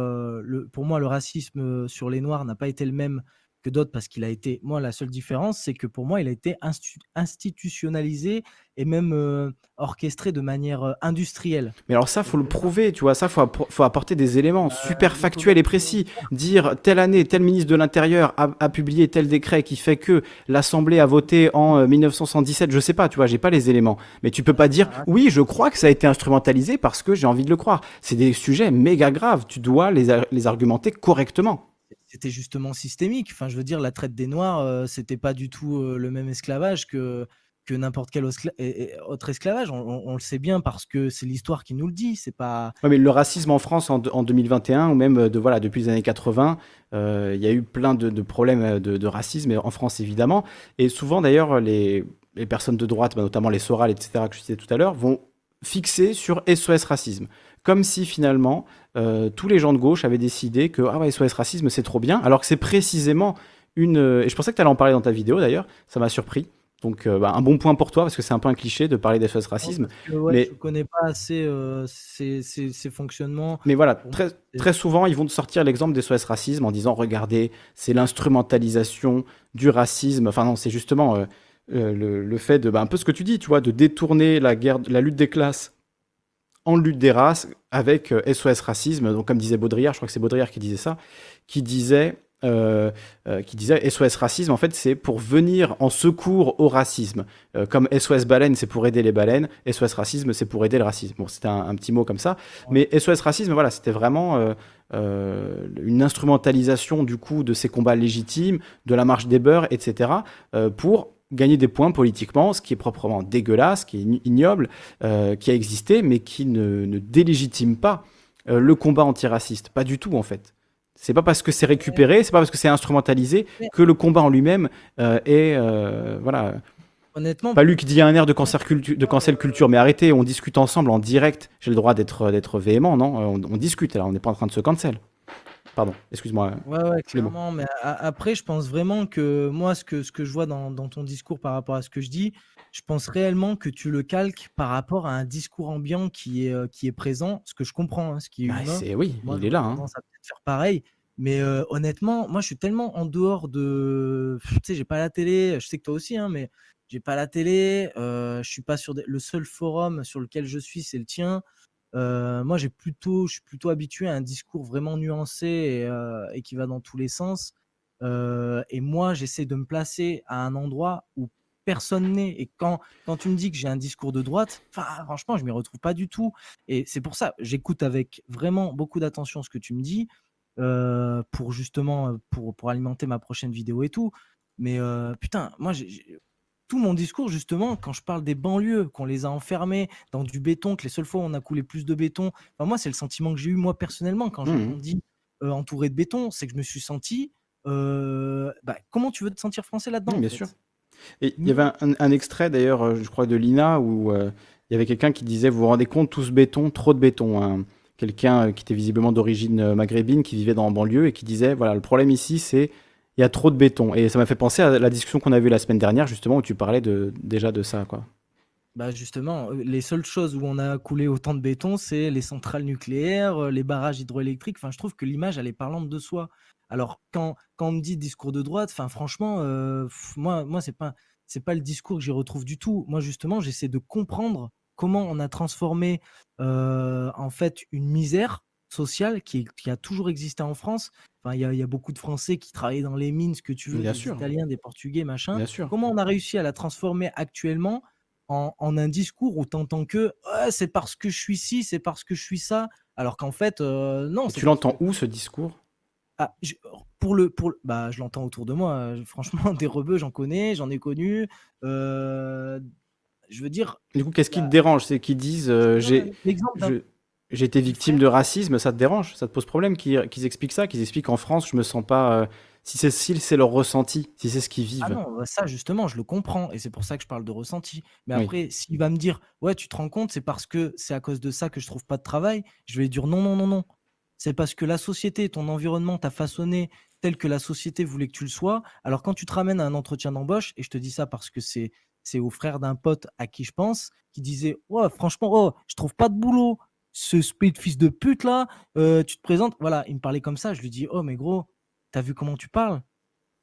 pour moi le racisme sur les noirs n'a pas été le même que d'autres parce qu'il a été, moi la seule différence c'est que pour moi il a été institutionnalisé et même orchestré de manière industrielle. Mais alors ça, faut le prouver, tu vois, ça, faut, faut apporter des éléments bah, super factuels et précis. Dire telle année, tel ministre de l'Intérieur a, publié tel décret qui fait que l'Assemblée a voté en 1977, je sais pas, tu vois, j'ai pas les éléments. Mais tu peux pas dire, ah, oui, je crois que ça a été instrumentalisé parce que j'ai envie de le croire. C'est des sujets méga graves, tu dois les, les argumenter correctement c'était justement systémique. Enfin, je veux dire, la traite des Noirs, c'était pas du tout le même esclavage que que n'importe quel autre esclavage. On, le sait bien parce que c'est l'histoire qui nous le dit. C'est pas. mais le racisme en France en, 2021 ou même de voilà depuis les années 80, il y a eu plein de, problèmes de, racisme en France évidemment. Et souvent d'ailleurs les, personnes de droite, bah, notamment les Soral, etc. que je disais tout à l'heure, vont fixer sur SOS racisme, comme si finalement euh, tous les gens de gauche avaient décidé que ah ouais, SOS racisme c'est trop bien, alors que c'est précisément une. Et je pensais que tu allais en parler dans ta vidéo d'ailleurs, ça m'a surpris. Donc euh, bah, un bon point pour toi parce que c'est un peu un cliché de parler SOS racisme. mais je connais pas assez euh, ces, fonctionnements. Mais voilà, très, très souvent ils vont te sortir l'exemple SOS racisme en disant regardez c'est l'instrumentalisation du racisme. Enfin non c'est justement le, fait de bah, un peu ce que tu dis, tu vois, de détourner la guerre, la lutte des classes en lutte des races avec SOS euh, racisme. Donc, comme disait Baudrillard, je crois que c'est Baudrillard qui disait ça, qui disait, euh, euh, qui disait SOS racisme, en fait, c'est pour venir en secours au racisme. comme SOS baleine, c'est pour aider les baleines, SOS racisme, c'est pour aider le racisme. Bon, c'était un, petit mot comme ça. Mais SOS racisme, voilà, c'était vraiment une instrumentalisation du coup de ces combats légitimes, de la marche des beurs, etc., pour gagner des points politiquement, ce qui est proprement dégueulasse, qui est ignoble, euh, qui a existé, mais qui ne, délégitime pas euh, le combat antiraciste. Pas du tout, en fait. C'est pas parce que c'est récupéré, c'est pas parce que c'est instrumentalisé que le combat en lui-même euh, est. voilà. Honnêtement. Pas lui qui dit un air de cancel, culture, de cancel culture, mais arrêtez, on discute ensemble en direct. J'ai le droit d'être véhément, non? On, on, discute, là, on n'est pas en train de se cancel. Pardon, excuse-moi. Ouais, ouais, clairement. Mais après, je pense vraiment que moi, ce que, ce que je vois dans, ton discours par rapport à ce que je dis, je pense réellement que tu le calques par rapport à un discours ambiant qui est, euh, qui est présent, ce que je comprends, hein, ce qui est bah, oui, il est là. Hein. Ça peut faire pareil. Mais euh, honnêtement, moi, je suis tellement en dehors de. Tu sais, j'ai pas la télé, je sais que toi aussi, hein, mais j'ai pas la télé, euh, je suis pas sur le seul forum sur lequel je suis, c'est le tien moi, j'ai plutôt, je suis plutôt habitué à un discours vraiment nuancé et, qui va dans tous les sens. et moi, j'essaie de me placer à un endroit où personne n'est. Et quand, quand tu me dis que j'ai un discours de droite, franchement, je m'y retrouve pas du tout. Et c'est pour ça, j'écoute avec vraiment beaucoup d'attention ce que tu me dis pour justement pour, pour alimenter ma prochaine vidéo et tout. Mais putain, moi, j'ai tout mon discours, justement, quand je parle des banlieues, qu'on les a enfermés dans du béton, que les seules fois où on a coulé plus de béton, moi, c'est le sentiment que j'ai eu, moi, personnellement, quand j'ai mmh dit euh, entouré de béton, c'est que je me suis senti. Euh, bah, comment tu veux te sentir français là-dedans Bien sûr. Il y avait un, extrait, d'ailleurs, euh, je crois, de Lina, où il y avait quelqu'un qui disait Vous vous rendez compte, tout ce béton, trop de béton. Hein. Quelqu'un qui était visiblement d'origine maghrébine, qui vivait dans la banlieue et qui disait Voilà, le problème ici, c'est il y a trop de béton. Et ça m'a fait penser à la discussion qu'on a vue la semaine dernière, justement, où tu parlais déjà de ça, quoi. Bah justement, les seules choses où on a coulé autant de béton, c'est les centrales nucléaires, les barrages hydroélectriques. Enfin, je trouve que l'image, elle est parlante de soi. Alors, quand, quand on me dit discours de droite, enfin, franchement, moi, moi c'est pas, c'est pas le discours que j'y retrouve du tout. Moi, justement, j'essaie de comprendre comment on a transformé en fait une misère sociale qui, qui, a toujours existé en France. Enfin, il y, a beaucoup de Français qui travaillaient dans les mines, ce que tu veux, des Italiens, des Portugais, machin. Comment on a réussi à la transformer actuellement en, un discours où tu entends que c'est parce que je suis ci, c'est parce que je suis ça, alors qu'en fait, non. Tu l'entends où ce discours? Ah, pour le, pour bah, je l'entends autour de moi. Franchement, des rebeux, j'en connais, j'en ai connu. je veux dire. Du coup, qu'est-ce qui te bah dérange? C'est qu'ils disent j'ai j'ai été victime de racisme, ça te dérange? Ça te pose problème qu'ils expliquent ça Qu'ils expliquent qu'en France, je me sens pas. Euh, si c'est si c'est leur ressenti, si c'est ce qu'ils vivent. Ah non, bah ça justement, je le comprends et c'est pour ça que je parle de ressenti. Mais après, s'il va me dire, ouais, tu te rends compte, c'est parce que c'est à cause de ça que je trouve pas de travail, je vais dire non, non, non, non. C'est parce que la société, ton environnement t'a façonné tel que la société voulait que tu le sois. Alors quand tu te ramènes à un entretien d'embauche, et je te dis ça parce que c'est c'est au frère d'un pote à qui je pense, qui disait, ouais, franchement, oh, je trouve pas de boulot ce speed fils de pute là, euh, tu te présentes, voilà, il me parlait comme ça, je lui dis, oh mais gros, t'as vu comment tu parles?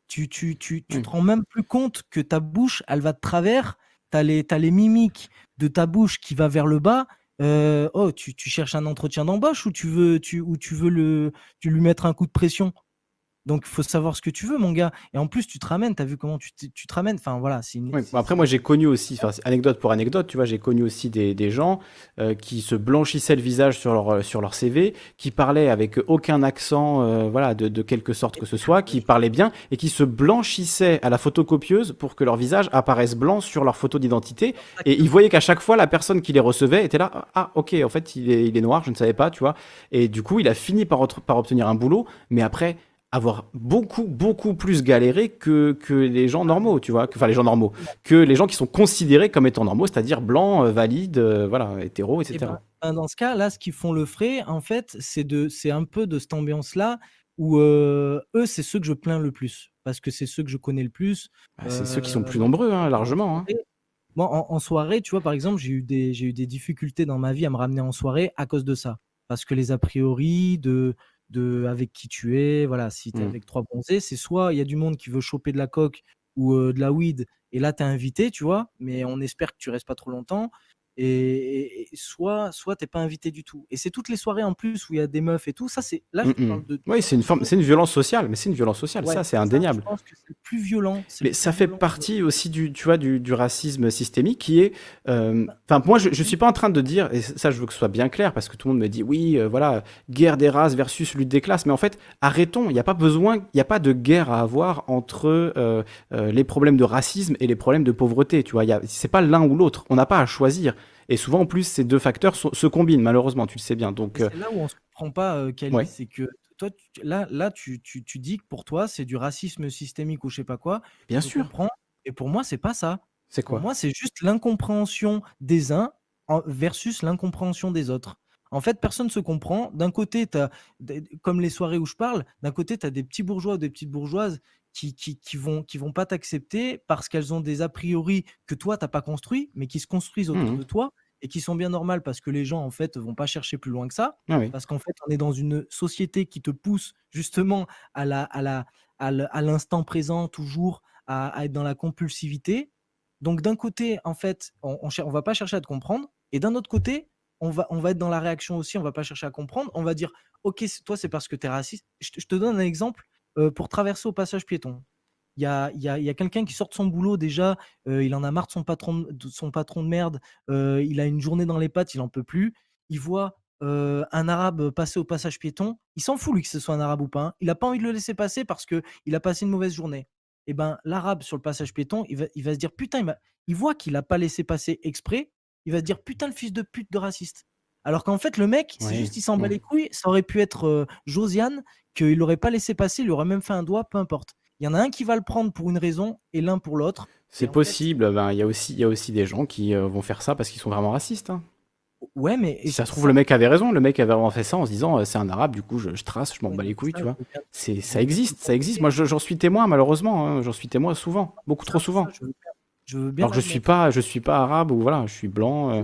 Tu, tu, tu, tu te rends même plus compte que ta bouche, elle va de travers, t'as les, as les mimiques de ta bouche qui va vers le bas. Euh, oh, tu, tu, cherches un entretien d'embauche ou tu veux, tu, ou tu veux le, tu lui mettre un coup de pression? Donc, il faut savoir ce que tu veux, mon gars. Et en plus, tu te ramènes. Tu as vu comment tu, tu te ramènes Enfin, voilà. Une... après, moi, j'ai connu aussi, anecdote pour anecdote, tu vois, j'ai connu aussi des, des gens euh, qui se blanchissaient le visage sur leur, euh, sur leur CV, qui parlaient avec aucun accent, euh, voilà, de, de, quelque sorte que ce soit, qui parlaient bien et qui se blanchissaient à la photocopieuse pour que leur visage apparaisse blanc sur leur photo d'identité. Et ils voyaient qu'à chaque fois, la personne qui les recevait était là. Ah, ok, en fait, il est, il est noir, je ne savais pas, tu vois. Et du coup, il a fini par, par obtenir un boulot, mais après avoir beaucoup, beaucoup plus galéré que, que les gens normaux, tu vois, enfin les gens normaux, que les gens qui sont considérés comme étant normaux, c'est-à-dire blancs, euh, valides, euh, voilà, hétéros, etc. Eh ben, ben, dans ce cas, là, ce qu'ils font le frais, en fait, c'est de, c'est un peu de cette ambiance-là où euh, eux, c'est ceux que je plains le plus, parce que c'est ceux que je connais le plus. Bah, c'est ceux qui sont plus nombreux, hein, largement. Hein. Moi, en, en, soirée, tu vois, par exemple, j'ai eu, des, j'ai eu des difficultés dans ma vie à me ramener en soirée à cause de ça. Parce que les a priori de, de avec qui tu es. Voilà, si tu es mmh. avec trois bronzés, c'est soit il y a du monde qui veut choper de la coque ou de la weed, et là, tu es invité, tu vois, mais on espère que tu restes pas trop longtemps et, soit soit t'es pas invité du tout. Et c'est toutes les soirées en plus où il y a des meufs et tout. Ça c'est là je parle de oui c'est une forme c'est une violence sociale mais c'est une violence sociale. Ça c'est indéniable je pense que c'est plus violent mais ça fait partie aussi du tu vois du, du racisme systémique qui est euh, enfin moi je, je suis pas en train de dire et ça je veux que ce soit bien clair parce que tout le monde me dit oui euh, voilà guerre des races versus lutte des classes. Mais en fait arrêtons. Il n'y a pas besoin il n'y a pas de guerre à avoir entre euh, les problèmes de racisme et les problèmes de pauvreté tu vois. C'est pas l'un ou l'autre. On n'a pas à choisir et souvent, en plus, ces deux facteurs se combinent, malheureusement, tu le sais bien. Donc, C'est euh, là où on ne se comprend pas, euh, c'est que toi, là, là tu, tu, tu dis que pour toi, c'est du racisme systémique ou je sais pas quoi. Bien sûr. Et pour moi, c'est pas ça. C'est quoi? Pour moi, c'est juste l'incompréhension des uns versus l'incompréhension des autres. En fait, personne ne se comprend. D'un côté, tu as, comme les soirées où je parle, d'un côté, tu as des petits bourgeois ou des petites bourgeoises qui, qui, vont, qui vont pas t'accepter parce qu'elles ont des a priori que toi, tu n'as pas construit, mais qui se construisent autour mmh de toi et qui sont bien normales parce que les gens, en fait, vont pas chercher plus loin que ça. Ah parce qu'en fait, on est dans une société qui te pousse justement à la, à la, à l'instant présent, toujours, à, être dans la compulsivité. Donc, d'un côté, en fait, on, on, va pas chercher à te comprendre. Et d'un autre côté, on va, on va être dans la réaction aussi, on va pas chercher à comprendre. On va dire, OK, toi, c'est parce que tu es raciste. Je, je, te donne un exemple pour traverser au passage piéton. Il y a, quelqu'un qui sort de son boulot déjà, il en a marre de son patron de, merde, il a une journée dans les pattes, il en peut plus. Il voit un arabe passer au passage piéton, il s'en fout lui que ce soit un arabe ou pas. Hein. Il n'a pas envie de le laisser passer parce qu'il a passé une mauvaise journée. Et eh ben l'arabe sur le passage piéton, il va, il va se dire putain, il, il voit qu'il n'a pas laissé passer exprès, il va se dire putain le fils de pute de raciste. Alors qu'en fait, le mec, c'est juste, il s'en bat les couilles. Ça aurait pu être Josiane, qu'il n'aurait pas laissé passer, il aurait même fait un doigt, peu importe. Il y en a un qui va le prendre pour une raison et l'un pour l'autre. C'est possible. Ben, il y, a aussi, y a aussi des gens qui vont faire ça parce qu'ils sont vraiment racistes. Hein. Ouais, mais Si ça se trouve, le mec avait raison. Le mec avait vraiment fait ça en se disant euh, c'est un arabe, du coup je, je trace, je m'en bats les couilles, tu vois. C'est, ça existe, ça existe. Moi, j'en suis témoin, malheureusement. hein, J'en suis témoin souvent, beaucoup trop souvent. je veux bien, je veux bien Alors que je suis pas, je suis pas arabe ou voilà, je suis blanc. euh,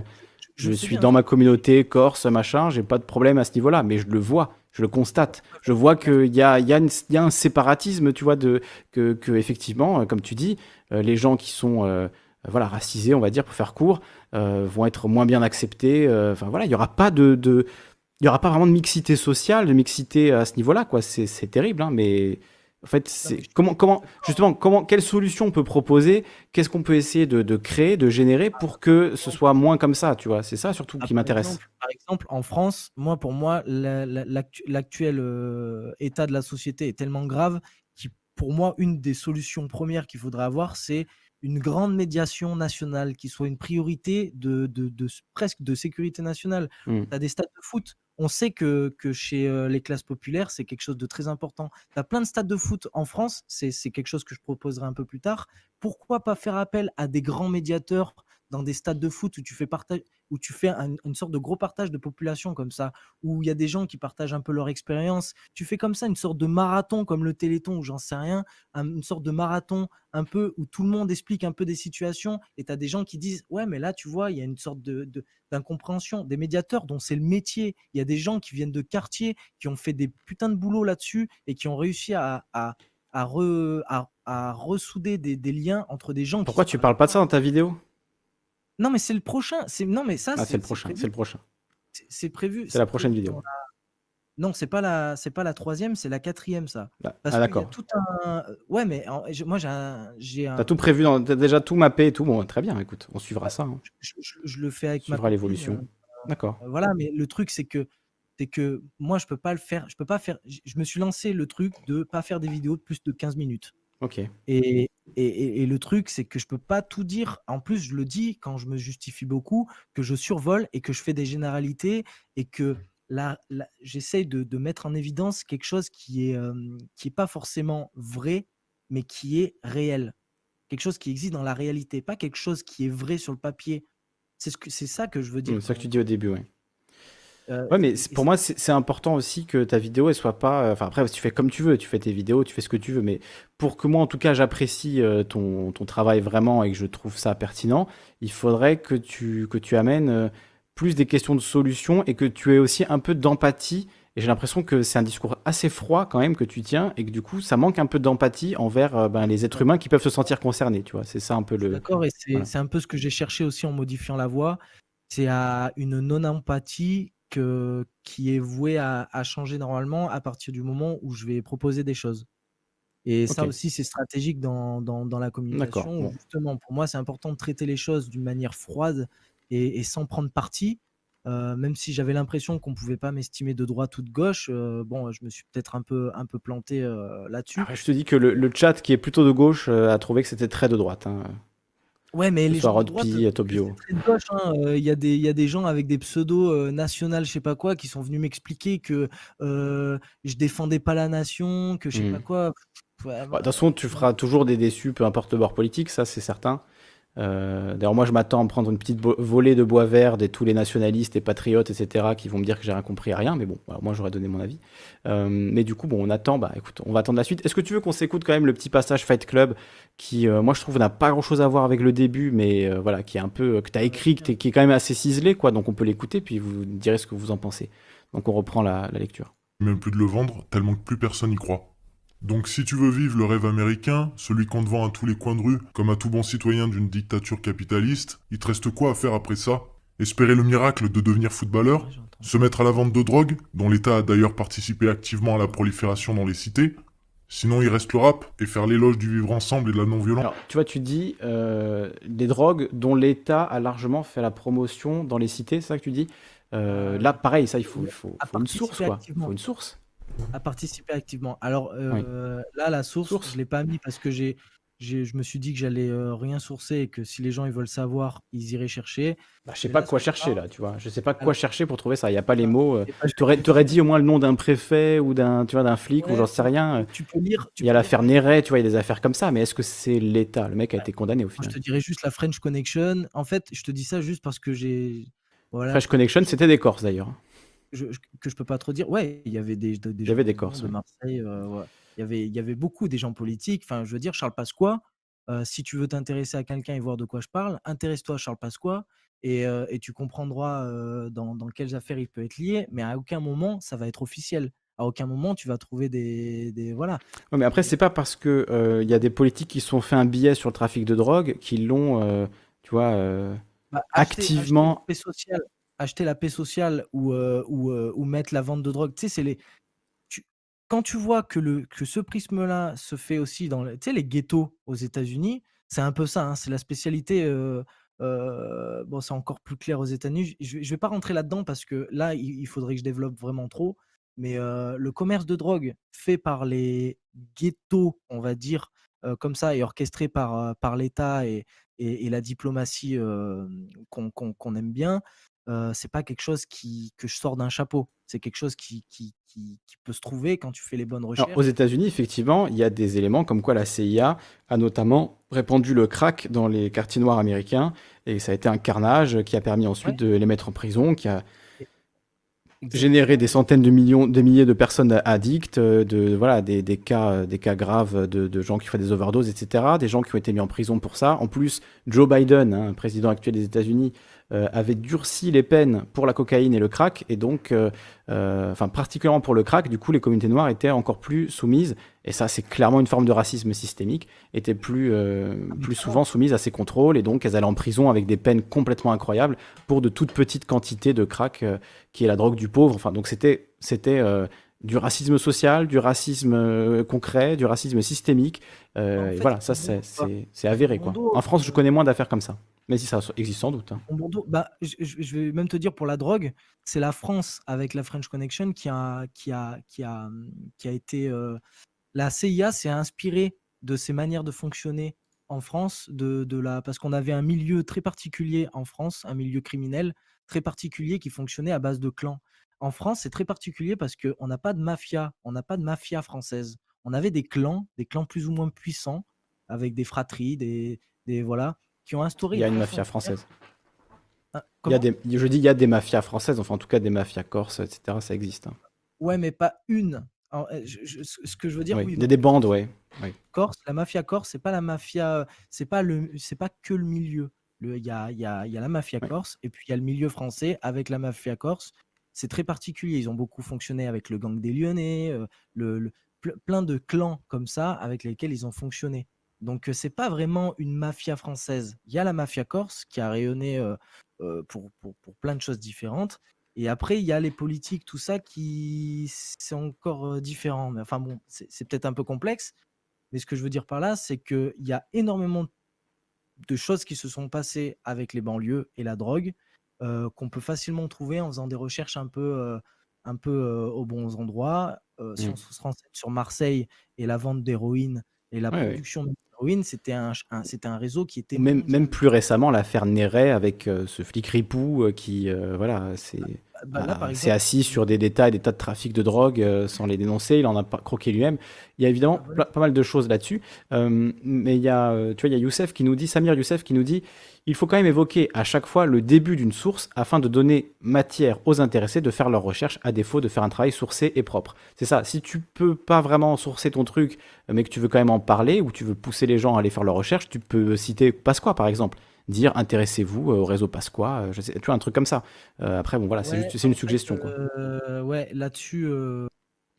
je suis bien, dans ma communauté corse, machin. J'ai pas de problème à ce niveau-là, mais je le vois, je le constate. Je vois qu'il y y, y a un séparatisme, tu vois, de que, que effectivement, euh, comme tu dis, euh, les gens qui sont euh, voilà racisés, on va dire, pour faire court, euh, vont être moins bien acceptés. euh, Enfin voilà, il y aura pas de, de il y aura pas vraiment de mixité sociale, de mixité à ce niveau-là, quoi. C'est c'est terrible, hein, mais en fait, c'est comment, comment, justement, comment, quelle solution on peut proposer? Qu'est-ce qu'on peut essayer de, de créer, de générer pour que ce soit moins comme ça, tu vois? C'est ça surtout Ah, qui m'intéresse. par exemple, en France, moi, pour moi, la- la- l'actu- l'actuel euh, état de la société est tellement grave que, pour moi, une des solutions premières qu'il faudrait avoir, c'est une grande médiation nationale qui soit une priorité de, de- de- presque de sécurité nationale. Mm. Tu as des stades de foot. On sait que, chez euh, les classes populaires, c'est quelque chose de très important. Tu as plein de stades de foot en France, c'est quelque chose que je proposerai un peu plus tard. Pourquoi pas faire appel à des grands médiateurs dans des stades de foot où tu fais, partage, où tu fais un- une sorte de gros partage de population comme ça, où il y a des gens qui partagent un peu leur expérience. Tu fais comme ça une sorte de marathon comme le Téléthon ou j'en sais rien, un- une sorte de marathon un peu où tout le monde explique un peu des situations et tu as des gens qui disent ouais mais là tu vois il y a une sorte de, de- d'incompréhension des médiateurs dont c'est le métier. Il y a des gens qui viennent de quartiers qui ont fait des putains de boulot là-dessus et qui ont réussi à, à, à, re- à- à ressouder des, des liens entre des gens. Pourquoi tu parles pas de ça dans ta vidéo? Non mais c'est le prochain. C'est non mais ça Ah, c'est le prochain, c'est le prochain. C'est- prévu. C'est la prochaine vidéo. la- Non, c'est pas la, c'est pas la troisième, c'est la quatrième ça. Là. Parce Ah qu'il y a d'accord. tout un. Ouais, mais en- moi j'ai un, j'ai un. T'as tout prévu, dans... t'as déjà tout mappé et tout. Bon, très bien. Écoute, on suivra ça. hein. Je, je- je le fais avec On suivra l'évolution. euh, D'accord. euh, voilà, mais le truc c'est que c'est que moi je peux pas le faire. Je peux pas faire. Je je me suis lancé le truc de pas faire des vidéos de plus de 15 minutes. Ok. Et, et, et- et le truc, c'est que je peux pas tout dire. En plus, je le dis quand je me justifie beaucoup, que je survole et que je fais des généralités et que là, là, j'essaye de, de mettre en évidence quelque chose qui est, euh, qui est pas forcément vrai, mais qui est réel. Quelque chose qui existe dans la réalité, pas quelque chose qui est vrai sur le papier. C'est ce que, c'est ça que je veux dire. C'est ça que tu dis au début, ouais. Euh, Ouais, mais pour moi, c'est important aussi que ta vidéo, elle soit pas. euh, Enfin, après, tu fais comme tu veux, tu fais tes vidéos, tu fais ce que tu veux, mais pour que moi, en tout cas, j'apprécie euh, ton, ton travail vraiment et que je trouve ça pertinent, il faudrait que tu, que tu amènes euh, plus des questions de solutions et que tu aies aussi un peu d'empathie. Et j'ai l'impression que c'est un discours assez froid quand même que tu tiens et que du coup, ça manque un peu d'empathie envers ben, les êtres humains qui peuvent se sentir concernés, tu vois. C'est ça un peu le. D'accord, et c'est voilà. c'est un peu ce que j'ai cherché aussi en modifiant la voix. C'est à une non-empathie qui est vouée à, à changer normalement à partir du moment où je vais proposer des choses. Et ça aussi, c'est stratégique dans, dans, dans la communication. Bon. Justement, pour moi, c'est important de traiter les choses d'une manière froide et, et sans prendre parti. Euh, même si j'avais l'impression qu'on ne pouvait pas m'estimer de droite ou de gauche, euh, bon, je me suis peut-être un peu, un peu planté euh, là-dessus. Je te dis que le, le chat qui est plutôt de gauche a trouvé que c'était très de droite. hein. Ouais, mais les gens de droite, Tobio. de gauche, hein, euh, Il y, a des- il y a des gens avec des pseudos euh, nationales, je sais pas quoi, qui sont venus m'expliquer que euh, je défendais pas la nation, que je sais Hmm. pas quoi. Pff, ouais, Bah, De toute façon, tu feras toujours des déçus, peu importe le bord politique, ça c'est certain. Euh, D'ailleurs, moi je m'attends à prendre une petite volée de bois vert de tous les nationalistes et patriotes, etc., qui vont me dire que j'ai rien compris à rien, mais bon, moi j'aurais donné mon avis. Euh, mais du coup, bon, on attend, bah écoute, on va attendre la suite. Est-ce que tu veux qu'on s'écoute quand même le petit passage Fight Club qui, euh, moi je trouve, n'a pas grand chose à voir avec le début, mais voilà, qui est un peu, que tu as écrit, qui est quand même assez ciselé, quoi, donc on peut l'écouter, puis vous direz ce que vous en pensez. Donc on reprend la, la lecture. Même plus de le vendre, tellement que plus personne n'y croit. Donc si tu veux vivre le rêve américain, celui qu'on te vend à tous les coins de rue, comme à tout bon citoyen d'une dictature capitaliste, il te reste quoi à faire après ça? Espérer le miracle de devenir footballeur? Se mettre à la vente de drogue, dont l'État a d'ailleurs participé activement à la prolifération dans les cités? Sinon il reste le rap, et faire l'éloge du vivre ensemble et de la non-violence. Alors, tu vois, tu dis euh, des drogues dont l'État a largement fait la promotion dans les cités, c'est ça que tu dis? Euh, Là, pareil, ça, il faut, il faut, À faut une source, quoi. Il faut une source. À participer activement. Alors euh, là, la source, Source. je l'ai pas mis parce que j'ai, j'ai- je me suis dit que j'allais euh, rien sourcer et que si les gens ils veulent savoir, ils iraient chercher. Bah, je sais pas là, quoi chercher, pas- là, tu vois. Je sais pas quoi chercher pour trouver ça. Il n'y a pas les mots. euh, T'aurais, t'aurais dit au moins le nom d'un préfet ou d'un, tu vois, d'un flic ou Ouais, j'en sais rien. Tu peux lire. tu Il y a l'affaire Néret, tu vois, il y a des affaires comme ça, mais est-ce que c'est l'État? Le mec a été condamné au Moi, je final. te dirais juste la French Connection. En fait, je te dis ça juste parce que j'ai Voilà. Fresh Connection, c'était des Corses d'ailleurs. Je, que je peux pas trop dire. Ouais, il y avait des, des, il y avait des Corses. De Marseille, ouais. il, y avait, il y avait beaucoup des gens politiques. Enfin, je veux dire, Charles Pasqua, si tu veux t'intéresser à quelqu'un et voir de quoi je parle, intéresse-toi à Charles Pasqua et, et tu comprendras dans, dans, quelles affaires il peut être lié, mais à aucun moment ça va être officiel. À aucun moment tu vas trouver des, des voilà. mais après c'est pas parce que il y a des politiques qui sont fait un billet sur le trafic de drogue qu'ils l'ont, tu vois, bah, activement. Acheter, la paix sociale ou, ou, ou mettre la vente de drogue, tu sais, c'est les quand tu vois que, le, que ce prisme-là se fait aussi dans les ghettos aux États-Unis, c'est un peu ça, hein, c'est la spécialité. bon, c'est encore plus clair aux États-Unis. Je ne vais pas rentrer là-dedans parce que là, il, faudrait que je développe vraiment trop. Mais le commerce de drogue fait par les ghettos, on va dire, comme ça, et orchestré par, par l'État et, et, la diplomatie qu'on aime bien, c'est pas quelque chose qui, que je sors d'un chapeau. C'est quelque chose qui, qui, qui, peut se trouver quand tu fais les bonnes recherches. aux États-Unis, effectivement, il y a des éléments comme quoi la CIA a notamment répandu le crack dans les quartiers noirs américains et ça a été un carnage qui a permis ensuite de les mettre en prison, qui a générer des centaines de millions, des milliers de personnes addictes, de voilà, des, des cas, des cas graves de, de, gens qui font des overdoses, etc. Des gens qui ont été mis en prison pour ça. En plus, Joe Biden, hein, président actuel des États-Unis, avait durci les peines pour la cocaïne et le crack, et donc, euh, euh, enfin particulièrement pour le crack, du coup, les communautés noires étaient encore plus soumises, et ça, c'est clairement une forme de racisme systémique, étaient plus, plus souvent soumises à ces contrôles, et donc elles allaient en prison avec des peines complètement incroyables pour de toutes petites quantités de crack, qui est la drogue du pauvre. Enfin, donc c'était, c'était du racisme social, du racisme concret, du racisme systémique. et voilà, ça c'est avéré. Quoi. En France, je connais moins d'affaires comme ça. Mais si ça existe sans doute. Hein. bah, je, vais même te dire pour la drogue, c'est la France avec la French Connection qui a, qui a, qui a, qui a été. Euh, la CIA s'est inspirée de ces manières de fonctionner en France, de, de la, parce qu'on avait un milieu très particulier en France, un milieu criminel très particulier qui fonctionnait à base de clans. En France, c'est très particulier parce qu'on n'a pas de mafia, on n'a pas de mafia française. On avait des clans, des clans plus ou moins puissants, avec des fratries, des, des voilà ont instauré. Il y a une mafia française. Ah, il y a des, je dis il y a des mafias françaises, enfin en tout cas des mafias corses, etc. Ça existe. Hein. Ouais, mais pas une. Eh, ce que je veux dire, oui. il y a des bandes, ouais. Corse, la mafia corse, c'est pas la mafia, c'est pas le, c'est pas que le milieu. Il y a, y, a, y a la mafia corse et puis il y a le milieu français avec la mafia corse. C'est très particulier. Ils ont beaucoup fonctionné avec le gang des Lyonnais, euh, le, plein de clans comme ça avec lesquels ils ont fonctionné. Donc c'est pas vraiment une mafia française. Il y a la mafia corse qui a rayonné pour, pour, plein de choses différentes. Et après, il y a les politiques, tout ça, qui c'est encore différent. Mais enfin bon, c'est peut-être un peu complexe. Mais ce que je veux dire par là, c'est qu'il y a énormément de choses qui se sont passées avec les banlieues et la drogue qu'on peut facilement trouver en faisant des recherches un peu, un peu aux bons endroits. Si on mmh. se renseigne sur Marseille et la vente d'héroïne et la production c'était un, c'était un réseau qui était. Même, même plus récemment, l'affaire Néret avec euh, ce flic ripou euh, qui, euh, voilà, c'est. Bah, bah, s'est assis sur des détails, des tas de trafic de drogue sans les dénoncer. Il en a croqué lui-même. Il y a évidemment ah, pas mal de choses là-dessus. mais il y a, tu vois, il y a Youssef qui nous dit, Samir Youssef qui nous dit, il faut quand même évoquer à chaque fois le début d'une source afin de donner matière aux intéressés de faire leurs recherches à défaut de faire un travail sourcé et propre. C'est ça. Si tu peux pas vraiment sourcer ton truc, mais que tu veux quand même en parler ou tu veux pousser les gens à aller faire leurs recherches, tu peux citer Pasqua par exemple. Dire intéressez-vous au réseau Pasqua, euh, je sais, tu vois, un truc comme ça. Euh, après, bon voilà, c'est une suggestion. Quoi. Euh, ouais, là-dessus,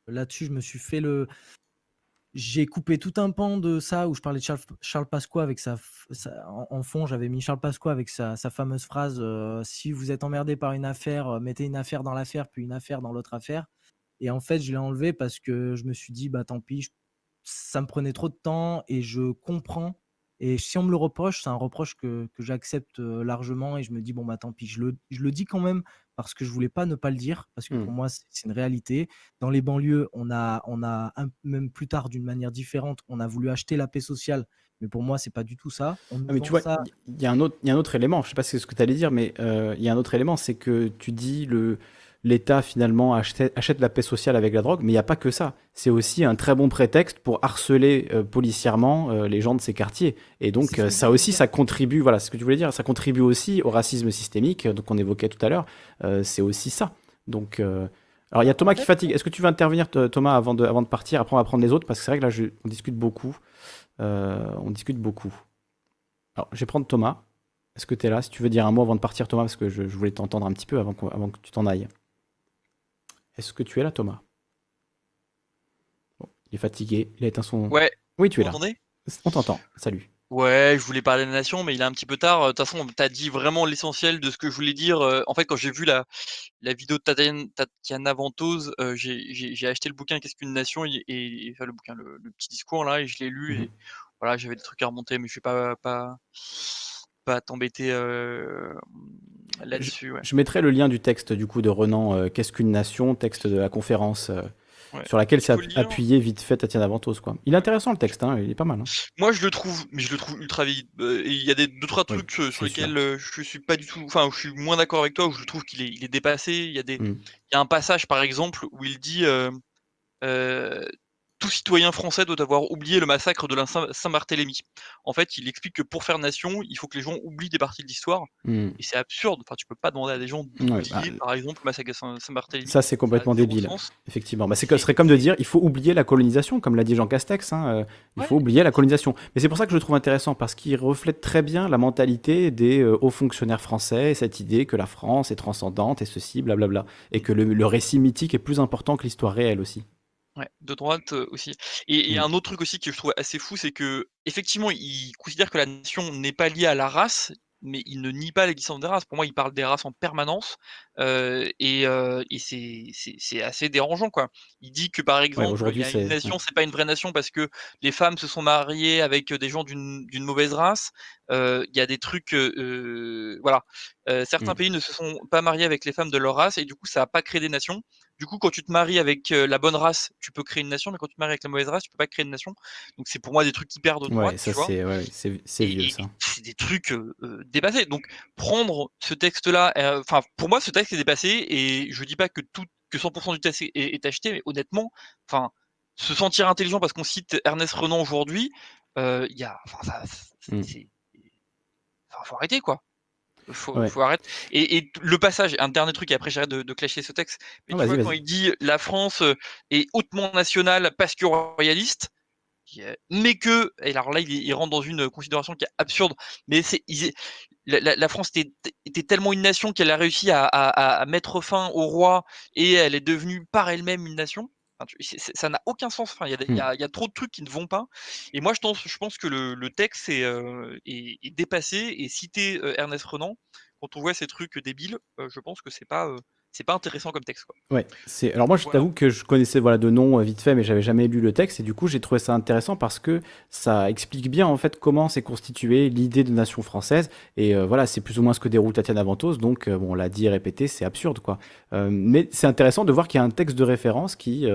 là-dessus, je me suis fait le j'ai coupé tout un pan de ça où je parlais de Charles, Charles Pasqua avec sa, en, fond, j'avais mis Charles Pasqua avec sa, fameuse phrase euh, si vous êtes emmerdé par une affaire, euh, mettez une affaire dans l'affaire puis une affaire dans l'autre affaire. Et en fait, je l'ai enlevé parce que je me suis dit bah tant pis, ça me prenait trop de temps et je comprends. Et si on me le reproche, c'est un reproche que, que j'accepte euh, largement et je me dis bon bah tant pis, je le, je le dis quand même parce que je voulais pas ne pas le dire, parce que pour mmh. moi, c'est une réalité. Dans les banlieues, on a, on a même plus tard, d'une manière différente, on a voulu acheter la paix sociale, mais pour moi, c'est pas du tout ça. Ah, mais tu vois, il y, a un autre, y a un autre élément, je sais pas ce que tu allais dire, mais il y a un autre élément, c'est que tu dis le, l'État finalement achète, la paix sociale avec la drogue, mais il n'y a pas que ça. C'est aussi un très bon prétexte pour harceler euh, policièrement euh, les gens de ces quartiers. Et donc euh, ça aussi, ça contribue, voilà ce que tu voulais dire, ça contribue aussi au racisme systémique, donc on évoquait tout à l'heure, c'est aussi ça. Donc, alors il y a Thomas qui fatigue. Est-ce que tu veux intervenir Thomas avant de, avant de partir, après on va prendre les autres, parce que c'est vrai que là on discute beaucoup. on discute beaucoup. Alors je vais prendre Thomas. Est-ce que tu es là? Si tu veux dire un mot avant de partir Thomas, parce que je, je voulais t'entendre un petit peu avant, avant que tu t'en ailles. Est-ce que tu es là, Thomas? Il est fatigué, il a éteint son. Ouais. Oui, tu es là. On t'entend. Salut. Ouais, je voulais parler de la nation, mais il est un petit peu tard. De toute façon, tu as dit vraiment l'essentiel de ce que je voulais dire. Euh, en fait, quand j'ai vu la, la vidéo de Tatiana Ventose, euh, j'ai acheté le bouquin Qu'est-ce qu'une nation? Et, enfin, le bouquin, le, petit discours là, et je l'ai lu. Et mhm. voilà, j'avais des trucs à remonter, mais je suis pas, pas, pas t'embêter euh, là-dessus. Je, mettrai le lien du texte du coup de Renan, euh, Qu'est-ce qu'une nation, texte de la conférence. Euh, sur laquelle s'est appuyé vite fait Tatiana Ventos quoi. Il est intéressant le texte, hein, il est pas mal. Hein. Moi je le trouve, mais je le trouve ultra vite. Il y a des deux trois trucs sur lesquels je suis pas du tout, enfin je suis moins d'accord avec toi, où je trouve qu'il est, il est dépassé. Il y a des, mmh. il y a un passage par exemple où il dit tout citoyen français doit avoir oublié le massacre de la Saint-Barthélemy. En fait, il explique que pour faire nation, il faut que les gens oublient des parties de l'histoire. Hmm. Et c'est absurde. Enfin, tu peux pas demander à des gens d'oublier, bah, par exemple, le massacre de Saint-Barthélemy. Ça, c'est complètement débile. Effectivement. Bah, ce serait comme de dire il faut oublier la colonisation, comme l'a dit Jean Castex. Hein, euh, il faut oublier la colonisation. Mais c'est pour ça que je le trouve intéressant, parce qu'il reflète très bien la mentalité des euh, hauts fonctionnaires français, cette idée que la France est transcendante et ceci, blablabla. Et que le récit mythique est plus important que l'histoire réelle aussi. Ouais, de droite, aussi. Et mmh. un autre truc aussi que je trouve assez fou, c'est que effectivement, il considère que la nation n'est pas liée à la race, mais il ne nie pas l'existence des races. Pour moi, il parle des races en permanence, et, c'est assez dérangeant, quoi. Il dit que, par exemple, une nation, c'est pas une vraie nation parce que les femmes se sont mariées avec des gens d'une mauvaise race. il y a des trucs, voilà. certains mmh. pays ne se sont pas mariés avec les femmes de leur race et du coup, ça a pas créé des nations. Du coup, quand tu te maries avec la bonne race, tu peux créer une nation, mais quand tu te maries avec la mauvaise race, tu peux pas créer une nation. Donc c'est pour moi des trucs hyper de droite. ça c'est vieux ça. C'est des trucs dépassés. Donc prendre ce texte-là, enfin pour moi ce texte est dépassé et je dis pas que tout, que 100% du texte est, acheté, mais honnêtement, enfin se sentir intelligent parce qu'on cite Ernest Renan aujourd'hui, il y a, enfin mmh. faut arrêter quoi. Faut, faut arrêter. Et, le passage, un dernier truc, et après j'arrête de, de clasher ce texte. Mais tu vois, quand il dit la France euh, est hautement nationale parce que royaliste, mais que, et alors là, il, rentre dans une considération qui est absurde, mais c'est, la, France était, était, tellement une nation qu'elle a réussi à, à, mettre fin au roi et elle est devenue par elle-même une nation ça n'a aucun sens. Enfin, il y, y, a trop de trucs qui ne vont pas. Et moi, je pense, je pense que le, texte est, est, dépassé. Et citer Ernest Renan, quand on voit ces trucs débiles, je pense que c'est pas c'est pas intéressant comme texte. Quoi. Ouais, c'est. Alors moi, je t'avoue que je connaissais voilà de nom euh, vite fait, mais j'avais jamais lu le texte et du coup, j'ai trouvé ça intéressant parce que ça explique bien en fait comment s'est constituée l'idée de nation française et euh, voilà, c'est plus ou moins ce que déroule Tatiana Ventos. Donc euh, bon, on l'a dit et répété, c'est absurde quoi. mais c'est intéressant de voir qu'il y a un texte de référence qui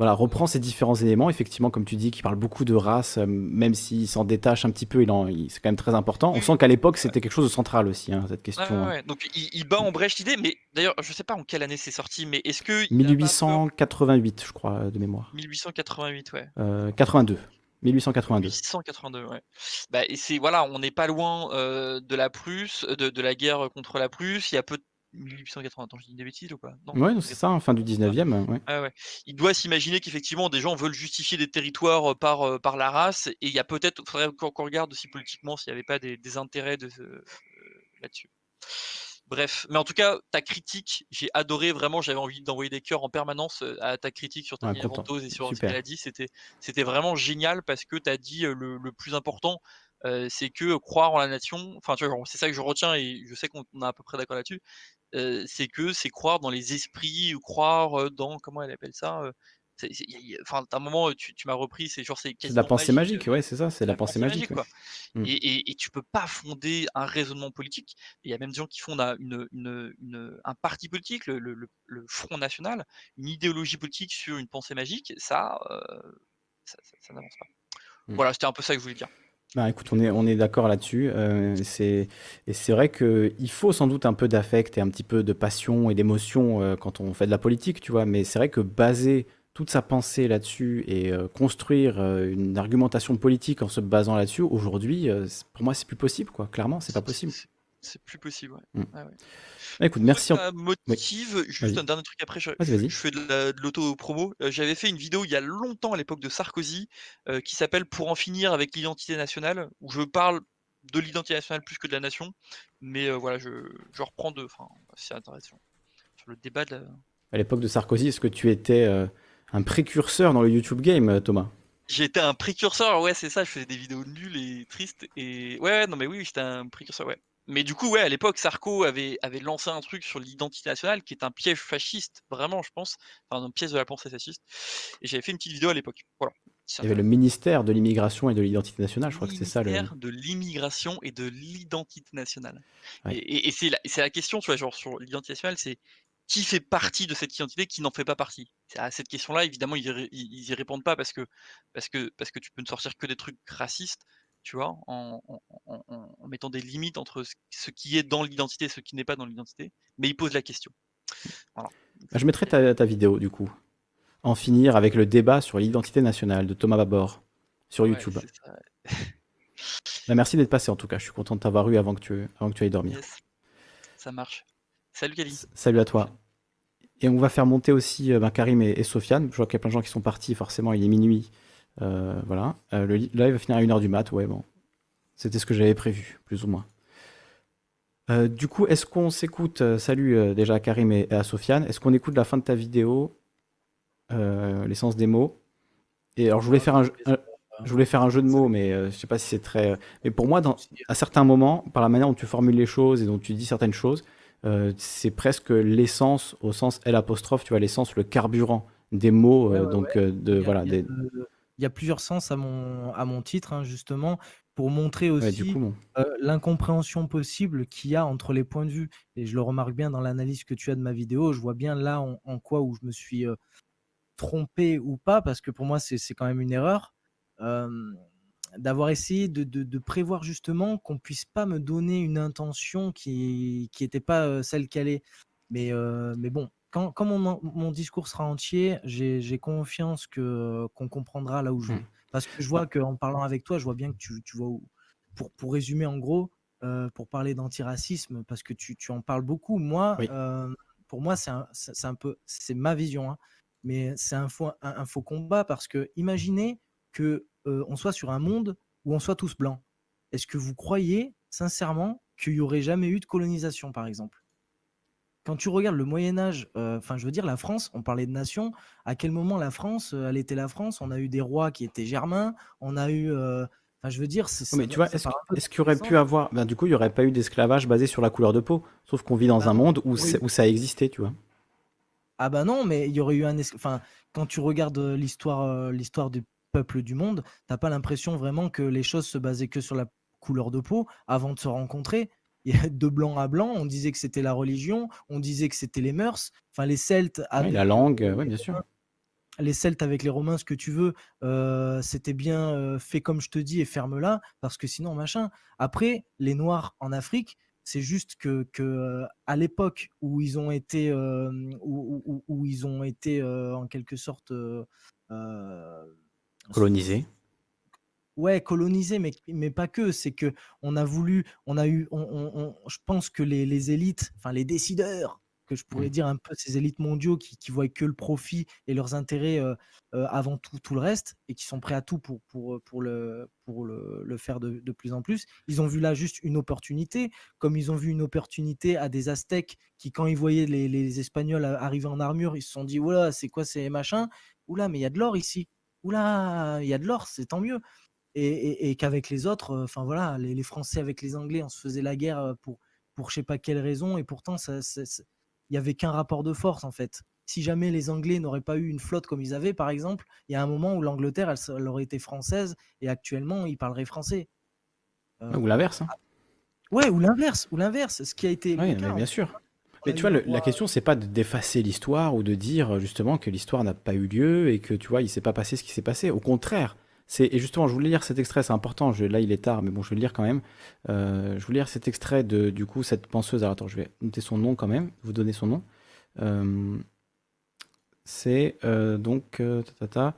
voilà, reprend ces différents éléments, effectivement, comme tu dis, qui parle beaucoup de race, euh, même s'il s'en détache un petit peu, il, c'est quand même très important. On sent qu'à l'époque, c'était quelque chose de central aussi, hein, cette question. Hein. Donc il, bat en brèche l'idée, mais d'ailleurs, je sais pas en quelle année c'est sorti, mais est-ce que... 1888, je crois, de mémoire. 1888, ouais. 82. 1882. 1882, ouais. Bah, et c'est voilà, on n'est pas loin euh, de la Prusse, de, de, la guerre contre la Prusse. Il y a peu de 1880, attends, je dis des bêtises ou pas? Ouais, c'est ça, fin du 19e. Ouais. Ah ouais. Il doit s'imaginer qu'effectivement, des gens veulent justifier des territoires par, par la race, et il y a peut-être, il faudrait qu'on regarde aussi politiquement s'il n'y avait pas des, intérêts de, là-dessus. Bref, mais en tout cas, ta critique, j'ai adoré vraiment, j'avais envie d'envoyer des cœurs en permanence à ta critique sur ta ouais, et sur ce qu'elle a dit. C'était, c'était vraiment génial parce que tu as dit le, le plus important, c'est que croire en la nation, enfin c'est ça que je retiens et je sais qu'on est à peu près d'accord là-dessus, c'est que c'est croire dans les esprits ou croire dans comment elle appelle ça enfin à un moment tu, tu m'as repris c'est genre c'est la pensée magique, ouais c'est ça c'est la, pensée, magique, quoi. Mmh. Et, et, et, tu peux pas fonder un raisonnement politique il y a même des gens qui fondent une, une, une, un parti politique le, le, le, Front National une idéologie politique sur une pensée magique ça ça, ça, n'avance pas mmh. voilà c'était un peu ça que je voulais dire Bah, écoute, on est, on est d'accord là-dessus. Euh, c'est, et c'est vrai qu'il faut sans doute un peu d'affect et un petit peu de passion et d'émotion euh, quand on fait de la politique, tu vois. Mais c'est vrai que baser toute sa pensée là-dessus et euh, construire une argumentation politique en se basant là-dessus, aujourd'hui, pour moi, c'est plus possible, quoi. Clairement, c'est pas possible. C'est plus possible, ouais. Mmh. Ah bah, écoute, merci. Ça motive, juste un dernier truc après, je, fais de l'auto-promo. Euh, j'avais fait une vidéo il y a longtemps à l'époque de Sarkozy euh, qui s'appelle Pour en finir avec l'identité nationale, où je parle de l'identité nationale plus que de la nation. Mais euh, voilà, je, je, reprends de. Enfin, c'est intéressant. Sur le débat de À l'époque de Sarkozy, est-ce que tu étais un précurseur dans le YouTube game, Thomas? J'étais un précurseur, ouais, c'est ça, je faisais des vidéos nulles et tristes. Et ouais, non, mais oui, j'étais un précurseur, ouais. Mais du coup, ouais, à l'époque, Sarko avait, avait lancé un truc sur l'identité nationale qui est un piège fasciste, vraiment, je pense, enfin, un piège de la pensée fasciste. Et j'avais fait une petite vidéo à l'époque. Voilà. Il y avait le ministère de l'immigration et de l'identité nationale, je crois que c'est ça. Le ministère de l'immigration et de l'identité nationale. Et, c'est la, la, question, tu vois, genre sur l'identité nationale, c'est qui fait partie de cette identité, qui n'en fait pas partie? À cette question-là, évidemment, ils, ils, y répondent pas parce que, parce, que, parce que tu peux ne sortir que des trucs racistes tu vois, en, mettant des limites entre ce, qui est dans l'identité et ce qui n'est pas dans l'identité, mais il pose la question. Bah, je mettrai ta, vidéo, du coup. En finir avec le débat sur l'identité nationale de Thomas Babor sur YouTube. Bah, merci d'être passé en tout cas, je suis content de t'avoir eu avant que tu, avant que tu ailles dormir. Ça marche. Salut Kali. Salut à toi. Et on va faire monter aussi euh, ben, Karim et, et, Sofiane. Je vois qu'il y a plein de gens qui sont partis, forcément il est minuit. Euh, voilà. Euh, le live va finir à 1h du mat, ouais, bon. C'était ce que j'avais prévu, plus ou moins. Euh, du coup, est-ce qu'on s'écoute Salut déjà à Karim et, à Sofiane. Est-ce qu'on écoute la fin de ta vidéo L'essence des mots? Et alors, je voulais faire un, je voulais faire un jeu de mots, mais je sais pas si c'est très. Mais pour moi, dans, à certains moments, par la manière dont tu formules les choses et dont tu dis certaines choses, c'est presque l'essence au sens L apostrophe, tu vois, l'essence, le carburant des mots. donc, de voilà. Des il y a plusieurs sens à mon, à mon titre, hein, justement, pour montrer aussi euh, l'incompréhension possible qu'il y a entre les points de vue. Et je le remarque bien dans l'analyse que tu as de ma vidéo, je vois bien là en, quoi où je me suis euh, trompé ou pas, parce que pour moi, c'est quand même une erreur. d'avoir essayé de, de, prévoir justement qu'on puisse pas me donner une intention qui n'était pas euh, celle qu'elle est. Mais, mais bon, quand, mon, discours sera entier, j'ai confiance que qu'on comprendra là où je vais. Mmh. Parce que je vois qu'en parlant avec toi, je vois bien que tu, tu vois où. Pour, pour résumer en gros, euh, pour parler d'antiracisme, parce que tu, tu, en parles beaucoup, moi, euh, pour moi, c'est un, un, peu, c'est ma vision, hein, mais c'est un faux, un, faux combat parce que imaginez que euh, on soit sur un monde où on soit tous blancs. Est-ce que vous croyez sincèrement qu'il n'y aurait jamais eu de colonisation, par exemple? Quand tu regardes le Moyen Âge, euh, enfin je veux dire la France, on parlait de nation, à quel moment la France, euh, elle était la France? On a eu des rois qui étaient germains, on a eu... Euh, enfin je veux dire... mais tu vois, est-ce qu'il y aurait pu avoir... Ben, du coup, il n'y aurait pas eu d'esclavage basé sur la couleur de peau, sauf qu'on vit dans bah un monde où, où ça existait, tu vois? Ah bah non, mais il y aurait eu un... Enfin, quand tu regardes l'histoire l'histoire du peuple du monde, t'as pas l'impression vraiment que les choses se basaient que sur la couleur de peau avant de se rencontrer de blanc à blanc, on disait que c'était la religion, on disait que c'était les mœurs, enfin les Celtes. Avec... la langue, oui, bien sûr. Les Celtes avec les Romains, ce que tu veux, euh, c'était bien euh, fait comme je te dis et ferme-la, parce que sinon, machin. Après, les Noirs en Afrique, c'est juste que, que euh, à l'époque où ils ont été, où, où, ils ont été en quelque sorte colonisés ouais, colonisé, mais, mais pas que. C'est que on a voulu, on a eu, on, je pense que les, les, élites, enfin les décideurs, que je pourrais mmh. dire un peu ces élites mondiaux qui, qui voient que le profit et leurs intérêts euh, euh, avant tout, tout le reste et qui sont prêts à tout pour, pour, pour, le, pour le, le faire de, de, plus en plus. Ils ont vu là juste une opportunité, comme ils ont vu une opportunité à des Aztèques qui, quand ils voyaient les, les Espagnols arriver en armure, ils se sont dit, oula, c'est quoi ces machins? Oula, mais il y a de l'or ici. Oula, il y a de l'or, c'est tant mieux et, qu'avec les autres, enfin voilà, les, Français avec les Anglais, on se faisait la guerre pour, pour je sais pas quelle raison, et pourtant, il n'y avait qu'un rapport de force en fait. Si jamais les Anglais n'auraient pas eu une flotte comme ils avaient, par exemple, il y a un moment où l'Angleterre, elle, aurait été française, et actuellement, ils parleraient français. ou l'inverse. Hein. Ouais, ou l'inverse, ou l'inverse, ce qui a été. Oui, bien sûr. Mais tu vois, la question, c'est pas d'effacer l'histoire ou de dire justement que l'histoire n'a pas eu lieu et que tu vois, il s'est pas passé ce qui s'est passé. Au contraire, et justement, je voulais lire cet extrait, c'est important. Je, là, il est tard, mais bon, je vais le lire quand même. Euh, je voulais lire cet extrait de, du coup, cette penseuse. Alors, attends, je vais noter son nom quand même, vous donner son nom. Euh, c'est euh, donc tata,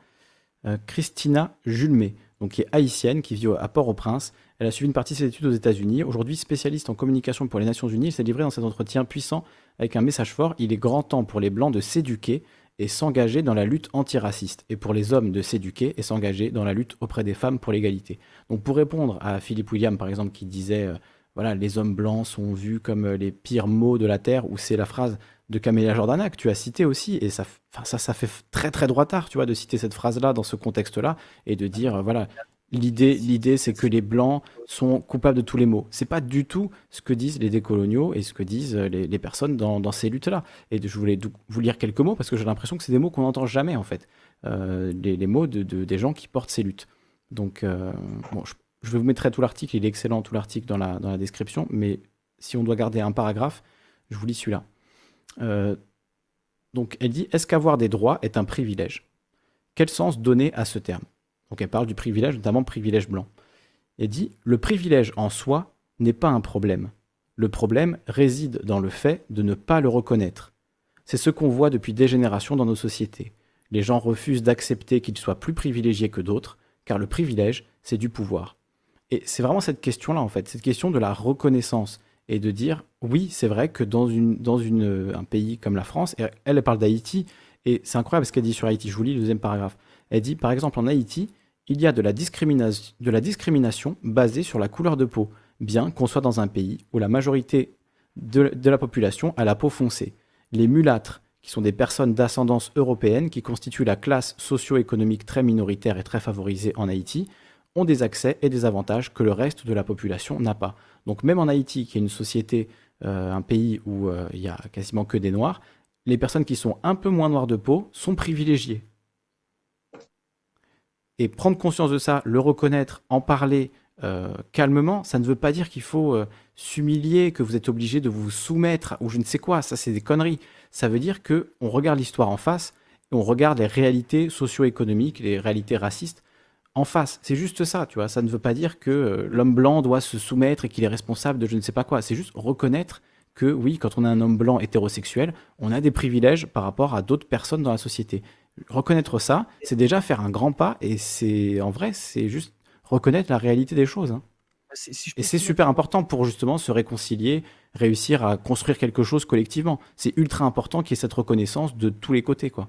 Christina Julmé, donc qui est haïtienne, qui vit à Port-au-Prince. Elle a suivi une partie de ses études aux États-Unis. Aujourd'hui, spécialiste en communication pour les Nations Unies, elle s'est livrée dans cet entretien puissant avec un message fort. Il est grand temps pour les Blancs de s'éduquer et s'engager dans la lutte antiraciste, et pour les hommes de s'éduquer et s'engager dans la lutte auprès des femmes pour l'égalité. Donc pour répondre à Philippe William, par exemple, qui disait, euh, voilà, les hommes blancs sont vus comme euh, les pires mots de la Terre, ou c'est la phrase de Camélia Jordana que tu as cité aussi, et ça, ça, fait très très droitard, tu vois, de citer cette phrase-là dans ce contexte-là, et de dire, euh, voilà, L'idée, l'idée, c'est que les blancs sont coupables de tous les maux. C'est pas du tout ce que disent les décoloniaux et ce que disent les, personnes dans, ces luttes-là. Et je voulais vous lire quelques mots parce que j'ai l'impression que c'est des mots qu'on n'entend jamais en fait. Euh, les, mots de, des gens qui portent ces luttes. Donc, euh, je, je, vous mettrai tout l'article. Il est excellent tout l'article dans la, dans la description. Mais si on doit garder un paragraphe, je vous lis celui-là. Euh, donc, elle dit Est-ce qu'avoir des droits est un privilège? Quel sens donner à ce terme? Donc elle parle du privilège, notamment privilège blanc. Elle dit Le privilège en soi n'est pas un problème. Le problème réside dans le fait de ne pas le reconnaître. C'est ce qu'on voit depuis des générations dans nos sociétés. Les gens refusent d'accepter qu'ils soient plus privilégiés que d'autres, car le privilège, c'est du pouvoir. Et c'est vraiment cette question-là, en fait, cette question de la reconnaissance et de dire oui, c'est vrai que dans, une, un pays comme la France, elle parle d'Haïti, et c'est incroyable ce qu'elle dit sur Haïti. Je vous lis le deuxième paragraphe. Elle dit par exemple en Haïti, il y a de la, discrimination, basée sur la couleur de peau, bien qu'on soit dans un pays où la majorité de, la population a la peau foncée. Les mulâtres, qui sont des personnes d'ascendance européenne qui constituent la classe socio-économique très minoritaire et très favorisée en Haïti, ont des accès et des avantages que le reste de la population n'a pas. Donc même en Haïti, qui est une société, euh, un pays où euh, il y a quasiment que des noirs, les personnes qui sont un peu moins noires de peau sont privilégiées. Et prendre conscience de ça, le reconnaître, en parler euh, calmement, ça ne veut pas dire qu'il faut euh, s'humilier, que vous êtes obligé de vous soumettre ou je ne sais quoi. Ça, c'est des conneries. Ça veut dire que on regarde l'histoire en face on regarde les réalités socio-économiques, les réalités racistes en face. C'est juste ça, tu vois. Ça ne veut pas dire que euh, l'homme blanc doit se soumettre et qu'il est responsable de je ne sais pas quoi. C'est juste reconnaître que oui, quand on est un homme blanc hétérosexuel, on a des privilèges par rapport à d'autres personnes dans la société reconnaître ça, c'est déjà faire un grand pas et c'est en vrai, c'est juste reconnaître la réalité des choses. Hein. Bah, et c'est super important pour justement se réconcilier, réussir à construire quelque chose collectivement. C'est ultra important qu'il y ait cette reconnaissance de tous les côtés, quoi.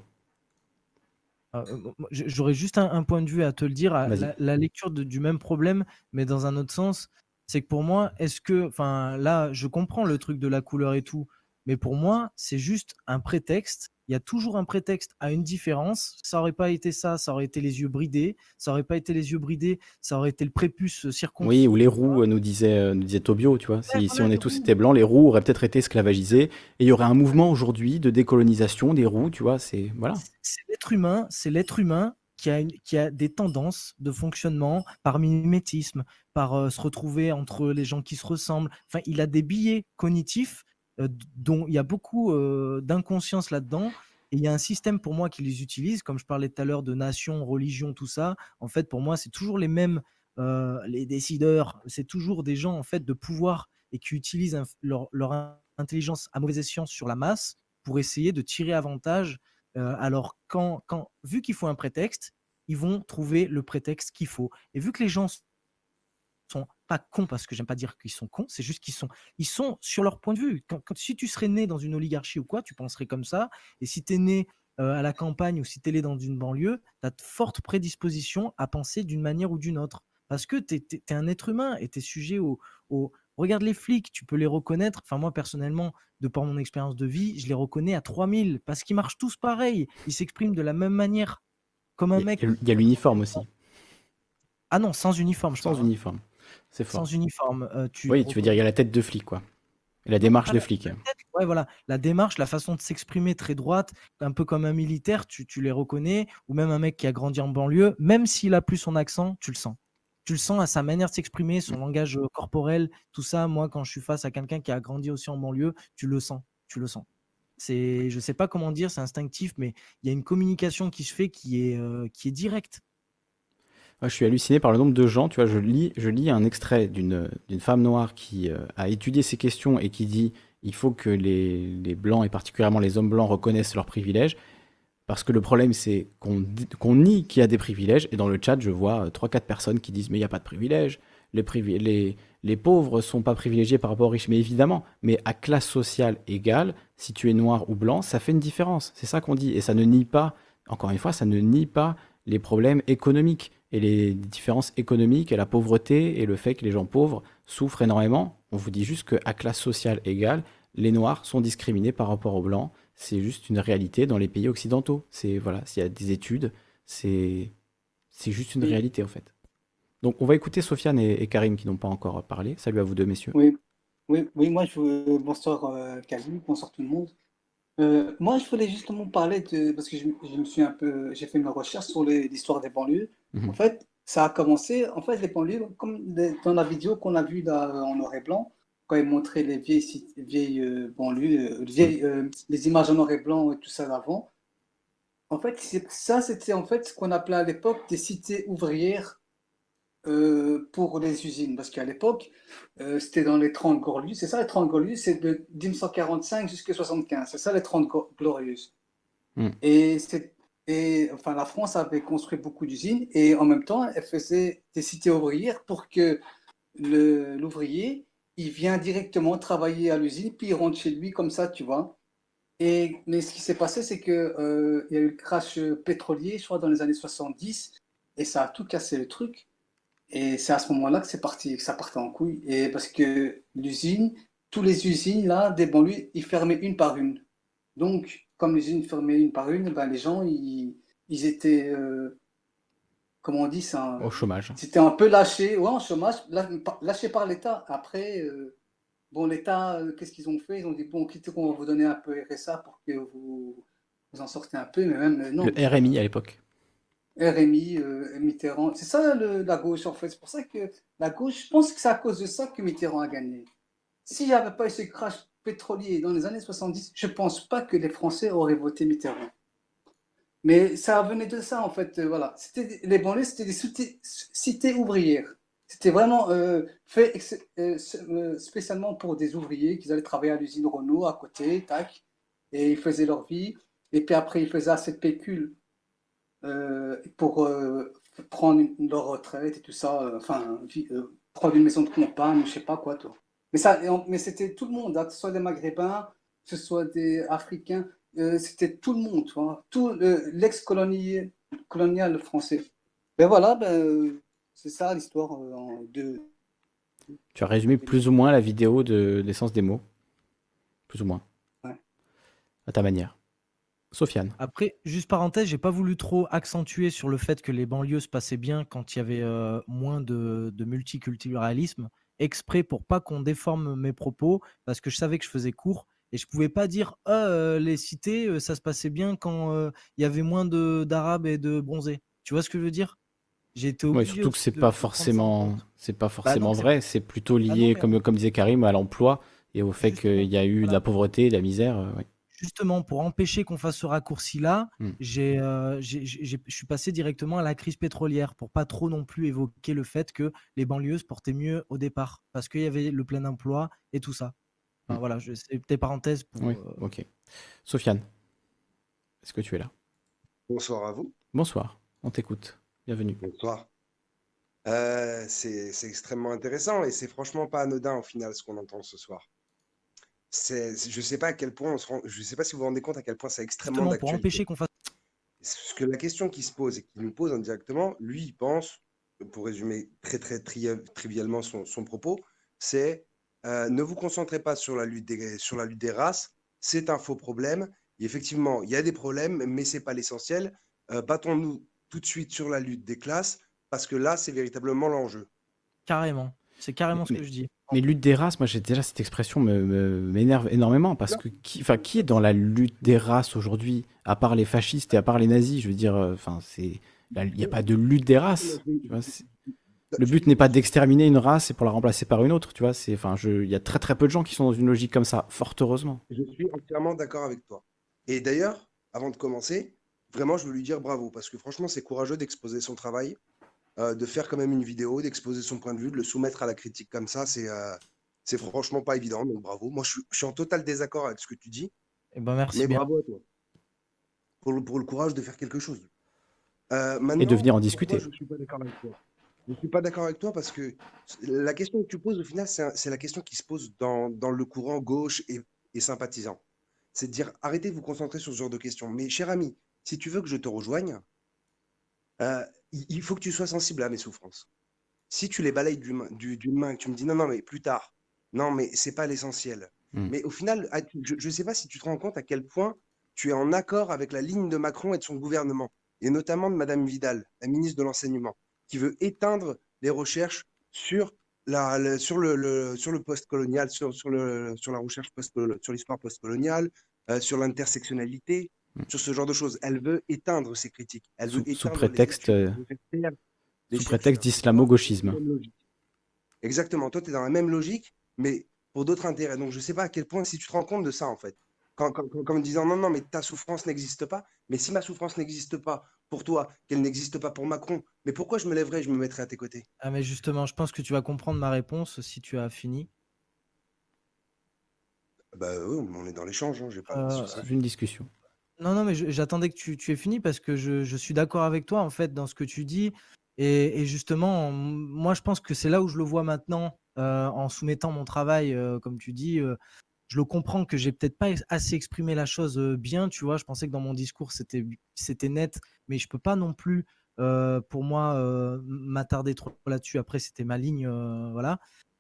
Ah, euh, j'aurais juste un, point de vue à te le dire, la, lecture du même problème, mais dans un autre sens. C'est que pour moi, est-ce que, enfin là, je comprends le truc de la couleur et tout, mais pour moi, c'est juste un prétexte il y a toujours un prétexte à une différence. Ça aurait pas été ça, ça aurait été les yeux bridés. Ça aurait pas été les yeux bridés, ça aurait été le prépuce circoncis. Oui, ou les roues, nous disait, euh, nous disait Tobio, tu vois. si, on est tous blancs, les roues auraient peut-être été esclavagisées. Et il y aurait un mouvement aujourd'hui de décolonisation des roues, tu vois. C'est voilà. C'est l'être humain, c'est l'être humain qui a, qui a, des tendances de fonctionnement par mimétisme, par euh, se retrouver entre les gens qui se ressemblent. Enfin, il a des billets cognitifs euh, dont il y a beaucoup euh, d'inconscience là-dedans. Et il y a un système pour moi qui les utilise, comme je parlais tout à l'heure de nation, religion, tout ça. En fait, pour moi, c'est toujours les mêmes, euh, les décideurs. C'est toujours des gens en fait de pouvoir et qui utilisent leur, intelligence à mauvaise escient sur la masse pour essayer de tirer avantage. alors, quand, quand, vu qu'il faut un prétexte, ils vont trouver le prétexte qu'il faut. Et vu que les gens pas cons parce que j'aime pas dire qu'ils sont cons, c'est juste qu'ils sont, ils sont sur leur point de vue. Quand, si tu serais né dans une oligarchie ou quoi, tu penserais comme ça. Et si tu es né euh, à la campagne ou si tu es né dans une banlieue, tu as de fortes prédispositions à penser d'une manière ou d'une autre. Parce que tu es, un être humain et tu es sujet au, au, Regarde les flics, tu peux les reconnaître. Enfin, moi, personnellement, de par mon expérience de vie, je les reconnais à 3000 parce qu'ils marchent tous pareil. Ils s'expriment de la même manière. Comme un mec. Il y a l'uniforme aussi. Ah non, sans uniforme, je Sans uniforme. Sans uniforme. Euh, tu oui, tu veux dire, il y a la tête de flic, quoi. la démarche de flic. Ouais, voilà. La démarche, la façon de s'exprimer très droite, un peu comme un militaire, tu, les reconnais, ou même un mec qui a grandi en banlieue, même s'il a plus son accent, tu le sens. Tu le sens à sa manière de s'exprimer, son langage euh, corporel, tout ça. Moi, quand je suis face à quelqu'un qui a grandi aussi en banlieue, tu le sens. Tu le sens. C'est, je sais pas comment dire, c'est instinctif, mais il y a une communication qui se fait qui est, euh, qui est directe je suis halluciné par le nombre de gens, tu vois, je lis, je lis un extrait d'une femme noire qui euh, a étudié ces questions et qui dit il faut que les, les, blancs et particulièrement les hommes blancs reconnaissent leurs privilèges. Parce que le problème, c'est qu'on qu'on nie qu'il y a des privilèges. Et dans le chat, je vois 3-4 personnes qui disent Mais il n'y a pas de privilèges. Les, les, les pauvres sont pas privilégiés par rapport aux riches. Mais évidemment, mais à classe sociale égale, si tu es noir ou blanc, ça fait une différence. C'est ça qu'on dit. Et ça ne nie pas, encore une fois, ça ne nie pas les problèmes économiques et les différences économiques et la pauvreté et le fait que les gens pauvres souffrent énormément. On vous dit juste qu'à classe sociale égale, les noirs sont discriminés par rapport aux blancs. C'est juste une réalité dans les pays occidentaux. C'est voilà, s'il y a des études, c'est c'est juste une réalité en fait. Donc on va écouter Sofiane et, Karim qui n'ont pas encore parlé. Salut à vous deux messieurs. Oui, oui, oui moi je bonsoir euh, Karim, bonsoir tout le monde. Euh, moi, je voulais justement parler de parce que je, me suis un peu, j'ai fait une recherche sur l'histoire des banlieues. Mhm. En fait, ça a commencé. En fait, les banlieues, comme dans la vidéo qu'on a vue en noir et blanc, quand ils montraient les vieilles, vieilles euh, banlieues, euh, vieilles, les images en noir et blanc et tout ça d'avant. En fait, ça, c'était en fait ce qu'on appelait à l'époque des cités ouvrières euh, pour les usines, parce qu'à l'époque, euh, c'était dans les 30 glorieuses. C'est ça, les 30 glorieuses, c'est de 1945 jusqu'à 75. C'est ça, les 30 glorieuses. Hmm. Et, et enfin, la France avait construit beaucoup d'usines et en même temps, elle faisait des cités ouvrières pour que l'ouvrier, il vient directement travailler à l'usine, puis il rentre chez lui comme ça, tu vois. Et, mais ce qui s'est passé, c'est qu'il euh, y a eu le crash pétrolier, je crois, dans les années 70, et ça a tout cassé le truc. Et c'est à ce moment-là que c'est parti, que ça partait en couille. Et parce que l'usine, toutes les usines là, des banlieues, ils fermaient une par une. Donc, comme l'usine fermait une par une, ben, les gens, ils, ils étaient, euh, comment on dit ça? Au chômage. C'était un peu lâché, ouais, en chômage, lâché par l'État. Après, euh, bon, l'État, euh, qu'est-ce qu'ils ont fait? Ils ont dit, bon, quittez qu'on va vous donner un peu RSA pour que vous, vous en sortez un peu, mais même non. Le RMI à l'époque. RMI, euh, Mitterrand. C'est ça la gauche en fait. C'est pour ça que la gauche, je pense que c'est à cause de ça que Mitterrand a gagné. S'il n'y avait pas eu ce crash pétrolier dans les années 70, je ne pense pas que les Français auraient voté Mitterrand. Mais ça venait de ça en fait. Euh, voilà. C'était, les banlieues, c'était des cités, ouvrières. C'était vraiment euh, fait spécialement pour des ouvriers qui allaient travailler à l'usine Renault à côté, tac, et ils faisaient leur vie. Et puis après, ils faisaient assez de pécule pour euh, prendre leur retraite et tout ça, euh, enfin, prendre une maison de campagne, je sais pas quoi, toi. Mais, ça, mais c'était tout le monde, hein, que ce soit des Maghrébins, que ce soit des Africains, c'était tout le monde, vois, tout l'ex-colonial français. Ben voilà, ben, c'est ça l'histoire de. Tu as résumé plus ou moins la vidéo de l'essence des mots. Plus ou moins. Ouais. À ta manière. Sofiane. Après, juste parenthèse, j'ai pas voulu trop accentuer sur le fait que les banlieues se passaient bien quand il y avait euh, moins de, multiculturalisme, exprès pour pas qu'on déforme mes propos, parce que je savais que je faisais court et je pouvais pas dire «Ah, euh, les cités, euh, ça se passait bien quand il y avait moins d'arabes et de bronzés. Tu vois ce que je veux dire? J'ai été surtout que c'est pas forcément, c'est pas bah forcément vrai. C'est plutôt bah lié, comme, comme disait Karim, à l'emploi et au fait qu'il y a eu de la pauvreté, de la misère justement, pour empêcher qu'on fasse ce raccourci-là, mmh. euh, je suis passé directement à la crise pétrolière pour pas trop non plus évoquer le fait que les banlieues se portaient mieux au départ parce qu'il y avait le plein emploi et tout ça. Enfin, mmh. Voilà, c'est des parenthèses. Pour, oui, euh, ok. Sofiane, est-ce que tu es là? Bonsoir à vous. Bonsoir, on t'écoute. Bienvenue. Bonsoir. Euh, c'est extrêmement intéressant et c'est franchement pas anodin au final ce qu'on entend ce soir je sais pas à quel point on se rend, je sais pas si vous vous rendez compte à quel point c'est extrêmement d'actualité. Pour empêcher qu'on fasse. Parce que la question qui se pose et qui nous pose indirectement, lui, il pense, pour résumer très très trivialement son, son propos, c'est euh, ne vous concentrez pas sur la lutte des, sur la lutte des races, c'est un faux problème. Et effectivement, il y a des problèmes, mais c'est pas l'essentiel. Euh, battons-nous tout de suite sur la lutte des classes, parce que là, c'est véritablement l'enjeu. Carrément. C'est carrément ce que je dis. Mais lutte des races, moi j'ai déjà cette expression m'énerve énormément parce que qui, enfin, qui est dans la lutte des races aujourd'hui à part les fascistes et à part les nazis? Je veux dire, euh, enfin c'est, il n'y a pas de lutte des races. le but n'est pas d'exterminer une race et pour la remplacer par une autre, tu vois. C'est, enfin, il y a très très peu de gens qui sont dans une logique comme ça, fort heureusement. Je suis entièrement d'accord avec toi. Et d'ailleurs, avant de commencer, vraiment, je veux lui dire bravo parce que franchement, c'est courageux d'exposer son travail de faire quand même une vidéo, d'exposer son point de vue, de le soumettre à la critique comme ça, c'est c'est franchement pas évident. Donc bravo. Moi, je, suis en total désaccord avec ce que tu dis. Et eh ben merci mais bravo à toi pour le, pour le courage de faire quelque chose. et de venir en discuter. Je ne suis pas d'accord avec toi. Je ne suis pas d'accord avec toi parce que la question que tu poses, au final, c'est la question qui se pose dans, dans le courant gauche et, et sympathisant. C'est de dire arrêtez de vous concentrer sur ce genre de questions. Mais cher ami, si tu veux que je te rejoigne, euh, il faut que tu sois sensible à mes souffrances. Si tu les balayes d'une du, du, main, que tu me dis non, non, mais plus tard, non, mais c'est pas l'essentiel. Hmm. Mais au final, je ne sais pas si tu te rends compte à quel point tu es en accord avec la ligne de Macron et de son gouvernement, et notamment de Madame Vidal, la ministre de l'Enseignement qui veut éteindre les recherches sur, la, sur le, sur le post-colonial, sur, sur, le, sur la recherche post sur l'histoire post-coloniale, euh, sur l'intersectionnalité. Sur ce genre de choses. Elle veut éteindre ces critiques. Elle veut sous, prétexte, euh, sous prétexte d'islamo-gauchisme. Exactement. Toi, tu es dans la même logique, mais pour d'autres intérêts. Donc, je ne sais pas à quel point, si tu te rends compte de ça, en fait, comme disant non, non, mais ta souffrance n'existe pas. Mais si ma souffrance n'existe pas pour toi, qu'elle n'existe pas pour Macron, mais pourquoi je me lèverais et je me mettrais à tes côtés? Ah, mais justement, je pense que tu vas comprendre ma réponse si tu as fini. Bah oui, on est dans l'échange, hein, j'ai pas euh, une discussion. Non, non, mais j'attendais que tu, tu aies fini parce que je, suis d'accord avec toi en fait dans ce que tu dis. Et, justement, moi je pense que c'est là où je le vois maintenant euh, en soumettant mon travail, euh, comme tu dis, je le comprends que j'ai peut-être pas assez exprimé la chose bien, tu vois. Je pensais que dans mon discours c'était c'était net, mais je peux pas non plus, pour moi, m'attarder trop là-dessus. Après, c'était ma ligne, voilà.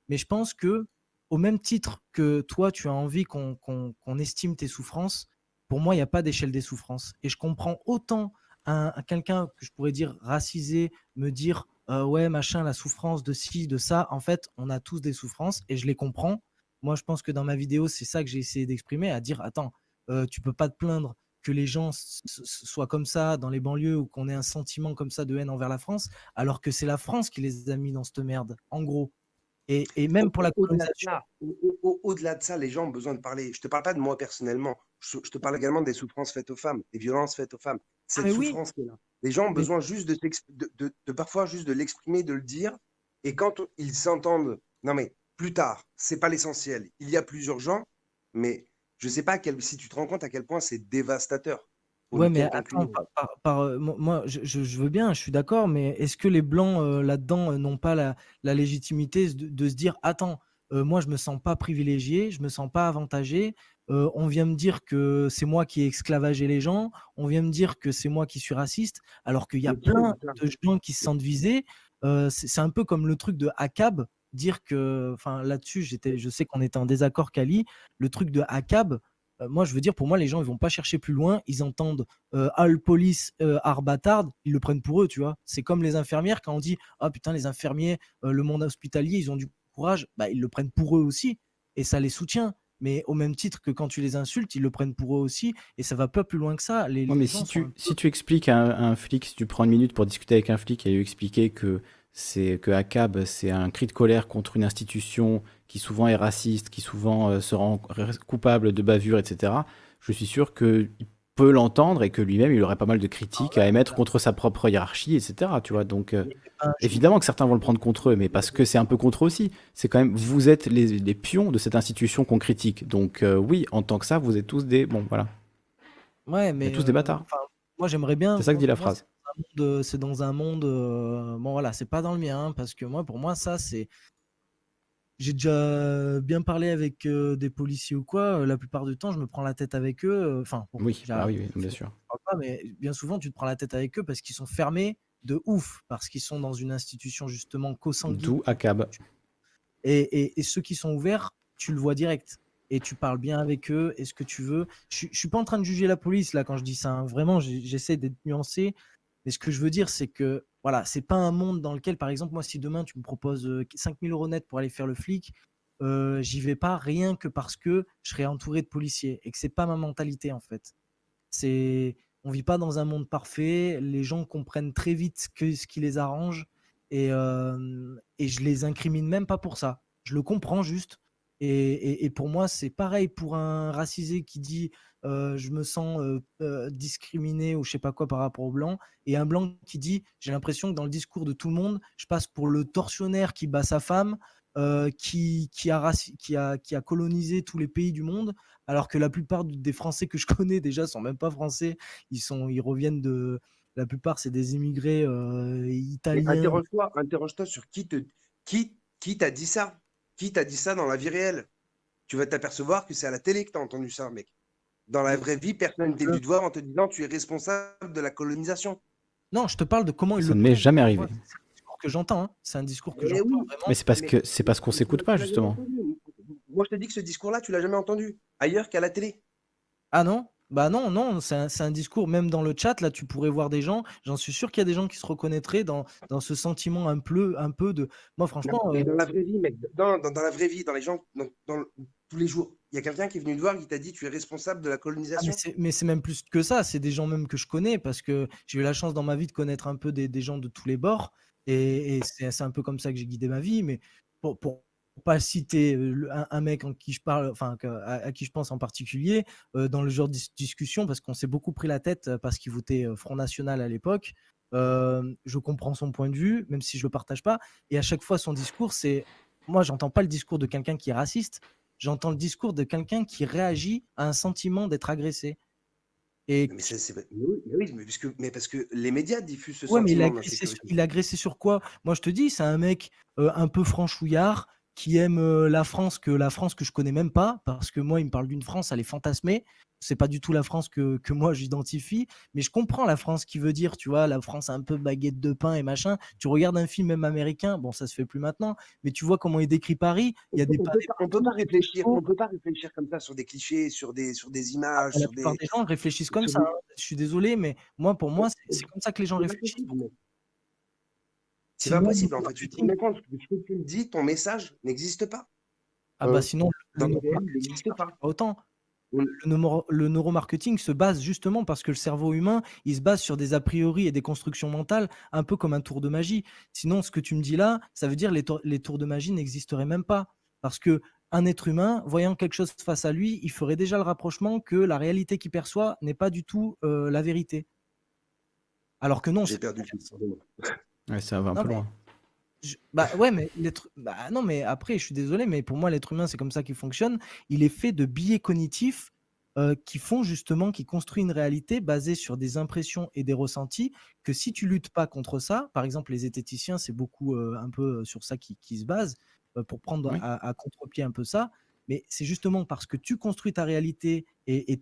Mais je pense que au même titre que toi, tu as envie qu'on estime tes souffrances, pour moi, il n'y a pas d'échelle des souffrances. Et je comprends autant un, quelqu'un que je pourrais dire racisé me dire ouais machin la souffrance de ci de ça. En fait, on a tous des souffrances et je les comprends. Moi, je pense que dans ma vidéo, c'est ça que j'ai essayé d'exprimer, à dire, attends, euh, tu peux pas te plaindre que les gens soient comme ça dans les banlieues ou qu'on ait un sentiment comme ça de haine envers la France, alors que c'est la France qui les a mis dans cette merde, en gros. Et, même pour la colonisation. Au-delà de, ça, les gens ont besoin de parler. Je te parle pas de moi personnellement. Je, te parle également des souffrances faites aux femmes, des violences faites aux femmes. Cette ah, souffrance là. Les gens ont besoin juste de, de, parfois juste de l'exprimer, de le dire. Et quand ils s'entendent, non mais plus tard. C'est pas l'essentiel. Il y a plus urgent, mais je sais pas quel, si tu te rends compte à quel point c'est dévastateur. Ouais, mais attends, par, euh, moi, je, veux bien, je suis d'accord, mais est-ce que les blancs euh, là-dedans euh, n'ont pas la, légitimité de, se dire, attends, moi je me sens pas privilégié, je me sens pas avantagé, on vient me dire que c'est moi qui ai esclavagé les gens, on vient me dire que c'est moi qui suis raciste, alors qu'il y a plein de gens qui se sentent visés. c'est un peu comme le truc de Akab, dire que, enfin là-dessus, j'étais, je sais qu'on était en désaccord, Kali. Le truc de ACAB, euh, moi, je veux dire, pour moi, les gens, ils vont pas chercher plus loin. Ils entendent euh, All Police, euh, Arbatard, ils le prennent pour eux, tu vois. C'est comme les infirmières, quand on dit, ah putain, les infirmiers, euh, le monde hospitalier, ils ont du courage, bah, ils le prennent pour eux aussi. Et ça les soutient. Mais au même titre que quand tu les insultes, ils le prennent pour eux aussi. Et ça va pas plus loin que ça. Les, mais si tu, si tu expliques à un, à un, flic, si tu prends une minute pour discuter avec un flic et lui expliquer que c'est que ACAB, c'est un cri de colère contre une institution qui souvent est raciste, qui souvent euh, se rend coupable de bavure, etc. Je suis sûr qu'il peut l'entendre et que lui-même, il aurait pas mal de critiques à émettre contre sa propre hiérarchie, etc. Tu vois, donc euh, évidemment que certains vont le prendre contre eux, mais parce que c'est un peu contre eux aussi. C'est quand même, vous êtes les, pions de cette institution qu'on critique. Donc euh, oui, en tant que ça, vous êtes tous des, bon, voilà. Ouais, mais tous des bâtards. moi, j'aimerais bien. C'est ça que dit la phrase c'est dans un monde. bon, voilà, c'est pas dans le mien, hein, parce que moi, pour moi, ça, c'est. J'ai déjà bien parlé avec des policiers ou quoi. la plupart du temps, je me prends la tête avec eux. Enfin, oui, ah oui, bien sûr. mais bien souvent, tu te prends la tête avec eux parce qu'ils sont fermés de ouf, parce qu'ils sont dans une institution justement co-sanguine. Tout à cab. Et, et, et, ceux qui sont ouverts, tu le vois direct. Et tu parles bien avec eux, est ce que tu veux. Je, je suis pas en train de juger la police là quand je dis ça. Hein. Vraiment, j'essaie d'être nuancé. Mais ce que je veux dire, c'est que voilà, c'est pas un monde dans lequel, par exemple, moi, si demain tu me proposes 5000 euros net pour aller faire le flic, j'y vais pas rien que parce que je serai entouré de policiers et que c'est pas ma mentalité en fait. C'est, on vit pas dans un monde parfait. Les gens comprennent très vite que ce qui les arrange et, et je les incrimine même pas pour ça. Je le comprends juste. Et, et, et pour moi, c'est pareil pour un racisé qui dit je me sens discriminé ou je sais pas quoi par rapport aux blancs, et un blanc qui dit j'ai l'impression que dans le discours de tout le monde, je passe pour le tortionnaire qui bat sa femme, qui, qui, a, qui, a, qui a colonisé tous les pays du monde, alors que la plupart des Français que je connais déjà sont même pas français, ils, sont, ils reviennent de... La plupart, c'est des immigrés italiens. Interroge-toi interroge sur qui te, qui, qui t'a dit ça? Qui t'a dit ça dans la vie réelle? Tu vas t'apercevoir que c'est à la télé que tu as entendu ça, mec. Dans la vraie vie, personne n'est venu te voir en te disant tu es responsable de la colonisation. Non, je te parle de comment il ça ne m'est jamais arrivé. C'est un discours que j'entends. Hein. C'est un discours que j'entends. Mais c'est parce que c'est parce qu'on s'écoute pas justement. Moi, je te dis que ce discours-là, tu l'as jamais entendu ailleurs qu'à la télé. Ah non? Bah non, non, c'est un, discours, même dans le chat, là, tu pourrais voir des gens, j'en suis sûr qu'il y a des gens qui se reconnaîtraient dans, dans ce sentiment un peu, un peu de... Moi, franchement... Euh dans la vraie vie, mec, dans, dans, la vraie vie, dans les gens, dans, tous les jours, il y a quelqu'un qui est venu te voir qui t'a dit tu es responsable de la ah, colonisation? mais c'est même plus que ça, c'est des gens même que je connais, parce que j'ai eu la chance dans ma vie de connaître un peu des, des gens de tous les bords, et, et c'est un peu comme ça que j'ai guidé ma vie, mais pour, pour, pas citer un, mec en qui je parle, enfin à, qui je pense en particulier dans le genre de discussion parce qu'on s'est beaucoup pris la tête parce qu'il votait Front National à l'époque. je comprends son point de vue, même si je le partage pas. Et à chaque fois, son discours, c'est moi, j'entends pas le discours de quelqu'un qui est raciste. J'entends le discours de quelqu'un qui réagit à un sentiment d'être agressé. Et... Mais, oui, mais, parce que les médias diffusent ce sentiment. Mais il, a agressé sur, il a agressé sur quoi? Moi, je te dis, c'est un mec un peu franchouillard qui aime la France que la France que je connais même pas, parce que moi, il me parle d'une France, elle est fantasmée. C'est pas du tout la France que, que moi j'identifie, mais je comprends la France qui veut dire, tu vois, la France un peu baguette de pain et machin. Tu regardes un film même américain, bon, ça se fait plus maintenant, mais tu vois comment il décrit Paris. Il y a des. On peut, pas, peut pas réfléchir, on peut pas réfléchir comme ça sur des clichés, sur des, sur des ah, images. la plupart des... gens réfléchissent comme ça. Hein. Je suis désolé, mais moi, pour moi, c'est comme ça que les gens réfléchissent. C'est pas possible. En fait, tu te rends compte que ce que tu me dis, ton message n'existe pas. Ah bah euh, sinon, le, n'existe pas. Autant. Le, le, neuromarketing se base justement parce que le cerveau humain, il se base sur des a priori et des constructions mentales, un peu comme un tour de magie. Sinon, ce que tu me dis là, ça veut dire les, les tours de magie n'existeraient même pas. Parce que un être humain, voyant quelque chose face à lui, il ferait déjà le rapprochement que la réalité qu'il perçoit n'est pas du tout euh, la vérité. Alors que non. J'ai perdu Ouais, ça va un peu loin. Bah ouais, mais l'être. Bah non, mais après, je suis désolé, mais pour moi, l'être humain, c'est comme ça qu'il fonctionne. Il est fait de biais cognitifs euh, qui font justement, qui construit une réalité basée sur des impressions et des ressentis. Que si tu luttes pas contre ça, par exemple, les zététiciens, c'est beaucoup euh, un peu euh, sur ça qui, qui se base euh, pour prendre à, à contre-pied un peu ça. Mais c'est justement parce que tu construis ta réalité et, et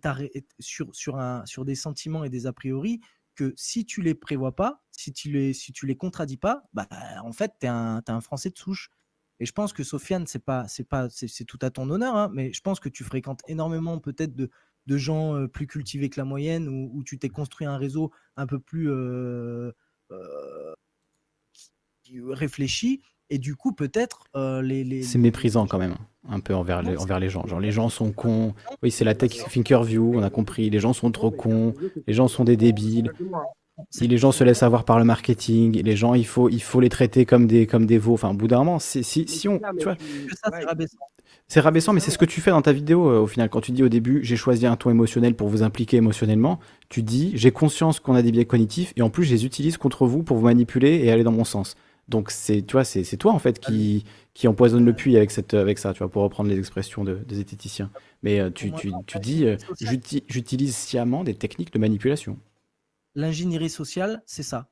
sur, sur, un, sur des sentiments et des a priori que si tu les prévois pas, si tu les, si tu les contradis pas, bah, en fait, tu es, un Français de souche. Et je pense que Sofiane, c'est pas, c'est pas, c'est tout à ton honneur, hein, mais je pense que tu fréquentes énormément peut-être de, de gens plus cultivés que la moyenne, où, tu t'es construit un réseau un peu plus réfléchi. Et du coup, peut-être euh, les, les, C'est méprisant quand même, un peu envers les, envers les gens. Genre, les gens sont cons. Oui, c'est la tech thinker view, on a compris. Les gens sont trop cons. Les gens sont des débiles. Si les gens se laissent avoir par le marketing, les gens, il faut, il faut les traiter comme des, comme des veaux. Enfin, au bout d'un moment, si, si on. Tu vois, c'est rabaissant. C'est rabaissant, mais c'est ce que tu fais dans ta vidéo euh, au final. Quand tu dis au début, j'ai choisi un ton émotionnel pour vous impliquer émotionnellement, tu dis, j'ai conscience qu'on a des biais cognitifs et en plus, je les utilise contre vous pour vous manipuler et aller dans mon sens. Donc c'est tu vois c'est toi en fait qui, qui empoisonne le puits avec cette avec ça tu vois pour reprendre les expressions de, des zététiciens. Mais euh, tu, tu, tu dis euh, j'utilise sciemment des techniques de manipulation. L'ingénierie sociale c'est ça.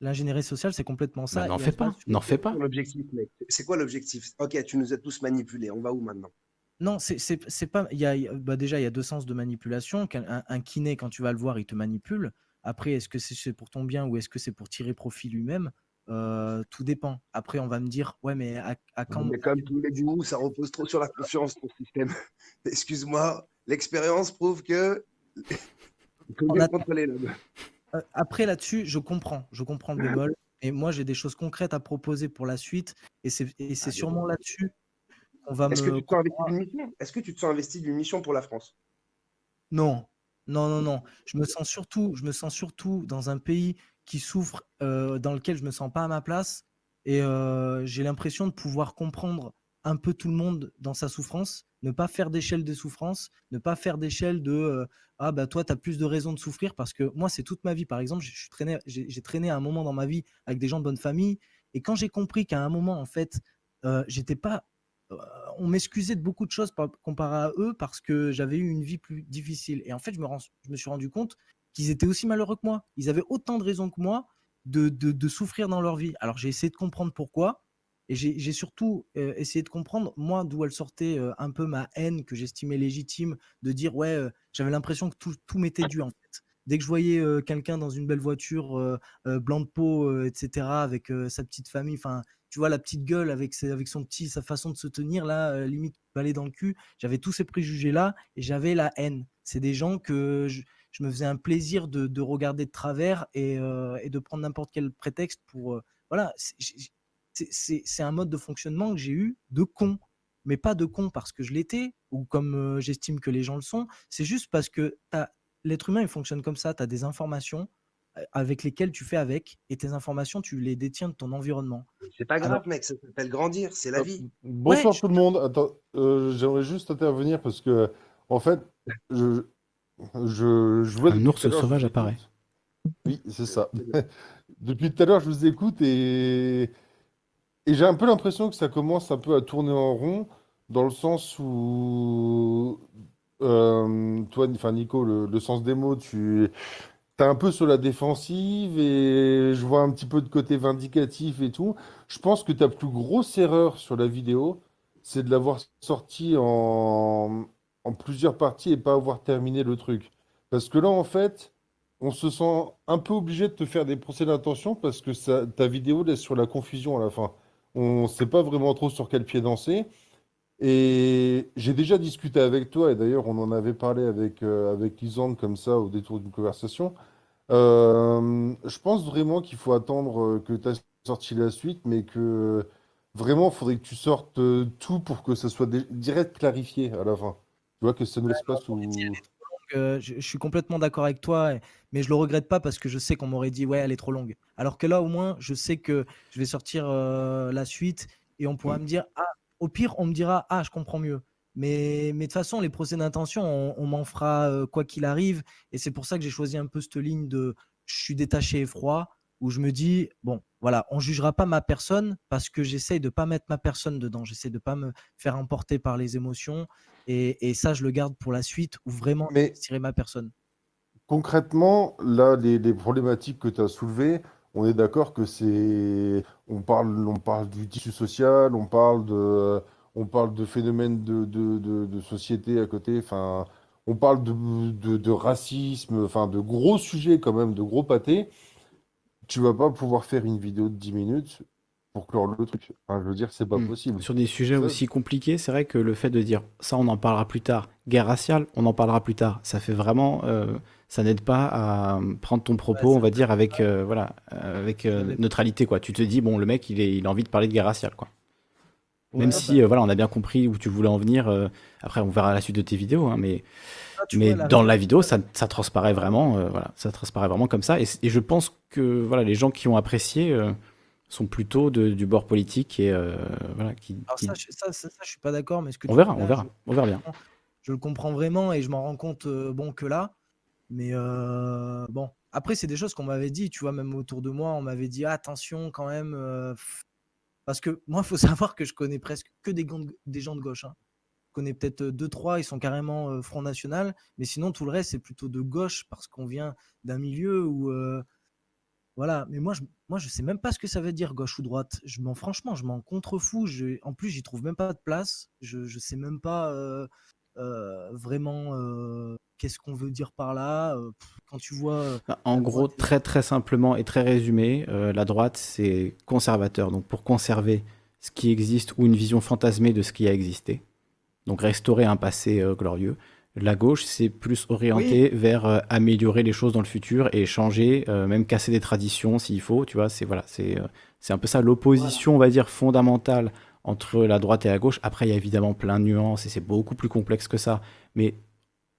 L'ingénierie sociale c'est complètement ça. Bah, n'en fais pas n'en fais pas. L'objectif c'est quoi l'objectif? Ok tu nous as tous manipulés on va où maintenant? Non, c'est pas. Il y a, bah déjà, il y a deux sens de manipulation. Un, un, kiné, quand tu vas le voir, il te manipule. Après, est-ce que c'est pour ton bien ou est-ce que c'est pour tirer profit lui-même? Tout dépend. Après, on va me dire, ouais, mais à, quand Mais comme tous les goûts, ça repose trop sur la confiance, ton système. Excuse-moi, l'expérience prouve que. Après, là-dessus, je comprends. Je comprends le bémol. Et moi, j'ai des choses concrètes à proposer pour la suite. Et c'est ah, sûrement là-dessus qu'on va Est-ce me. Que tu te sens investi d'une mission? Est-ce que tu te sens investi d'une mission pour la France? Non. Non, non, non. Je me sens surtout, je me sens surtout dans un pays qui souffre, dans lequel je me sens pas à ma place. Et j'ai l'impression de pouvoir comprendre un peu tout le monde dans sa souffrance, ne pas faire d'échelle des souffrances, ne pas faire d'échelle de ah bah toi tu as plus de raisons de souffrir parce que moi c'est toute ma vie. Par exemple, j'ai traîné traîné un moment dans ma vie avec des gens de bonne famille. Et quand j'ai compris qu'à un moment en fait j'étais pas on m'excusait de beaucoup de choses comparé à eux parce que j'avais eu une vie plus difficile. Et en fait je me, je me suis rendu compte qu'ils étaient aussi malheureux que moi. Ils avaient autant de raisons que moi de, souffrir dans leur vie. Alors j'ai essayé de comprendre pourquoi, et j'ai surtout euh, essayé de comprendre, moi, d'où elle sortait euh, un peu ma haine que j'estimais légitime, de dire, ouais, euh, j'avais l'impression que tout, m'était dû, en fait. Dès que je voyais quelqu'un dans une belle voiture, blanc de peau, etc., avec sa petite famille, enfin, tu vois, la petite gueule avec, avec son petit, sa façon de se tenir, là, limite, balai dans le cul, j'avais tous ces préjugés-là, et j'avais la haine. C'est des gens que je, je me faisais un plaisir de, regarder de travers et, euh, de prendre n'importe quel prétexte pour. Euh, voilà, c'est un mode de fonctionnement que j'ai eu de con, mais pas de con parce que je l'étais ou comme euh, j'estime que les gens le sont. C'est juste parce que l'être humain il fonctionne comme ça. Tu as des informations avec lesquelles tu fais avec et tes informations tu les détiens de ton environnement. C'est pas grave, mec, ça s'appelle grandir, c'est la vie. Bonsoir tout le monde. Attends, j'aimerais juste intervenir parce que en fait, je, je, je vois Un ours sauvage apparaît. Oui, c'est ça. Depuis tout à l'heure, je vous écoute et, et j'ai un peu l'impression que ça commence un peu à tourner en rond, dans le sens où, euh, toi, enfin Nico, le, sens des mots, tu es un peu sur la défensive et je vois un petit peu de côté vindicatif et tout. Je pense que ta plus grosse erreur sur la vidéo, c'est de l'avoir sorti en, en plusieurs parties et pas avoir terminé le truc. Parce que là, en fait, on se sent un peu obligé de te faire des procès d'intention parce que ça, ta vidéo laisse sur la confusion à la fin. On ne sait pas vraiment trop sur quel pied danser. Et j'ai déjà discuté avec toi, et d'ailleurs on en avait parlé avec, euh, avec Lisande comme ça au détour d'une conversation. Euh, je pense vraiment qu'il faut attendre que tu aies sorti la suite, mais que vraiment il faudrait que tu sortes euh, tout pour que ça soit direct clarifié à la fin. Tu vois que ça ne laisse sous. Euh, je, suis complètement d'accord avec toi, mais je le regrette pas parce que je sais qu'on m'aurait dit ouais, elle est trop longue. Alors que là, au moins, je sais que je vais sortir euh, la suite et on pourra mm. me dire ah, au pire, on me dira ah, je comprends mieux. Mais, mais de toute façon, les procès d'intention, on, m'en fera euh, quoi qu'il arrive. Et c'est pour ça que j'ai choisi un peu cette ligne de je suis détaché et froid, où je me dis bon, voilà, on jugera pas ma personne parce que j'essaye de pas mettre ma personne dedans. J'essaie de pas me faire emporter par les émotions et, ça, je le garde pour la suite où vraiment Mais tirer ma personne. concrètement, là, les, problématiques que tu as soulevées, on est d'accord que c'est. On parle, on parle du tissu social, on parle de, on parle de phénomènes de, de, société à côté, enfin, on parle de, de, racisme, enfin, de gros sujets quand même, de gros pâtés. Tu vas pas pouvoir faire une vidéo de 10 minutes pour clore le truc. je veux dire, c'est pas hmm. possible. Sur des sujets aussi compliqués, c'est vrai que le fait de dire ça, on en parlera plus tard, guerre raciale, on en parlera plus tard, ça fait vraiment. Euh, ça n'aide pas à prendre ton propos, on va dire, avec, euh, voilà, avec euh, neutralité. Quoi. Tu te dis, bon, le mec, il, est, il a envie de parler de guerre raciale. Quoi. Même si, bah voilà, on a bien compris où tu voulais en venir. après, on verra la suite de tes vidéos, hein, mais, ah, mais dans la vidéo, ça, ça transparaît vraiment, voilà, ça transparaît vraiment comme ça. Et, et, je pense que voilà, les gens qui ont apprécié sont plutôt du bord politique et euh, voilà qui, Ça, ça, ça, je suis pas d'accord, mais ce que on verra, on verra, on verra bien. Je le comprends vraiment et je m'en rends compte euh, bon que là, mais euh, bon. Après, c'est des choses qu'on m'avait dit, tu vois, même autour de moi, on m'avait dit attention quand même, parce que moi, il faut savoir que je connais presque que des, des gens de gauche. Hein. Connais peut-être deux trois, ils sont carrément Front National, mais sinon tout le reste c'est plutôt de gauche parce qu'on vient d'un milieu où voilà, mais moi je, moi je sais même pas ce que ça veut dire gauche ou droite. Je m'en franchement, je m'en contrefous. Je, en plus, j'y trouve même pas de place. Je, je sais même pas euh, vraiment qu'est-ce qu'on veut dire par là. quand tu vois. Bah, en gros, très très simplement et très résumé, la droite c'est conservateur. Donc pour conserver ce qui existe ou une vision fantasmée de ce qui a existé. Donc restaurer un passé glorieux. La gauche, c'est plus orienté vers euh, améliorer les choses dans le futur et changer, euh, même casser des traditions s'il faut. Tu vois, c'est voilà, c'est euh, c'est un peu ça l'opposition, on va dire fondamentale entre la droite et la gauche. Après, il y a évidemment plein de nuances et c'est beaucoup plus complexe que ça. Mais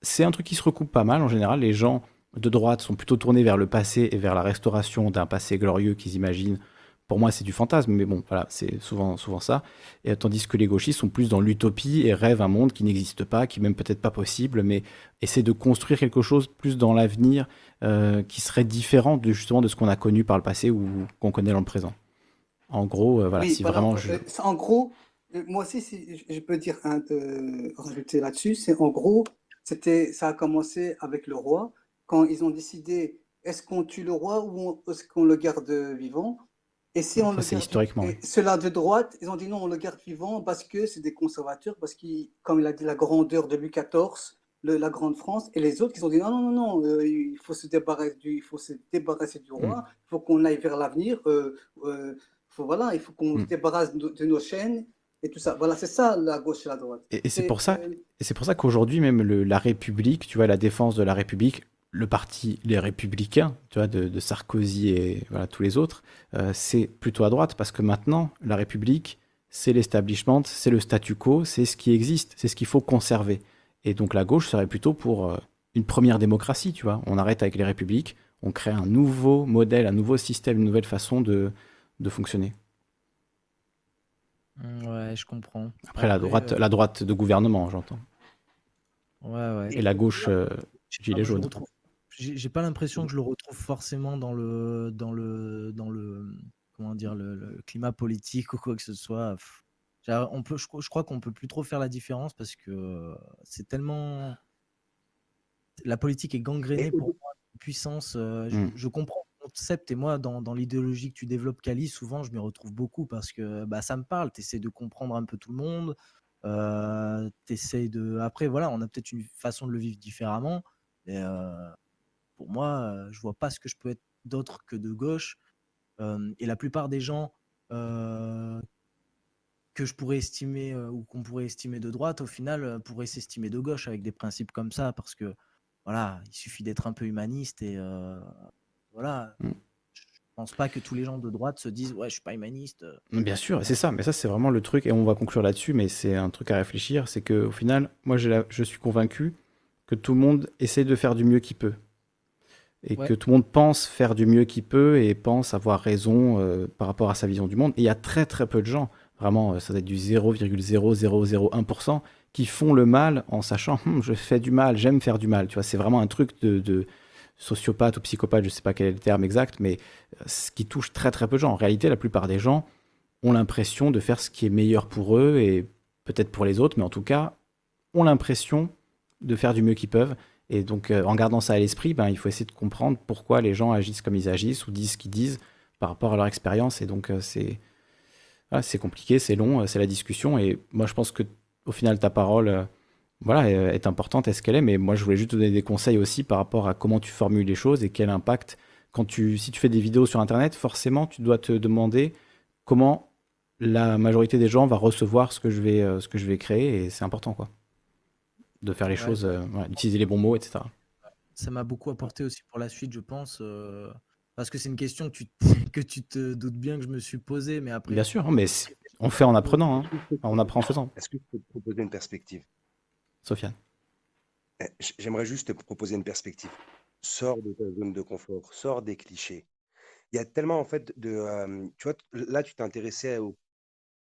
c'est un truc qui se recoupe pas mal en général. Les gens de droite sont plutôt tournés vers le passé et vers la restauration d'un passé glorieux qu'ils imaginent pour moi, c'est du fantasme, mais bon, voilà, c'est souvent, souvent ça. Et, tandis que les gauchistes sont plus dans l'utopie et rêvent un monde qui n'existe pas, qui n'est même peut-être pas possible, mais essaient de construire quelque chose plus dans l'avenir euh, qui serait différent de, justement de ce qu'on a connu par le passé ou qu'on connaît dans le présent. En gros, euh, voilà, si vraiment je... Euh, en gros, moi aussi, si je peux dire rajouter là-dessus, c'est en gros, c'était, ça a commencé avec le roi quand ils ont décidé est-ce qu'on tue le roi ou est-ce qu'on le garde vivant? Et si on c'est historiquement. Ceux-là de droite, ils ont dit non, on le garde vivant parce que c'est des conservateurs, parce qu'il, comme il a dit, la grandeur de Louis XIV, la grande France, et les autres, ils ont dit non, non, non, non, euh, il faut se débarrasser du, il faut se débarrasser du roi, mm. il faut qu'on aille vers l'avenir, euh, euh, faut, voilà, il faut qu'on mm. se débarrasse de, nos chaînes et tout ça. Voilà, c'est ça la gauche et la droite. Et, c'est pour ça, et c'est pour ça qu'aujourd'hui même le, la République, tu vois, la défense de la République, le parti Les Républicains, tu vois, de, Sarkozy et voilà, tous les autres, euh, c'est plutôt à droite parce que maintenant, la République, c'est l'establishment, c'est le statu quo, c'est ce qui existe, c'est ce qu'il faut conserver. Et donc la gauche serait plutôt pour euh, une première démocratie, tu vois. On arrête avec les républiques, on crée un nouveau modèle, un nouveau système, une nouvelle façon de, de fonctionner. Mmh, ouais, je comprends. Après, la, droite, euh, la droite de gouvernement, j'entends. Ouais, ouais. Et la gauche, gilet jaune j'ai pas l'impression que je le retrouve forcément dans le dans le dans le comment dire le, climat politique ou quoi que ce soit. On peut, je, crois qu'on peut plus trop faire la différence parce que c'est tellement la politique est gangrénée pour moi, puissance. Euh, mmh. je, comprends le concept et moi dans, dans l'idéologie que tu développes, Kali, souvent je m'y retrouve beaucoup parce que bah, ça me parle. Tu essaies de comprendre un peu tout le monde. Euh, de. Après voilà, on a peut-être une façon de le vivre différemment. Et, euh, pour moi, je vois pas ce que je peux être d'autre que de gauche. et la plupart des gens que je pourrais estimer ou qu'on pourrait estimer de droite, au final, pourraient s'estimer de gauche avec des principes comme ça, parce que voilà, il suffit d'être un peu humaniste et voilà. Mmh. Je pense pas que tous les gens de droite se disent ouais je suis pas humaniste. Bien sûr, c'est ça, mais ça c'est vraiment le truc et on va conclure là-dessus, mais c'est un truc à réfléchir, c'est que au final, moi je suis convaincu que tout le monde essaie de faire du mieux qu'il peut et que tout le monde pense faire du mieux qu'il peut et pense avoir raison euh, par rapport à sa vision du monde. Et il y a très très peu de gens, vraiment, euh, ça doit être du 0,0001%, qui font le mal en sachant hum, je fais du mal, j'aime faire du mal. Tu vois, c'est vraiment un truc de, sociopathe ou psychopathe, je ne sais pas quel est le terme exact, mais euh, ce qui touche très très peu de gens. En réalité, la plupart des gens ont l'impression de faire ce qui est meilleur pour eux et peut-être pour les autres, mais en tout cas, ont l'impression de faire du mieux qu'ils peuvent et donc, euh, en gardant ça à l'esprit, ben, il faut essayer de comprendre pourquoi les gens agissent comme ils agissent ou disent ce qu'ils disent par rapport à leur expérience. Et donc, euh, c'est compliqué, c'est long, euh, c'est la discussion. Et moi, je pense que au final, ta parole voilà, est importante, est-ce qu'elle est. Mais moi, je voulais juste te donner des conseils aussi par rapport à comment tu formules les choses et quel impact. Quand tu, si tu fais des vidéos sur Internet, forcément, tu dois te demander comment la majorité des gens va recevoir ce que je vais, ce que je vais créer. Et c'est important, quoi de faire les choses, euh, d'utiliser les bons mots, etc. Ça m'a beaucoup apporté aussi pour la suite, je pense, euh, parce que c'est une question que tu, que tu te doutes bien que je me suis posée, mais après. Bien sûr, hein, mais on fait en apprenant, hein. on apprend en faisant. Est-ce que je peux te proposer une perspective? Sofiane eh, J'aimerais juste te proposer une perspective. Sors de ta zone de confort, sors des clichés. Il y a tellement en fait de. Euh, tu vois, là, tu t'intéressais au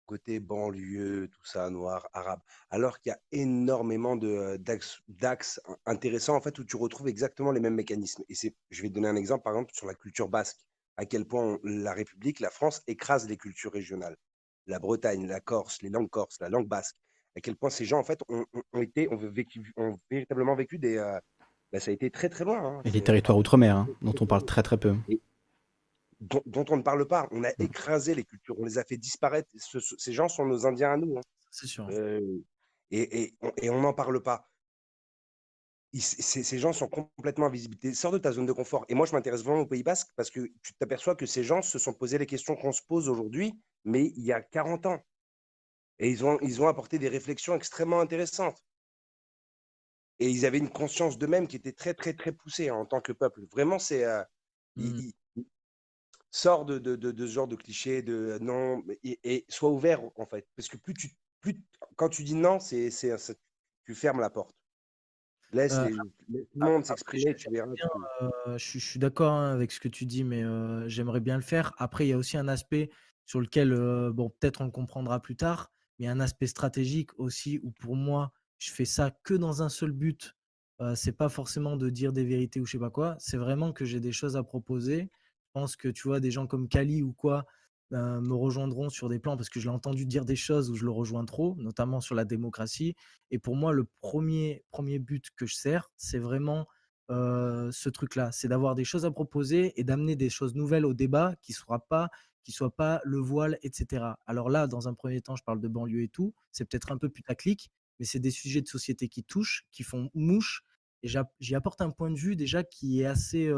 côté banlieue, tout ça, noir, arabe, alors qu'il y a énormément de, d'axes, intéressants en fait où tu retrouves exactement les mêmes mécanismes. Et je vais te donner un exemple par exemple sur la culture basque, à quel point la République, la France écrase les cultures régionales, la Bretagne, la Corse, les langues corses, la langue basque, à quel point ces gens en fait ont, été, ont, vécu, ont véritablement vécu des, bah, ça a été très très loin. Hein. Et les territoires outre-mer, hein, dont on parle très très peu dont, on ne parle pas. On a mmh. écrasé les cultures, on les a fait disparaître. ces gens sont nos Indiens à nous. Hein. C'est sûr. Euh, et, on n'en parle pas. ces gens sont complètement invisibles. Sors de ta zone de confort. Et moi, je m'intéresse vraiment au Pays Basque parce que tu t'aperçois que ces gens se sont posés les questions qu'on se pose aujourd'hui, mais il y a 40 ans. Et ils ont, ils ont apporté des réflexions extrêmement intéressantes. Et ils avaient une conscience d'eux-mêmes qui était très, très, très poussée hein, en tant que peuple. Vraiment, c'est. Euh, mmh sors de, ce genre de cliché, de non, et, sois ouvert en fait. Parce que plus tu, plus, quand tu dis non, c'est, c'est, tu fermes la porte. Laisse, euh, tout le monde s'exprimer, tu verras. je, suis d'accord hein, avec ce que tu dis, mais j'aimerais bien le faire. Après, il y a aussi un aspect sur lequel, bon, peut-être on le comprendra plus tard, mais il y a un aspect stratégique aussi où pour moi, je fais ça que dans un seul but. c'est pas forcément de dire des vérités ou je sais pas quoi. C'est vraiment que j'ai des choses à proposer. Je pense que tu vois, des gens comme Kali ou quoi, ben, me rejoindront sur des plans parce que je l'ai entendu dire des choses où je le rejoins trop, notamment sur la démocratie. Et pour moi, le premier, premier but que je sers, c'est vraiment ce truc-là, c'est d'avoir des choses à proposer et d'amener des choses nouvelles au débat qui ne soit pas qui soit pas le voile, etc. Alors là, dans un premier temps, je parle de banlieue et tout. C'est peut-être un peu putaclic, mais c'est des sujets de société qui touchent, qui font mouche. Et j'y apporte un point de vue déjà qui est assez,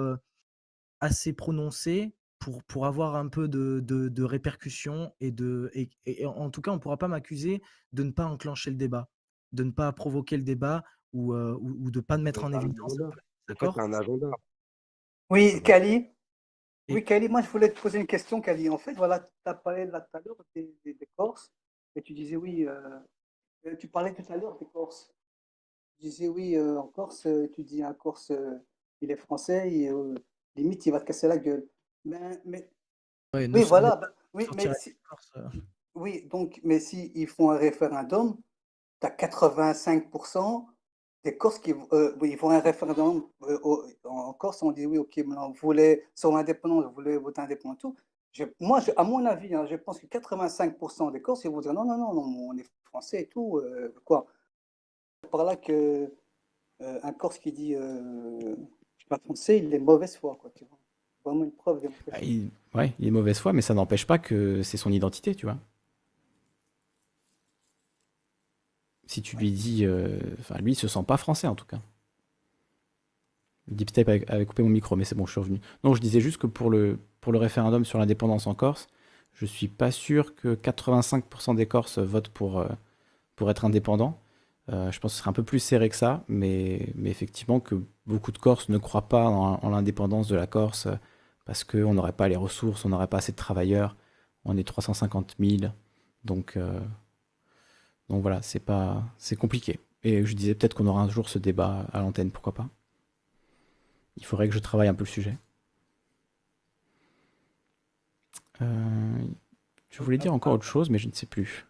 assez prononcé pour, pour avoir un peu de, de, répercussions et de et, en tout cas on ne pourra pas m'accuser de ne pas enclencher le débat, de ne pas provoquer le débat ou, euh, ou, de ne pas le mettre en évidence. D'accord? un agenda. Oui, Kali. Oui, Kali, moi je voulais te poser une question, Kali. En fait, voilà, tu as parlé là tout à l'heure des, des, Corses et tu disais oui, euh, euh, tu parlais tout à l'heure des Corses. Tu disais oui, en Corse, tu dis un Corse, il est français, et, limite il va te casser la gueule. Ben, mais, oui, voilà. Ben, oui, mais euh. oui, donc, mais si ils font un référendum, tu as 85% des Corses qui euh, ils font un référendum euh, en Corse, on dit oui, ok, maintenant, vous voulez, sur l'indépendance, vous voulez voter indépendant, tout. moi, à mon avis, hein, je pense que 85% des Corses, ils vont dire non, non, non, non, on est français et tout, quoi. Par là que un Corse qui dit pas français, il est mauvaise foi, quoi, tu vois vraiment une preuve bah, il, ouais, il est mauvaise foi, mais ça n'empêche pas que c'est son identité, tu vois. Si tu lui dis. Euh, enfin, lui, il se sent pas français en tout cas. Deep avait, coupé mon micro, mais c'est bon, je suis revenu. Non, je disais juste que pour le, pour le référendum sur l'indépendance en Corse, je suis pas sûr que 85% des Corses votent pour, euh, pour être indépendants. Euh, je pense que ce serait un peu plus serré que ça, mais, mais effectivement que beaucoup de Corses ne croient pas en l'indépendance de la Corse parce qu'on n'aurait pas les ressources, on n'aurait pas assez de travailleurs. On est 350 000. Donc, euh, donc voilà, c'est pas, c'est compliqué. Et je disais peut-être qu'on aura un jour ce débat à l'antenne, pourquoi pas. Il faudrait que je travaille un peu le sujet. Euh, je voulais dire encore autre chose, mais je ne sais plus.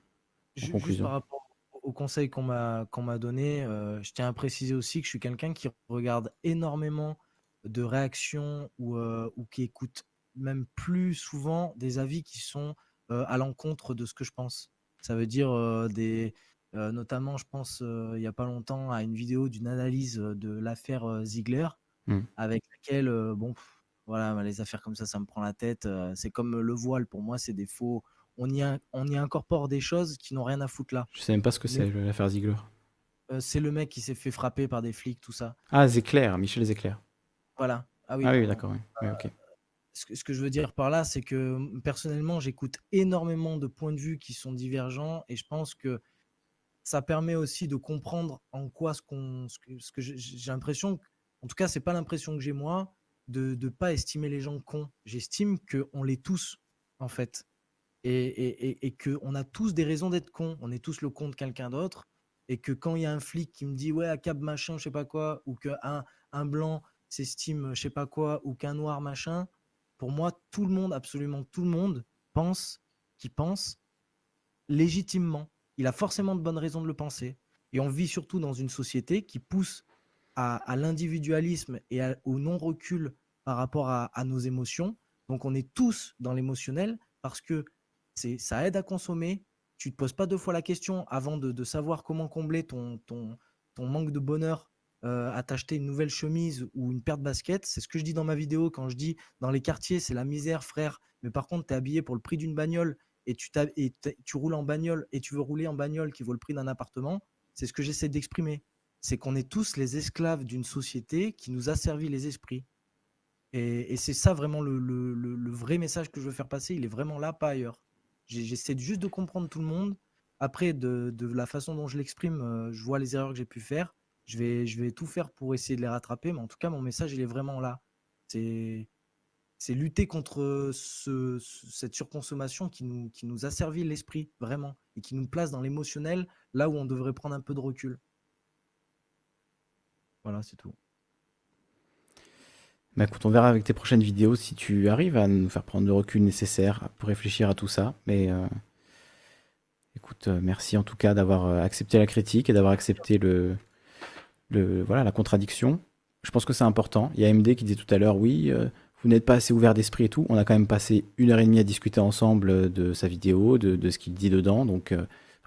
En conclusion. par rapport au conseil qu'on m'a qu'on m'a donné, euh, je tiens à préciser aussi que je suis quelqu'un qui regarde énormément de réactions ou, ou qui écoutent même plus souvent des avis qui sont à l'encontre de ce que je pense. Ça veut dire des, notamment, je pense, il n'y a pas longtemps, à une vidéo d'une analyse de l'affaire Ziegler, mmh. avec laquelle, bon, voilà, les affaires comme ça, ça me prend la tête. c'est comme le voile, pour moi, c'est des faux. On y, on y incorpore des choses qui n'ont rien à foutre là. Je sais même pas ce que c'est l'affaire Ziegler. c'est le mec qui s'est fait frapper par des flics, tout ça. Ah, Zéclair, Michel Zéclair. Voilà. Ah oui, ah d'accord. Euh, ce, que, je veux dire par là, c'est que personnellement, j'écoute énormément de points de vue qui sont divergents et je pense que ça permet aussi de comprendre en quoi ce, qu'on, ce que, j'ai l'impression, en tout cas, c'est pas l'impression que j'ai moi, de ne pas estimer les gens cons. J'estime qu'on l'est tous, en fait. Et, et, et, qu'on a tous des raisons d'être cons. On est tous le con de quelqu'un d'autre. Et que quand il y a un flic qui me dit, ouais, à cab machin, je sais pas quoi, ou qu'un un blanc s'estime je sais pas quoi ou qu'un noir machin, pour moi, tout le monde, absolument tout le monde, pense qui pense légitimement. Il a forcément de bonnes raisons de le penser. Et on vit surtout dans une société qui pousse à, l'individualisme et au non-recul par rapport à, nos émotions. Donc on est tous dans l'émotionnel parce que ça aide à consommer. Tu ne te poses pas deux fois la question avant de, savoir comment combler ton, manque de bonheur euh, à t'acheter une nouvelle chemise ou une paire de baskets. C'est ce que je dis dans ma vidéo quand je dis dans les quartiers, c'est la misère, frère. Mais par contre, tu es habillé pour le prix d'une bagnole et tu, et tu roules en bagnole et tu veux rouler en bagnole qui vaut le prix d'un appartement. C'est ce que j'essaie d'exprimer. C'est qu'on est tous les esclaves d'une société qui nous a servi les esprits. Et, c'est ça vraiment le, le, vrai message que je veux faire passer. Il est vraiment là, pas ailleurs. J'essaie juste de comprendre tout le monde. Après, de, de la façon dont je l'exprime, euh, je vois les erreurs que j'ai pu faire. Je vais, je vais tout faire pour essayer de les rattraper, mais en tout cas, mon message, il est vraiment là. C'est, lutter contre ce, cette surconsommation qui nous, qui nous a servi l'esprit, vraiment, et qui nous place dans l'émotionnel, là où on devrait prendre un peu de recul. Voilà, c'est tout. Bah on verra avec tes prochaines vidéos si tu arrives à nous faire prendre le recul nécessaire pour réfléchir à tout ça. Mais euh, écoute, euh, merci en tout cas d'avoir euh, accepté la critique et d'avoir accepté le, voilà, la contradiction. Je pense que c'est important. Il y a MD qui disait tout à l'heure, oui, vous n'êtes pas assez ouvert d'esprit et tout. On a quand même passé une heure et demie à discuter ensemble de sa vidéo, de, ce qu'il dit dedans. Donc,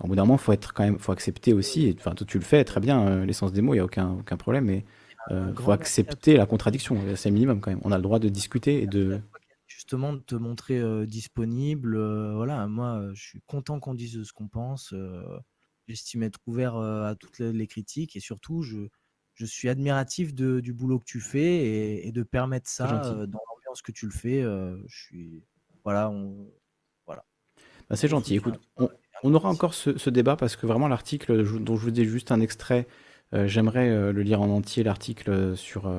au bout d'un moment, faut être quand même, faut accepter aussi. Enfin, toi, tu le fais très bien, l'essence des mots, il n'y a aucun, problème. Il euh, faut accepter la contradiction, c'est minimum quand même. On a le droit de discuter et de. Justement, de te montrer euh, disponible. Euh, voilà, moi, je suis content qu'on dise ce qu'on pense. J'estime être ouvert à toutes les, critiques et surtout, je, je suis admiratif de, du boulot que tu fais et, de permettre ça dans l'ambiance que tu le fais. je suis. Voilà, on. Voilà. Bah, c'est gentil. Écoute, on, aura encore ce, ce, débat parce que vraiment, l'article dont je vous dis juste un extrait euh, j'aimerais euh, le lire en entier, l'article euh, sur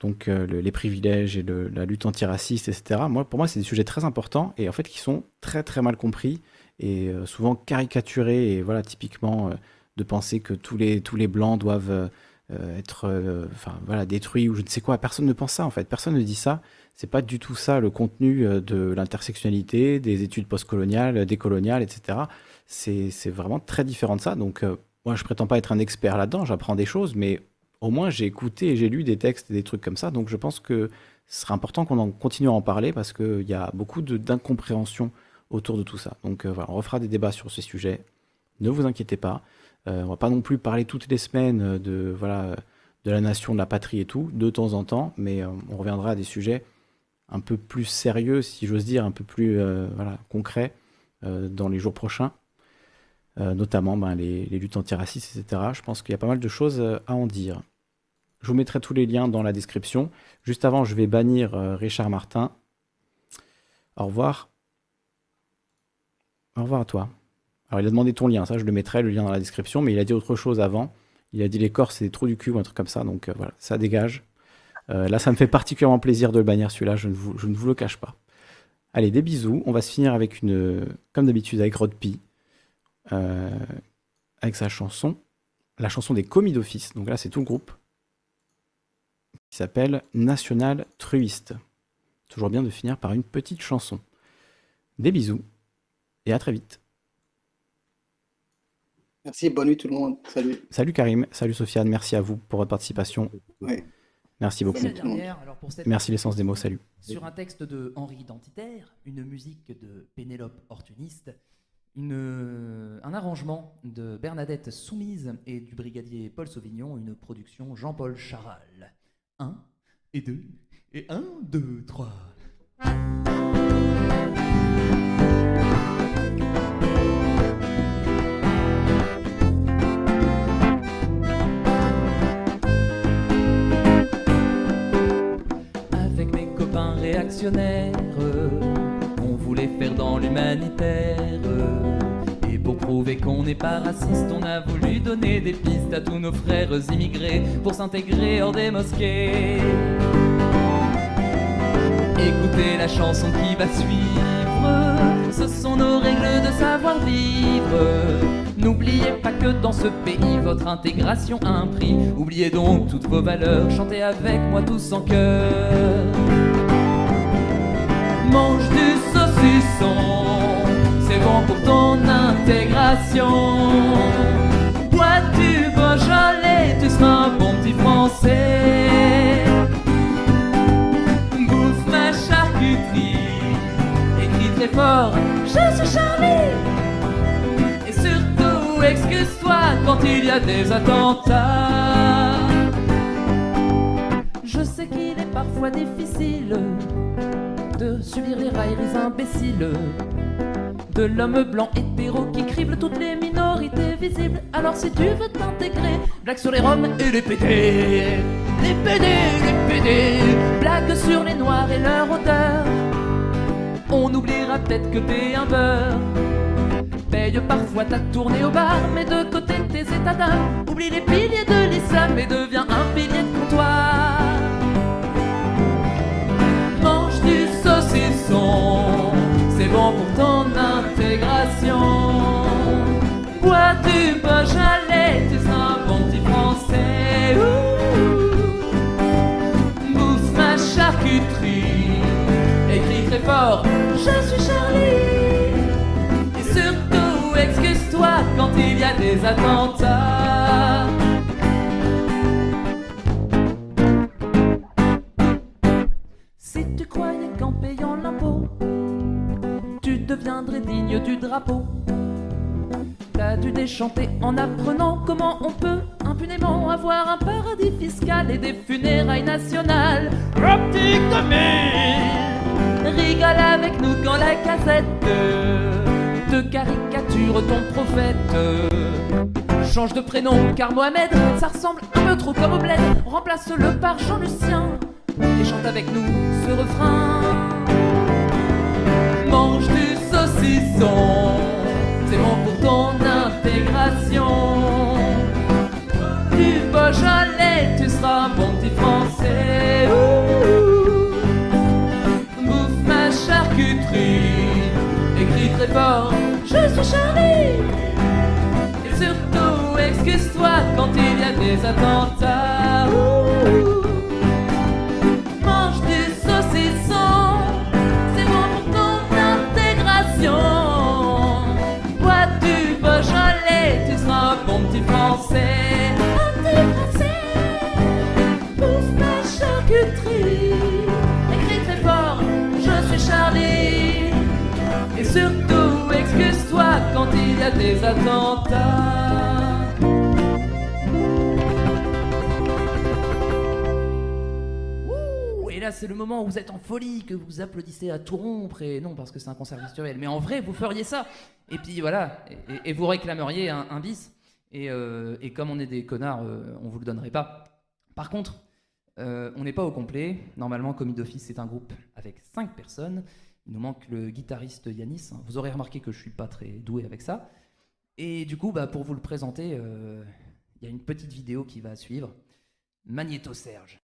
donc les privilèges et la lutte antiraciste, etc. Moi, pour moi, c'est des sujets très importants et en fait qui sont très très mal compris et souvent caricaturés. Et voilà, typiquement, de penser que tous les, tous les blancs doivent être enfin, voilà, détruits ou je ne sais quoi. Personne ne pense ça en fait. Personne ne dit ça. C'est pas du tout ça le contenu de l'intersectionnalité, des études postcoloniales, décoloniales, etc. C'est vraiment très différent de ça. Donc, moi, je prétends pas être un expert là-dedans, j'apprends des choses, mais au moins j'ai écouté et j'ai lu des textes et des trucs comme ça. Donc je pense que ce serait important qu'on en continue à en parler parce qu'il y a beaucoup d'incompréhension autour de tout ça. Donc euh, voilà, on refera des débats sur ces sujets. Ne vous inquiétez pas. Euh, on va pas non plus parler toutes les semaines de voilà de la nation, de la patrie et tout, de temps en temps, mais euh, on reviendra à des sujets un peu plus sérieux, si j'ose dire, un peu plus concrets dans les jours prochains. Euh, notamment ben, les, luttes antiracistes, etc. Je pense qu'il y a pas mal de choses euh, à en dire. Je vous mettrai tous les liens dans la description. Juste avant, je vais bannir euh, Richard Martin. Au revoir. Au revoir à toi. Alors, il a demandé ton lien, ça je le mettrai, le lien dans la description, mais il a dit autre chose avant. Il a dit les corps, c'est des trous du cul ou un truc comme ça, donc voilà, ça dégage. là, ça me fait particulièrement plaisir de le bannir celui-là, je, je, ne vous le cache pas. Allez, des bisous. On va se finir avec une, comme d'habitude, avec Rodpi. Euh, avec sa chanson, la chanson des commis d'office. Donc là, c'est tout le groupe qui s'appelle National Truiste. Toujours bien de finir par une petite chanson. Des bisous et à très vite. Merci, bonne nuit tout le monde. Salut. Salut Karim, salut Sofiane, merci à vous pour votre participation. Merci beaucoup. Merci l'essence des mots, salut. Sur un texte de Henri Identitaire, une musique de Pénélope Ortuniste, une, un arrangement de Bernadette Soumise et du brigadier Paul Sauvignon, une production Jean-Paul Charal. 1 et 2 et 1, 2, 3. Avec mes copains réactionnaires, on faire dans l'humanitaire prouver qu'on n'est pas raciste, on a voulu donner des pistes à tous nos frères immigrés pour s'intégrer hors des mosquées. Écoutez la chanson qui va suivre, ce sont nos règles de savoir-vivre. N'oubliez pas que dans ce pays, votre intégration a un prix. Oubliez donc toutes vos valeurs, chantez avec moi tous en cœur. Mange du saucisson bon pour ton intégration. Bois du Beaujolais, tu seras un bon petit français. Bouffe ma charcuterie, écris très fort, je suis Charlie. Et surtout, excuse-toi quand il y a des attentats. Je sais qu'il est parfois difficile de subir les railleries imbéciles de l'homme blanc hétéro qui crible toutes les minorités visibles. Alors si tu veux t'intégrer, blague sur les roms et les PD. Les PD, les PD, blague sur les noirs et leur odeur. On oubliera peut-être que t'es un beurre. Paye parfois ta tournée au bar, mais de côté tes états d'âme. Oublie les piliers de l'islam et deviens un pilier de comptoir. c'est bon pour ton intégration. Bois du Beaujolais, tu es un bon petit français. Ouh. Bouffe ma charcuterie Écris très fort, je suis Charlie. Et surtout, excuse-toi quand il y a des attentats. Tu deviendrais digne du drapeau, t'as dû déchanter en apprenant comment on peut impunément avoir un paradis fiscal et des funérailles nationales? Optique de Rigole avec nous quand la cassette te caricature ton prophète. Change de prénom car Mohamed, ça ressemble un peu trop comme au bled. Remplace-le par Jean-Lucien et chante avec nous ce refrain. C'est bon pour ton intégration du Beaujolais, tu seras bon petit français. Bouffe ma charcuterie, écris très fort, je suis Charlie. Et surtout, excuse-toi quand il y a des attentats. Des attentats. et là, c'est le moment où vous êtes en folie, que vous applaudissez à tout rompre. Et non, parce que c'est un concert virtuel. Mais en vrai, vous feriez ça. Et puis voilà, et, vous réclameriez un, bis. Euh, et, comme on est des connards, euh, on vous le donnerait pas. Par contre, euh, on n'est pas au complet. Normalement, Commis d'Office, c'est un groupe avec 5 personnes. Il nous manque le guitariste Yanis. Vous aurez remarqué que je suis pas très doué avec ça. Et du coup, bah, pour vous le présenter, euh, il y a une petite vidéo qui va suivre. Magnéto Serge.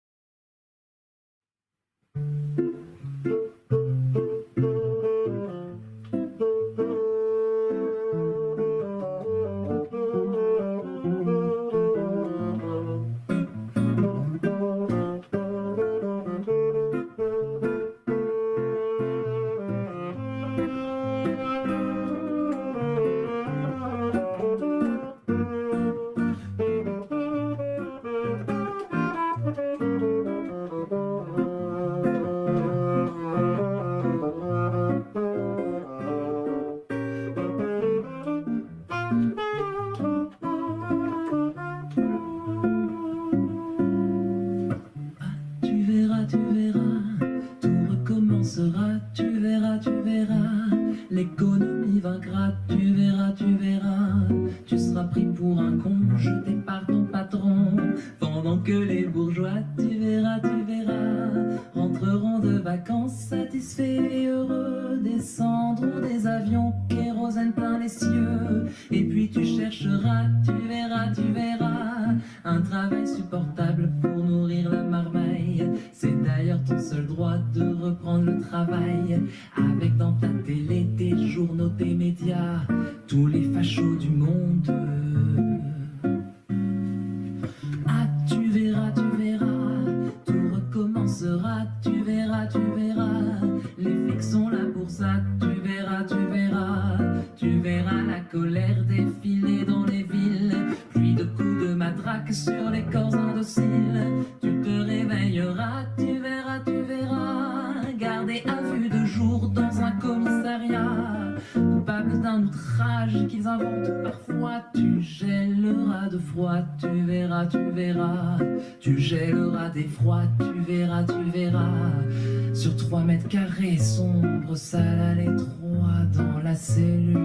Quand tous vêtus de jaune, on allait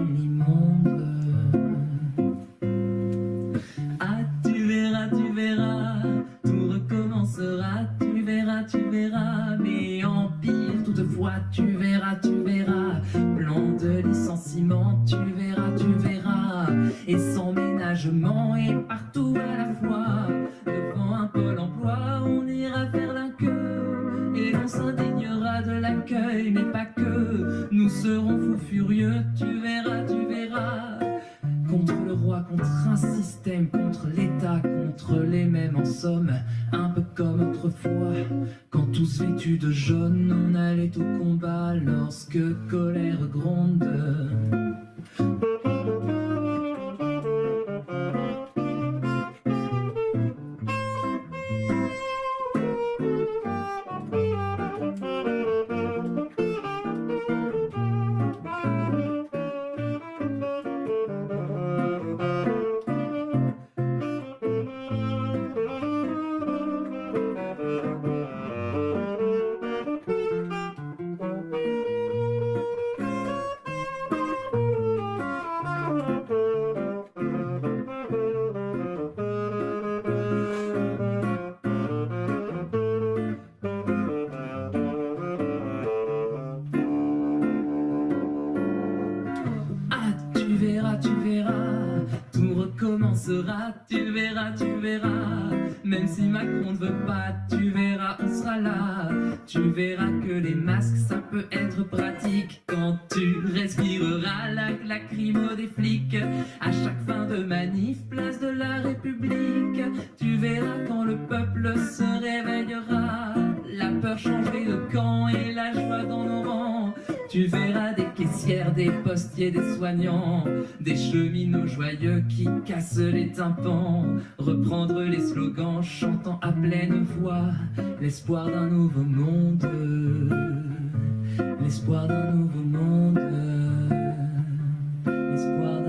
des cheminots joyeux qui cassent les tympans, reprendre les slogans chantant à pleine voix l'espoir d'un nouveau monde, l'espoir d'un nouveau monde, l'espoir